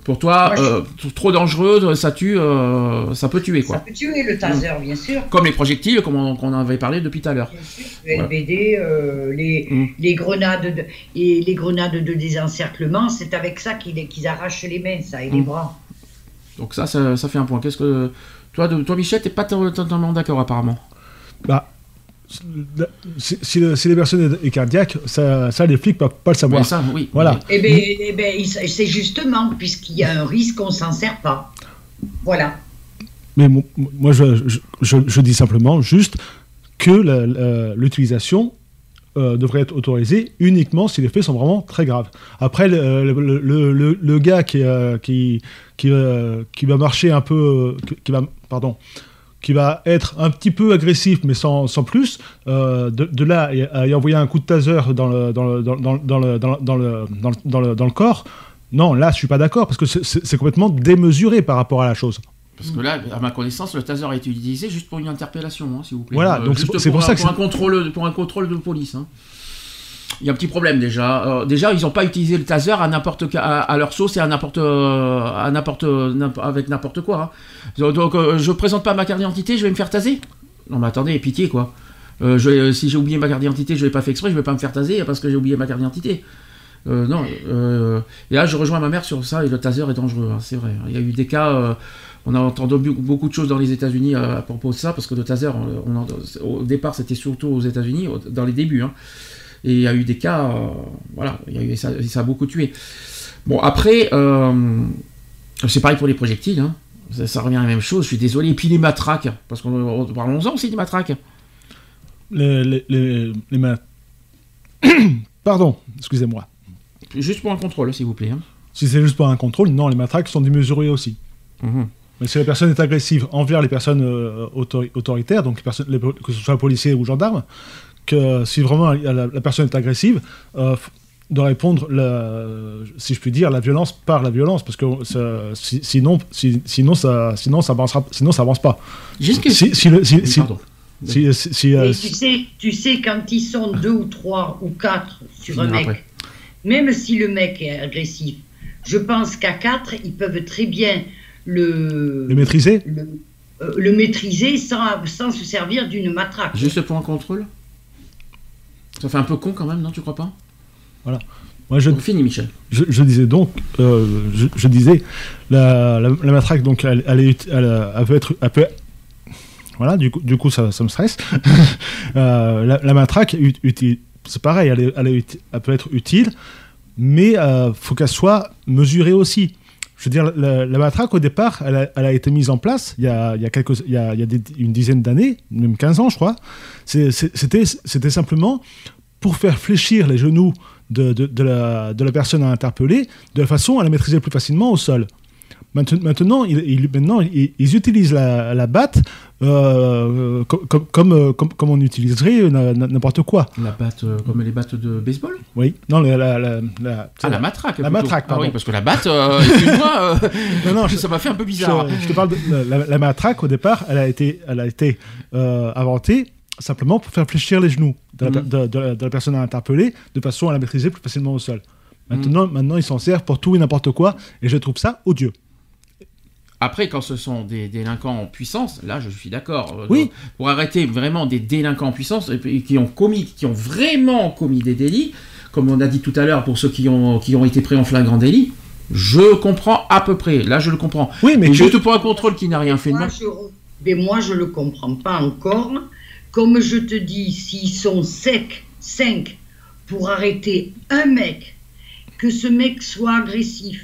Pour toi, Moi, euh, trop dangereux, ça tue, euh, ça peut tuer Ça quoi. peut tuer le taser, bien sûr. Comme les projectiles, comme on, qu'on avait parlé depuis tout à l'heure. Bien sûr, le LBD, euh, les, Mm. les grenades de, et les grenades de désencerclement, c'est avec ça qu'ils arrachent les mains, ça, et les Mm. bras. Donc ça, ça, ça fait un point. Qu'est-ce que toi, de, toi, Michel, t'es pas to- totalement d'accord apparemment. Bah, si, si le- si les personnes est cardiaque, ça, ça les flics peuvent pas le savoir. Ça, oui. Voilà. Eh bien, eh ben, c'est justement, puisqu'il y a un risque, on s'en sert pas. Voilà. Mais mo- moi, je, je- je- je dis simplement juste que la- la- l'utilisation euh, devrait être autorisée uniquement si les faits sont vraiment très graves. Après, le, le- le- le- le gars qui, euh, qui, qui, euh, qui va marcher un peu, qui, qui va, pardon, qui va être un petit peu agressif, mais sans, sans plus, euh, de, de là à y envoyer un coup de taser dans le, corps, non, là, je suis pas d'accord, parce que c'est- complètement démesuré par rapport à la chose. Parce que là, à ma connaissance, le taser est utilisé juste pour une interpellation, hein, s'il vous plaît. Voilà, donc c'est pour- ça que pour un contrôle, pour un contrôle de police. hein. Il y a un petit problème déjà. Euh, déjà, ils n'ont pas utilisé le taser à n'importe à, leur sauce et à n'importe euh, à n'importe n'imp- avec n'importe quoi. hein. Donc, euh, je présente pas ma carte d'identité, je vais me faire taser. Non, mais attendez, pitié quoi. Euh, si j'ai oublié ma carte d'identité, je l'ai pas fait exprès, je vais pas me faire taser parce que j'ai oublié ma carte d'identité. Euh, non, euh, et là je rejoins ma mère sur ça et le taser est dangereux, hein, c'est vrai. Il y a eu des cas, euh, on a entendu beaucoup de choses dans les États-Unis euh, à propos de ça parce que le taser, au départ c'était surtout aux États-Unis, dans les débuts, hein. Et il y a eu des cas, euh, voilà, il y a eu, ça, ça a beaucoup tué. Bon après, euh, c'est pareil pour les projectiles, hein. ça, ça revient à la même chose. Je suis désolé. Et puis les matraques, parce qu'on parlons-en aussi des matraques. Les, les, les, les ma- Pardon, excusez-moi. Juste pour un contrôle, s'il vous plaît. hein. Si c'est juste pour un contrôle, non, les matraques sont démesurées aussi. Mhm. Mais si la personne est agressive envers les personnes euh, autori- autoritaires, donc les personnes, les- que ce soit policiers ou gendarmes, que si vraiment la, la personne est agressive, euh, de répondre, la- si je puis dire, la violence par la violence, parce que ça- si- sinon, si- sinon, ça, sinon, ça avancera, sinon ça avance pas. Juste que- Si, si le- si- si- si- si- si, euh, Et tu sais, tu sais, quand ils sont deux ou trois ou quatre sur un mec, après. même si le mec est agressif, je pense qu'à quatre, ils peuvent très bien le, Le maîtriser le, euh, le maîtriser sans, sans se servir d'une matraque. Juste pour un contrôle? Ça fait un peu con quand même, non Tu crois pas? Moi, je, On finit, Michel. je, je disais donc, euh, je, je disais, la, la, la matraque, donc, elle, elle, est, elle, elle peut être. peut- voilà, du coup, du coup ça, ça me stresse. Euh, la, la matraque, c'est pareil, elle, est- elle, peut être utile, mais il faut qu'elle soit mesurée aussi. Je veux dire, la, la matraque, au départ, elle a, été mise en place il y a, une dizaine d'années, même 15 ans, je crois. C'était simplement pour faire fléchir les genoux de, la, personne à interpeller, de façon à la maîtriser plus facilement au sol. Maintenant, ils, utilisent la batte euh, co- comme, comme, euh, comme, comme on utiliserait n'importe quoi. La batte, euh, comme les battes de baseball? Oui, non, la, la, la, la- Ah, la matraque La plutôt. matraque, Ah oui, pardon. parce que la batte, euh, excuse-moi, euh, Non, non, ça m'a fait un peu bizarre. Je, je te parle de la, matraque au départ, elle a été, elle a été euh, inventée simplement pour faire fléchir les genoux de la, Mhm. de- de la- de la personne à interpeller de façon à la maîtriser plus facilement au sol. Maintenant, maintenant ils s'en servent pour tout et n'importe quoi et je trouve ça odieux. Après, quand ce sont des délinquants en puissance, là, je suis d'accord. Euh, Oui. Pour arrêter vraiment des délinquants en puissance et qui ont commis, qui ont vraiment commis des délits, comme on a dit tout à l'heure pour ceux qui ont, qui ont été pris en flagrant délit, je comprends à peu près. Là, je le comprends. Oui, mais Mais juste pour un contrôle qui n'a rien fait de Moi, mal. je, mais moi, je le comprends pas encore. Comme je te dis, s'ils sont secs, 5, pour arrêter un mec, que ce mec soit agressif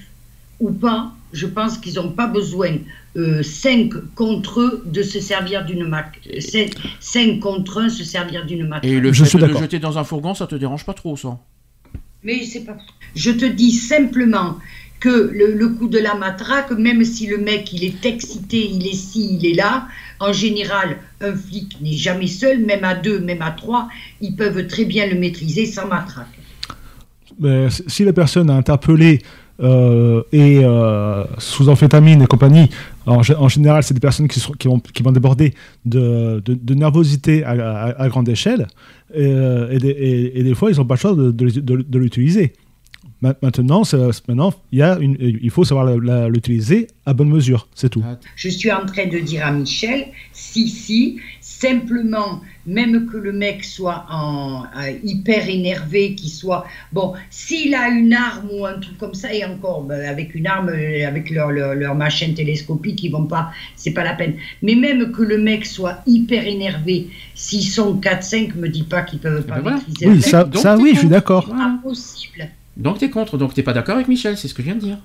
ou pas, je pense qu'ils n'ont pas besoin, 5 contre eux, de se servir d'une mac. 5 contre 1, se servir d'une mac. Et le Je fait suis de le jeter dans un fourgon, ça te dérange pas trop, ça? Mais c'est pas. Je te dis simplement que le, le coup de la matraque, même si le mec il est excité, il est ci, il est là, en général, un flic n'est jamais seul, même à deux, même à trois, ils peuvent très bien le maîtriser sans matraque. Mais si- si la personne a interpellé euh, et euh, sous amphétamine et compagnie, en, gé- en général, c'est des personnes qui, vont, déborder de, nervosité à, grande échelle, et, euh, des, fois, ils n'ont pas le choix de, l'utiliser. Ma- Maintenant, maintenant il, faut savoir l'utiliser à bonne mesure, c'est tout. Je suis en train de dire à Michel, si, si, simplement, même que le mec soit en, euh, hyper énervé, qu'il soit... Bon, s'il a une arme ou un truc comme ça, et encore, ben, avec une arme, euh, avec leur, leur, leur machin télescopique, ils vont pas... C'est pas la peine. Mais même que le mec soit hyper énervé, s'ils sont 4-5, me dis pas qu'ils peuvent pas ben voilà. maîtriser Oui, un mec. ça, donc ça oui, je suis d'accord. Voilà. Impossible. Donc t'es contre, donc t'es pas d'accord avec Michel, c'est ce que je viens de dire.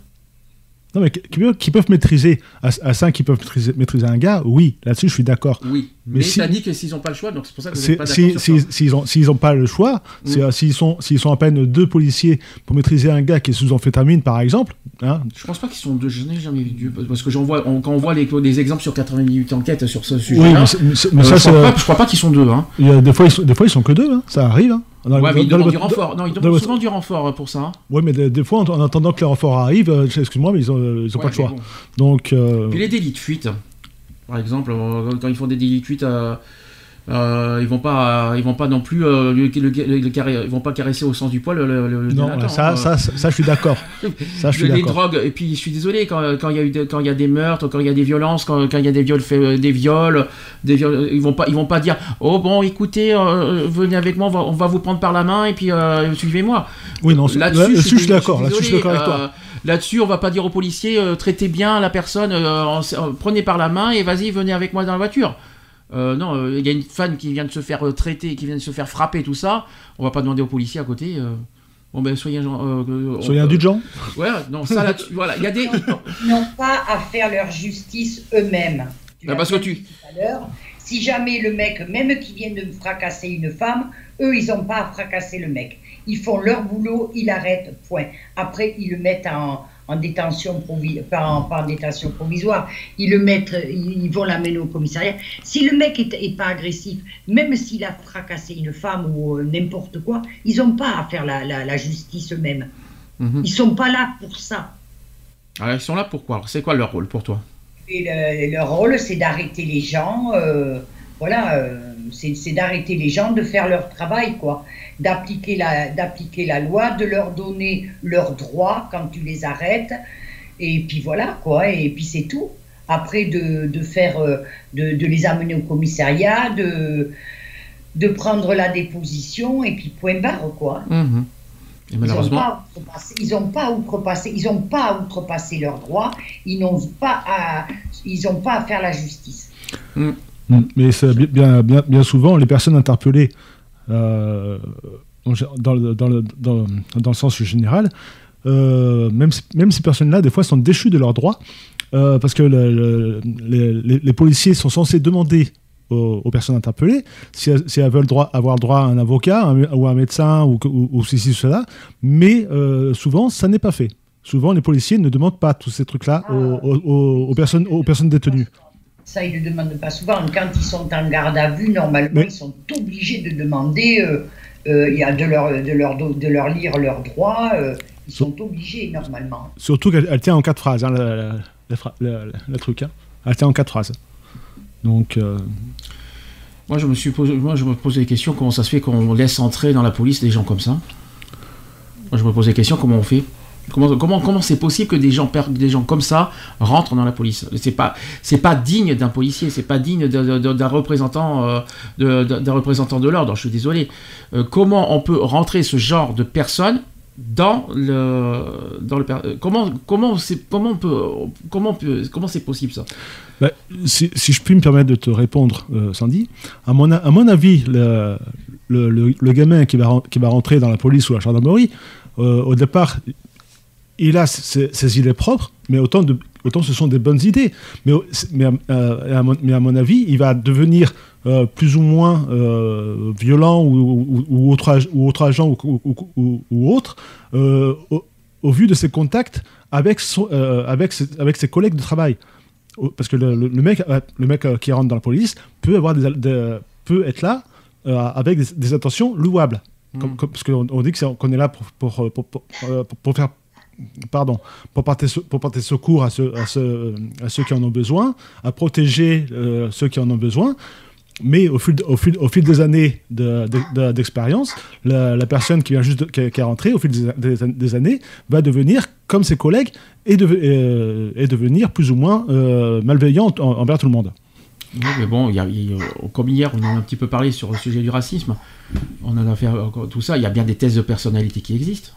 Non, mais qui, peuvent- maîtriser, à, à 5 qui peuvent maîtriser, maîtriser un gars, oui, là-dessus, je suis d'accord. Oui, mais, Mais si- t'as dit que s'ils n'ont pas le choix, donc c'est pour ça que vous n'êtes pas d'accord. S'ils ont s'ils ont pas le choix, Mm. euh, s'ils sont sont à peine deux policiers pour maîtriser un gars qui est sous amphétamine par exemple, hein, Je pense pas qu'ils sont deux, je n'ai jamais vu, parce que j'en vois, on- quand on voit les, des exemples sur 80 minutes enquête sur ce oui, sujet-là, mais, euh, ça je, c'est, crois pas, je crois pas qu'ils sont deux. Hein. il y a des fois ils sont, des fois ils sont que deux, hein, ça arrive. Hein. Dans- Ouais, mais ils demandent du renfort. Non, ils demandent le souvent du renfort pour ça. hein. Ouais, mais des, des fois en, en attendant que les renforts arrivent, euh, excuse-moi, mais ils ont, euh, ils ont Ouais, pas le choix. bon. Donc euh, Puis les délits de fuite, par exemple, euh, quand ils font des fuite, euh, euh, ils vont pas, ils vont pas non plus, euh, le, le- le- le carré- ils vont pas caresser au sens du poil le, non, ça, hein. ça, ça, ça, je suis d'accord. Ça, je suis les drogues et puis je suis désolé quand quand il y a eu des- quand il y a des meurtres quand il y a des violences quand, quand il y a des viols des viols des viols ils vont pas ils vont pas dire oh bon écoutez euh, venez avec moi on va, on va vous prendre par la main et puis suivez-moi Oui, non, là- là-dessus, je suis d'accord. Là-dessus, je suis d'accord avec toi. Là-dessus, on va pas dire aux policiers euh, traitez bien la personne, euh, en- en- prenez par la main et vas-y, venez avec moi dans la voiture. Euh, non, euh, il y a une femme qui vient de se faire euh, traiter, qui vient de se faire frapper, tout ça. On va pas demander aux policiers à côté. euh, bon ben soyez, euh, euh, Soyez on- indulgents. Ouais, non, ça là-dessus, voilà, il y a des. Ils n'ont pas à faire leur justice eux-mêmes. Tu Ah, parce que tu- dit tout à l'heure. Si jamais le mec, même qui vient de fracasser une femme, eux, ils n'ont pas à fracasser le mec. Ils font leur boulot, ils arrêtent, point. Après, ils le mettent en, en détention provisoire, pas en, pas en détention provisoire. Ils le mettent, ils, vont l'amener au commissariat. Si le mec est, est pas agressif, même s'il a fracassé une femme ou euh, n'importe quoi, ils n'ont pas à faire la, la- la justice eux-mêmes. Mhm. Ils sont pas là pour ça. Alors, ils sont là pourquoi? C'est quoi leur rôle pour toi? Et le- leur rôle, c'est d'arrêter les gens. euh, voilà, euh, c'est d'arrêter les gens de faire leur travail, quoi. D'appliquer la, d'appliquer la loi, de leur donner leurs droits quand tu les arrêtes. Et puis voilà, quoi, et puis c'est tout. Après, de, de faire, euh, de, de les amener au commissariat, de, de prendre la déposition, et puis point barre, quoi. Et Ils n'ont malheureusement, pas, outrepassé- ils ont pas outrepassé, ils ont pas à outrepassé leurs droits, ils n'ont pas à, ils ont pas à faire la justice. Mm. Mais c'est bi- bien, bien, bien souvent, les personnes interpellées, euh, dans, le, dans, le, dans, dans le sens général, euh, même, ces personnes-là, des fois, sont déchues de leurs droits, euh, parce que le- le- les, policiers sont censés demander aux, aux personnes interpellées si, elles- si elles veulent droit, avoir droit à un avocat un- ou un médecin ou, ou, ou ceci, cela, mais euh, souvent, ça n'est pas fait. Souvent, les policiers ne demandent pas tous ces trucs-là aux, aux- aux- aux personnes, aux personnes détenues. Ça, ils ne le demandent pas souvent. Quand ils sont en garde à vue, normalement, ils sont obligés de demander, euh, euh, il y a de, leur, de, leur, de leur lire leurs droits. euh, ils sont obligés, normalement. Surtout qu'elle elle tient en quatre phrases, hein, la, la- la phra- la- la- le truc. hein. Elle tient en quatre phrases. Donc, euh, moi je me suis posé, moi je me pose des questions. Comment ça se fait qu'on laisse entrer dans la police des gens comme ça? Moi je me pose des questions. Comment on fait? Comment comment comment c'est possible que des gens des gens comme ça rentrent dans la police? C'est pas pas digne d'un policier. C'est pas digne d'un représentant euh, représentant de l'ordre. Je suis désolé. Euh, comment on peut rentrer ce genre de personnes dans le dans le euh, comment comment c'est comment on comment comment c'est possible ça? Bah, si, si je puis me permettre de te répondre, Sandy, à mon, à mon avis, le, le, gamin qui va, qui va rentrer dans la police ou la gendarmerie, au départ, il a ses, idées propres, mais autant, de, autant ce sont des bonnes idées. Mais, mais, euh, à, mon, mais à mon avis, il va devenir euh, plus ou moins euh, violent ou, ou, ou autre, ou autre agent ou, ou, autre au, au vu de ses contacts avec, son- avec, ses, avec ses collègues de travail. Parce que le, mec, le mec qui rentre dans la police peut, avoir des, des- peut être là avec des, des intentions louables. Comme- comme- parce qu'on on dit qu'on est là pour, pour, pour- pour faire pardon, pour porter, secours à ceux, qui en ont besoin, à protéger euh, ceux qui en ont besoin. Mais au fil, des années de- de- de- d'expérience, la, personne qui vient juste qui, qui est rentrée, au fil des, années, va devenir comme ses collègues et, euh, devenir plus ou moins euh, malveillante en- envers tout le monde. Mais bon, y a- comme hier, on en a un petit peu parlé sur le sujet du racisme. On en a fait tout ça. Il y a bien des tests de personnalité qui existent.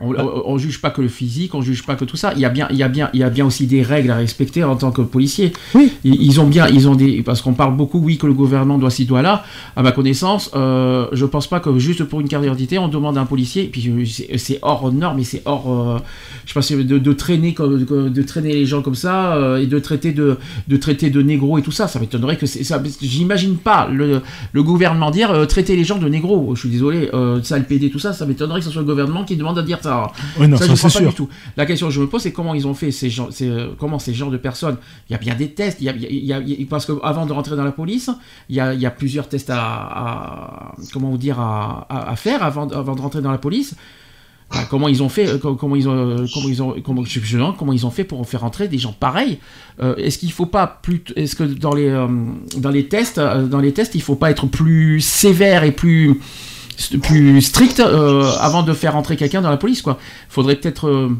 On, on juge pas que le physique, on juge pas que tout ça. Il y a bien, il y a bien, il y a bien aussi des règles à respecter en tant que policier. Oui. Ils, ils ont bien, ils ont des, parce qu'on parle beaucoup, oui, que le gouvernement doit ci doit là. À ma connaissance, euh, je pense pas que juste pour une carte d'identité, on demande à un policier. Puis euh, c'est hors norme et c'est hors, euh, je sais pas, si de, de traîner comme, de, traîner les gens comme ça euh, et de traiter de, de traiter de négro et tout ça. Ça m'étonnerait que ça. J'imagine pas le, le gouvernement dire euh, traiter les gens de négro. Je suis désolé, ça le PD tout ça, ça m'étonnerait que ce soit le gouvernement qui demande à dire ça. Oui, non, ça, ça, je crois c'est pas du tout. La question que je me pose, c'est comment ils ont fait ces gens, c'est, euh, comment ces genres de personnes. Il y a bien des tests. Il y a, il y a- il y a- parce qu'avant de rentrer dans la police, il y a, il plusieurs tests à, à- comment vous dire à, à- à faire avant, avant de rentrer dans la police. Euh, Comment ils ont fait euh, co- Comment ils ont euh, Comment ils ont Comment je je comment ils ont fait pour faire entrer des gens pareils Euh, Est-ce qu'il faut pas plus Est-ce que dans les dans les tests dans les tests il faut pas être plus sévère et plus plus strict euh, avant de faire entrer quelqu'un dans la police quoi Faudrait peut-être euh,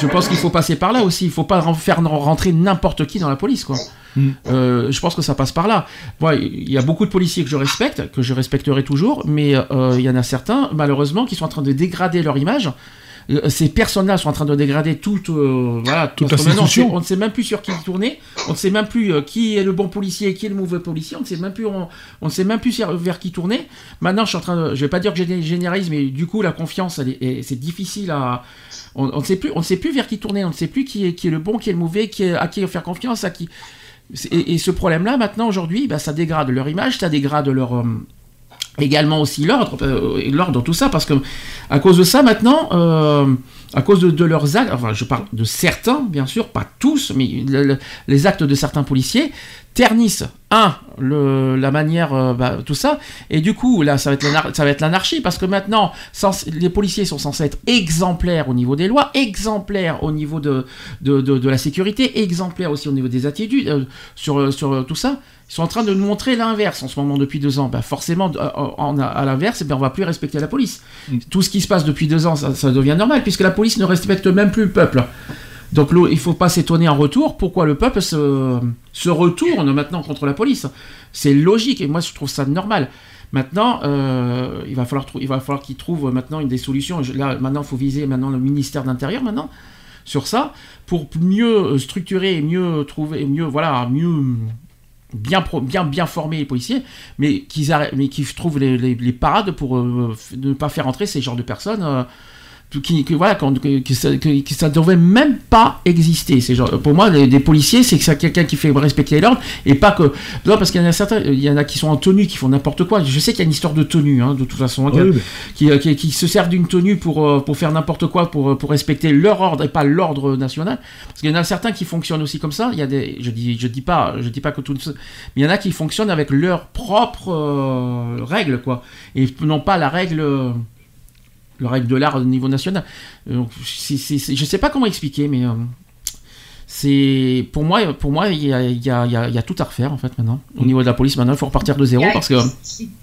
je pense qu'il faut passer par là aussi. Il faut pas faire rentrer n'importe qui dans la police, quoi. Mm. Euh, je pense que ça passe par là. Moi, il y a beaucoup de policiers que je respecte, que je respecterai toujours, mais il y en a certains, malheureusement, qui sont en train de dégrader leur image. Euh, Ces personnes-là sont en train de dégrader toute, euh, voilà, Toute on, ne sait même plus sur qui tourner, on ne sait même plus euh, qui est le bon policier et qui est le mauvais policier, on ne sait même plus, on, sait même plus vers qui tourner. Maintenant, je suis en train de, je vais pas dire que j'ai généralise, mais du coup, la confiance, c'est difficile à, on, on ne sait plus, on ne sait plus vers qui tourner, on ne sait plus qui est, qui est le bon, qui est le mauvais, qui est, à qui faire confiance, à qui. Et ce problème-là, maintenant, aujourd'hui, bah, ça dégrade leur image, ça dégrade leur. euh, également aussi l'ordre, euh, l'ordre, tout ça, parce que à cause de ça, maintenant, euh, à cause de, leurs actes, enfin, je parle de certains, bien sûr, pas tous, mais le- le- les actes de certains policiers ternissent, un, le, la manière, euh, bah, tout ça, et du coup, là, ça va être ça va être l'anarchie, parce que maintenant, sans- les policiers sont censés être exemplaires au niveau des lois, exemplaires au niveau de, de, de- de la sécurité, exemplaires aussi au niveau des attitudes, euh, sur, sur euh, tout ça. Ils sont en train de nous montrer l'inverse en ce moment depuis deux ans. Bah forcément, en- à l'inverse, eh bien, on va plus respecter la police. Tout ce qui se passe depuis deux ans, ça, ça devient normal, puisque la police ne respecte même plus le peuple. Donc il faut pas s'étonner en retour pourquoi le peuple se, retourne maintenant contre la police? C'est logique et moi je trouve ça normal. Maintenant, euh, il va falloir il va qu'ils trouvent maintenant une des solutions. Là, maintenant, il faut viser maintenant le ministère d'Intérieur maintenant sur ça pour mieux euh, structurer, et mieux trouver, mieux voilà, mieux bien bien former les policiers, mais qu'ils mais trouvent les, parades pour euh, ne pas faire entrer ces genres de personnes. Qui, voilà, que ça, ça devrait même pas exister. Ces gens, pour moi, les, des policiers, c'est que c'est quelqu'un qui fait respecter l'ordre et pas que. Non, parce qu'il y en a certains, il y en a qui sont en tenue, qui font n'importe quoi. Je sais qu'il y a une histoire de tenue, hein, de toute façon, hein, Oui, qui, euh, qui, qui se servent d'une tenue pour, euh, pour faire n'importe quoi, pour, euh, pour respecter leur ordre et pas l'ordre national. Parce qu'il y en a certains qui fonctionnent aussi comme ça. Il y a des, je dis, je dis pas, je dis pas que tout, mais il y en a qui fonctionnent avec leurs propres euh, règles, quoi, et non pas la règle. La règle de l'art au niveau national. Euh, je sais pas comment expliquer, mais euh, c'est pour moi, pour moi, il y a, il y a- il y a- il y a tout à refaire en fait maintenant. Au niveau de la police, maintenant, il faut repartir de zéro Il y a parce que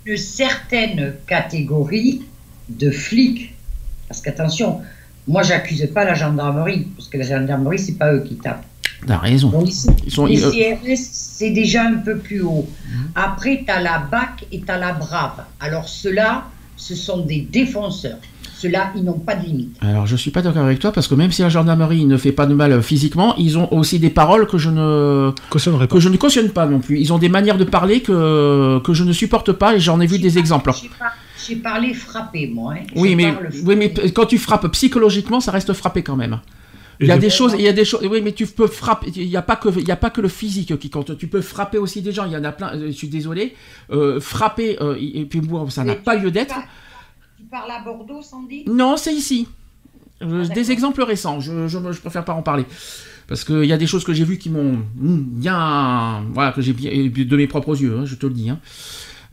une certaine catégorie de flics. Parce qu'attention, moi j'accuse pas la gendarmerie, parce que la gendarmerie, c'est pas eux qui tapent. t'as raison. Donc, ici, Ils sont- les ils- euh, CRS, c'est déjà un peu plus haut. Après, tu as la BAC et tu as la BRAV. Alors, ceux-là, ce sont des défenseurs. Ceux-là, ils n'ont pas de limite. Alors, je suis pas d'accord avec toi parce que même si la gendarmerie ne fait pas de mal euh, physiquement, ils ont aussi des paroles que je ne pas. que je ne cautionne pas non plus. Ils ont des manières de parler que que je ne supporte pas et j'en ai vu des exemples. J'ai pas- J'ai parlé frappé, moi. hein. Oui, mais parle oui, mais quand tu frappes psychologiquement, ça reste frappé quand même. Il y a des choses, il y a des choses. Oui, mais tu peux frapper. Il n'y a pas que, il y a pas que le physique qui compte. Tu peux frapper aussi des gens. Il y en a plein. euh, Je suis désolé. Euh, frapper euh, et puis bon, ça n'a pas lieu d'être. Parles- Tu parles à Bordeaux, Sandy Non, c'est ici. Euh, Ah, d'accord. des exemples récents. Je, je, je préfère pas en parler parce qu'il y a des choses que j'ai vues qui m'ont hmm, bien, voilà, que j'ai de mes propres yeux. hein, je te le dis. hein.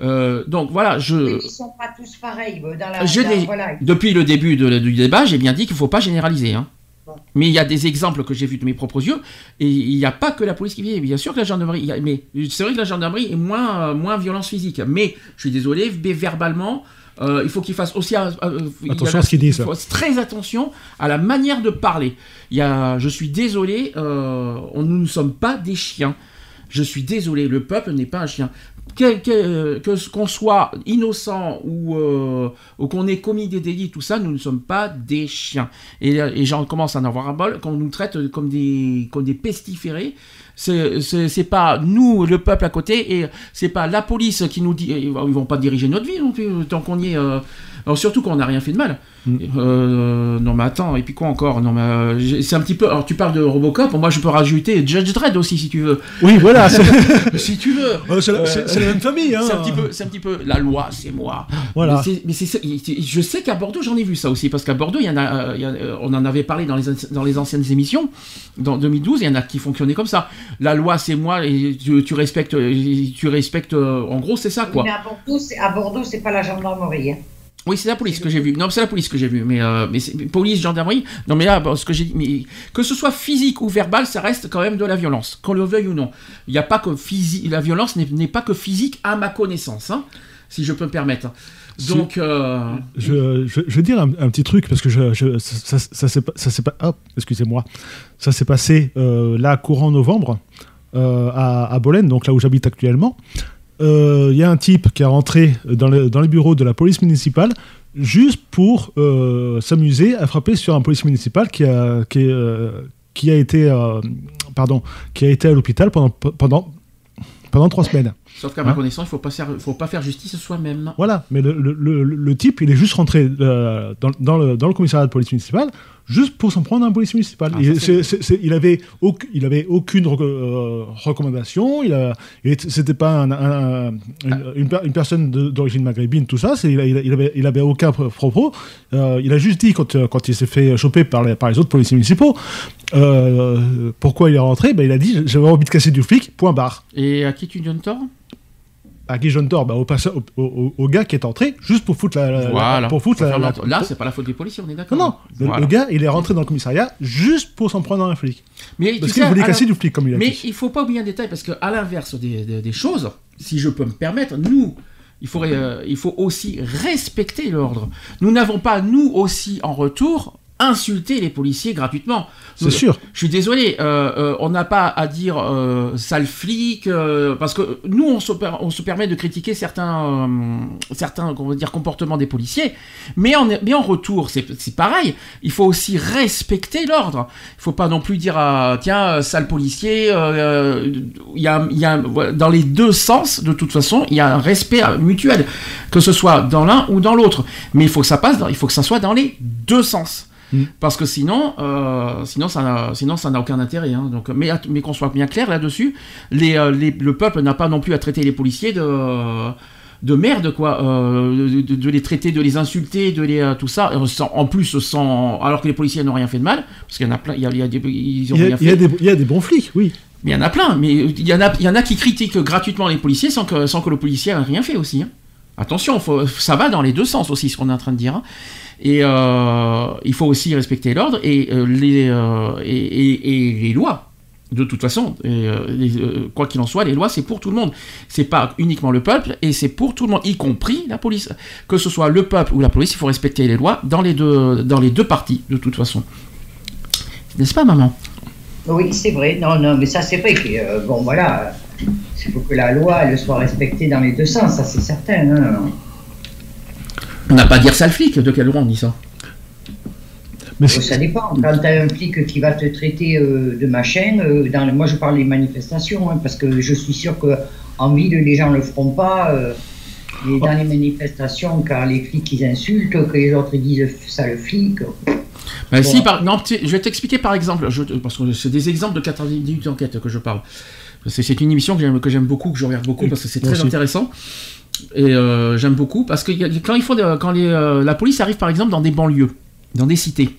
Euh, donc voilà, je. Ils ne sont pas tous pareils. euh, Dans la, Je dans- l'ai- voilà. Depuis le début de- du débat, j'ai bien dit qu'il ne faut pas généraliser. hein. Bon. Mais il y a des exemples que j'ai vus de mes propres yeux, et il n'y a pas que la police qui vient. Bien sûr que la gendarmerie, a- mais c'est vrai que la gendarmerie est moins, euh, moins violence physique. Mais je suis désolé, mais verbalement, euh, il faut qu'il fasse aussi euh, euh, a- Attention à ce qu'il dit, ça. faut très attention à la manière de parler. Il y a, je suis désolé, euh, on- nous ne sommes pas des chiens. Je suis désolé, le peuple n'est pas un chien. Que, que, que- qu'on soit innocent ou, ou qu'on ait commis des délits, tout ça, nous ne sommes pas des chiens. Et, et j'en commence à en avoir un bol, qu'on nous traite comme des, comme des pestiférés. C'est, pas nous, le peuple à côté, et c'est pas la police qui nous dit. Ils vont pas diriger notre vie tant qu'on y est. alors surtout qu'on n'a rien fait de mal. Mm. Euh, non mais attends, et puis quoi encore? Non mais euh, c'est un petit peu. Alors tu parles de Robocop, moi je peux rajouter Judge Dredd aussi si tu veux. Oui, voilà. si tu veux. Euh, c'est la, même famille. Hein. C'est un petit peu, c'est un petit peu la loi, c'est moi. Voilà. Mais, je sais qu'à Bordeaux, j'en ai vu ça aussi, parce qu'à Bordeaux, il y en a, il y a- on en avait parlé dans les, dans les anciennes émissions, dans 2012, il y en a qui fonctionnaient comme ça. La loi, c'est moi, et tu, tu respectes, tu respectes, en gros, c'est ça, quoi. Mais à Bordeaux, c'est, à Bordeaux, c'est pas la gendarmerie. hein. Oui, c'est la police que j'ai vu. Non, c'est la police que j'ai vu. Mais, euh, mais police, gendarmerie. Non, mais là, bon, ce que j'ai dit, que ce soit physique ou verbal, ça reste quand même de la violence, qu'on le veuille ou non. Il n'y a pas que physique. La violence n'est pas que physique à ma connaissance, hein, si je peux me permettre. Donc, euh, Je, je, je vais dire un, un petit truc parce que je, je- ça, ça, ça s'est pas- ça s'est pas. hop, excusez-moi. Ça s'est passé euh, là courant novembre euh, à, à Bolène, donc là où j'habite actuellement. Euh, Il y a un type qui est rentré dans, le- dans les bureaux de la police municipale juste pour euh, s'amuser à frapper sur un police municipal qui a, qui, euh, qui a été euh, pardon qui a été à l'hôpital pendant pendant pendant trois semaines. sauf qu'à ma Hein connaissance, il faut pas faire, faut pas faire justice soi-même. Voilà, mais le, le- le- le type, il est juste rentré euh, dans, dans le commissariat de police municipale juste pour s'en prendre un police municipal. Ah, il avait auc- il avait aucune euh, recommandation. Il a, il était- c'était pas un- un- une, une per- une personne de- d'origine maghrébine, tout ça. C'est, il, a- il avait, il avait aucun pro- propos. Euh, il a juste dit quand, euh, quand il s'est fait choper par les, par les autres policiers municipaux, euh, pourquoi il est rentré. Ben, il a dit j'avais envie de casser du flic. Point barre. Et à qui tu donnes tort? À qui je donne tort Ben, au, au, au- au gars qui est entré juste pour foutre la, la- Voilà. pour foutre la- la-. Là, c'est pas la faute des policiers, on est d'accord. non, non, le, Voilà. le gars, il est rentré dans le commissariat juste pour s'en prendre un flic. Mais Parce qu'il voulait à casser du flic, comme il a Mais dit. il faut pas oublier un détail parce que à l'inverse des, des- des choses, si je peux me permettre, nous, il faudrait, euh, il faut aussi respecter l'ordre. Nous n'avons pas nous aussi en retour insulter les policiers gratuitement. C'est sûr. Je suis désolé, euh, euh, on n'a pas à dire euh, sale flic, parce que nous, on se, per- on se permet de critiquer certains, certains on dire, comportements des policiers, mais en, mais en retour, c'est pareil, il faut aussi respecter l'ordre. Il faut pas non plus dire, ah, tiens, sale policier, il y a, y a, dans les deux sens, de toute façon, il y a un respect mutuel, que ce soit dans l'un ou dans l'autre. Mais il faut que ça passe, dans- il faut que ça soit dans les deux sens. Parce que sinon, euh, sinon ça n'a, sinon ça n'a aucun intérêt. hein. Donc, mais, mais qu'on soit bien clair là-dessus, les, euh, les- le peuple n'a pas non plus à traiter les policiers de de merde quoi, euh, de, les traiter, de les insulter, de les euh, tout ça. sans- en plus, sans alors que les policiers n'ont rien fait de mal, parce qu'il y en a plein, il y a, il y a des, ils ont Il y, a, rien il y a fait. des, il y a des bons flics, oui. Mais il y en a plein, mais il y en a, il y en a qui critiquent gratuitement les policiers sans que, sans que le policier ait rien fait aussi. hein. Attention, ça va dans les deux sens aussi, ce qu'on est en train de dire. hein. Et euh, il faut aussi respecter l'ordre et, euh, les, euh, et, les lois. De toute façon, et, quoi qu'il en soit, les lois, c'est pour tout le monde. C'est pas uniquement le peuple, et c'est pour tout le monde, y compris la police. Que ce soit le peuple ou la police, il faut respecter les lois dans les deux, dans les deux parties, de toute façon. N'est-ce pas, maman? Oui, c'est vrai. Non, non, mais ça, c'est vrai bon, voilà, il faut que la loi, elle soit respectée dans les deux sens, ça, c'est certain. hein. On n'a pas à dire sale flic, de quel droit on dit ça Mais Euh, Ça dépend. Quand tu as un flic qui va te traiter euh, de machin, euh, dans, le- moi, je parle des manifestations, hein, parce que je suis sûr que en ville, les gens ne le feront pas. euh, mais dans les manifestations, car les flics, ils insultent, que les autres ils disent ça le flic. Bon. si, par, non, je vais t'expliquer par exemple, je- parce que c'est des exemples de 90 minutes d'enquête que je parle. C'est une émission que j'aime, beaucoup, que je regarde beaucoup parce que c'est très intéressant. Et euh, j'aime beaucoup parce que a- quand, il faut, de- quand les, euh, la police arrive par exemple dans des banlieues, dans des cités.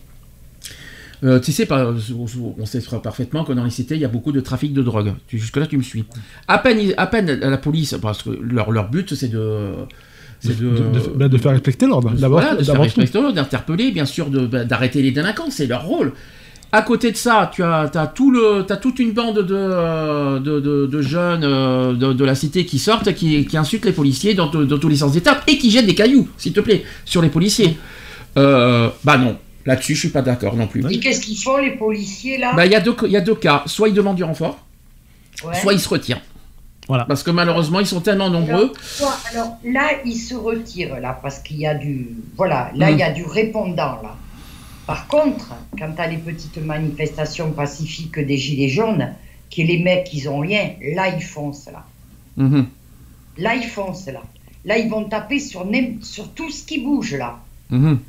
Euh, tu sais, pas, on sait parfaitement que dans les cités, il y a beaucoup de trafic de drogue. Jusque-là, tu me suis. À peine, ils- à peine la police, parce que leur, leur but, c'est de. c'est de, de- bah, de faire respecter l'ordre. D'abord, voilà, de faire respecter l'ordre, d'interpeller, bien sûr, bah, d'arrêter les délinquants, c'est leur rôle. À côté de ça, tu as, as, tout le, as toute une bande de, euh, de, de- de jeunes euh, de, de la cité qui sortent, qui, qui insultent les policiers dans, tous les sens d'étape et qui jettent des cailloux, s'il te plaît, sur les policiers. Euh, bah non, là-dessus, je suis pas d'accord non plus. Et qu'est-ce qu'ils font, les policiers, là? Bah, il y, a deux- il y a deux cas. Soit ils demandent du renfort, Ouais. soit ils se retirent. Voilà. Parce que malheureusement, ils sont tellement nombreux. Alors là, ils se retirent, là, parce qu'il y a du. Voilà, là, il y a du répondant, là. Par contre, quand tu as les petites manifestations pacifiques des Gilets jaunes, que les mecs, ils ont rien, là, ils foncent, là. Mhm, Là, ils foncent, là. Là, ils vont taper sur, tout ce qui bouge, là. mhm,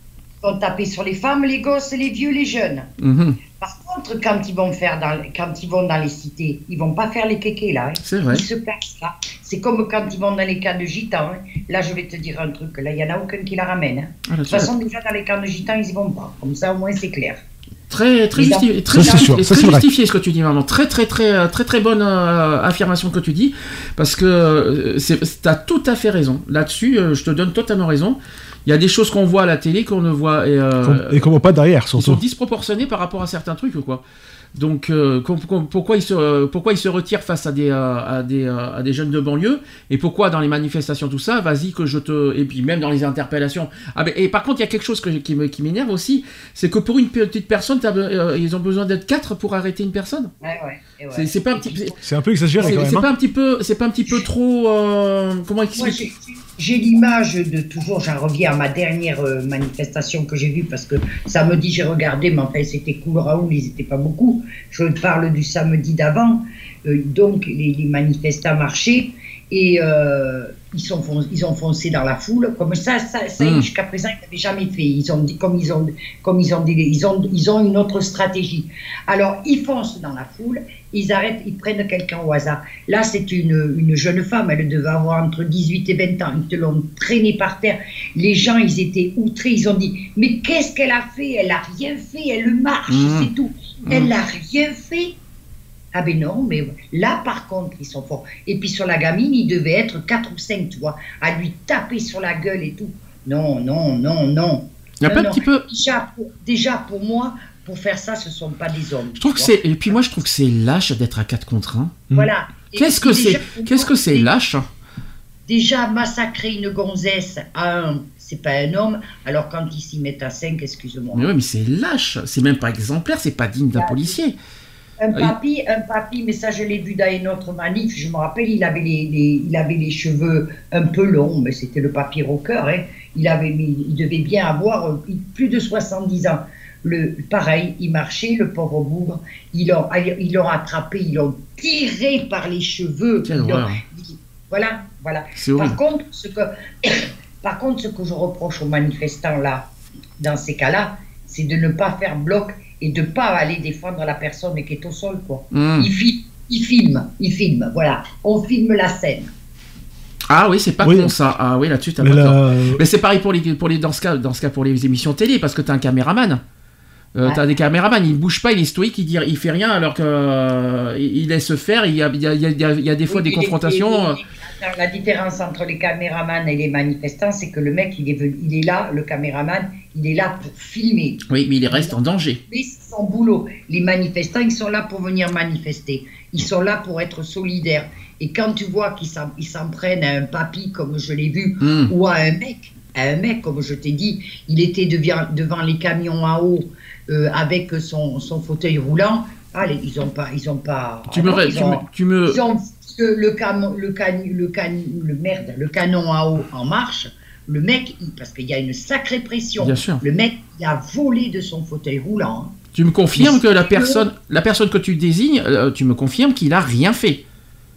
vont taper sur les femmes, les gosses, les vieux, les jeunes. mhm. Par contre, quand ils vont faire dans, quand ils vont dans les cités, ils vont pas faire les kékés là. hein. C'est vrai. Ils se placent là. C'est comme quand ils vont dans les camps de gitans. hein. Là, je vais te dire un truc. Là, il y en a aucun qui la ramène. hein. Ah, De toute façon, déjà dans les camps de gitans, ils y vont pas. Comme ça, au moins, c'est clair. Très, très, très, Ça, c'est justi- sûr, très ça, c'est vrai. justifié ce que tu dis, maman. Très, très, très, euh, très, très bonne euh, affirmation que tu dis. Parce que euh, tu as tout à fait raison. Là-dessus, euh, je te donne totalement raison. Il y a des choses qu'on voit à la télé qu'on ne voit. Et, euh, Et qu'on voit pas derrière, ils sont surtout. disproportionnés par rapport à certains trucs, quoi. Donc, euh, pourquoi, ils se, pourquoi ils se retirent face à des, euh, à, des, à des jeunes de banlieue Et pourquoi dans les manifestations, tout ça Vas-y, que je te. Et puis, même dans les interpellations. Ah, ben, et par contre, il y a quelque chose que, qui me- qui m'énerve aussi c'est que pour une petite personne, euh, ils ont besoin d'être quatre pour arrêter une personne. Ouais, ouais. et ouais. C'est- C'est pas un petit. c'est- C'est un peu exagéré C'est quand c'est même. pas hein. un petit peu, c'est pas un petit peu trop, euh, comment expliquer j'ai- l'image de toujours, j'en reviens à ma dernière euh, manifestation que j'ai vue parce que samedi j'ai regardé, mais enfin c'était cool, Raoul, ils n'étaient pas beaucoup. Je parle du samedi d'avant. Euh, donc les, les manifestants marchaient et euh, ils, sont ils ont foncé dans la foule. Comme ça, ça, ça Mm. jusqu'à présent, ils n'avaient jamais fait. Ils ont comme ils ont, comme ils ont dit, ils ont, ils ont une autre stratégie. Alors ils foncent dans la foule, ils arrêtent, ils prennent quelqu'un au hasard. Là, c'est une, une jeune femme, elle devait avoir entre 18 et 20 ans. Ils te l'ont traînée par terre. Les gens, ils étaient outrés. Ils ont dit Mais qu'est-ce qu'elle a fait? Elle a rien fait. Elle marche, Mhm. c'est tout. Elle n'a rien fait. Ah ben non, mais là, par contre, ils sont forts. Et puis sur la gamine, il devait être 4 ou 5, tu vois, à lui taper sur la gueule et tout. Non, non, non, non. Il y a Non, pas un petit peu. Déjà pour, déjà, pour moi, pour faire ça, ce ne sont pas des hommes. Je trouve que c'est. Et puis moi, je trouve que c'est lâche d'être à 4 contre 1. Voilà. Et Qu'est-ce que déjà, c'est Qu'est-ce que c'est lâche Déjà, massacrer une gonzesse à un, c'est pas un homme. Alors quand ils s'y mettent à 5, excuse-moi. Mais oui, mais c'est lâche. C'est même pas exemplaire. C'est pas digne d'un Bah, policier. Un papy, un papy, mais ça je l'ai vu dans une autre manif, je me rappelle, il avait les, les- il avait les cheveux un peu longs, mais c'était le papy rocker, hein. il, avait, il devait bien avoir euh, plus de 70 ans. Le, pareil, il marchait, le pauvre bougre, ils l'ont ils l'ont attrapé, ils l'ont tiré par les cheveux. Il- voilà, voilà. Horrible. Par contre, ce que, par contre, ce que je reproche aux manifestants là, dans ces cas-là, c'est de ne pas faire bloc et de ne pas aller défendre la personne qui est au sol, quoi. Filment, ils filment, ils filment, voilà. On filme la scène. Ah oui, c'est pas Oui. con ça. Ah oui, là-dessus, t'as Mais pas là, euh, Mais c'est pareil pour les, pour les dans ce cas, dans ce cas pour les émissions télé, parce que t'as un caméraman. Euh, Ouais. T'as des caméramans, il bouge pas, il est stoïque, il, dit, il fait rien, alors que euh, il laisse faire. Il y a, il y a- il y a- il y a- il y a des fois Oui, des confrontations. euh, la différence entre les caméramans et les manifestants, c'est que le mec, il est, il est là, le caméraman, il est là pour filmer. Oui, mais il reste en danger. Mais c'est son boulot. Les manifestants, ils sont là pour venir manifester. Ils sont là pour être solidaires. Et quand tu vois qu'ils s'en, ils s'en prennent à un papy, comme je l'ai vu, Hmm. ou à un mec, à un mec, comme je t'ai dit, il était devant, devant les camions à eau euh, avec son, son fauteuil roulant. Allez, ils ont pas, ils ont pas. Tu me, ils tu ont- me, tu me- ils ont le, cam- le, can- le, can- le merde, le canon à eau en marche. Le mec, parce qu'il y a une sacrée pression. Bien sûr. Le mec, il a volé de son fauteuil roulant. hein. tu me confirmes que la personne, la personne que tu désignes, euh, tu me confirmes qu'il a rien fait.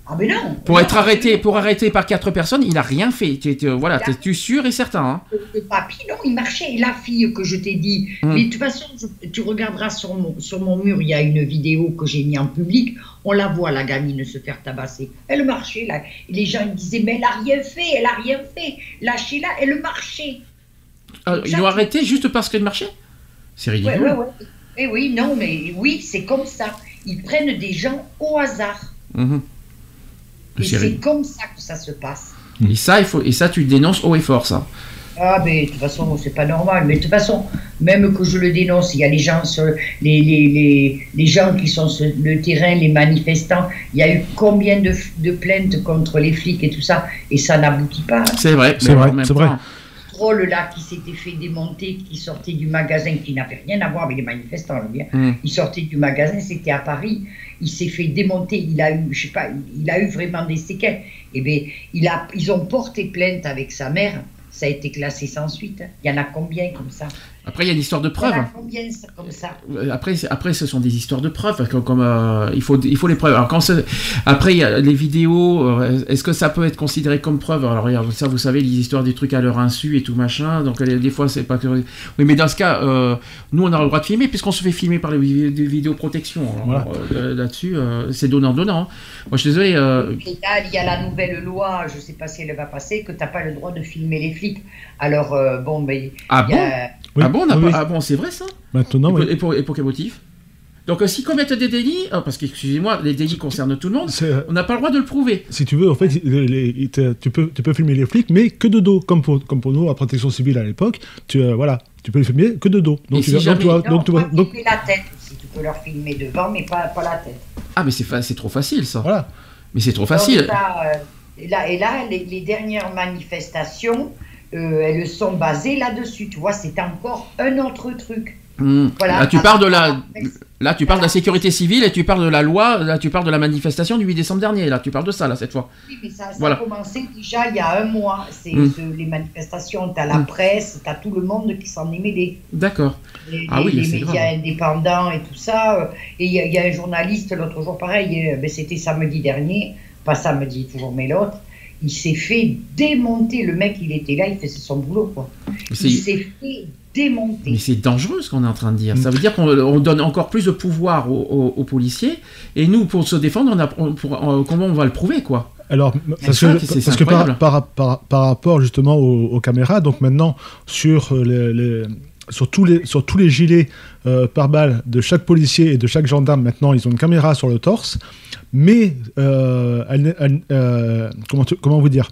Ah mais non. Pour non, être arrêté, pour arrêter par quatre personnes, il a rien fait. Tu, tu- voilà, Il a- t'es-tu sûr et certain hein Le, papy, non, il marchait. Et la fille que je t'ai dit. Hmm. Mais de toute façon, je- tu regarderas sur mon, sur mon mur, il y a une vidéo que j'ai mis en public. On la voit, la gamine, se faire tabasser. Elle marchait, là. Et les gens ils disaient, mais elle a rien fait, elle a rien fait. Lâchez-la, elle marchait. Euh, Ils l'ont arrêté juste parce qu'elle marchait? C'est Ouais, ridicule. ouais, ouais. Eh oui, non, mais oui, c'est comme ça. Ils prennent des gens au hasard. Mhm. Et C'est comme ça que ça se passe. Et ça, il faut, et ça, tu le dénonces haut et fort, ça. Ah, mais de toute façon, c'est pas normal. Mais de toute façon, même que je le dénonce, il y a les gens, sur, les, les, les, les gens qui sont sur le terrain, les manifestants. Il y a eu combien de, de plaintes contre les flics et tout ça, et ça n'aboutit pas. C'est vrai. C'est vrai, c'est vrai. Là qui s'était fait démonter, qui sortait du magasin, qui n'avait rien à voir avec les manifestants, lui, hein. Hmm. Il sortait du magasin, c'était à Paris. Il s'est fait démonter. Il a eu, je sais pas, il a eu vraiment des séquelles. Eh bien, il a, ils ont porté plainte avec sa mère. Ça a été classé sans suite. Il y en a combien comme ça? Après, il y a une histoire de preuve. combien ça- comme ça Euh, Après, après, ce sont des histoires de preuves. Comme, comme, euh, il, faut, il faut les preuves. Alors, quand après, il y a les vidéos. euh, Est-ce que ça peut être considéré comme preuve? Alors, regarde, ça, vous savez, les histoires des trucs à leur insu et tout machin. Donc, des fois, c'est pas que. Oui, mais dans ce cas, euh, nous, on a le droit de filmer puisqu'on se fait filmer par les vid- des vidéoprotection. Alors, Voilà. euh, Là-dessus, euh, c'est donnant-donnant. Moi, je suis désolé. euh, Et là, il y a la nouvelle loi, je ne sais pas si elle va passer, que tu n'as pas le droit de filmer les flics. Alors, euh, bon, mais. Ah il y a- Oui, ah bon, oui, oui. ah bon, c'est vrai ça Maintenant, et, oui. pour, et, pour, et pour quel motif Donc, euh, s'ils commettent des délits, ah, parce que, excusez-moi, les délits concernent tout le monde, euh, on n'a pas le droit de le prouver. si tu veux, en fait, les- les- te- tu, peux, tu peux filmer les flics, mais que de dos, comme pour, comme pour nous, la protection civile à l'époque. Tu, euh, voilà, tu peux les filmer que de dos. Donc, Et tu, si vas- jamais- Non, donc, tu vas- pas donc, filmer la tête aussi. Tu peux leur filmer devant, mais pas, pas la tête. Ah, mais c'est fa- trop facile ça. voilà. Mais c'est trop facile. euh, là, et là les, les dernières manifestations, euh, elles sont basées là-dessus. Tu vois, c'est encore un autre truc. Hmm. Voilà. Là, tu parles de la, là, tu parles de la sécurité civile et tu parles de la loi. Là, tu parles de la manifestation du 8 décembre dernier. Là, tu parles de ça là cette fois. Oui, mais ça, ça Voilà. a commencé déjà il y a un mois. C'est Mm. ce- les manifestations, tu as la Mm. presse, tu as tout le monde qui s'en est mêlé. D'accord. Ah oui, les médias grave. indépendants et tout ça. Et il y, a- il y a un journaliste l'autre jour, pareil, euh, ben, c'était samedi dernier, pas samedi toujours, mais l'autre. Il s'est fait démonter. Le mec, il était là, il faisait son boulot. Quoi. Il s'est fait démonter. Mais c'est dangereux ce qu'on est en train de dire. Ça veut dire qu'on on donne encore plus de pouvoir aux, aux- aux policiers. Et nous, pour se défendre, on a, on- pour- euh, comment on va le prouver quoi? Alors, parce que, parce par, par, par, par rapport justement aux, aux caméras, donc maintenant sur, euh, les, les- sur, tous, les, sur tous les gilets euh, par balle de chaque policier et de chaque gendarme, maintenant ils ont une caméra sur le torse, mais euh, euh, comment, comment vous dire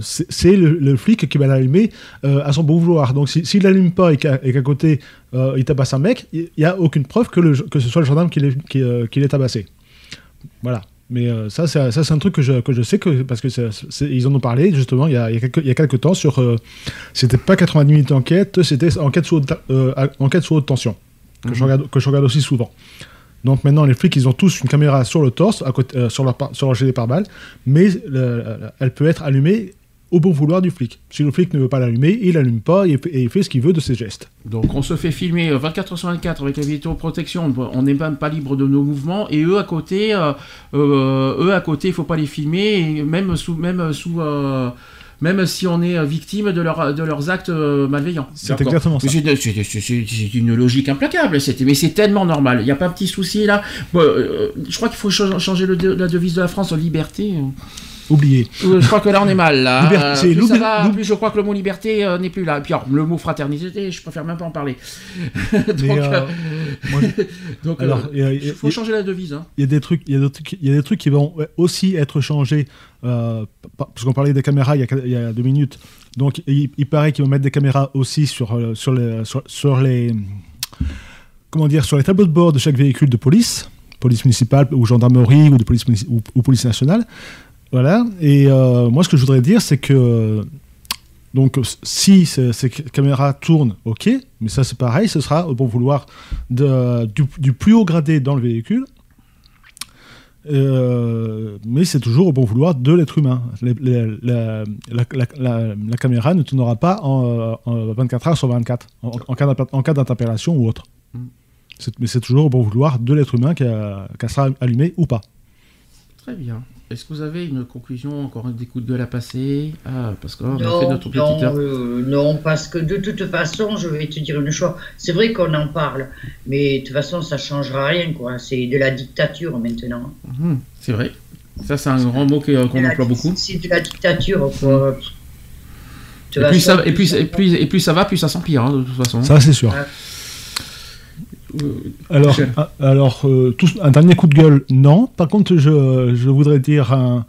c'est le, flic qui va l'allumer à son bon vouloir. Donc si- s'il l'allume pas et qu'à côté il tabasse un mec, il n'y a aucune preuve que, que ce soit le gendarme qui l'ait tabassé. Voilà. Mais euh, ça, c'est ça, c'est un truc que je, que je sais que parce que ils en ont parlé justement il y a, il y a, quelques, il y a quelques temps sur. euh, c'était pas 90 minutes d'enquête, c'était enquête sous haute, euh, enquête sous haute tension que, je regarde, que je regarde aussi souvent. Donc maintenant, les flics, ils ont tous une caméra sur le torse, à côté, euh, sur, leur, sur leur gilet pare-balles, mais le- elle peut être allumée au bon vouloir du flic. Si le flic ne veut pas l'allumer, il l'allume pas et, il fait ce qu'il veut de ses gestes. Donc on se fait filmer euh, 24 heures sur 24 avec la vidéoprotection, on n'est même pas libre de nos mouvements et eux à côté, euh, euh, eux à côté, il faut pas les filmer et même sous, même sous, euh, même si on est euh, victime de, leur, de leurs actes euh, malveillants. C'est exactement ça. C'est- une logique implacable, mais c'est tellement normal. Il n'y a pas un petit souci là. Bon, euh, je crois qu'il faut cha- changer le la devise de la France en liberté. Oublié. Je crois que là on est mal. Là. Liberté, Euh, plus, ça l'oubli- va, l'oubli- plus je crois que le mot liberté euh, n'est plus là. Et puis alors, le mot fraternité, je préfère même pas en parler. Donc, Mais, euh, moi, donc, alors, il y faut changer la devise. hein. Il y a des trucs, il y a des trucs, il y a des trucs qui vont aussi être changés. euh, pa- parce qu'on parlait des caméras il y a, il y a deux minutes. Donc, il, il paraît qu'ils vont mettre des caméras aussi sur, sur, les, sur, sur les, comment dire, sur les tableaux de bord de chaque véhicule de police, police municipale ou gendarmerie ou de police ou police nationale. Voilà. Et euh, moi, ce que je voudrais dire, c'est que donc, si ces, ces caméras tournent, ok, mais ça c'est pareil, ce sera au bon vouloir de- du, du plus haut gradé dans le véhicule. Euh, mais c'est toujours au bon vouloir de l'être humain. Les- les- la, la- la- la- la caméra ne tournera pas en, euh, en 24 heures sur 24, en, en cas d'interpellation ou autre. Mm. Mais c'est toujours au bon vouloir de l'être humain qu'elle sera allumée ou pas. Très bien. Est-ce que vous avez une conclusion, encore des coups de gueule à passer Ah, parce qu'on a fait Non, notre petite non, heure. euh, non, parce que de toute façon, je vais te dire une chose. C'est vrai qu'on en parle, mais de toute façon, ça changera rien, quoi. C'est de la dictature maintenant. Mhm, c'est vrai. Ça, c'est un grand mot que- qu'on emploie beaucoup. C'est de la dictature, quoi. Et plus, façon, ça, et, plus, et, plus, et plus ça va, plus ça s'empire, hein, de toute façon. Ça, c'est sûr. Ouais. Euh, Alors, ah, alors euh, un dernier coup de gueule, non. Par contre, je, je voudrais dire un,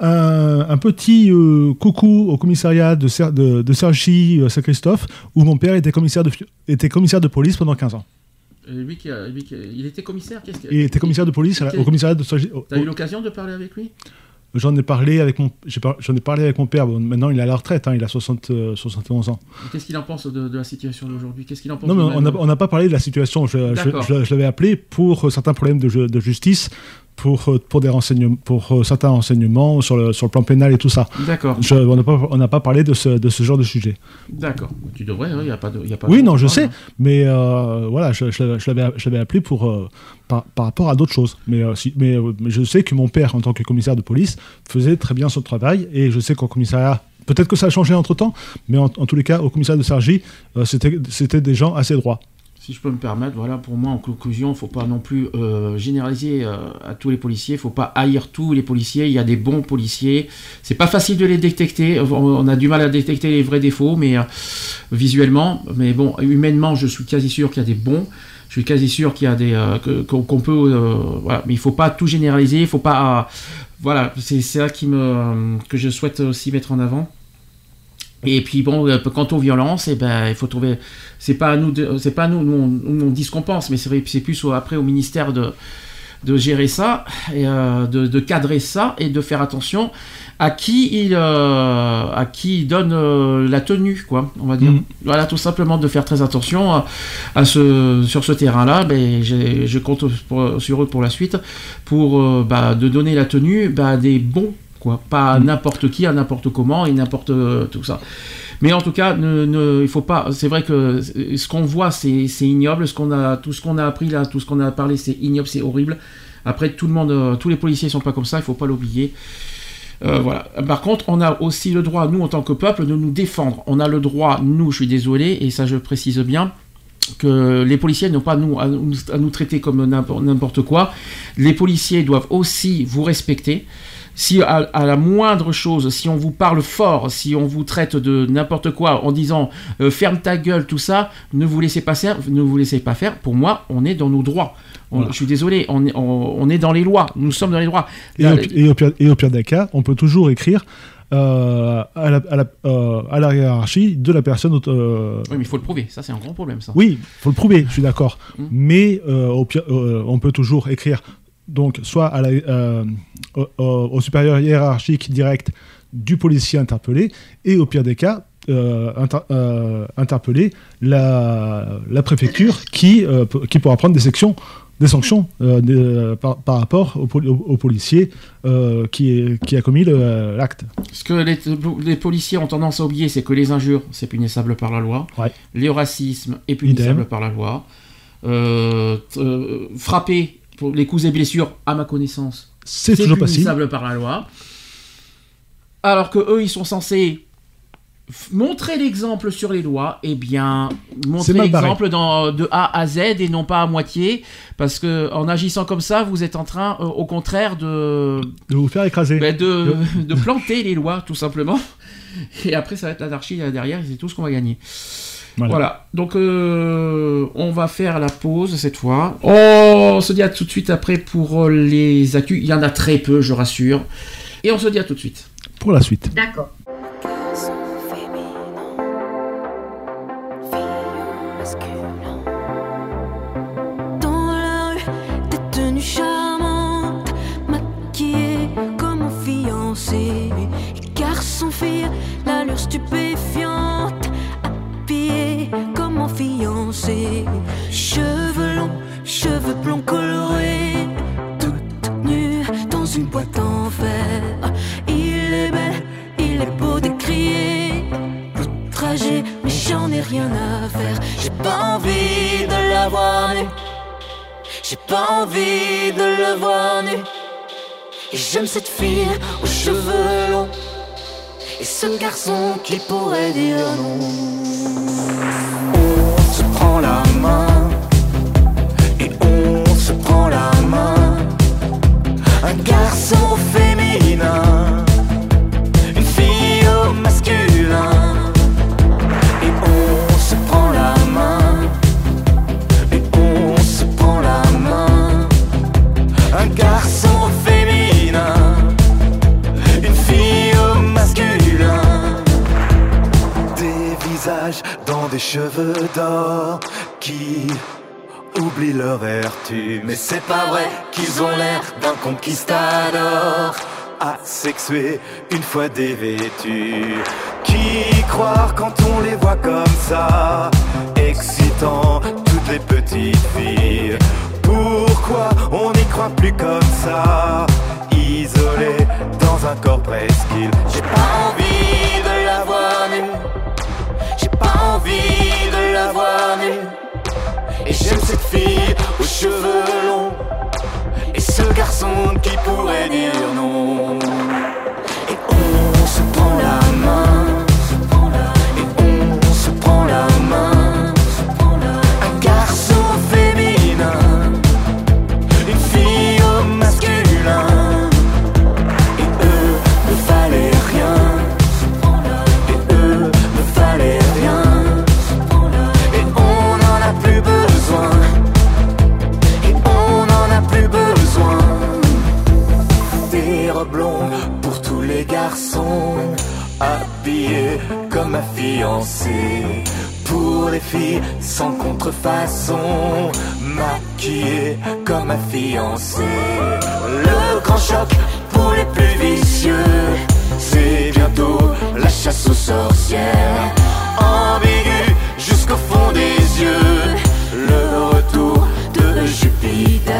un, un petit euh, coucou au commissariat de, Ser- de, de euh, Saint-Christophe, où mon père était commissaire de, était commissaire de police pendant 15 ans. lui qui a- lui qui a- il était commissaire qu'est-ce que- Il était commissaire de police à au commissariat de oh, T'as eu l'occasion de parler avec lui? J'en ai parlé avec mon, j'en ai parlé avec mon père. Bon, maintenant, il est à la retraite. hein, il a 60, euh, 71 ans. Qu'est-ce qu'il en pense de, de la situation d'aujourd'hui? Qu'est-ce qu'il en pense Non, mais on n'a pas parlé de la situation. Je, l'avais appelé pour euh, certains problèmes de, ju- de justice, pour, euh, pour, des renseignements, pour euh, certains renseignements sur le, sur le plan pénal et tout ça. D'accord, on n'a pas, on n'a pas parlé de ce, de ce genre de sujet. d'accord. Tu devrais, il n'y a pas de. y a pas Oui, non, je sais, mais euh, voilà, je, je l'avais- je l'avais appelé pour, euh, par, rapport à d'autres choses. Mais, euh, euh, mais je sais que mon père, en tant que commissaire de police, faisait très bien son travail, et je sais qu'au commissariat, peut-être que ça a changé entre-temps, mais en, tous les cas, au commissariat de Sergi, euh, c'était des gens assez droits. Si je peux me permettre, voilà, pour moi, en conclusion, il ne faut pas non plus généraliser à tous les policiers, il ne faut pas haïr tous les policiers, il y a des bons policiers, c'est pas facile de les détecter, on a du mal à détecter les vrais défauts, mais visuellement, mais bon, humainement, je suis quasi sûr qu'il y a des bons, je suis quasi sûr qu'il y a des, euh, qu'on peut, euh, voilà, mais il faut pas tout généraliser, il faut pas, euh, voilà, c'est ça qui me, que je souhaite aussi mettre en avant. Et puis bon, euh, quant aux violences, eh ben, il faut trouver. C'est pas à nous, c'est pas à nous, nous on, on dit ce qu'on pense, mais c'est plus après au ministère de de gérer ça, et, euh, de, de cadrer ça et de faire attention à qui il, euh, à qui il donne euh, la tenue, quoi, on va dire. Mhm. Voilà, tout simplement de faire très attention à, à ce, sur ce terrain-là. Ben, je compte pour- sur eux pour la suite, pour bah, de donner la tenue bah, à des bons, quoi, pas à n'importe qui, à n'importe comment et n'importe tout ça. Mais en tout cas, ne, ne- il faut pas. C'est vrai que ce qu'on voit, c'est ignoble. Tout ce qu'on a appris là, tout ce qu'on a parlé, c'est ignoble, c'est horrible. Après, tout le monde, euh, tous les policiers sont pas comme ça. Il faut pas l'oublier. Euh, voilà. Par contre, on a aussi le droit, nous en tant que peuple, de nous défendre. On a le droit, nous, je suis désolé, et ça je précise bien, que les policiers n'ont pas à, nous, traiter comme n'importe quoi. Les policiers doivent aussi vous respecter. Si à, à la moindre chose, si on vous parle fort, si on vous traite de n'importe quoi en disant euh, ferme ta gueule, tout ça, ne vous laissez pas faire, ne vous laissez pas faire. Pour moi, on est dans nos droits. On- Voilà. Je suis désolé, on est, on, on est dans les lois. Nous sommes dans les droits. Et, Là, au, et au pire, et au pire des cas, on peut toujours écrire euh, à, la, à, la, euh, à la hiérarchie de la personne. euh, Oui, mais il faut le prouver. Ça, c'est un grand problème, ça. oui, faut le prouver, je suis d'accord. Mm. Mais au pire, on peut toujours écrire donc soit à la, euh, au, supérieur hiérarchique direct du policier interpellé, et au pire des cas, euh, inter- euh, interpeller la, la préfecture qui, qui pourra prendre des sections des sanctions de- par, par rapport au, poli- au- au policier qui, qui a commis l'acte. Ce que les, les policiers ont tendance à oublier, c'est que les injures, c'est punissable par la loi. Ouais. Le racisme est punissable Idem. par la loi. Frapper pour les coups et blessures, à ma connaissance, C'est toujours possible. punissable par la loi. Alors que eux, ils sont censés montrer l'exemple sur les lois, eh bien, montrer l'exemple de A à Z et non pas à moitié, parce que en agissant comme ça, vous êtes en train, euh, au contraire, de, De vous faire écraser. ben, de, de planter les lois, tout simplement. Et après, ça va être l'anarchie là, derrière, et c'est tout ce qu'on va gagner. Voilà. Voilà. Donc, euh, on va faire la pause cette fois. On se dit à tout de suite après pour euh, les actus. Il y en a très peu, je rassure. Et on se dit à tout de suite. Pour la suite. D'accord. Cheveux blonds colorés, toute nue dans une boîte en fer. Il est belle, il est beau de crier. Outragé, mais j'en ai rien à faire. J'ai pas envie de la voir nue. J'ai pas envie de le voir nu. Et j'aime cette fille aux cheveux longs. Et ce garçon qui pourrait dire non. On prend la main la main. Un garçon féminin, Mais c'est pas vrai qu'ils ont l'air d'un conquistador. Asexué une fois dévêtus. Qui croire quand on les voit comme ça Excitant toutes les petites filles? Pourquoi on n'y croit plus comme ça? Isolé dans un corps presqu'île. J'ai pas envie de la voir nue. J'ai pas envie de la voir nue. Et j'aime cette fille aux cheveux longs. Et ce garçon qui pourrait dire non. Et on se prend la main. Comme ma fiancée. Pour les filles sans contrefaçon. Maquillées comme ma fiancée. Le grand choc pour les plus vicieux. C'est bientôt la chasse aux sorcières. Ambigu jusqu'au fond des yeux. Le retour de Jupiter.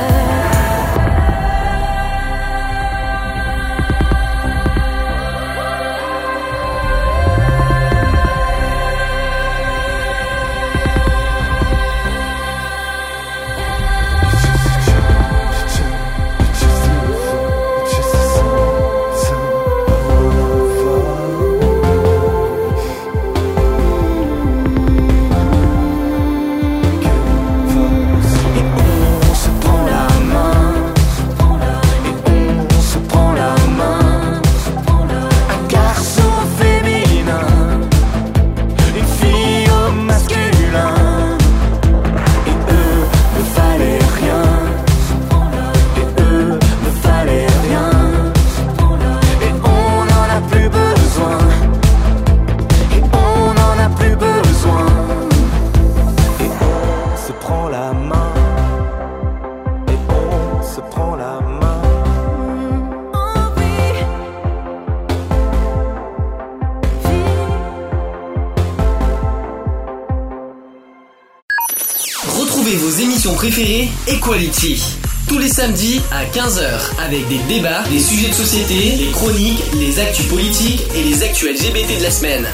Préférées Equality. Tous les samedis à 15h avec des débats, des sujets de société, les chroniques, les actus politiques et les actus LGBT de la semaine.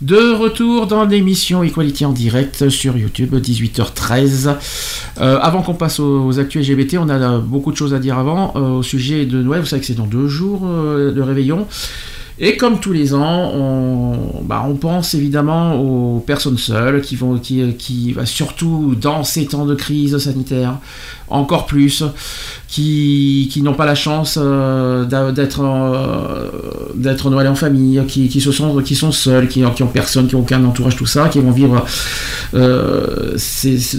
De retour dans l'émission Equality en direct sur YouTube, 18h13. Euh, avant qu'on passe aux, aux actus LGBT, on a euh, beaucoup de choses à dire avant euh, au sujet de Noël. Vous savez que c'est dans deux jours euh, réveillon. Et comme tous les ans, on, bah, on pense évidemment aux personnes seules qui vont, qui, qui bah, surtout dans ces temps de crise sanitaire, encore plus, qui, qui n'ont pas la chance euh, d'être euh, d'être Noël en famille, qui, qui se sont, qui sont seuls, qui, qui ont personne, qui ont aucun entourage, tout ça, qui vont vivre euh,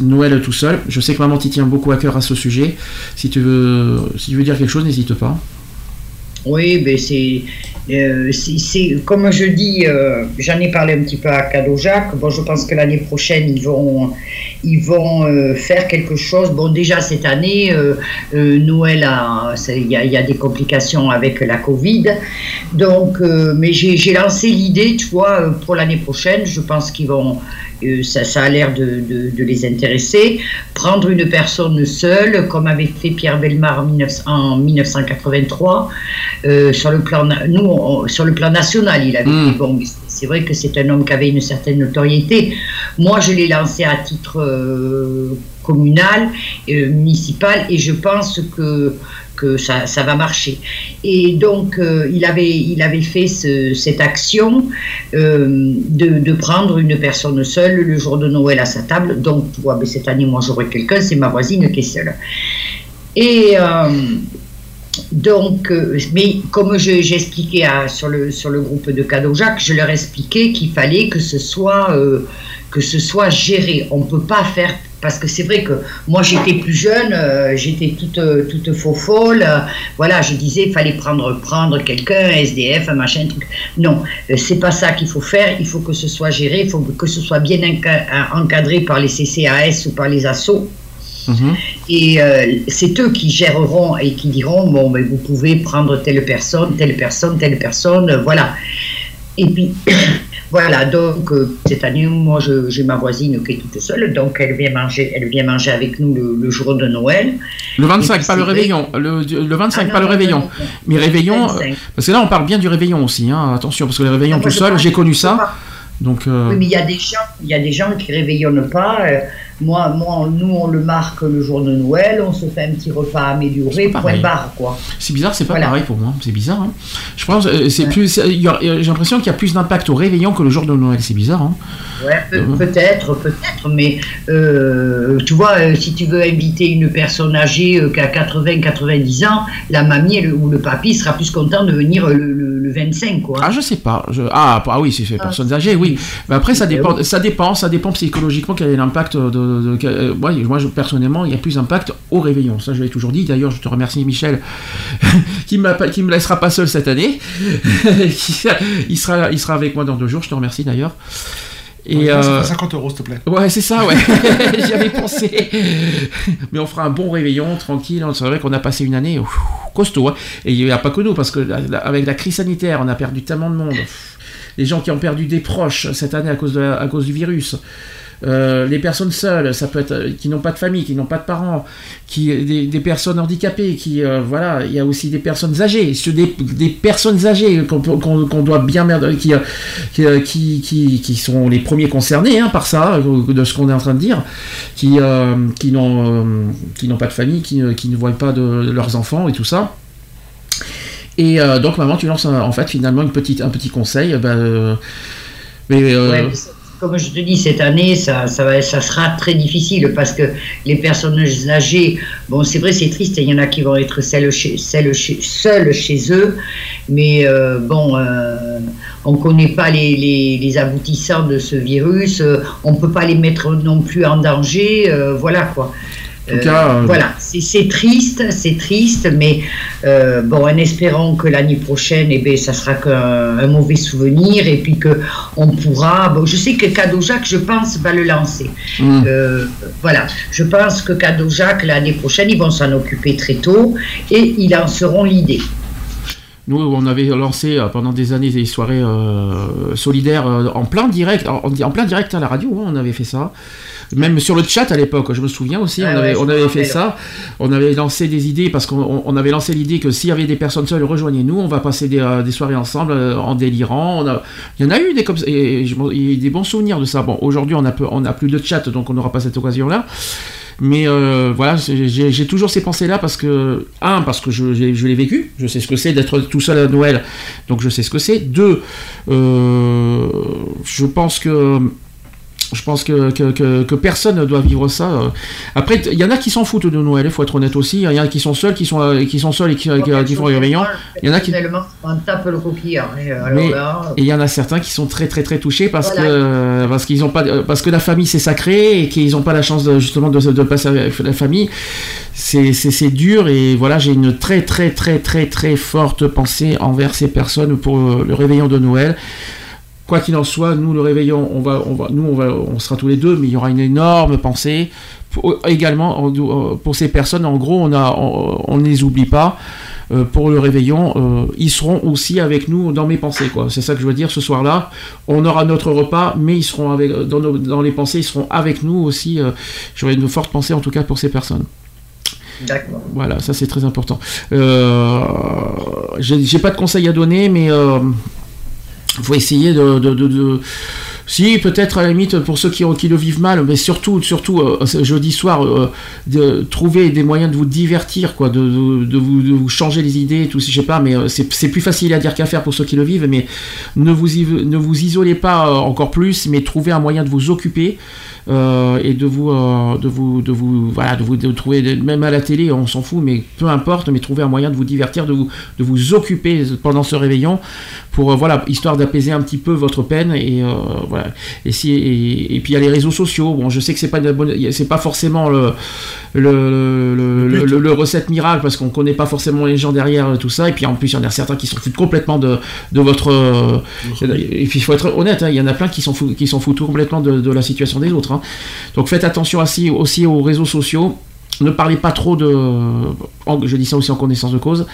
Noël tout seul. Je sais que maman t'y tient beaucoup à cœur à ce sujet. Si tu veux, si tu veux dire quelque chose, n'hésite pas. Oui, ben c'est, euh, c'est- comme je dis, euh, j'en ai parlé un petit peu à Jacques. Bon, je pense que l'année prochaine ils vont, ils vont euh, faire quelque chose. Bon, déjà cette année, Noël, il y, a- des complications avec la Covid. Donc, mais j'ai lancé l'idée, tu vois, pour l'année prochaine. Je pense qu'ils vont, ça, a l'air de, de- les intéresser. Prendre une personne seule, comme avait fait Pierre Belmar en, 19 en 1983. Euh, sur le plan, nous, sur le plan national, il avait Mm. dit, bon, c'est- c'est vrai que c'est un homme qui avait une certaine notoriété. Moi, je l'ai lancé à titre euh, communal, euh, municipal, et je pense que que ça, ça va marcher. Et donc, euh, il, avait, il avait fait ce- cette action euh, de, de prendre une personne seule le jour de Noël à sa table. Donc, tu vois, mais cette année, moi, j'aurai quelqu'un, c'est ma voisine qui est seule. Et euh, donc, euh, mais comme je- j'ai expliqué à- sur, le, sur le groupe de Jacques, je leur expliquais qu'il fallait que ce soit, euh, que ce soit géré. On ne peut pas faire. Parce que c'est vrai que moi j'étais plus jeune, euh, j'étais toute, toute faux folle. voilà, je disais il fallait prendre, prendre quelqu'un, un SDF, un machin, un truc. Non, c'est pas ça qu'il faut faire. Il faut que ce soit géré, il faut que ce soit bien enca- encadré par les CCAS ou par les ASSO. Mhm. Et euh, c'est eux qui géreront et qui diront bon, mais vous pouvez prendre telle personne, telle personne, telle personne, euh, voilà. Et puis, voilà, donc euh, cette année, moi, j'ai ma voisine qui est toute seule, donc elle vient manger, elle vient manger avec nous le, le jour de Noël. Le Et 25, puis, pas le réveillon. Le, le 25, Ah, pas le réveillon. non, non. Mais réveillon, 25. parce que là on parle bien du réveillon aussi, hein, attention, parce que le réveillon Ah, moi, tout seul, j'ai connu ça. Donc, euh, Oui, mais il y a des gens, il y a des gens qui réveillonnent pas. euh, moi, moi, nous, on le marque le jour de Noël, on se fait un petit repas amélioré, C'est point barre, quoi. c'est bizarre, c'est pas Voilà. pareil pour moi. C'est bizarre. hein. Je pense, euh, c'est plus, c'est- j'ai l'impression qu'il y a plus d'impact au réveillon que le jour de Noël. C'est bizarre. Hein. Ouais, Mhm. peut-être, peut-être, mais euh, tu vois, euh, si tu veux inviter une personne âgée euh, qui a 80, 90 ans, la mamie elle- ou le papy sera plus content de venir euh, le, le- le 25, quoi. Ah, je sais pas. Je- Ah, ah oui, c'est fait Ah, personnes âgées, oui. Mais après, ça Eh dépend, ça dépend, ça dépend psychologiquement quel est l'impact de. De- de- euh, moi, moi, je- personnellement, il y a plus d'impact au réveillon. Ça, je l'ai toujours dit. D'ailleurs, je te remercie, Michel, qui qui me laissera pas seul cette année. il sera, il sera avec moi dans deux jours. Je te remercie d'ailleurs. Et Ça euh, fait 50 euros, s'il te plaît. Ouais, c'est ça, ouais. J'y avais pensé. Mais on fera un bon réveillon, tranquille. C'est vrai qu'on a passé une année ouf, costaud. hein. Et il n'y a pas que nous, parce que la- la- avec la crise sanitaire, on a perdu tellement de monde. Les gens qui ont perdu des proches cette année à cause, de la- à cause du virus. Euh, les personnes seules, ça peut être euh, qui n'ont pas de famille, qui n'ont pas de parents, qui des, personnes handicapées, qui euh, voilà, il y a aussi des personnes âgées, des, personnes âgées qu'on doit bien qui, qui, qui, qui, sont les premiers concernés hein, par ça, de ce qu'on est en train de dire, qui qui n'ont qui n'ont pas de famille, qui, qui ne voient pas leurs enfants et tout ça. Et donc maman, tu lances en fait finalement une petite un petit conseil, ben, euh, mais comme je te dis, cette année, ça, ça, va- ça sera très difficile parce que les personnes âgées, bon, c'est vrai, c'est triste, il y en a qui vont être celles chez, celles chez, seules chez eux, mais euh, bon, euh, on ne connaît pas les, les, les aboutissants de ce virus, euh, on ne peut pas les mettre non plus en danger, voilà quoi. Tout cas, euh, voilà, c'est triste, c'est triste, mais euh, bon, en espérant que l'année prochaine, eh ben, ça sera qu'un un mauvais souvenir et puis que on pourra. Bon, je sais que Cadeau Jacques, je pense, va le lancer. Mm. Euh, voilà, je pense que Cadeau Jacques l'année prochaine, ils vont s'en occuper très tôt et ils lanceront l'idée. Nous, on avait lancé euh, pendant des années des soirées euh, solidaires euh, en plein direct, en, en plein direct à la radio. hein, on avait fait ça. Même sur le chat à l'époque, je me souviens aussi, Ah on ouais, avait, on fait ça. On avait lancé des idées parce qu'on on- on avait lancé l'idée que s'il y avait des personnes seules, rejoignez-nous. On va passer des, euh, des soirées ensemble euh, en délirant. On a- il y en a eu des comme et, a des bons souvenirs de ça. Bon, aujourd'hui, on a peu- on n'a plus de chat, donc on n'aura pas cette occasion-là. Mais euh, voilà, j'ai toujours ces pensées-là parce que, un, parce que je l'ai vécu, je sais ce que c'est d'être tout seul à Noël, donc je sais ce que c'est. Deux, euh, je pense que. Je pense que, que, que- que personne ne doit vivre ça. euh. Après, il y en a qui s'en foutent de Noël, il faut être honnête aussi. Il y en a qui sont seuls, qui sont, euh, qui sont seuls et qui, qui font les réveillons. Il y en a qui- on tape le coquillard. Et là, Et il y en a certains qui sont très très très touchés parce Voilà. que euh, parce qu'ils ont pas euh, parce que la famille c'est sacré et qu'ils n'ont pas la chance de, justement de, de passer avec la famille. C'est c'est c'est dur et voilà j'ai une très très très très très forte pensée envers ces personnes pour euh, le réveillon de Noël. Quoi qu'il en soit, nous le réveillon, on va, on va, nous on va, on sera tous les deux, mais il y aura une énorme pensée pour- également en- pour ces personnes. En gros, on a, on, on ne les oublie pas. Euh, pour le réveillon, euh, ils seront aussi avec nous dans mes pensées, quoi. C'est ça que je veux dire. Ce soir-là, on aura notre repas, mais ils seront avec, dans, nos- dans les pensées, ils seront avec nous aussi. euh, J'aurai une forte pensée, en tout cas, pour ces personnes. d'accord. Voilà, ça c'est très important. Euh, J'ai j'ai pas de conseils à donner, mais euh, faut essayer de, de- de- si peut-être à la limite pour ceux qui, qui le vivent mal, mais surtout, surtout euh, jeudi soir, euh, de trouver des moyens de vous divertir, quoi, de, de- vous, changer les idées, tout, je sais pas, mais euh, c'est plus facile à dire qu'à faire pour ceux qui le vivent, mais ne vous, ne vous isolez pas encore plus, mais trouvez un moyen de vous occuper et de vous, euh, de vous, de vous, voilà, de vous de trouver, même à la télé, on s'en fout, mais peu importe, mais trouver un moyen de vous divertir, de vous, de vous occuper pendant ce réveillon, pour euh, voilà, histoire d'apaiser un petit peu votre peine et euh, voilà. Et si et, et puis il y a les réseaux sociaux. Bon, je sais que c'est pas c'est pas forcément le le, le, le- le- le recette miracle parce qu'on connaît pas forcément les gens derrière euh, tout ça. Et puis en plus il y en a certains qui s'en foutent complètement de de votre euh, et puis il faut être honnête, hein, il y en a plein qui s'en foutent, qui s'en foutent complètement de, de la situation des autres. Hein. Donc faites attention aussi, aux réseaux sociaux. Ne parlez pas trop de, je dis ça aussi en connaissance de cause,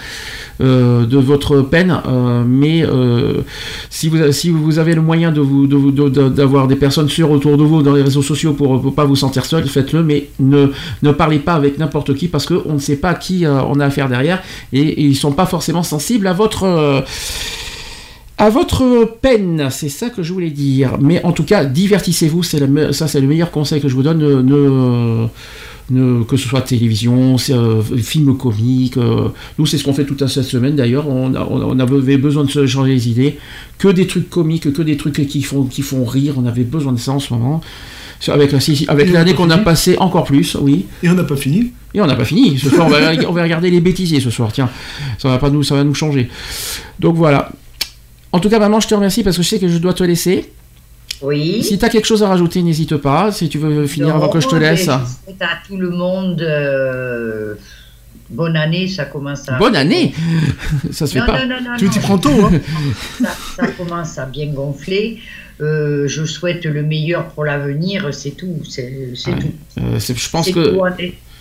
euh, de votre peine, euh, mais euh, si, vous, si vous avez le moyen de vous, d'avoir des personnes sûres autour de vous dans les réseaux sociaux pour ne pas vous sentir seul, faites-le, mais ne, ne parlez pas avec n'importe qui parce qu'on ne sait pas à qui on a affaire derrière et, et ils sont pas forcément sensibles à votre à votre peine, c'est ça que je voulais dire. Mais en tout cas, divertissez-vous, c'est le me- ça c'est le meilleur conseil que je vous donne. Ne, ne- ne- que ce soit télévision, euh, film comique. euh, nous, c'est ce qu'on fait toute cette semaine d'ailleurs. On, a- on on avait besoin de se changer les idées. Que des trucs comiques, que des trucs qui font, qui font rire. On avait besoin de ça en ce moment. Avec, la, l'année qu'on a fini passé encore plus, oui. Et on n'a pas fini. Et on n'a pas fini. Ce soir, on va, on va regarder les bêtisiers ce soir. Tiens, ça va pas nous, ça va nous changer. Donc voilà. En tout cas, maman, je te remercie parce que je sais que je dois te laisser. Oui. Si tu as quelque chose à rajouter, n'hésite pas. Si tu veux finir avant que je te laisse. Je souhaite à tout le monde euh, bonne année, ça commence à. Bonne année Ça se fait Non, pas. Tu t'y prends tôt, hein ça, ça commence à bien gonfler. Euh, je souhaite le meilleur pour l'avenir, c'est tout. C'est c'est Ouais. tout. Euh, c'est- je pense que tout, hein.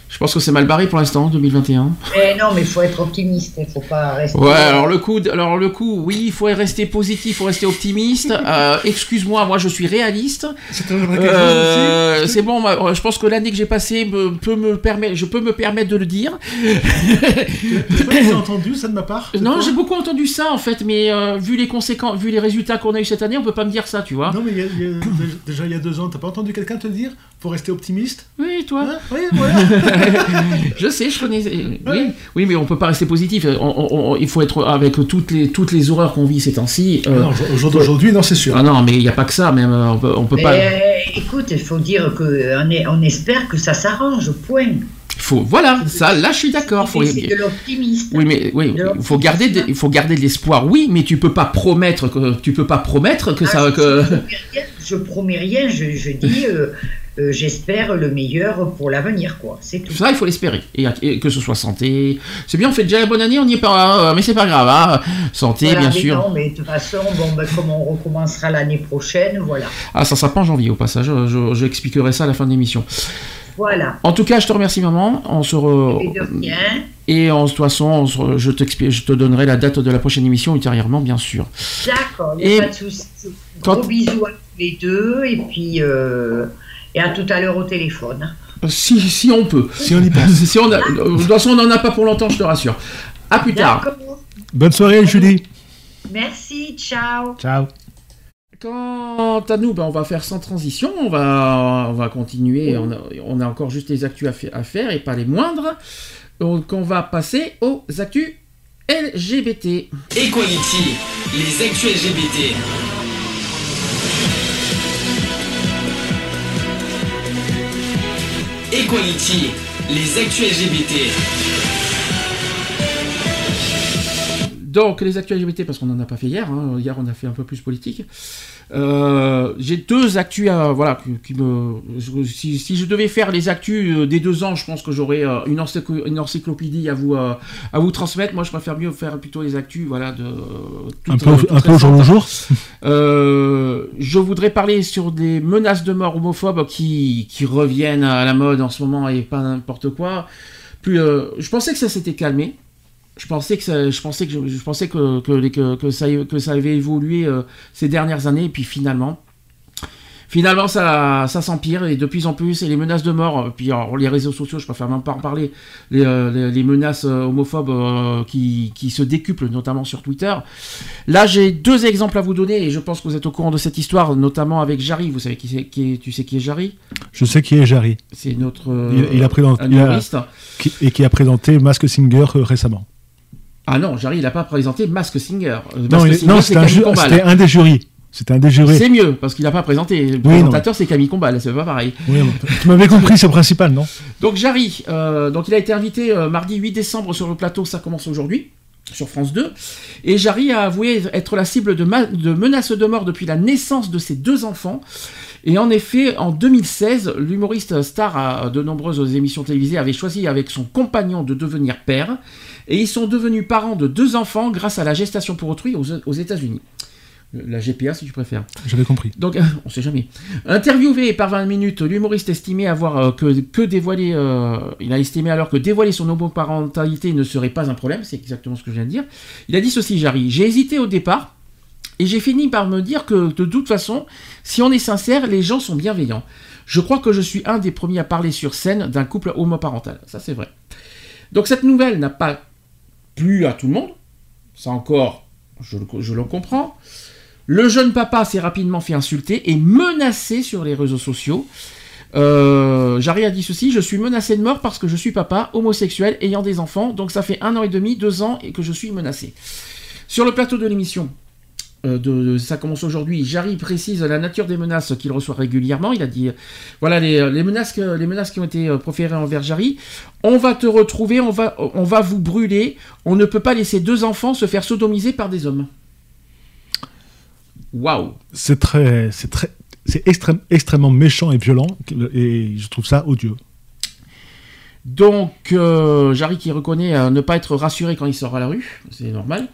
Je pense que c'est mal barré pour l'instant, 2021. Mais non, mais il faut être optimiste, il faut pas rester. Ouais, alors le coup, alors le coup, oui, il faut rester positif, il faut rester optimiste. Euh, Excuse-moi, moi je suis réaliste. C'est un vrai Euh, c'est bon, moi, je pense que l'année que j'ai passée me- peut me permettre, je peux me permettre de le dire. Été entendu ça de ma part Non, j'ai beaucoup entendu ça en fait, mais euh, vu les conséquences, vu les résultats qu'on a eu cette année, on peut pas me dire ça, tu vois. Non, mais il y a- il y a- déjà il y a deux ans, t'as pas entendu quelqu'un te le dire Faut rester optimiste? Oui, toi. Hein? Oui, voilà. je sais, je connais. Oui, oui, mais on peut pas rester positif. On- on- on- il faut être avec toutes les toutes les horreurs qu'on vit ces temps-ci. euh, Non, au jour d'aujourd'hui, non, c'est sûr. Ah non, mais il n'y a pas que ça, même. euh, On peut, on peut Mais, pas. euh, écoute, il faut dire qu'on on espère que ça s'arrange, point. Faut, voilà, ça, là, je suis d'accord. Faut, C'est de l'optimisme. oui, mais oui, il faut garder, de- il faut garder de l'espoir. Oui, mais tu peux pas promettre que tu peux pas promettre que Ah, ça. je, Que... je promets rien, je promets rien, je, je dis euh, euh, j'espère le meilleur pour l'avenir, quoi. C'est tout. Ça, il faut l'espérer. Et, et que ce soit santé. C'est bien, on fait déjà la bonne année, on n'y est pas, hein, mais c'est pas grave. hein. Santé, Voilà, bien mais sûr. Non, mais de toute façon, bon, ben, comme on recommencera l'année prochaine, voilà. Ah, ça sera pas en janvier au passage. Je, je expliquerai ça à la fin de l'émission. Voilà. En tout cas, je te remercie, maman. On se re- Et de rien. Et en de toute façon, se- je, je te donnerai la date de la prochaine émission ultérieurement, bien sûr. D'accord, Et pas de souci. Gros quand- bisous à tous les deux et puis euh, et à tout à l'heure au téléphone. Si, si on peut. Si on y pense. si on a- de toute façon, on n'en a pas pour longtemps, je te rassure. À plus tard. Bonne soirée, Julie. Merci, ciao. Ciao. Quant à nous, ben, on va faire sans transition. On va, on va continuer. On a, on a encore juste les actus à faire et pas les moindres. Donc, on va passer aux actus LGBT. Equality, les actus LGBT. Equality, les actus LGBT. Donc, les actus LGBT, parce qu'on n'en a pas fait hier. hein. Hier, on a fait un peu plus politique. Euh, J'ai deux actus à, voilà, qui, me. Si, si je devais faire les actus euh, des deux ans, je pense que j'aurais euh, une, encyclo- une encyclopédie à vous, à vous transmettre. Moi, je préfère mieux faire plutôt les actus, voilà, de. Un toutes- peu, un peu jour le jour. Euh, je voudrais parler sur des menaces de mort homophobes qui, qui reviennent à la mode en ce moment et pas n'importe quoi. Plus, euh, je pensais que ça s'était calmé. Je pensais que ça, je pensais que je, je pensais que, que, que, que ça, que ça avait évolué euh, ces dernières années et puis finalement. Finalement, ça, ça s'empire et de plus en plus, et les menaces de mort, euh, puis alors, les réseaux sociaux, je préfère même pas en parler, les, euh, les, les menaces homophobes euh, qui, qui se décuplent, notamment sur Twitter. Là, j'ai deux exemples à vous donner et je pense que vous êtes au courant de cette histoire, notamment avec Jarry. Vous savez qui, est- tu sais qui est Jarry? Je sais qui est Jarry. C'est notre euh, il, il a présenté, un il a- humoriste. qui- et qui a présenté Mask Singer récemment. Ah non, Jarry, il n'a pas présenté Mask Singer. Euh, Non, Singer, non, c'est c'était un, Camille ju- Combal. c'était un des jurys. C'était un des jurés. C'est mieux parce qu'il n'a pas présenté. Le présentateur, c'est Camille Combal, c'est pas pareil. Oui, tu m'avais compris, c'est le principal, non? Donc Jarry, euh, donc il a été invité euh, mardi 8 décembre sur le plateau, ça commence aujourd'hui, sur France 2. Et Jarry a avoué être la cible de menaces de mort depuis la naissance de ses deux enfants. Et en effet, en 2016, l'humoriste star à de nombreuses émissions télévisées avait choisi avec son compagnon de devenir père. Et ils sont devenus parents de deux enfants grâce à la gestation pour autrui aux, aux États-Unis. La GPA si tu préfères. J'avais compris. Donc, on sait jamais. Interviewé par 20 minutes, l'humoriste estimait avoir euh, que, que dévoiler, euh, il a estimé alors que dévoiler son homoparentalité ne serait pas un problème, c'est exactement ce que je viens de dire. Il a dit ceci, Jarry, j'ai hésité au départ, et j'ai fini par me dire que de toute façon, si on est sincère, les gens sont bienveillants. Je crois que je suis un des premiers à parler sur scène d'un couple homoparental. Ça, c'est vrai. Donc, cette nouvelle n'a pas plu à tout le monde. Ça encore, je, le- comprends. Le jeune papa s'est rapidement fait insulter et menacé sur les réseaux sociaux. Euh, Jarry a dit ceci, je suis menacé de mort parce que je suis papa, homosexuel, ayant des enfants, donc ça fait un an et demi, deux ans et que je suis menacé. Sur le plateau de l'émission, de, de- ça commence aujourd'hui, Jarry précise la nature des menaces qu'il reçoit régulièrement. Il a dit, euh, voilà les, les menaces, que- les menaces qui ont été euh, proférées envers Jarry. On va te retrouver, on va, on va vous brûler. On ne peut pas laisser deux enfants se faire sodomiser par des hommes. Waouh C'est très, c'est très, c'est extrême, extrêmement méchant et violent, et je trouve ça odieux. Donc, euh, Jarry qui reconnaît euh, ne pas être rassuré quand il sort à la rue, c'est normal.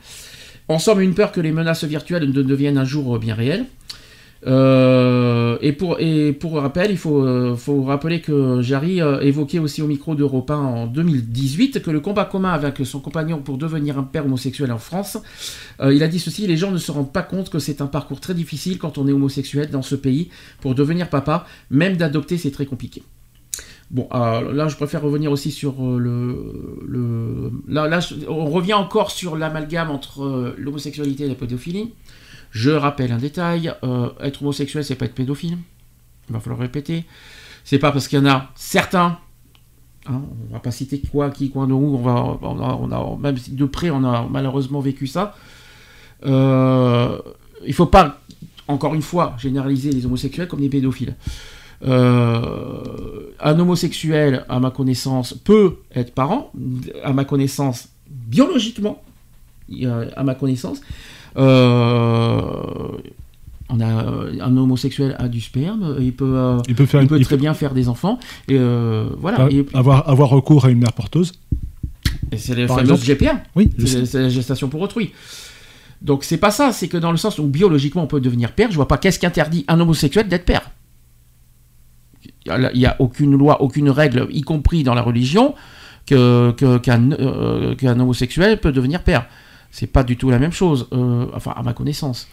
En somme, une peur que les menaces virtuelles ne deviennent un jour euh, bien réelles. Euh, et, pour, rappel, il faut, euh, rappeler que Jarry évoquait aussi au micro d'Europe 1 en 2018 que le combat commun avec son compagnon pour devenir un père homosexuel en France, il a dit ceci, les gens ne se rendent pas compte que c'est un parcours très difficile quand on est homosexuel dans ce pays. Pour devenir papa, même d'adopter, c'est très compliqué. Bon, euh, là, je préfère revenir aussi sur euh, le. là, on revient encore sur l'amalgame entre euh, l'homosexualité et la pédophilie. Je rappelle un détail être homosexuel, c'est pas être pédophile. Il va falloir répéter. C'est pas parce qu'il y en a certains. hein, on va pas citer quoi, qui, quoi, de où. On va, on a, même de près, on a malheureusement vécu ça. Euh, il faut pas, encore une fois, généraliser les homosexuels comme des pédophiles. Euh, un homosexuel, à ma connaissance, peut être parent, à ma connaissance, biologiquement, à ma connaissance. Euh, on a euh, un homosexuel a du sperme, il peut, euh, Il peut faire il une- peut il très bien faire des enfants. Et euh, voilà. Et- avoir, avoir recours à une mère porteuse. c'est fameuse exemple. GPA. Oui, c'est la gestation pour autrui. Donc c'est pas ça, c'est que dans le sens où biologiquement on peut devenir père, je vois pas qu'est-ce qui interdit un homosexuel d'être père. Il n'y a aucune loi, aucune règle, y compris dans la religion, que, que- qu'un euh, qu'un homosexuel peut devenir père. C'est pas du tout la même chose, euh, enfin à ma connaissance.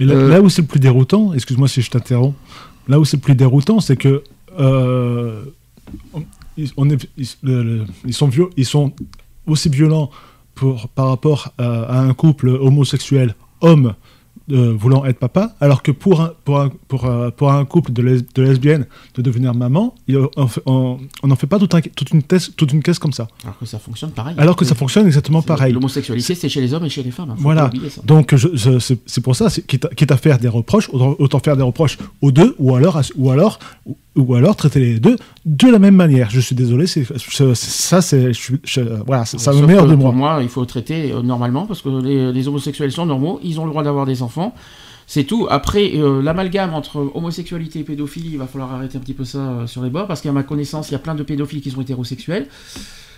Et là, Euh, là où c'est le plus déroutant, excuse-moi si je t'interromps, là où c'est le plus déroutant, c'est que euh, on, ils, on est- ils- le- le- ils sont viol- ils sont aussi violents pour, par rapport à, à un couple homosexuel homme euh, voulant être papa, alors que pour un, pour un, pour, euh, pour un couple de, les- de lesbiennes de devenir maman, il- on n'en fait pas tout un- toute, une thèse- toute une caisse comme ça. Alors que ça fonctionne pareil. Alors que ça fonctionne exactement pareil. L'homosexualité, c'est chez les hommes et chez les femmes. hein, Voilà. Donc c'est pour ça, quitte, à- quitte à faire des reproches, autant, autant faire des reproches aux deux, ou alors, ou alors, ou, alors traiter les deux de la même manière. Je suis désolé, c'est ça, c'est, voilà, ça, me Sauf met hors que de Pour moi. moi, il faut traiter euh, normalement parce que les, les homosexuels sont normaux, ils ont le droit d'avoir des enfants. C'est tout. Après, euh, l'amalgame entre homosexualité et pédophilie, il va falloir arrêter un petit peu ça euh, sur les bords parce qu'à ma connaissance, il y a plein de pédophiles qui sont hétérosexuels.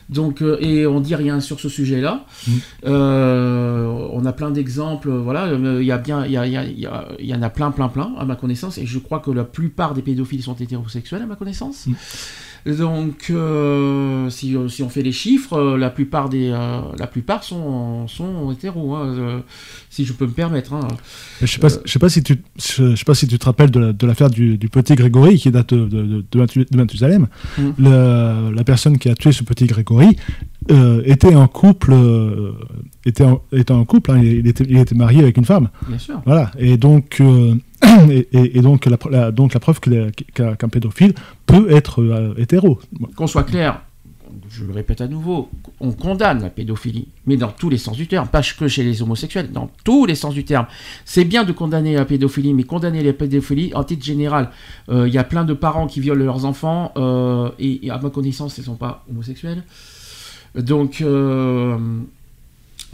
Donc, euh, et on dit rien sur ce sujet-là. Mm. Euh, on a plein d'exemples. Voilà, euh, il y a bien, il y, a- il y a- il y a- il y en a plein, plein, plein à ma connaissance. Et je crois que la plupart des pédophiles sont hétérosexuels à ma connaissance. Donc, euh, si, si on fait les chiffres, euh, la plupart des, euh, la plupart sont, sont hétéros, hein, euh, si je peux me permettre. hein. Je sais pas, je sais pas si tu, je, je sais pas si tu te rappelles de, la- de l'affaire du, du petit Grégory qui date de, de, de, de Mathusalem. Mm. La, la personne qui a tué ce petit Grégory euh, était en couple, euh, était en, était en couple. hein, il, était, il était marié avec une femme. Bien sûr. Voilà. Et donc, euh, et, et- et donc la, donc la preuve qu'un pédophile peut être hétéro. Qu'on soit clair, je le répète à nouveau, on condamne la pédophilie, mais dans tous les sens du terme, pas que chez les homosexuels, dans tous les sens du terme. C'est bien de condamner la pédophilie, mais condamner la pédophilie en titre général. Euh, Il y a plein de parents qui violent leurs enfants, euh, et, et à ma connaissance, ils ne sont pas homosexuels. Donc, euh,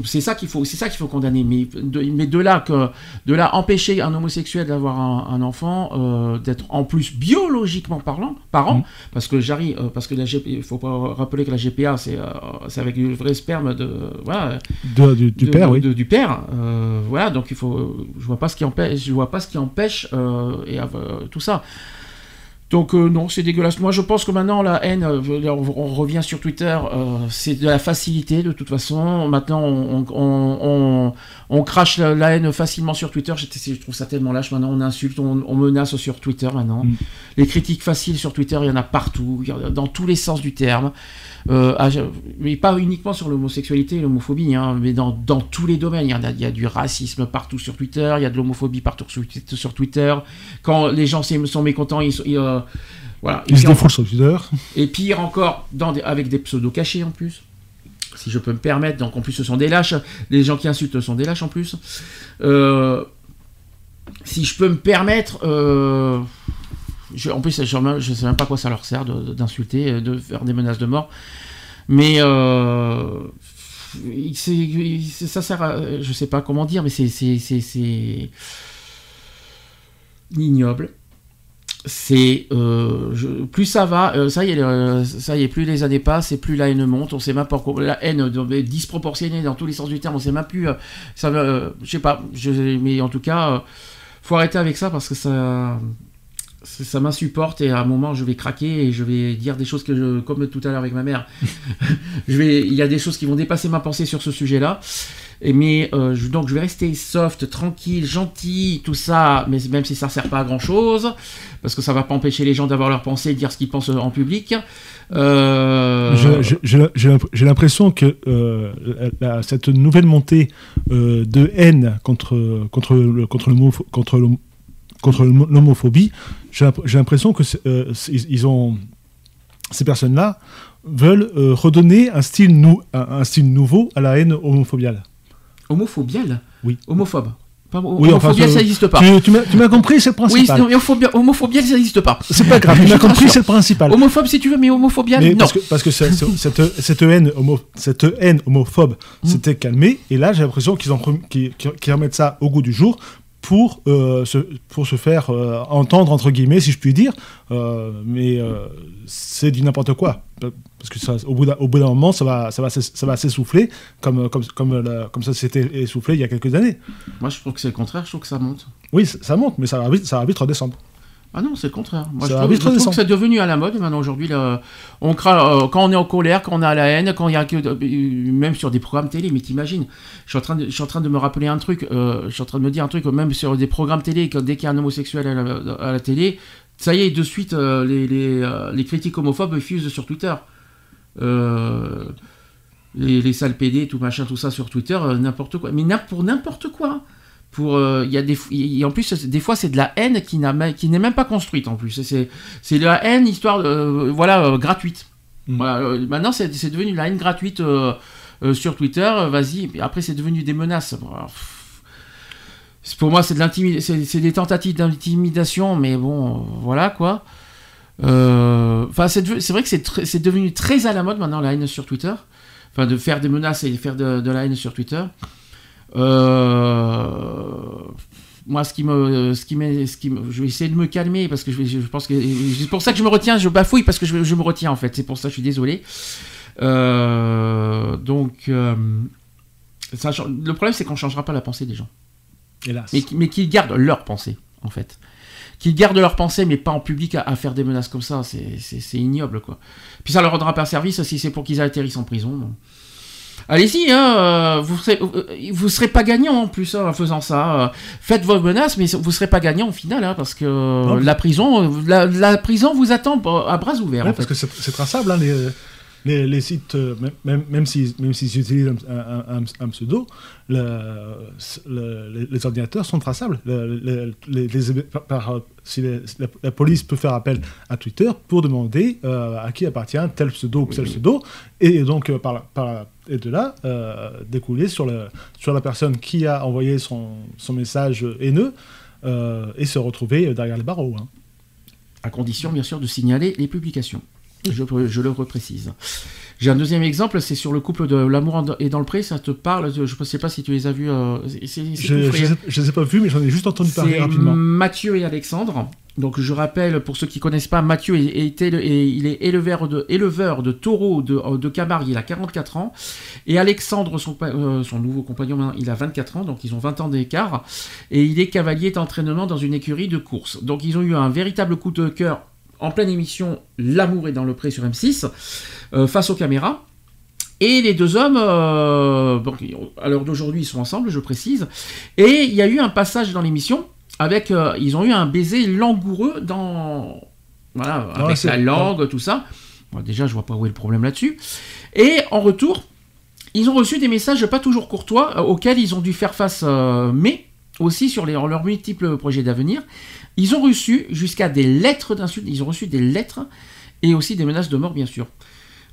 c'est ça qu'il faut, c'est ça qu'il faut condamner. Mais de, mais de là que, de là empêcher un homosexuel d'avoir un, un enfant, euh, d'être en plus biologiquement parlant, parent, parce que j'arrive, euh, parce que la GP, il faut pas rappeler que la GPA c'est, euh, c'est avec du vrai sperme de, voilà, De- du, du de- père, oui. du père, voilà. Donc il faut, je vois pas ce qui empêche, je vois pas ce qui empêche et tout ça. Donc euh, non, c'est dégueulasse. Moi, je pense que maintenant la haine, euh, on, revient sur Twitter, euh, c'est de la facilité de toute façon. Maintenant, on, on, on, on crache la, la haine facilement sur Twitter. Je, je trouve ça tellement lâche. Maintenant, on insulte, on, menace sur Twitter maintenant. Mm. Les critiques faciles sur Twitter, il y en a partout, dans tous les sens du terme. Euh, à- mais pas uniquement sur l'homosexualité et l'homophobie, hein, mais dans, dans tous les domaines. Il y, a, il y a du racisme partout sur Twitter, il y a de l'homophobie partout sur, sur Twitter. Quand les gens sont mécontents, ils, ils, euh, voilà. Et Il se défoule sur Twitter. et pire encore, dans des- avec des pseudos cachés en plus. Si je peux me permettre, donc en plus ce sont des lâches. Les gens qui insultent sont des lâches en plus. Euh, si je peux me permettre, euh, en plus je ne sais même pas quoi ça leur sert d'insulter, de, faire des menaces de mort. Mais euh, ça sert à, je sais pas comment dire, mais c'est ignoble c'est euh, plus ça va, euh, ça y est, euh, ça y est, plus les années passent et plus la haine monte. On sait même pas la haine euh, est disproportionnée dans tous les sens du terme. On sait même plus. euh, ça euh, je sais pas. Mais en tout cas, euh, faut arrêter avec ça parce que ça, ça, m'insupporte et à un moment je vais craquer et je vais dire des choses que je, comme tout à l'heure avec ma mère. je vais, il y a des choses qui vont dépasser ma pensée sur ce sujet-là. Et mais euh, je- donc je vais rester soft, tranquille, gentil, tout ça, mais même si ça sert pas à grand chose, parce que ça va pas empêcher les gens d'avoir leur pensée et de dire ce qu'ils pensent en public. Euh, J'ai j'ai l'imp- j'ai l'impression que euh, la- la- cette nouvelle montée de haine contre, contre, le- contre, le contre, le- contre le- l'homophobie, j'ai l'imp- j'ai l'impression que euh, ils ont, ces personnes-là veulent euh, redonner un style, nou, un, un style nouveau à la haine homophobiale. Homophobial Oui. Homophobe. Oui, enfin, ça- n'existe pas. Tu, tu m'as compris, c'est le Oui, principal. homophobia- homophobial, ça n'existe pas. c'est pas grave, tu m'as compris, c'est le principal. Homophobe si tu veux, mais homophobial, Mais non. parce que, parce cette, cette, haine homo, cette haine homophobe Mm. s'était calmée, et là j'ai l'impression qu'ils remettent ça au goût du jour pour, euh, se, pour se faire euh, entendre, entre guillemets, si je puis dire. Euh, mais c'est du n'importe quoi. Parce que ça, au bout d'un moment, ça va, ça va, ça va s'essouffler, comme, comme, comme, la- comme ça s'était essoufflé il y a quelques années. Moi, je trouve que c'est le contraire, je trouve que ça monte. Oui, ça ça monte, mais ça va vite, ça va vite redescendre. Ah non, c'est le contraire. Moi, je trouve, je que c'est devenu à la mode maintenant. Aujourd'hui, on cra- euh, quand on est en colère, quand on a la haine, quand il y a que, euh, même sur des programmes télé. Mais t'imagines, je suis en train de, je suis en train de me rappeler un truc. euh, je suis en train de me dire un truc, même sur des programmes télé, que dès qu'il y a un homosexuel à la, à la télé, ça y est, de suite, euh, les, les, les critiques homophobes fusent sur Twitter. Euh, les, les sales PD, tout machin, tout ça sur Twitter, n'importe quoi. Mais pour n'importe quoi. Pour, euh, y a des, a- en plus, des fois, c'est de la haine qui n'a, même- qui n'est même pas construite en plus. C'est, c'est de la haine histoire, euh, voilà, euh, gratuite. Voilà, euh, maintenant, c'est, devenu de la haine gratuite sur Twitter. vas-y. Et Après, c'est devenu des menaces. Bon, alors, pff, c'est- pour moi, c'est de c'est, des tentatives d'intimidation, mais bon, voilà quoi. Enfin, c'est, vrai que c'est, devenu très à la mode maintenant la haine sur Twitter. Enfin, de faire des menaces et de faire de, de la haine sur Twitter. Euh, moi, ce qui me, ce qui ce qui me- je vais essayer de me calmer parce que je, pense que c'est pour ça que je me retiens, je bafouille parce que je, je me retiens en fait. C'est pour ça, je suis désolé. Euh, donc, euh, ça, le problème, c'est qu'on changera pas la pensée des gens. Hélas. Mais, qui- mais qu'ils gardent leur pensée, en fait. Qu'ils gardent leur pensée, mais pas en public à, à faire des menaces comme ça. C'est- ignoble, quoi. Puis ça leur rendra pas service si c'est pour qu'ils atterrissent en prison. bon. Allez-y, hein, euh, vous serez, euh, vous serez pas gagnant en plus hein, en faisant ça. euh. faites vos menaces, mais vous serez pas gagnant au final, hein, parce que la prison, la, la prison vous attend à bras ouverts. Ouais, en parce que c'est c'est traçable, hein, les, les, les sites, euh, même, même, même s'ils même utilisent un, un- un- un pseudo, le- le- les, ordinateurs sont traçables. Le- les- par- si la, la police peut faire appel à Twitter pour demander euh, à qui appartient tel pseudo ou tel pseudo, et donc euh, par, la- par, et de là euh, découler sur, le, sur la personne qui a envoyé son, son message haineux et se retrouver derrière les barreaux. hein. À condition, bien sûr, de signaler les publications. Je, je le reprécise. J'ai un deuxième exemple, c'est sur le couple de L'amour et dans le pré. Ça te parle Je ne sais pas si tu les as vus. euh, Je ne les ai pas vus, mais j'en ai juste entendu parler rapidement. Mathieu et Alexandre. Donc je rappelle, pour ceux qui connaissent pas, Mathieu est, est il est éleveur de, éleveur de taureaux de, de Camargue, il a 44 ans. Et Alexandre, son, euh, son nouveau compagnon, maintenant, il a 24 ans, donc ils ont 20 ans d'écart. Et il est cavalier d'entraînement dans une écurie de course. Donc ils ont eu un véritable coup de cœur en pleine émission L'amour est dans le pré sur M6, euh, face aux caméras. Et les deux hommes, euh, bon, à l'heure d'aujourd'hui, ils sont ensemble, je précise. Et il y a eu un passage dans l'émission avec, euh, ils ont eu un baiser langoureux dans, voilà, Ah, avec la langue, tout ça. Bon, déjà, je vois pas où est le problème là-dessus. Et en retour, ils ont reçu des messages pas toujours courtois euh, auxquels ils ont dû faire face, mais aussi sur leurs multiples projets d'avenir. Ils ont reçu jusqu'à des lettres d'insultes, ils ont reçu des lettres et aussi des menaces de mort, bien sûr.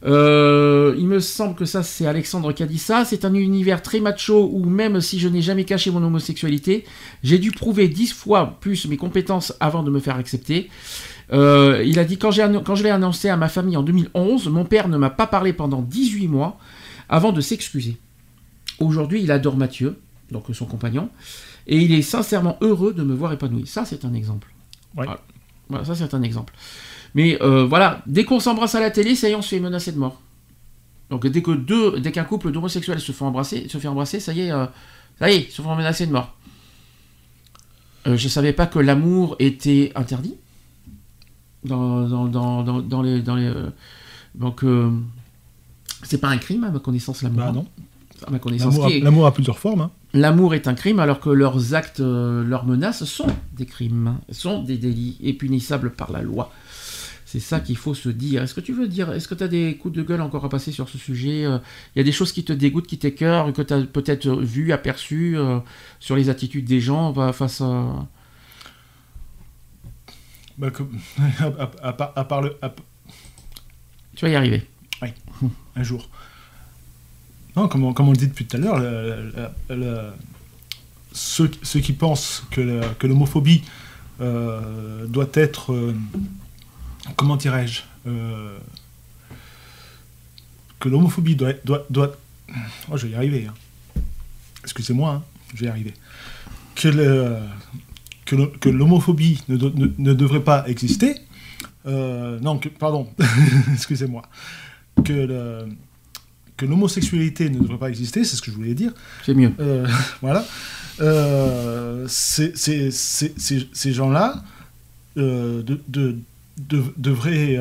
Euh, il me semble que ça, c'est Alexandre qui a dit ça. C'est un univers très macho où même si je n'ai jamais caché mon homosexualité, j'ai dû prouver dix fois plus mes compétences avant de me faire accepter. Euh, il a dit quand, quand je l'ai annoncé à ma famille en 2011, mon père ne m'a pas parlé pendant 18 mois avant de s'excuser. Aujourd'hui, il adore Mathieu, donc son compagnon, et il est sincèrement heureux de me voir épanoui. Ça, c'est un exemple. Voilà. Voilà, ça, c'est un exemple. Mais euh, voilà, dès qu'on s'embrasse à la télé, ça y est, on se fait menacer de mort. Donc dès que deux, dès qu'un couple d'homosexuels se fait embrasser, se fait embrasser, ça y est, euh, ça y est, ils se font menacer de mort. Euh, je savais pas que l'amour était interdit dans, dans, dans, dans, les, dans les euh, donc c'est pas un crime à ma connaissance l'amour. Bah non. À ma connaissance, L'amour a- plusieurs formes. hein. L'amour est un crime alors que leurs actes, euh, leurs menaces sont des crimes, sont des délits et punissables par la loi. C'est ça qu'il faut se dire. Est-ce que tu veux dire, est-ce que tu as des coups de gueule encore à passer sur ce sujet euh, Il y a des choses qui te dégoûtent, qui t'écœurent, que tu as peut-être vu, aperçu euh, sur les attitudes des gens bah, face à... Bah, que- à, à- à part- le- à- Tu vas y arriver. Oui, un jour. Non, comme on, le dit depuis tout à l'heure, ceux, qui pensent que, l'homophobie euh, doit être, euh, comment dirais-je, euh, que l'homophobie doit, doit, doit, oh, je vais y arriver. hein. Excusez-moi, hein, je vais y arriver. Que, que, l'homophobie ne, ne- ne devrait pas exister. non, que, pardon, excusez-moi. Que, le- que l'homosexualité ne devrait pas exister, c'est ce que je voulais dire. C'est mieux. Euh, voilà. Euh, ces gens-là, euh, de, de, de- devraient,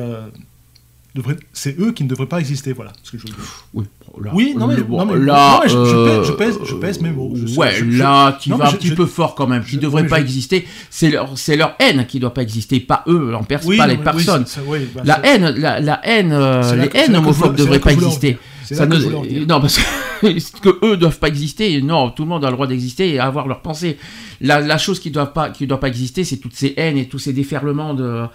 devraient- c'est eux qui ne devraient pas exister, voilà ce que je veux dire. Oui, là, Oui, non mais, le- non, mais- là, non, mais je, je pèse, je, pèse, je pèse mes mots. Je- ouais, là, tu non, vas un petit peu fort quand même, qui ne devrait mais pas exister. C'est leur, leur haine qui doit pas exister, pas eux Oui, pas les personnes. oui, bah, la haine, la, la haine, les haines homophobes c'est devraient pas exister. C'est Ça que ne- je non, parce que, que eux doivent pas exister. Non, tout le monde a le droit d'exister et avoir leur pensée. La, la chose qui doit pas, qui doit pas exister, c'est toutes ces haines et tous ces déferlements de euh,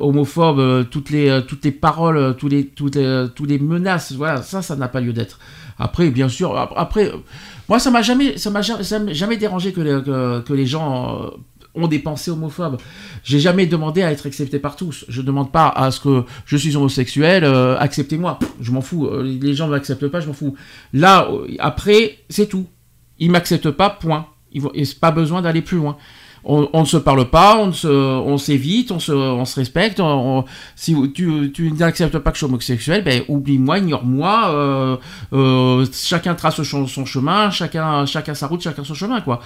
homophobes, euh, toutes les, euh, toutes les paroles, tous les, toutes les, tous les menaces. Voilà, ça, ça n'a pas lieu d'être. Après, bien sûr, ap- après, moi, ça m'a jamais, ça m'a jamais, dérangé que les, que, que les gens ont des pensées homophobes. J'ai jamais demandé à être accepté par tous. Je demande pas à ce que je suis homosexuel, euh, acceptez-moi. Je m'en fous. Euh, Les gens ne m'acceptent pas, je m'en fous. Là, euh, après, c'est tout. Ils m'acceptent pas, point. Il n'y a pas besoin d'aller plus loin. On, ne se parle pas, on, s'évite, on se, respecte. si tu, n'acceptes pas que je suis homosexuel, ben oublie-moi, ignore-moi. euh, euh, chacun trace son, chemin, chacun, sa route, chacun son chemin, quoi.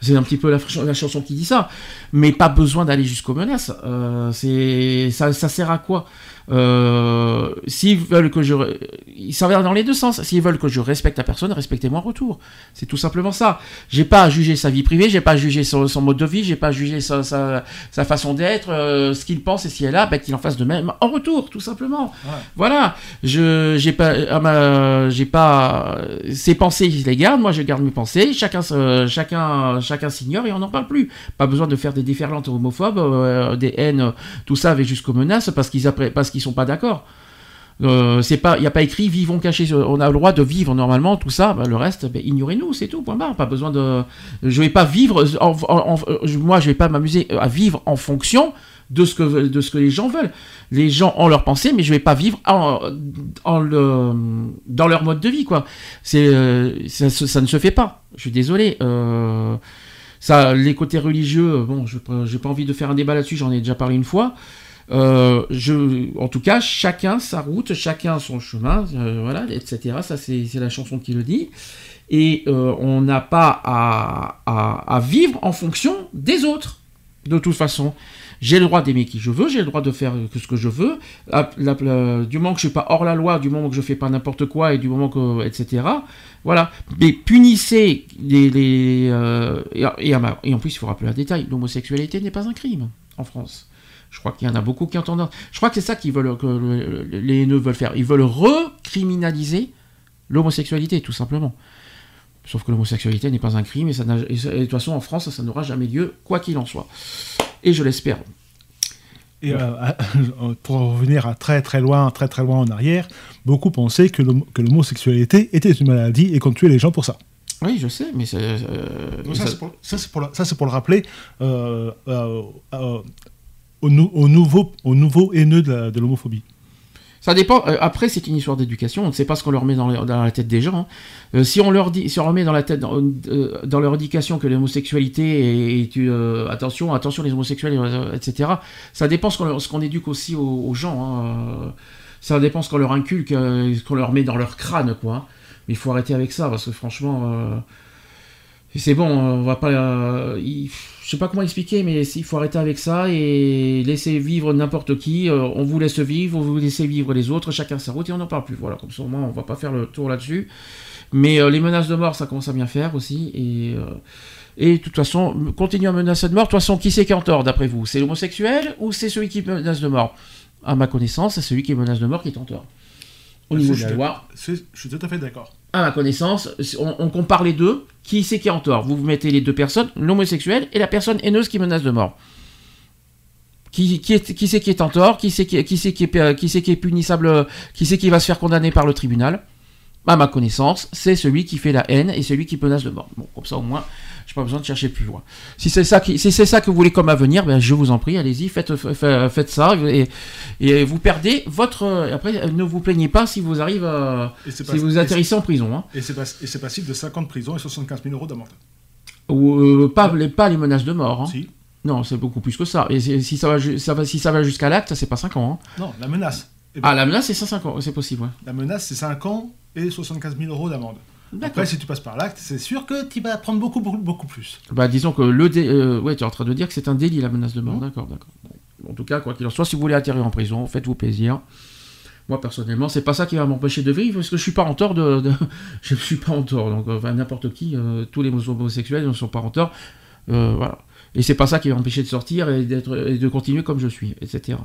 C'est un petit peu la chanson qui dit ça. Mais pas besoin d'aller jusqu'aux menaces. Euh, c'est, ça, ça sert à quoi? Euh, S'ils veulent que je, ça va dans les deux sens. S'ils veulent que je respecte la personne, respectez-moi en retour. C'est tout simplement ça. J'ai pas à juger sa vie privée, j'ai pas à juger son, son mode de vie, j'ai pas à juger sa, sa, sa façon d'être, euh, ce qu'il pense et si elle a, ben, qu'il en fasse de même en retour, tout simplement. Voilà. Je, j'ai pas, à ma- j'ai pas, ses pensées, il les garde. Moi, je garde mes pensées. Chacun, chacun, chacun s'ignore et on n'en parle plus. Pas besoin de faire des déferlantes homophobes, euh, des haines, tout ça, avec jusqu'aux menaces parce qu'ils parce qu'ils sont pas d'accord. Euh, c'est pas, il y a pas écrit vivons cachés. On a le droit de vivre normalement, tout ça. ben, le reste, ben, ignorez-nous, c'est tout. Point barre. Pas besoin de. Je vais pas vivre. en- moi, je vais pas m'amuser à vivre en fonction de ce que de ce que les gens veulent. Les gens ont leur pensée, mais je vais pas vivre en, le, dans leur mode de vie, quoi. C'est, euh, ça, ça ne se fait pas. Je suis désolé. Euh, ça, les côtés religieux, bon, je j'ai pas envie de faire un débat là-dessus. J'en ai déjà parlé une fois. Euh, en tout cas, chacun sa route, chacun son chemin, euh, voilà, etc. Ça, c'est la chanson qui le dit. Et euh, on n'a pas à, vivre en fonction des autres, de toute façon. J'ai le droit d'aimer qui je veux, j'ai le droit de faire ce que je veux. Du moment que je suis pas hors la loi, du moment que je fais pas n'importe quoi et du moment que, etc. Voilà. Mais punissez les, et, et en plus, il faut rappeler un détail l'homosexualité n'est pas un crime en France. Je crois qu'il y en a beaucoup qui entendent. Je crois que c'est ça qu'ils veulent que le- le- les haineux veulent faire. Ils veulent recriminaliser l'homosexualité, tout simplement. Sauf que l'homosexualité n'est pas un crime et, ça de toute façon en France ça n'aura jamais lieu, quoi qu'il en soit. Et je l'espère. Et euh, pour revenir à très très loin, très très loin en arrière, beaucoup pensaient que l'homo- que l'homosexualité était une maladie et qu'on tuait les gens pour ça. Oui, je sais, mais c'est. euh, ça- ça, c'est pour, ça, c'est pour le- ça, c'est pour le rappeler euh, au, nou- au nouveau, au nouveau haineux de l'homophobie. Ça dépend. euh, après, c'est une histoire d'éducation. On ne sait pas ce qu'on leur met dans, la tête des gens. hein. Euh, si on leur dit, si on leur met dans la tête, dans, euh, leur éducation que l'homosexualité est, attention, attention les homosexuels, etc. Ça dépend ce qu'on éduque aussi aux, aux gens. hein. Ça dépend ce qu'on leur inculque, ce qu'on leur met dans leur crâne, quoi. hein. Mais il faut arrêter avec ça parce que franchement. C'est bon, on va pas. euh, il- je sais pas comment expliquer, mais il faut arrêter avec ça et laisser vivre n'importe qui. euh, on vous laisse vivre, vous laissez vivre les autres, chacun sa route et on n'en parle plus. Voilà, comme ça au moins on va pas faire le tour là-dessus. Mais euh, les menaces de mort, ça commence à bien faire aussi. Et, euh, de toute façon, continuer à menacer de mort. De toute façon, qui c'est qui en tort d'après vous? C'est l'homosexuel ou c'est celui qui menace de mort? À ma connaissance, c'est celui qui menace de mort qui est en tort. Au niveau de la je, loi, suis- je suis tout à fait d'accord. à ma connaissance, on, on compare les deux. Qui c'est qui est en tort? Vous vous mettez les deux personnes, l'homosexuel et la personne haineuse qui menace de mort. Qui, qui, est, qui c'est qui est en tort? Qui c'est qui, qui, qui, est, qui c'est qui est punissable Qui c'est qui va se faire condamner par le tribunal? À ma connaissance, c'est celui qui fait la haine et celui qui menace de mort. Bon, comme ça au moins, j'ai pas besoin de chercher plus loin. Si c'est ça, qui, si c'est ça que vous voulez comme avenir, ben, je vous en prie, allez-y, faites, fa- faites ça et, et vous perdez votre. Après, ne vous plaignez pas si vous arrivez à- si pas- vous atterrissez en prison. Hein. Et c'est passible de 50 de prison et 75 000 euros d'amende. Ou euh, pas, les, pas les menaces de mort. hein. Si. Non, c'est beaucoup plus que ça. Et si ça va, ça va, si ça va jusqu'à l'acte, c'est pas 5 ans. hein. Non, la menace. Eh ben, Ah, la menace, c'est 5 ans, c'est possible. ouais. La menace, c'est 5 ans et 75 000 euros d'amende. D'accord. Après, si tu passes par l'acte, c'est sûr que tu vas prendre beaucoup, beaucoup, beaucoup plus. Bah, disons que le. dé- euh, ouais, tu es en train de dire que c'est un délit, la menace de mort. D'accord, d'accord. Bon. En tout cas, quoi qu'il en soit, si vous voulez atterrir en prison, faites-vous plaisir. Moi personnellement, c'est pas ça qui va m'empêcher de vivre parce que je suis pas en tort de, de- je suis pas en tort. Donc enfin, n'importe qui, euh, tous les homosexuels ne sont pas en tort. Euh, voilà. Et c'est pas ça qui va m'empêcher de sortir et, et de continuer comme je suis, etc.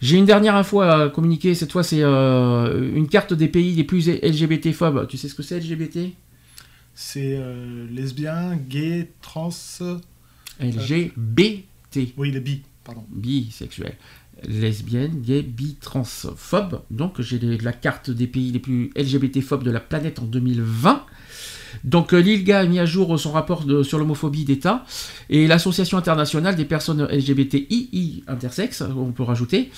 J'ai une dernière info à communiquer. Cette fois, c'est euh, une carte des pays les plus LGBT-phobes. Tu sais ce que c'est LGBT C'est euh, lesbien, gay, trans. LGBT. Oui, les bi, pardon. Bisexuel. Lesbienne, gay, bi, transphobe. Donc j'ai la carte des pays les plus LGBT-phobes de la planète en 2020. Donc euh, l'ILGA a mis à jour son rapport de- sur l'homophobie d'État et l'Association internationale des personnes LGBTI intersexes, on peut rajouter,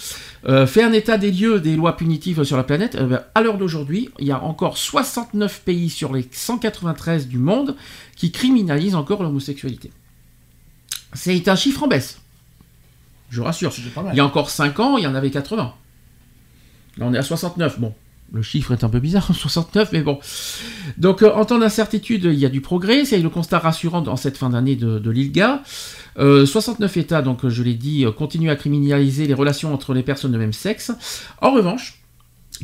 euh, fait un état des lieux des lois punitives sur la planète. Euh, ben, à l'heure d'aujourd'hui, il y a encore 69 pays sur les 193 du monde qui criminalisent encore l'homosexualité. C'est un chiffre en baisse. Je rassure. pas mal. Il y a encore 5 ans, il y en avait 80. Là, on est à 69. Bon, le chiffre est un peu bizarre, 69, mais bon. Donc, euh, en temps d'incertitude, il y a du progrès. C'est le constat rassurant dans cette fin d'année de, l'ILGA. Euh, 69 États, donc je l'ai dit, euh, continuent à criminaliser les relations entre les personnes de même sexe. En revanche,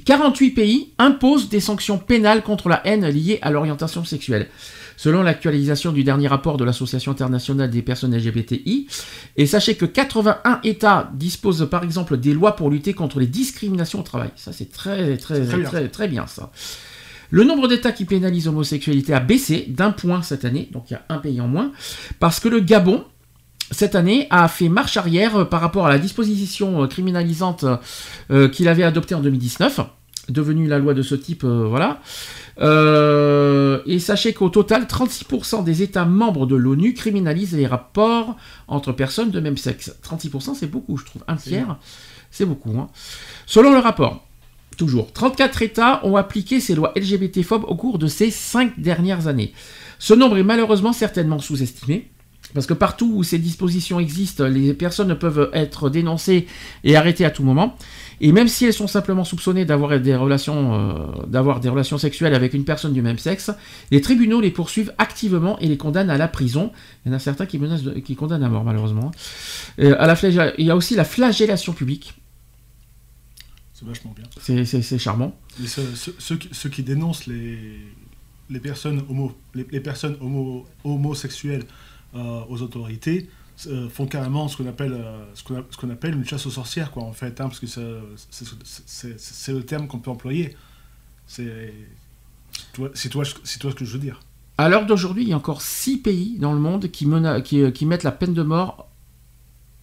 48 pays imposent des sanctions pénales contre la haine liée à l'orientation sexuelle. Selon l'actualisation du dernier rapport de l'Association internationale des personnes LGBTI, et sachez que 81 États disposent par exemple des lois pour lutter contre les discriminations au travail. Ça c'est très très très très très, bien. ça. Le nombre d'États qui pénalisent l'homosexualité a baissé d'un point cette année, donc il y a un pays en moins, parce que le Gabon, cette année, a fait marche arrière par rapport à la disposition criminalisante euh, qu'il avait adoptée en 2019, devenue la loi de ce type, euh, voilà. Euh, et sachez qu'au total, 36% des États membres de l'ONU criminalisent les rapports entre personnes de même sexe. 36%, c'est beaucoup, je trouve. Un tiers, c'est beaucoup. hein. Selon le rapport, toujours, 34 États ont appliqué ces lois LGBT-phobes au cours de ces 5 dernières années. Ce nombre est malheureusement certainement sous-estimé. Parce que partout où ces dispositions existent, les personnes peuvent être dénoncées et arrêtées à tout moment. Et même si elles sont simplement soupçonnées d'avoir des relations, euh, d'avoir des relations sexuelles avec une personne du même sexe, les tribunaux les poursuivent activement et les condamnent à la prison. Il y en a certains qui menacent, de- qui condamnent à mort malheureusement. Euh, à la flagella- il y a aussi la flagellation publique. C'est vachement bien. C'est- C'est c'est charmant. Ceux, qui, ceux qui dénoncent les, les personnes, homo, les, les personnes homo, homosexuelles euh, aux autorités font carrément ce qu'on appelle, euh, ce qu'on qu'on appelle une chasse aux sorcières, quoi, en fait, hein, parce que c'est- le terme qu'on peut employer. C'est toi, c'est toi ce que je veux dire. À l'heure d'aujourd'hui, il y a encore six pays dans le monde qui, mena- qui, euh, qui mettent la peine de mort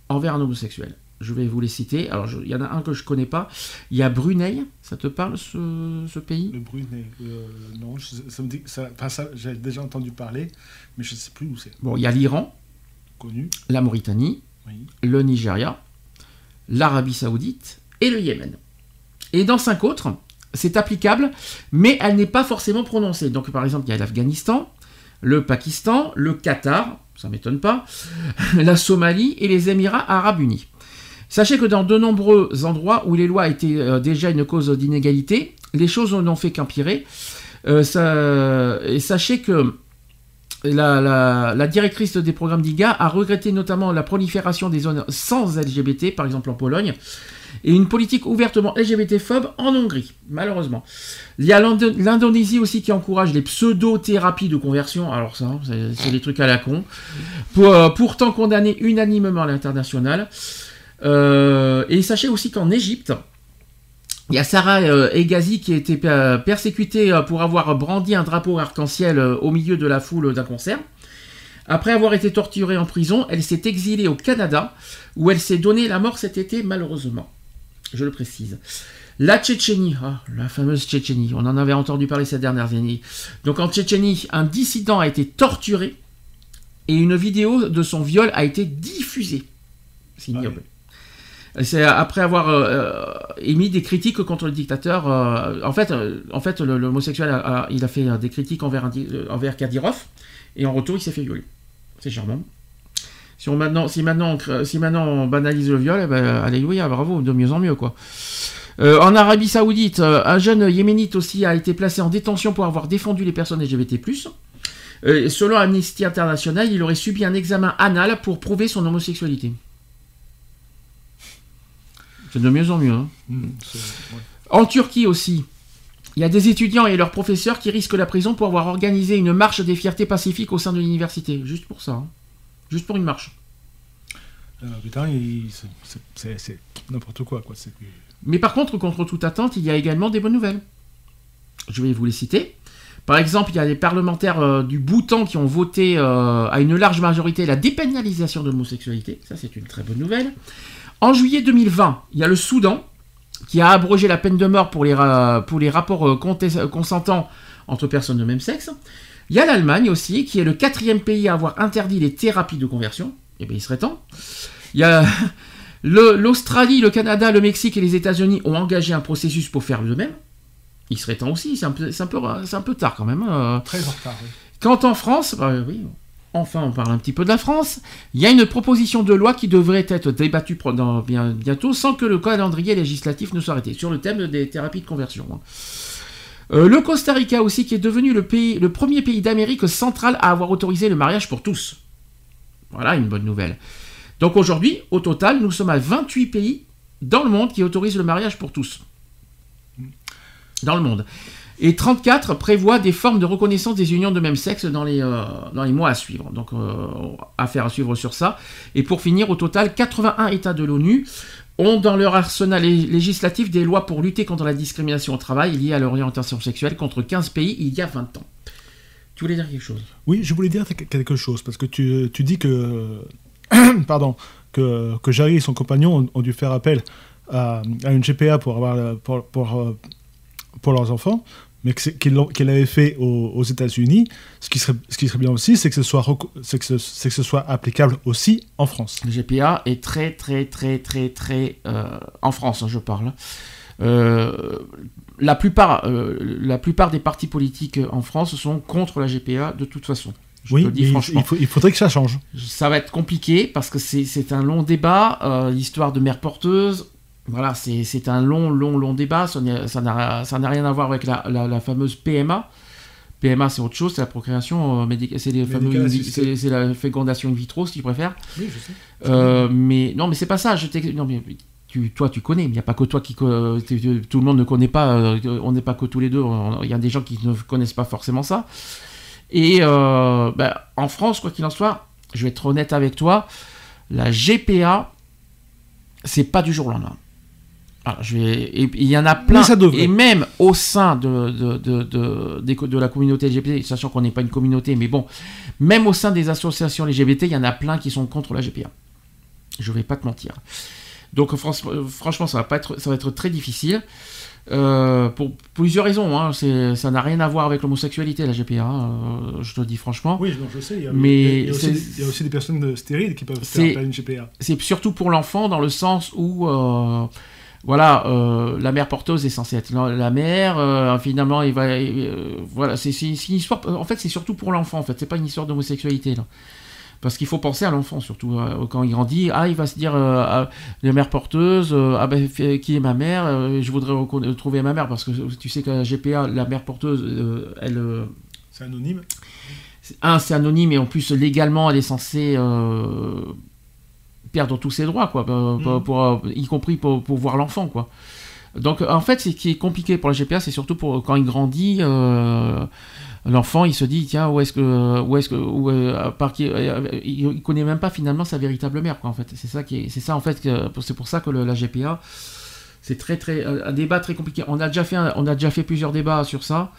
envers un homosexuel. Je vais vous les citer. Alors, je- il y en a un que je connais pas. Il y a Brunei. Ça te parle, ce, ce pays? Le Brunei, euh, non, je- ça me dit, ça, enfin, ça, j'ai déjà entendu parler, mais je ne sais plus où c'est. Bon, il y a l'Iran, Connu. la Mauritanie, Oui. le Nigeria, l'Arabie Saoudite et le Yémen. Et dans cinq autres, c'est applicable, mais elle n'est pas forcément prononcée. Donc, par exemple, il y a l'Afghanistan, le Pakistan, le Qatar, ça m'étonne pas, la Somalie et les Émirats Arabes Unis. Sachez que dans de nombreux endroits où les lois étaient euh, déjà une cause d'inégalité, les choses n'ont fait qu'empirer. Euh, ça- et sachez que la, directrice des programmes d'IGA a regretté notamment la prolifération des zones sans LGBT, par exemple en Pologne, et une politique ouvertement LGBT-phobe en Hongrie, malheureusement. Il y a l'Indo- l'Indonésie aussi qui encourage les pseudo-thérapies de conversion, alors ça, hein, c'est des trucs à la con, euh, pourtant condamnés unanimement à l'international. Euh, et sachez aussi qu'en Égypte, il y a Sarah euh, Egazi qui a été euh, persécutée euh, pour avoir brandi un drapeau arc-en-ciel euh, au milieu de la foule d'un concert. Après avoir été torturée en prison, elle s'est exilée au Canada, où elle s'est donné la mort cet été, malheureusement. Je le précise. La Tchétchénie, ah, la fameuse Tchétchénie, on en avait entendu parler ces dernières années. Donc en Tchétchénie, un dissident a été torturé et une vidéo de son viol a été diffusée. C'est ignoble. C'est après avoir euh, euh, émis des critiques contre le dictateur. euh, en fait, en fait, l'homosexuel, a- il a fait des critiques envers, un envers Kadyrov, et en retour, il s'est fait violer. C'est charmant. Si, on maintenant, si, maintenant, on si maintenant on banalise le viol, eh ben, alléluia, bravo, de mieux en mieux, quoi. En Arabie Saoudite, un jeune yéménite aussi a été placé en détention pour avoir défendu les personnes LGBT+. Selon Amnesty International, il aurait subi un examen anal pour prouver son homosexualité. C'est de mieux en mieux. hein. Hmm, ouais. En Turquie aussi, il y a des étudiants et leurs professeurs qui risquent la prison pour avoir organisé une marche des fiertés pacifiques au sein de l'université. Juste pour ça. hein. Juste pour une marche. Euh, putain, il- c'est- n'importe quoi, Mais par contre, contre toute attente, il y a également des bonnes nouvelles. Je vais vous les citer. Par exemple, il y a des parlementaires euh, du Bhoutan qui ont voté euh, à une large majorité la dépénalisation de l'homosexualité. Ça, c'est une très bonne nouvelle. En juillet 2020, il y a le Soudan qui a abrogé la peine de mort pour les, ra- pour les rapports euh, consentants entre personnes de même sexe. Il y a l'Allemagne aussi, qui est le quatrième pays à avoir interdit les thérapies de conversion. Eh bien, il serait temps. Il y a l'Australie, le Canada, le Mexique et les États-Unis ont engagé un processus pour faire de même. Il serait temps aussi, c'est un, un peu tard quand même. hein. très en retard. oui. Quant en France, bah oui, enfin on parle un petit peu de la France, il y a une proposition de loi qui devrait être débattue bientôt sans que le calendrier législatif ne soit arrêté, sur le thème des thérapies de conversion. hein. Euh, le Costa Rica aussi, qui est devenu le premier pays d'Amérique centrale à avoir autorisé le mariage pour tous. Voilà une bonne nouvelle. Donc aujourd'hui, au total, nous sommes à 28 pays dans le monde qui autorisent le mariage pour tous. Dans le monde. Et 34 prévoient des formes de reconnaissance des unions de même sexe dans les, euh, dans les mois à suivre. Donc, euh, affaire à suivre sur ça. Et pour finir, au total, 81 États de l'ONU ont dans leur arsenal lé- législatif des lois pour lutter contre la discrimination au travail liée à l'orientation sexuelle contre 15 pays il y a 20 ans. Tu voulais dire quelque chose? Oui, je voulais dire quelque chose, parce que tu, tu dis que, pardon, que, que Jarry et son compagnon ont, dû faire appel à, à une GPA pour, avoir, pour, pour, euh, pour leurs enfants, mais l'ont- qu'ils l'avaient fait aux, aux États-Unis. Ce, qui serait- ce qui serait bien aussi, c'est que, ce soit reco- c'est que, ce- c'est que ce soit applicable aussi en France. Le GPA est très, très, très, très, très. euh, en France, hein, je parle. Euh, la, plupart, euh, la plupart des partis politiques en France sont contre la GPA de toute façon. Je oui, dis franchement. il, faut- il faudrait que ça change. Ça va être compliqué parce que c'est c'est un long débat. euh, L'histoire de mère porteuse, voilà, c'est un long, long, long débat. Ça n'a rien à voir avec la, la- la fameuse PMA. PMA, c'est autre chose, c'est la procréation euh, médicale, c'est la fécondation in vitro, si tu préfères. Oui, je sais. Euh, mais non, mais c'est pas ça. Je non, mais tu, toi, tu connais. Il n'y a pas que toi qui, tu- tout le monde ne connaît pas. euh, on n'est pas que tous les deux. Il y a des gens qui ne connaissent pas forcément ça. Et euh, bah, en France, quoi qu'il en soit, je vais être honnête avec toi, la GPA, c'est pas du jour au lendemain. Alors, je vais, et il y en a plein, et même au sein de, de, de, de, la communauté LGBT, sachant qu'on n'est pas une communauté, mais bon, même au sein des associations LGBT, il y en a plein qui sont contre la GPA. Je vais pas te mentir. Donc franch- franchement, ça va, pas être, ça va être très difficile. Euh, pour plusieurs raisons. Hein. Ça n'a rien à voir avec l'homosexualité, la GPA. hein, euh, je te le dis franchement. Oui, non, je sais. Il y a, Mais il y a- il y a aussi, des- il y a aussi des personnes stériles qui peuvent faire C'est- appel à une GPA. c'est surtout pour l'enfant dans le sens où euh, voilà euh, la mère porteuse est censée être la, mère euh, finalement il va euh, voilà c'est une histoire en fait c'est surtout pour l'enfant en fait c'est pas une histoire d'homosexualité là parce qu'il faut penser à l'enfant surtout quand il grandit ah il va se dire ah, la mère porteuse ah ben qui est ma mère je voudrais reconna- trouver ma mère parce que tu sais que la GPA la mère porteuse elle C'est anonyme. c'est- un, c'est anonyme et en plus légalement, elle est censée perdre tous ses droits, quoi, pour, pour, euh, y compris pour, pour voir l'enfant, quoi. Donc en fait, ce qui est compliqué pour la GPA, c'est surtout pour quand il grandit, euh, l'enfant, il se dit tiens où est-ce que, où est-ce que, où, euh, par qui, euh, il, connaît même pas finalement sa véritable mère, quoi. En fait, c'est ça qui est, c'est ça en fait, c'est pour ça que le- la GPA, c'est très très un débat très compliqué. On a déjà fait, un- on a déjà fait plusieurs débats sur ça.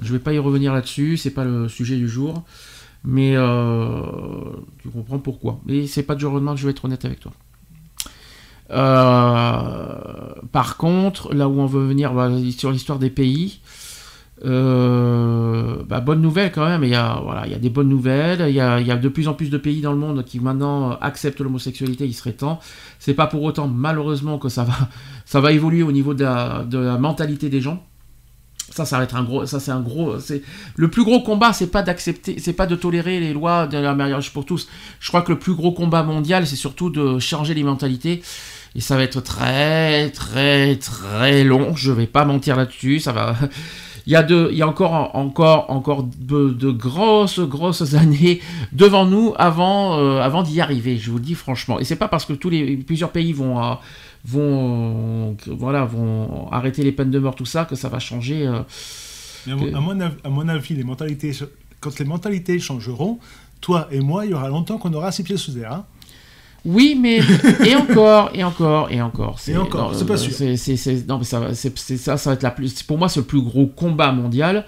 Je vais pas y revenir là-dessus, c'est pas le sujet du jour. Mais euh, tu comprends pourquoi. Mais c'est pas du que je vais être honnête avec toi. Euh, par contre, là où on veut venir bah, sur l'histoire des pays, euh, bah, bonne nouvelle quand même. Il y a, il y a des bonnes nouvelles. Il y a, de plus en plus de pays dans le monde qui maintenant acceptent l'homosexualité. Il serait temps. C'est pas pour autant malheureusement que ça va, ça va évoluer au niveau de la mentalité des gens. Ça, ça va être un gros. Ça, c'est un gros. C'est le plus gros combat. C'est pas d'accepter, c'est pas de tolérer les lois de la mariage pour tous. Je crois que le plus gros combat mondial, c'est surtout de changer les mentalités. Et ça va être très, très, très long. Je vais pas mentir là-dessus. Ça va. Il y a, de, il y a encore, encore, encore de, grosses, grosses années devant nous avant, euh, avant d'y arriver. Je vous le dis franchement. Et c'est pas parce que tous les plusieurs pays vont, euh, vont, que, voilà, vont arrêter les peines de mort, tout ça, que ça va changer. euh, Mais à, mon- à mon, av- à mon avis, les mentalités, quand les mentalités changeront, toi et moi, il y aura longtemps qu'on aura six pieds sous terre. hein. Oui, mais et encore, et encore, et encore. Et encore, c'est pas euh, sûr. c'est ça, ça va être la plus. Pour moi, c'est le plus gros combat mondial.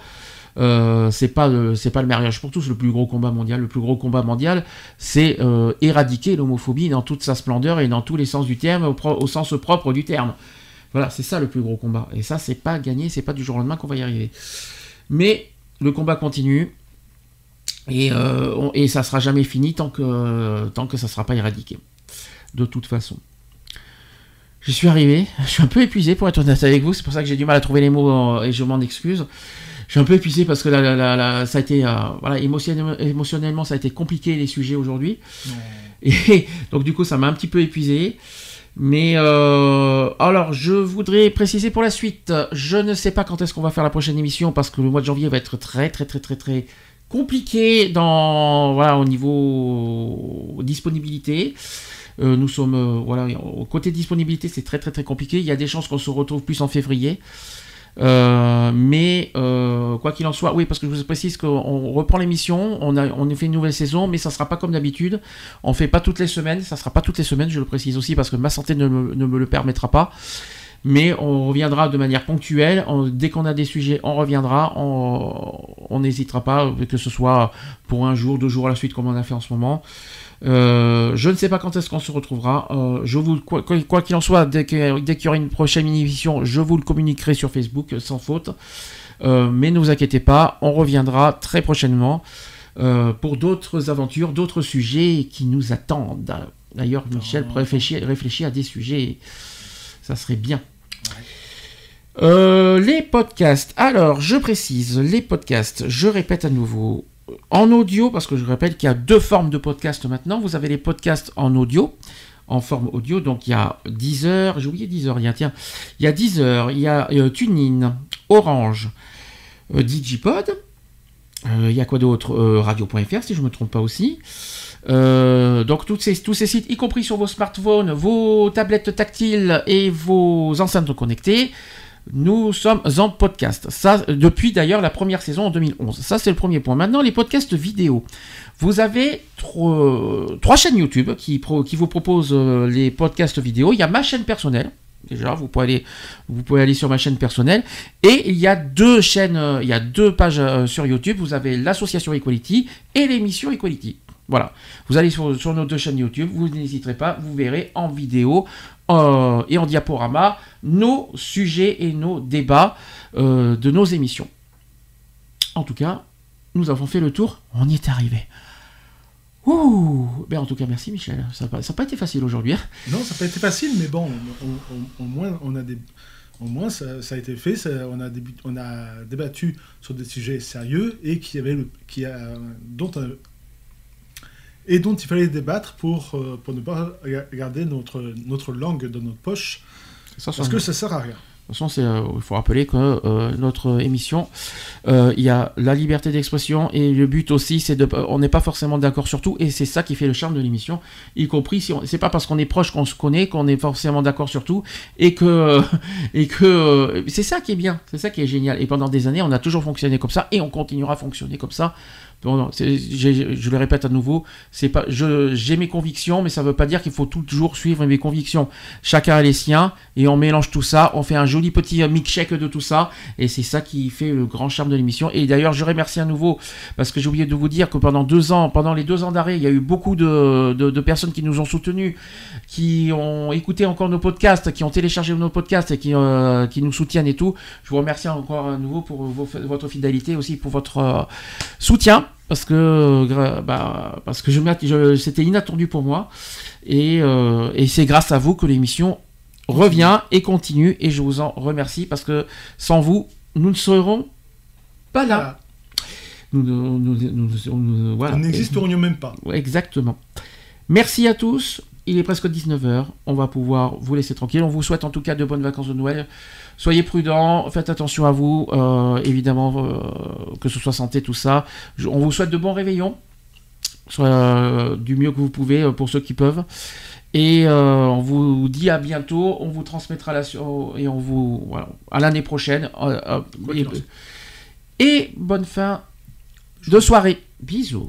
Euh, c'est pas le, c'est pas le mariage pour tous le plus gros combat mondial. Le plus gros combat mondial, c'est euh, éradiquer l'homophobie dans toute sa splendeur et dans tous les sens du terme, au, sens propre du terme. Voilà, c'est ça le plus gros combat. Et ça, c'est pas gagné, c'est pas du jour au lendemain qu'on va y arriver. Mais le combat continue. Et, euh, on- et ça sera jamais fini tant que, tant que ça sera pas éradiqué. De toute façon. Je suis arrivé, je suis un peu épuisé pour être honnête avec vous, c'est pour ça que j'ai du mal à trouver les mots euh, et je m'en excuse. Je suis un peu épuisé parce que la- la- la- la- ça a été, euh, voilà, émotionnellement, émotionnellement, ça a été compliqué les sujets aujourd'hui. Et donc du coup, ça m'a un petit peu épuisé. Mais euh, alors, je voudrais préciser pour la suite, je ne sais pas quand est-ce qu'on va faire la prochaine émission parce que le mois de janvier va être très très très très très compliqué dans voilà au niveau disponibilité. Euh, nous sommes euh, voilà au côté disponibilité c'est très très très compliqué. Il y a des chances qu'on se retrouve plus en février. Euh, mais euh, quoi qu'il en soit, oui, parce que je vous précise qu'on reprend l'émission, on fait une nouvelle saison, mais ça sera pas comme d'habitude. On fait pas toutes les semaines, ça sera pas toutes les semaines, je le précise aussi parce que ma santé ne me, ne le permettra pas. Mais on reviendra de manière ponctuelle. On- dès qu'on a des sujets, on reviendra. On n'hésitera pas, que ce soit pour un jour, deux jours à la suite, comme on a fait en ce moment. Euh, je ne sais pas quand est-ce qu'on se retrouvera. Euh, je vous, quoi qu'il en soit, dès qu'il y aura une prochaine émission, je vous le communiquerai sur Facebook sans faute. Euh, mais ne vous inquiétez pas, on reviendra très prochainement pour d'autres aventures, d'autres sujets qui nous attendent. D'ailleurs, Michel réfléchit, réfléchit à des sujets. Ça serait bien. Euh, les podcasts. Alors, je précise, les podcasts, je répète à nouveau, en audio, parce que je rappelle qu'il y a deux formes de podcasts maintenant. Vous avez les podcasts en audio, en forme audio, donc il y a Deezer, j'ai oublié Deezer, il y a, tiens, il y a Deezer, il y a euh, TuneIn, Orange, euh, Digipod, euh, il y a quoi d'autre Euh, Radio.fr, si je ne me trompe pas aussi. Donc tous ces sites, y compris sur vos smartphones, vos tablettes tactiles et vos enceintes connectées, nous sommes en podcast. Ça, depuis d'ailleurs la première saison en 2011. Ça, c'est le premier point. Maintenant, les podcasts vidéo. Vous avez trois, chaînes YouTube qui, vous proposent euh, les podcasts vidéo. Il y a ma chaîne personnelle. Déjà, vous pouvez aller, sur ma chaîne personnelle. Et il y a deux chaînes, euh, il y a deux pages euh, sur YouTube. Vous avez l'association Equality et l'émission Equality. Voilà. Vous allez sur nos deux chaînes YouTube, vous n'hésiterez pas, vous verrez en vidéo euh, et en diaporama nos sujets et nos débats euh, de nos émissions. En tout cas, nous avons fait le tour, on y est arrivé. Ouh ben En tout cas, merci Michel. Ça n'a pas, été facile aujourd'hui. hein. Non, ça n'a pas été facile, mais bon, on- on- on- au moins, on a au moins ça, a été fait. on, a on a débattu sur des sujets sérieux et qui avait le, qui a, dont, on- et dont il fallait débattre pour, euh, pour ne pas garder notre, notre langue dans notre poche, Ça, parce que ça sert à rien. De toute façon, euh, il faut rappeler que euh, notre émission, euh, il y a la liberté d'expression et le but aussi, c'est de, on n'est pas forcément d'accord sur tout et c'est ça qui fait le charme de l'émission, y compris si on, c'est pas parce qu'on est proche qu'on se connaît qu'on est forcément d'accord sur tout et que et que c'est ça qui est bien, c'est ça qui est génial. Et pendant des années, on a toujours fonctionné comme ça et on continuera à fonctionner comme ça. Bon, je le répète à nouveau, c'est pas, j'ai mes convictions, mais ça veut pas dire qu'il faut toujours suivre mes convictions. Chacun a les siens et on mélange tout ça, on fait un joli petit euh, mix-check de tout ça et c'est ça qui fait le grand charme de l'émission. Et d'ailleurs, je remercie à nouveau parce que j'ai oublié de vous dire que pendant deux ans, pendant les deux ans d'arrêt, il y a eu beaucoup de, de- de personnes qui nous ont soutenus, qui ont écouté encore nos podcasts, qui ont téléchargé nos podcasts et qui, euh, qui nous soutiennent et tout. Je vous remercie encore à nouveau pour vos- votre fidélité aussi pour votre euh, soutien parce que bah, parce que je, m'att- je- c'était inattendu pour moi et, euh, et c'est grâce à vous que l'émission revient et continue et je vous en remercie parce que sans vous nous ne serons pas là. Nous, nous- voilà. N'existerions même pas. Exactement. Merci à tous. Il est presque 19h. On va pouvoir vous laisser tranquille. On vous souhaite en tout cas de bonnes vacances de Noël. Soyez prudents, faites attention à vous, euh, évidemment, euh, que ce soit santé, tout ça. Je- on vous souhaite de bons réveillons, soit, euh, du mieux que vous pouvez pour ceux qui peuvent. Et on vous dit à bientôt. On vous transmettra la et on vous voilà, à l'année prochaine. Et, et bonne fin de soirée. Bisous.